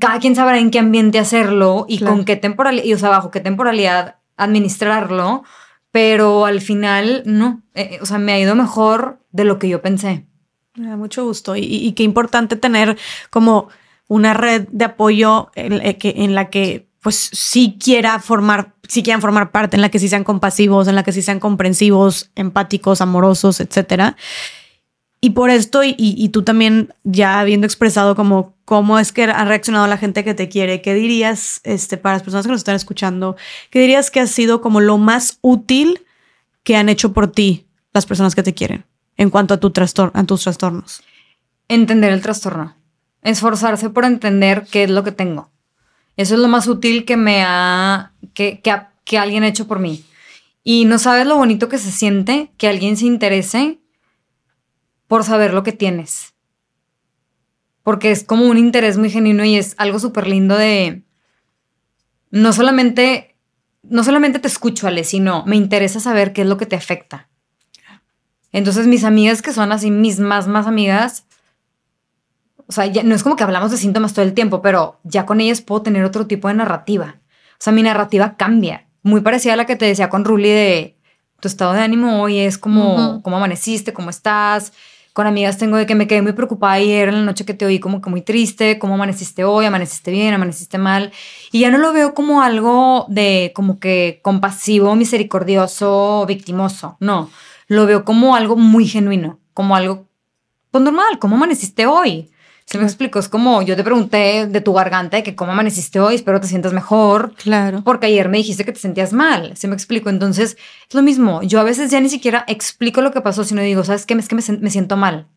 Cada quien sabrá en qué ambiente hacerlo y con qué temporalidad, y o sea, bajo qué temporalidad administrarlo, pero al final no, eh, eh, o sea, me ha ido mejor de lo que yo pensé. Me da mucho gusto y, y qué importante tener como una red de apoyo en, eh, en la que pues sí quiera formar, sí quieran formar parte, en la que sí sean compasivos, en la que sí sean comprensivos, empáticos, amorosos, etcétera. Y por esto, y, tú también ya habiendo expresado como cómo es que ha reaccionado la gente que te quiere, ¿qué dirías este, para las personas que nos están escuchando? ¿Qué dirías que ha sido como lo más útil que han hecho por ti las personas que te quieren en cuanto a, tu a tus trastornos? Entender el trastorno esforzarse por entender qué es lo que tengo. Eso es lo más útil que me ha, que, que, alguien ha hecho por mí. Y no sabes lo bonito que se siente que alguien se interese por saber lo que tienes. Porque es como un interés muy genuino y es algo súper lindo de no solamente, no solamente te escucho, Ale, sino me interesa saber qué es lo que te afecta. Entonces mis amigas que son así mis más, más amigas, o sea, ya, no es como que hablamos de síntomas todo el tiempo, pero ya con ellas puedo tener otro tipo de narrativa. O sea, mi narrativa cambia. Muy parecida a la que te decía con Ruli de tu estado de ánimo hoy es como, cómo amaneciste, cómo estás. Con amigas tengo de que me quedé muy preocupada ayer en la noche que te oí como que muy triste, cómo amaneciste hoy, amaneciste bien, amaneciste mal. Y ya no lo veo como algo de como que compasivo, misericordioso, victimoso. No, lo veo como algo muy genuino, como algo pues normal, ¿cómo amaneciste hoy? Se me explico, es como yo te pregunté de tu garganta de que cómo amaneciste hoy, espero te sientas mejor. Claro. Porque ayer me dijiste que te sentías mal. Se me explico. Entonces, es lo mismo. Yo a veces ya ni siquiera explico lo que pasó, sino digo, ¿sabes qué? Es que me, siento mal.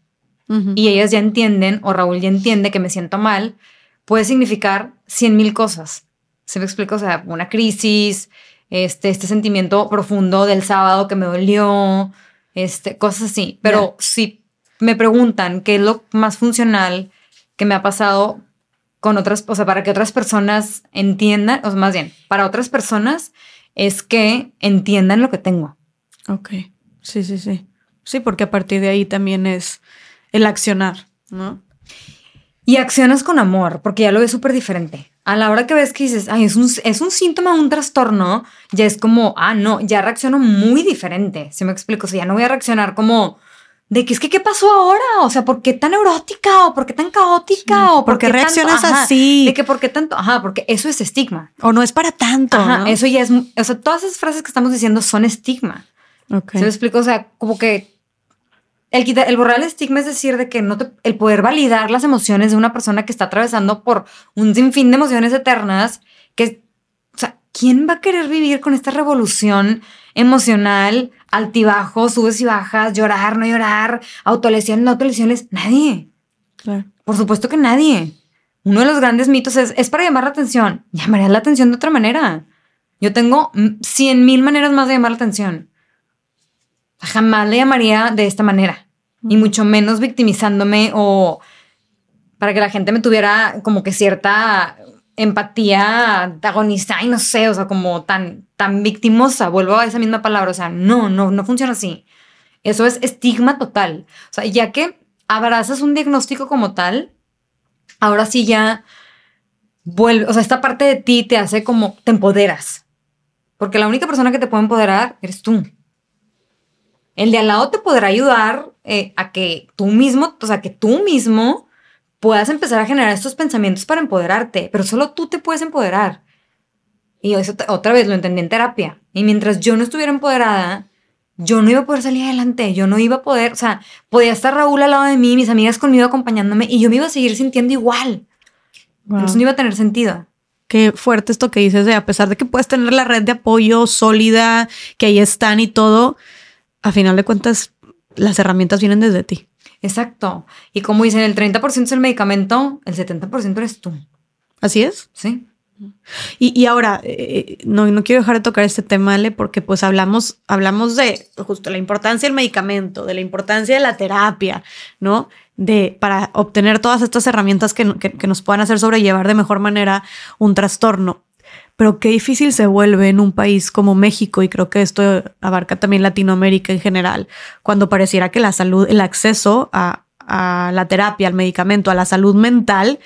Y ellas ya entienden, o Raúl ya entiende que me siento mal, puede significar cien mil cosas. Se me explico, o sea, una crisis, este, este sentimiento profundo del sábado que me dolió, este, cosas así. Pero si me preguntan qué es lo más funcional que me ha pasado con otras, o sea, para que otras personas entiendan, o más bien, para otras personas es que entiendan lo que tengo. Ok, sí, sí, sí. Sí, porque a partir de ahí también es el accionar, ¿no? Y accionas con amor, porque ya lo ves súper diferente. A la hora que ves que dices, ay, es un, es un síntoma, un trastorno, ya es como, ah, no, ya reacciono muy diferente. Si me explico, o sea, ya no voy a reaccionar como de que es que qué pasó ahora, o sea, ¿por qué tan neurótica o por qué tan caótica o por qué reaccionas tanto? Ajá, así? De que por qué tanto, ajá, porque eso es estigma. O no es para tanto. Ajá, ¿no? eso ya es, o sea, todas esas frases que estamos diciendo son estigma. Ok. ¿Se me explico? O sea, como que el, quitar, el borrar el estigma es decir de que no te, el poder validar las emociones de una persona que está atravesando por un sinfín de emociones eternas, que, o sea, ¿quién va a querer vivir con esta revolución emocional, altibajos, subes y bajas, llorar, no llorar, autolesiones, no autolesiones? Nadie. Claro. Por supuesto que nadie. Uno de los grandes mitos es, es para llamar la atención. Llamarías la atención de otra manera. Yo tengo mm, cien mil maneras más de llamar la atención. Jamás le llamaría de esta manera. Y mucho menos victimizándome o para que la gente me tuviera como que cierta empatía antagonista y no sé, o sea, como tan, tan victimosa. Vuelvo a esa misma palabra. O sea, no, no, no funciona así. Eso es estigma total. O sea, ya que abrazas un diagnóstico como tal, ahora sí ya vuelve, o sea, esta parte de ti te hace como, te empoderas. Porque la única persona que te puede empoderar eres tú. El de al lado te podrá ayudar eh, a que tú mismo, o sea, que tú mismo puedas empezar a generar estos pensamientos para empoderarte, pero solo tú te puedes empoderar. Y eso otra vez lo entendí en terapia. Y mientras yo no estuviera empoderada, yo no iba a poder salir adelante, yo no iba a poder, o sea, podía estar Raúl al lado de mí, mis amigas conmigo acompañándome y yo me iba a seguir sintiendo igual. Wow. Entonces no iba a tener sentido. Qué fuerte esto que dices de a pesar de que puedes tener la red de apoyo sólida, que ahí están y todo, a final de cuentas las herramientas vienen desde ti. Exacto. Y como dicen, el 30% es el medicamento, el 70% eres tú. Así es. ¿Sí? Y, y ahora, eh, no, no quiero dejar de tocar este tema, Ale, porque pues hablamos, hablamos de justo la importancia del medicamento, de la importancia de la terapia, ¿no? De, para obtener todas estas herramientas que, que, que nos puedan hacer sobrellevar de mejor manera un trastorno. Pero qué difícil se vuelve en un país como México, y creo que esto abarca también Latinoamérica en general, cuando pareciera que la salud, el acceso a, la terapia, al medicamento, a la salud mental,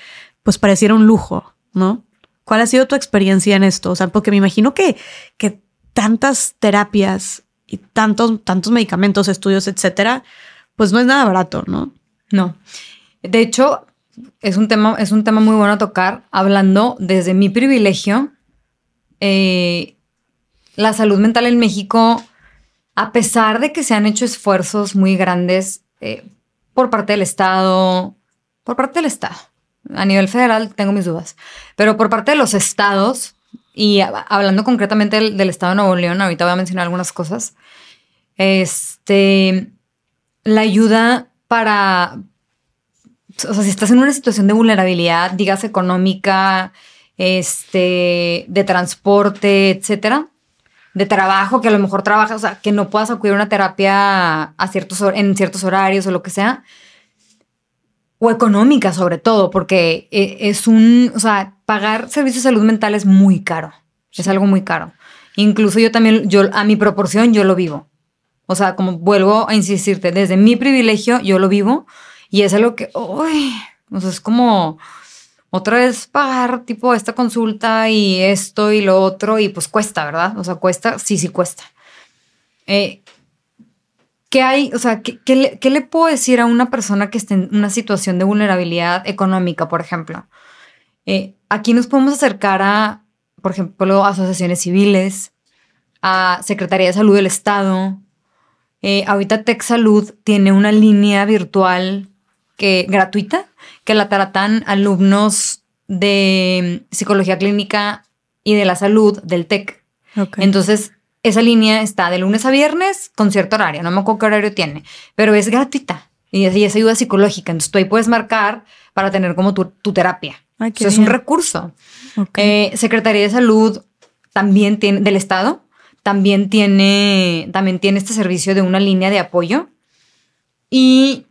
pues pareciera un lujo, ¿no? ¿Cuál ha sido tu experiencia en esto? O sea, porque me imagino que, que tantas terapias y tantos, tantos medicamentos, estudios, etcétera, pues no es nada barato, ¿no? No. De hecho, es un tema, es un tema muy bueno tocar, hablando desde mi privilegio. Eh, la salud mental en México, a pesar de que se han hecho esfuerzos muy grandes eh, por parte del Estado, por parte del Estado, a nivel federal tengo mis dudas, pero por parte de los estados, y hablando concretamente del, del Estado de Nuevo León, ahorita voy a mencionar algunas cosas, este, la ayuda para, o sea, si estás en una situación de vulnerabilidad, digas económica, este, de transporte, etcétera, de trabajo, que a lo mejor trabajas, o sea, que no puedas acudir a una terapia a ciertos, en ciertos horarios o lo que sea, o económica sobre todo, porque eh, es un, o sea, pagar servicios de salud mental es muy caro, es algo muy caro. Incluso yo también, yo a mi proporción, yo lo vivo. O sea, como vuelvo a insistirte, desde mi privilegio yo lo vivo y es algo que, uy, o sea, es como otra vez pagar tipo esta consulta y esto y lo otro y pues cuesta, ¿verdad? O sea, cuesta, sí, sí cuesta. Eh, ¿Qué hay? O sea, ¿qué, qué le, qué le puedo decir a una persona que esté en una situación de vulnerabilidad económica, por ejemplo? Eh, aquí nos podemos acercar a, por ejemplo, asociaciones civiles, a Secretaría de Salud del Estado. Eh, ahorita Tech Salud tiene una línea virtual que, gratuita que la tratan alumnos de psicología clínica y de la salud del TEC. Entonces, esa línea está de lunes a viernes con cierto horario, no me acuerdo qué horario tiene, pero es gratuita y es, y es ayuda psicológica. Entonces, tú ahí puedes marcar para tener como tu, tu terapia. Ay, es un recurso. Eh, Secretaría de Salud también tiene, del Estado, también tiene, también tiene este servicio de una línea de apoyo. Y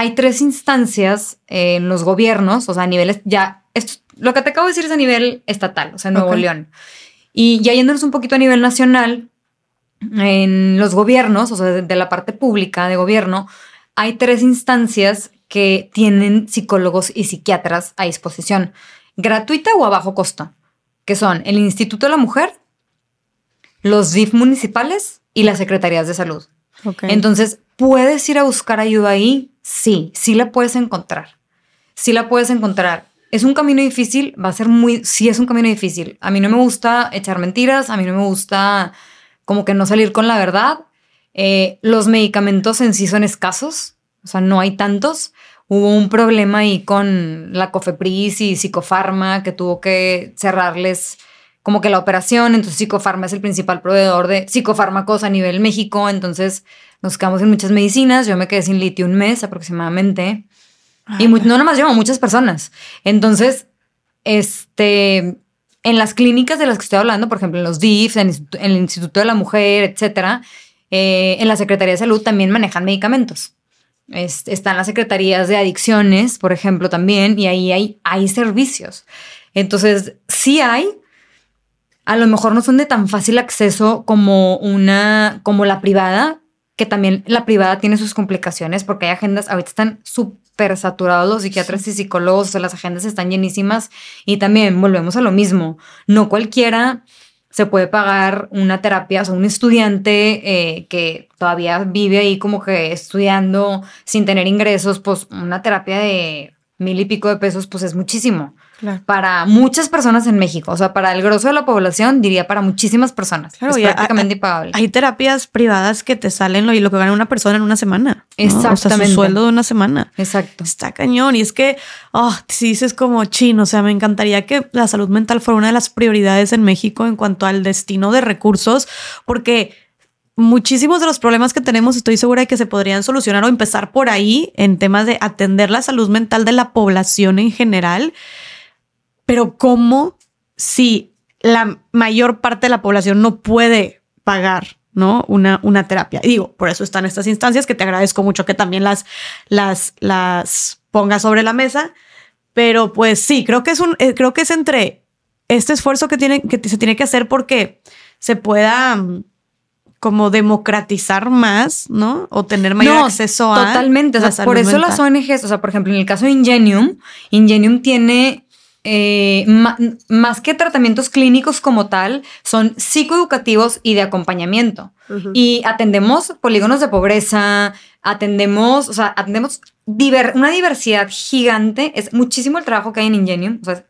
hay tres instancias en los gobiernos, o sea, a niveles ya, esto, lo que te acabo de decir es a nivel estatal, o sea, Nuevo. León. Y ya yéndonos un poquito a nivel nacional, en los gobiernos, o sea, de, de la parte pública de gobierno, hay tres instancias que tienen psicólogos y psiquiatras a disposición, gratuita o a bajo costo, que son el Instituto de la Mujer, los DIF municipales y las secretarías de salud. Ok. Entonces, ¿puedes ir a buscar ayuda ahí? Sí, sí la puedes encontrar. Sí la puedes encontrar. ¿Es un camino difícil? Va a ser muy, sí es un camino difícil. A mí no me gusta echar mentiras, a mí no me gusta como que no salir con la verdad. Eh, los medicamentos en sí son escasos, o sea, no hay tantos. Hubo un problema ahí con la Cofepris y Psicofarma que tuvo que cerrarles como que la operación, entonces Psicofarma es el principal proveedor de psicofármacos a nivel México, entonces nos quedamos en muchas medicinas, yo me quedé sin litio un mes aproximadamente, y no nomás yo, muchas personas. Entonces, este, en las clínicas de las que estoy hablando, por ejemplo, en los DIF, en, el Instituto de la Mujer, etcétera, eh, en la Secretaría de Salud también manejan medicamentos. están las secretarías de adicciones, por ejemplo, también, y ahí hay, hay servicios. Entonces, sí hay, a lo mejor no son de tan fácil acceso como una, como la privada, que también la privada tiene sus complicaciones porque hay agendas, ahorita están súper saturados los psiquiatras y psicólogos, o sea, las agendas están llenísimas y también volvemos a lo mismo, no cualquiera se puede pagar una terapia, o sea, un estudiante eh, que todavía vive ahí como que estudiando sin tener ingresos, pues una terapia de mil y pico de pesos, pues es muchísimo para muchas personas en México. O sea, para el grosso de la población, diría para muchísimas personas. es prácticamente impagable. Hay terapias privadas que te salen lo, y lo que gana una persona en una semana. Exactamente. O sea, su sueldo de una semana. Exacto. Está cañón. Y es que, oh, si dices como chino, o sea, me encantaría que la salud mental fuera una de las prioridades en México en cuanto al destino de recursos, porque muchísimos de los problemas que tenemos estoy segura de que se podrían solucionar o empezar por ahí en temas de atender la salud mental de la población en general. Pero ¿cómo si la mayor parte de la población no puede pagar ¿no? Una, una terapia. Y digo, por eso están estas instancias que te agradezco mucho que también las, las, las pongas sobre la mesa. Pero pues sí, creo que es un, eh, creo que es entre este esfuerzo que, tiene, que se tiene que hacer porque se pueda mm, como democratizar más, ¿no? O tener mayor acceso a. Totalmente. O sea, por eso las ONGs, o sea, por ejemplo, en el caso de Ingenium, Ingenium tiene eh, más que tratamientos clínicos como tal, son psicoeducativos y de acompañamiento. Y atendemos polígonos de pobreza, atendemos, o sea, atendemos una diversidad gigante. Es muchísimo el trabajo que hay en Ingenium. O sea,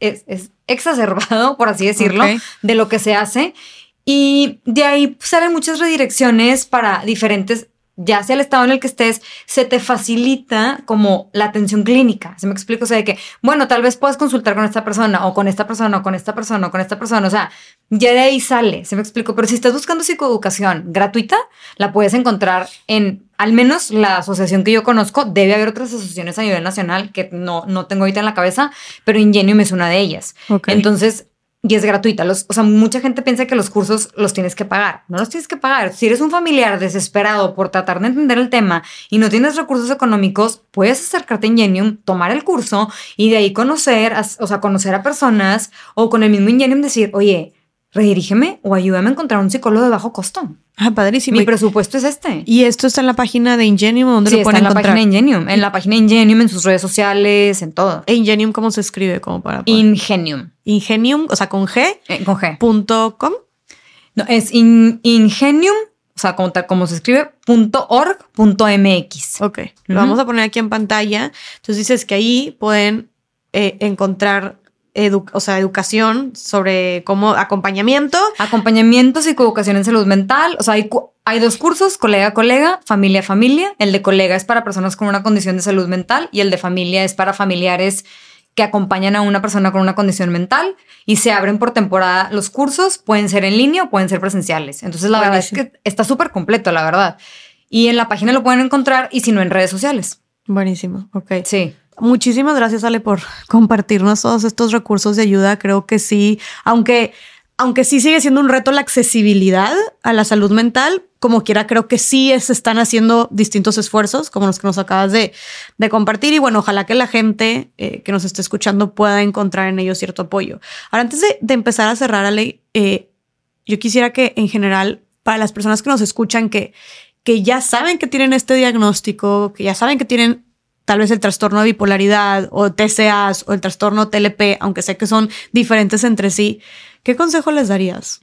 es, exacerbado, por así decirlo, de lo que se hace. Y de ahí salen muchas redirecciones para diferentes ya sea el estado en el que estés, se te facilita como la atención clínica. ¿Se me explico? O sea, de que, bueno, tal vez puedas consultar con esta persona o con esta persona o con esta persona o con esta persona. O sea, ya de ahí sale, ¿se me explico? Pero si estás buscando psicoeducación gratuita, la puedes encontrar en al menos la asociación que yo conozco. Debe haber otras asociaciones a nivel nacional que no, no tengo ahorita en la cabeza, pero Ingenium es una de ellas. Entonces, y es gratuita. Los, o sea, mucha gente piensa que los cursos los tienes que pagar. No los tienes que pagar. Si eres un familiar desesperado por tratar de entender el tema y no tienes recursos económicos, puedes acercarte a Ingenium, tomar el curso y de ahí conocer, o sea, conocer a personas o con el mismo Ingenium decir, oye, redirígeme o ayúdame a encontrar un psicólogo de bajo costo. Ah, padrísimo. Mi presupuesto es este. ¿Y esto está en la página de Ingenium? ¿Dónde lo pueden está en la página de Ingenium. En la página de Ingenium, en sus redes sociales, en todo. ¿E Ingenium cómo se escribe? como para Ingenium. Ingenium, o sea, con G. Eh, con G. Punto com. No, es Ingenium, o sea, como, como se escribe, punto org, punto mx. Ok. Lo vamos a poner aquí en pantalla. Entonces dices que ahí pueden eh, encontrar o sea, educación sobre cómo acompañamiento. Acompañamiento, psicoeducación en salud mental. O sea, hay, hay dos cursos, colega colega, familia familia. El de colega es para personas con una condición de salud mental y el de familia es para familiares que acompañan a una persona con una condición mental y se abren por temporada los cursos, pueden ser en línea o pueden ser presenciales. Entonces, la verdad es que está súper completo, la verdad. Y en la página lo pueden encontrar y si no en redes sociales. Buenísimo, ok. Sí. Muchísimas gracias, Ale, por compartirnos todos estos recursos de ayuda. Creo que sí, aunque, aunque sí sigue siendo un reto la accesibilidad a la salud mental, como quiera, creo que sí se están haciendo distintos esfuerzos, como los que nos acabas de, compartir. Y bueno, ojalá que la gente eh, que nos esté escuchando pueda encontrar en ellos cierto apoyo. Ahora, antes de, empezar a cerrar, Ale, eh, yo quisiera que en general, para las personas que nos escuchan, que, que ya saben que tienen este diagnóstico, que ya saben que tienen tal vez el trastorno de bipolaridad o TCAs o el trastorno TLP, aunque sé que son diferentes entre sí, ¿qué consejo les darías?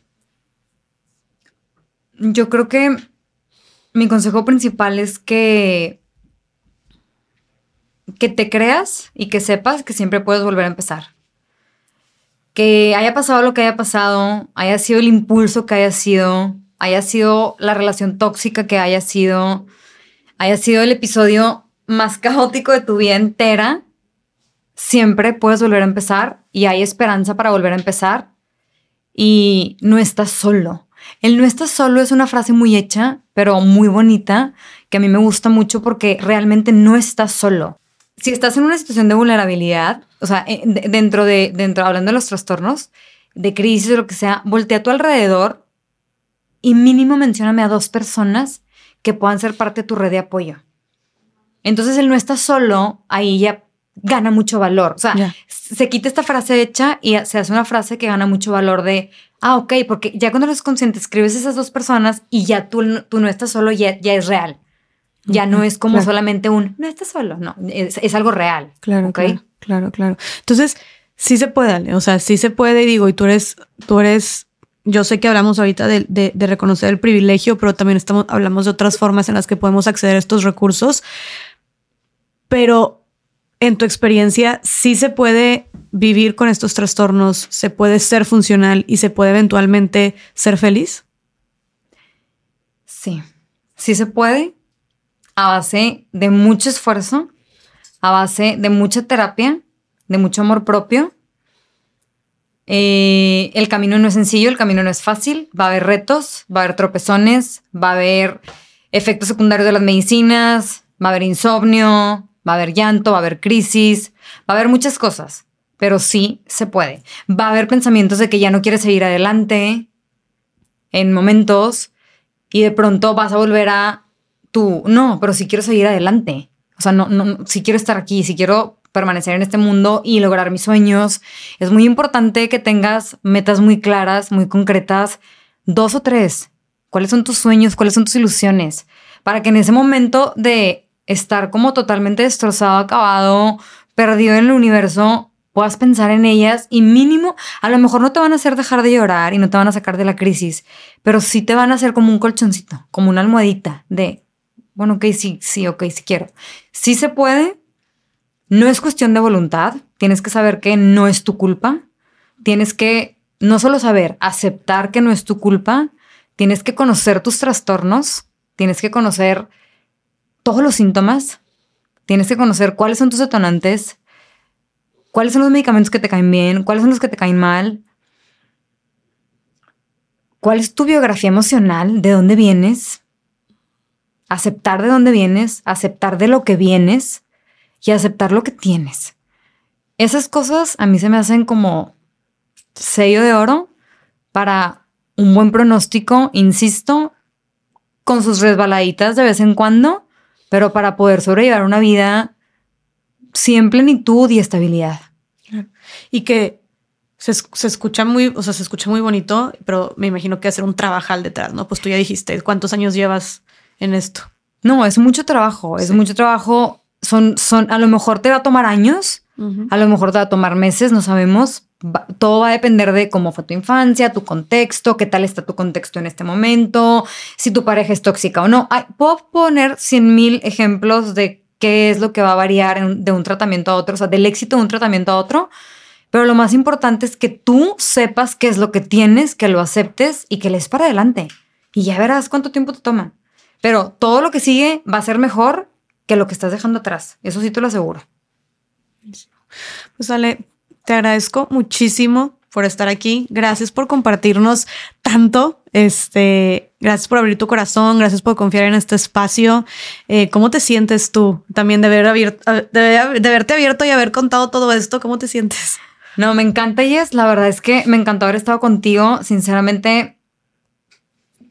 Yo creo que mi consejo principal es que que te creas y que sepas que siempre puedes volver a empezar. Que haya pasado lo que haya pasado, haya sido el impulso que haya sido, haya sido la relación tóxica que haya sido, haya sido el episodio más caótico de tu vida entera, siempre puedes volver a empezar y hay esperanza para volver a empezar y no estás solo. El no estás solo es una frase muy hecha, pero muy bonita, que a mí me gusta mucho porque realmente no estás solo si estás en una situación de vulnerabilidad, o sea, eh, dentro de, dentro, hablando de los trastornos, de crisis o lo que sea, voltea a tu alrededor y mínimo mencióname a dos personas que puedan ser parte de tu red de apoyo. Entonces, el no está solo, ahí ya gana mucho valor. O sea, se quita esta frase hecha y se hace una frase que gana mucho valor de, ah, ok, porque ya cuando eres consciente, escribes esas dos personas y ya tú, tú no estás solo, ya, ya es real. Ya no es como solamente un, no estás solo, no, es, algo real. Claro, claro, claro, Entonces, sí se puede, o sea, sí se puede, digo, y tú eres, tú eres, yo sé que hablamos ahorita de, de, reconocer el privilegio, pero también estamos, hablamos de otras formas en las que podemos acceder a estos recursos, pero en tu experiencia, sí se puede vivir con estos trastornos, se puede ser funcional y se puede eventualmente ser feliz. Sí, sí se puede a base de mucho esfuerzo, a base de mucha terapia, de mucho amor propio. Eh, el camino no es sencillo, el camino no es fácil, va a haber retos, va a haber tropezones, va a haber efectos secundarios de las medicinas, va a haber insomnio, va a haber llanto, va a haber crisis, va a haber muchas cosas, pero sí se puede. Va a haber pensamientos de que ya no quieres seguir adelante en momentos y de pronto vas a volver a tú, no, pero si quiero seguir adelante. O sea, no, no, si quiero estar aquí, si quiero permanecer en este mundo y lograr mis sueños, es muy importante que tengas metas muy claras, muy concretas, dos o tres. ¿Cuáles son tus sueños? ¿Cuáles son tus ilusiones? Para que en ese momento de estar como totalmente destrozado, acabado, perdido en el universo, puedas pensar en ellas y mínimo, a lo mejor no te van a hacer dejar de llorar y no te van a sacar de la crisis, pero sí te van a hacer como un colchoncito, como una almohadita de bueno, ok, sí, sí, ok, sí quiero. Sí se puede. No es cuestión de voluntad. Tienes que saber que no es tu culpa. Tienes que no solo saber, aceptar que no es tu culpa. Tienes que conocer tus trastornos. Tienes que conocer todos los síntomas. Tienes que conocer cuáles son tus detonantes. Cuáles son los medicamentos que te caen bien. Cuáles son los que te caen mal. ¿Cuál es tu biografía emocional? ¿De dónde vienes? aceptar de dónde vienes, aceptar de lo que vienes y aceptar lo que tienes. Esas cosas a mí se me hacen como sello de oro para un buen pronóstico, insisto, con sus resbaladitas de vez en cuando, pero para poder sobrellevar una vida sin plenitud y estabilidad. Y que se, escucha muy, o sea, se escucha muy bonito, pero me imagino que hacer un trabajal detrás, ¿no? Pues tú ya dijiste, ¿cuántos años llevas en esto? No, es mucho trabajo, es mucho trabajo. Son, son, a lo mejor te va a tomar años, a lo mejor te va a tomar meses, no sabemos. Todo va a depender de cómo fue tu infancia, tu contexto, qué tal está tu contexto en este momento, si tu pareja es tóxica o no. puedo poner cien mil ejemplos de qué es lo que va a variar de un tratamiento a otro, o sea, del éxito de un tratamiento a otro. Pero lo más importante es que tú sepas qué es lo que tienes, que lo aceptes y que les para adelante. Y ya verás cuánto tiempo te toma. Pero todo lo que sigue va a ser mejor que lo que estás dejando atrás. Eso sí te lo aseguro. Pues Ale, te agradezco muchísimo por estar aquí. Gracias por compartirnos tanto. Este, gracias por abrir tu corazón, gracias por confiar en este espacio. Eh, ¿Cómo te sientes tú también de, haber abierto, de, de, haberte abierto y haber contado todo esto? ¿Cómo te sientes? No, me encanta, Jess. La verdad es que me encantó haber estado contigo. Sinceramente,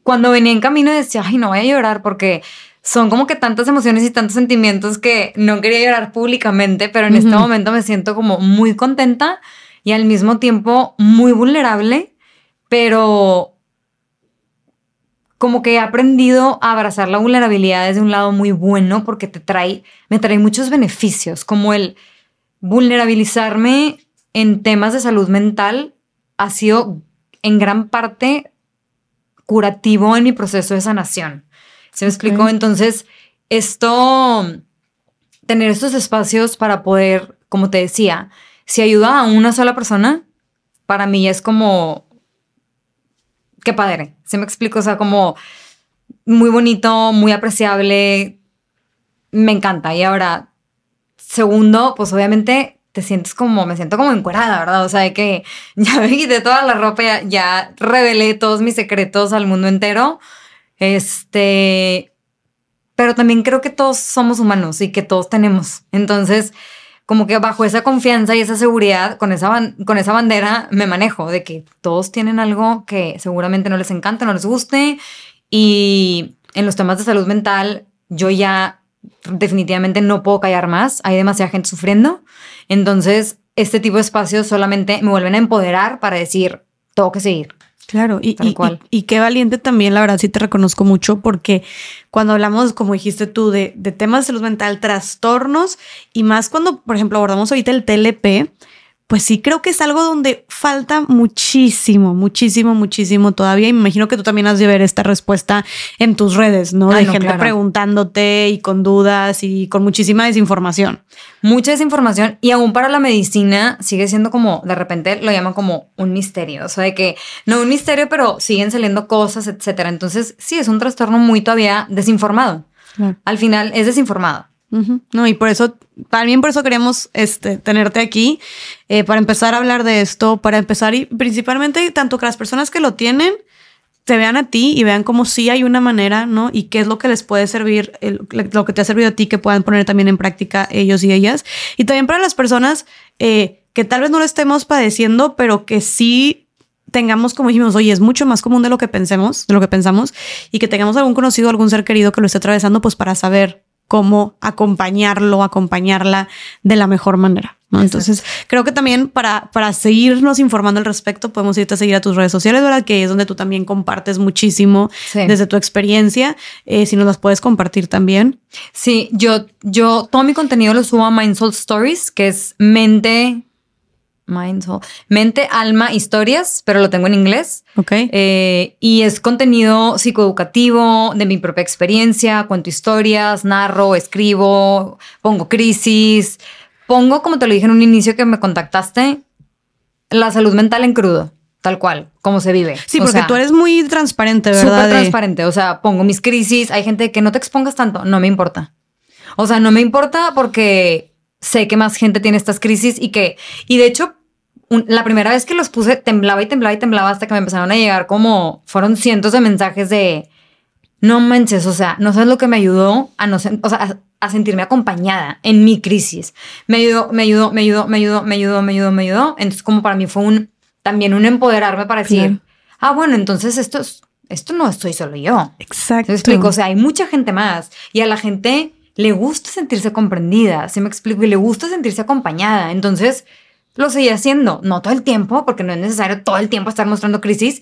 cuando venía en camino decía, ay, no voy a llorar porque son como que tantas emociones y tantos sentimientos que no quería llorar públicamente, pero en este momento me siento como muy contenta y al mismo tiempo muy vulnerable, pero como que he aprendido a abrazar la vulnerabilidad desde un lado muy bueno porque te trae, me trae muchos beneficios, como el vulnerabilizarme en temas de salud mental ha sido en gran parte curativo en mi proceso de sanación. ¿Se me explicó? Entonces, esto, tener estos espacios para poder, como te decía, si ayuda a una sola persona, para mí es como, qué padre. ¿Se me explico? O sea, como muy bonito, muy apreciable. Me encanta. Y ahora, segundo, pues obviamente te sientes como, me siento como encuerada, ¿verdad? O sea, de que [LAUGHS] ya me quité toda la ropa, ya, ya revelé todos mis secretos al mundo entero. Este, pero también creo que todos somos humanos y que todos tenemos. Entonces, como que bajo esa confianza y esa seguridad, con esa, con esa bandera me manejo de que todos tienen algo que seguramente no les encanta, no les guste. Y en los temas de salud mental, yo ya definitivamente no puedo callar más. Hay demasiada gente sufriendo. Entonces, este tipo de espacios solamente me vuelven a empoderar para decir, tengo que seguir. Claro, y, y, qué valiente también, la verdad, sí te reconozco mucho, porque cuando hablamos, como dijiste tú, de, de temas de salud mental, trastornos, y más cuando, por ejemplo, abordamos ahorita el TLP, pues sí creo que es algo donde falta muchísimo, muchísimo, muchísimo todavía. Y me imagino que tú también has de ver esta respuesta en tus redes, ¿no? de gente preguntándote y con dudas y con muchísima desinformación. Mucha desinformación y aún para la medicina sigue siendo como, de repente lo llaman como un misterio. O sea, de que no un misterio, pero siguen saliendo cosas, etcétera. Entonces, sí, es un trastorno muy todavía desinformado. Al final es desinformado. No, y por eso, también por eso queremos este, tenerte aquí, eh, para empezar a hablar de esto, para empezar y principalmente tanto que las personas que lo tienen te vean a ti y vean como sí hay una manera, ¿no? Y qué es lo que les puede servir, lo que te ha servido a ti, que puedan poner también en práctica ellos y ellas. Y también para las personas eh, que tal vez no lo estemos padeciendo, pero que sí tengamos, como dijimos, oye, es mucho más común de lo que pensemos, de lo que pensamos, y que tengamos algún conocido, algún ser querido que lo esté atravesando, pues para saber cómo acompañarlo, acompañarla de la mejor manera. ¿no? Entonces, creo que también para, para seguirnos informando al respecto, podemos irte a seguir a tus redes sociales, ¿verdad? Que es donde tú también compartes muchísimo desde tu experiencia. Eh, si nos las puedes compartir también. Sí, yo, yo todo mi contenido lo subo a Mindsoul Stories, que es mente Mindful. Mente, alma, historias, pero lo tengo en inglés. Ok. Eh, y es contenido psicoeducativo de mi propia experiencia. Cuento historias, narro, escribo, pongo crisis. Pongo, como te lo dije en un inicio que me contactaste, la salud mental en crudo. Tal cual, como se vive. Sí, porque tú eres muy transparente, ¿verdad? Súper transparente. O sea, pongo mis crisis. Hay gente que no te expongas tanto. No me importa. O sea, no me importa porque sé que más gente tiene estas crisis y que, y de hecho, la primera vez que los puse, temblaba y temblaba y temblaba hasta que me empezaron a llegar como, fueron cientos de mensajes de, no manches, o sea, no sabes lo que me ayudó a no, o sea, a, sentirme acompañada en mi crisis. Me ayudó, me ayudó, me ayudó, me ayudó, me ayudó, me ayudó, me ayudó. Entonces, como para mí fue un, también un empoderarme para decir, ah, bueno, entonces esto es, esto no estoy solo yo. Exacto. Me explico, o sea, hay mucha gente más y a la gente le gusta sentirse comprendida, ¿sí me explico? Y le gusta sentirse acompañada. Entonces, lo seguí haciendo, no todo el tiempo, porque no es necesario todo el tiempo estar mostrando crisis.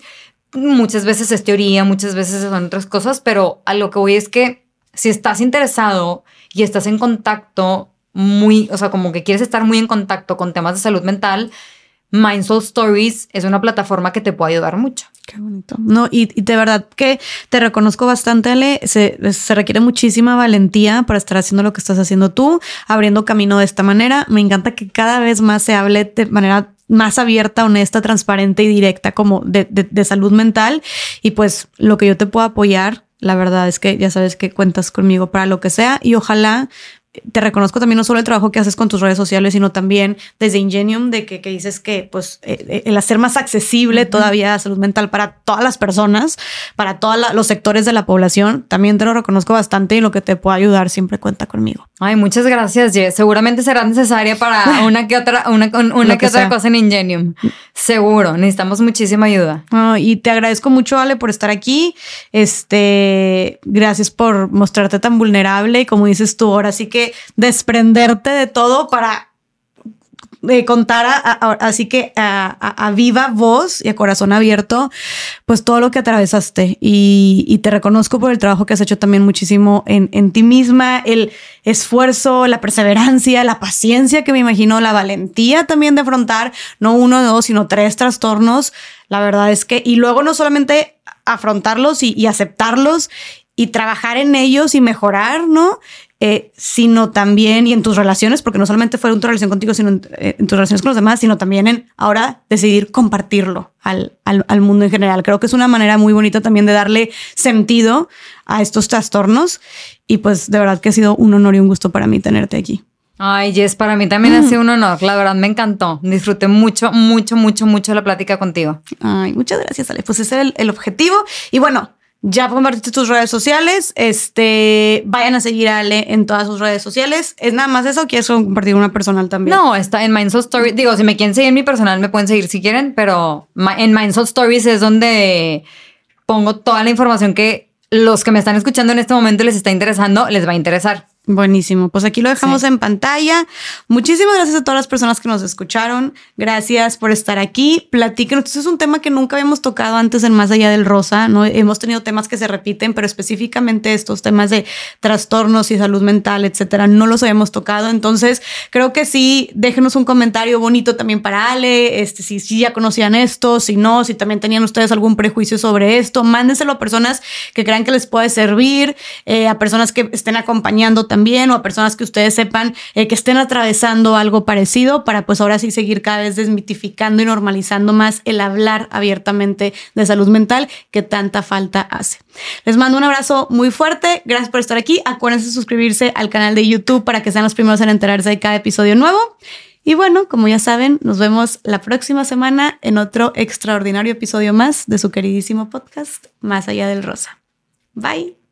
Muchas veces es teoría, muchas veces son otras cosas, pero a lo que voy es que si estás interesado y estás en contacto muy, o sea, como que quieres estar muy en contacto con temas de salud mental, Mindful Stories es una plataforma que te puede ayudar mucho. Qué bonito. No, y, de verdad que te reconozco bastante, Ale. Se, requiere muchísima valentía para estar haciendo lo que estás haciendo tú, abriendo camino de esta manera. Me encanta que cada vez más se hable de manera más abierta, honesta, transparente y directa como de, de, de salud mental. Y pues lo que yo te puedo apoyar, la verdad es que ya sabes que cuentas conmigo para lo que sea y ojalá te reconozco también no solo el trabajo que haces con tus redes sociales, sino también desde Ingenium, de que, que dices que pues eh, eh, el hacer más accesible todavía la salud mental para todas las personas, para todos los sectores de la población, también te lo reconozco bastante y lo que te pueda ayudar siempre cuenta conmigo. Ay, muchas gracias, Jess. Seguramente será necesaria para [LAUGHS] una que otra, una, una que, otra cosa en Ingenium. Seguro, necesitamos muchísima ayuda. y te agradezco mucho, Ale, por estar aquí. Este, gracias por mostrarte tan vulnerable y como dices tú, ahora sí que desprenderte de todo para eh, contar así que a, viva voz y a corazón abierto, pues todo lo que atravesaste y, te reconozco por el trabajo que has hecho también muchísimo en, ti misma, el esfuerzo, la perseverancia, la paciencia que me imagino, la valentía también de afrontar no uno, dos, sino tres trastornos. La verdad es que, y luego no solamente afrontarlos y aceptarlos y trabajar en ellos y mejorar, ¿no? Eh, sino también y en tus relaciones, porque no solamente fue en tu relación contigo, sino en, eh, en, tus relaciones con los demás, sino también en ahora decidir compartirlo al, al, al, mundo en general. Creo que es una manera muy bonita también de darle sentido a estos trastornos y pues de verdad que ha sido un honor y un gusto para mí tenerte aquí. Ay, Jess, para mí también ha sido un honor. La verdad, me encantó. Disfruté mucho, mucho, mucho, mucho la plática contigo. Ay, muchas gracias, Ale. Pues ese era el, el objetivo. Y bueno, ya compartiste tus redes sociales. Este, vayan a seguir a Ale en todas sus redes sociales. ¿Es nada más eso o quieres compartir una personal también? No, está en Mindsoul Stories. Digo, si me quieren seguir en mi personal, me pueden seguir si quieren, pero en Mindsoul Stories es donde pongo toda la información que los que me están escuchando en este momento les está interesando, les va a interesar. Buenísimo. Pues aquí lo dejamos sí. en pantalla. Muchísimas gracias a todas las personas que nos escucharon. Gracias por estar aquí. Platíquenos. Este es un tema que nunca habíamos tocado antes en Más Allá del Rosa. No hemos tenido temas que se repiten, pero específicamente estos temas de trastornos y salud mental, etcétera, no los habíamos tocado. Entonces, creo que sí, déjenos un comentario bonito también para Ale. Este, si, si ya conocían esto, si no, si también tenían ustedes algún prejuicio sobre esto, mándenselo a personas que crean que les puede servir, eh, a personas que estén acompañando también también o a personas que ustedes sepan eh, que estén atravesando algo parecido para pues ahora sí seguir cada vez desmitificando y normalizando más el hablar abiertamente de salud mental que tanta falta hace. Les mando un abrazo muy fuerte, gracias por estar aquí, acuérdense de suscribirse al canal de YouTube para que sean los primeros en enterarse de cada episodio nuevo. Y bueno, como ya saben, nos vemos la próxima semana en otro extraordinario episodio más de su queridísimo podcast, Más allá del Rosa. Bye.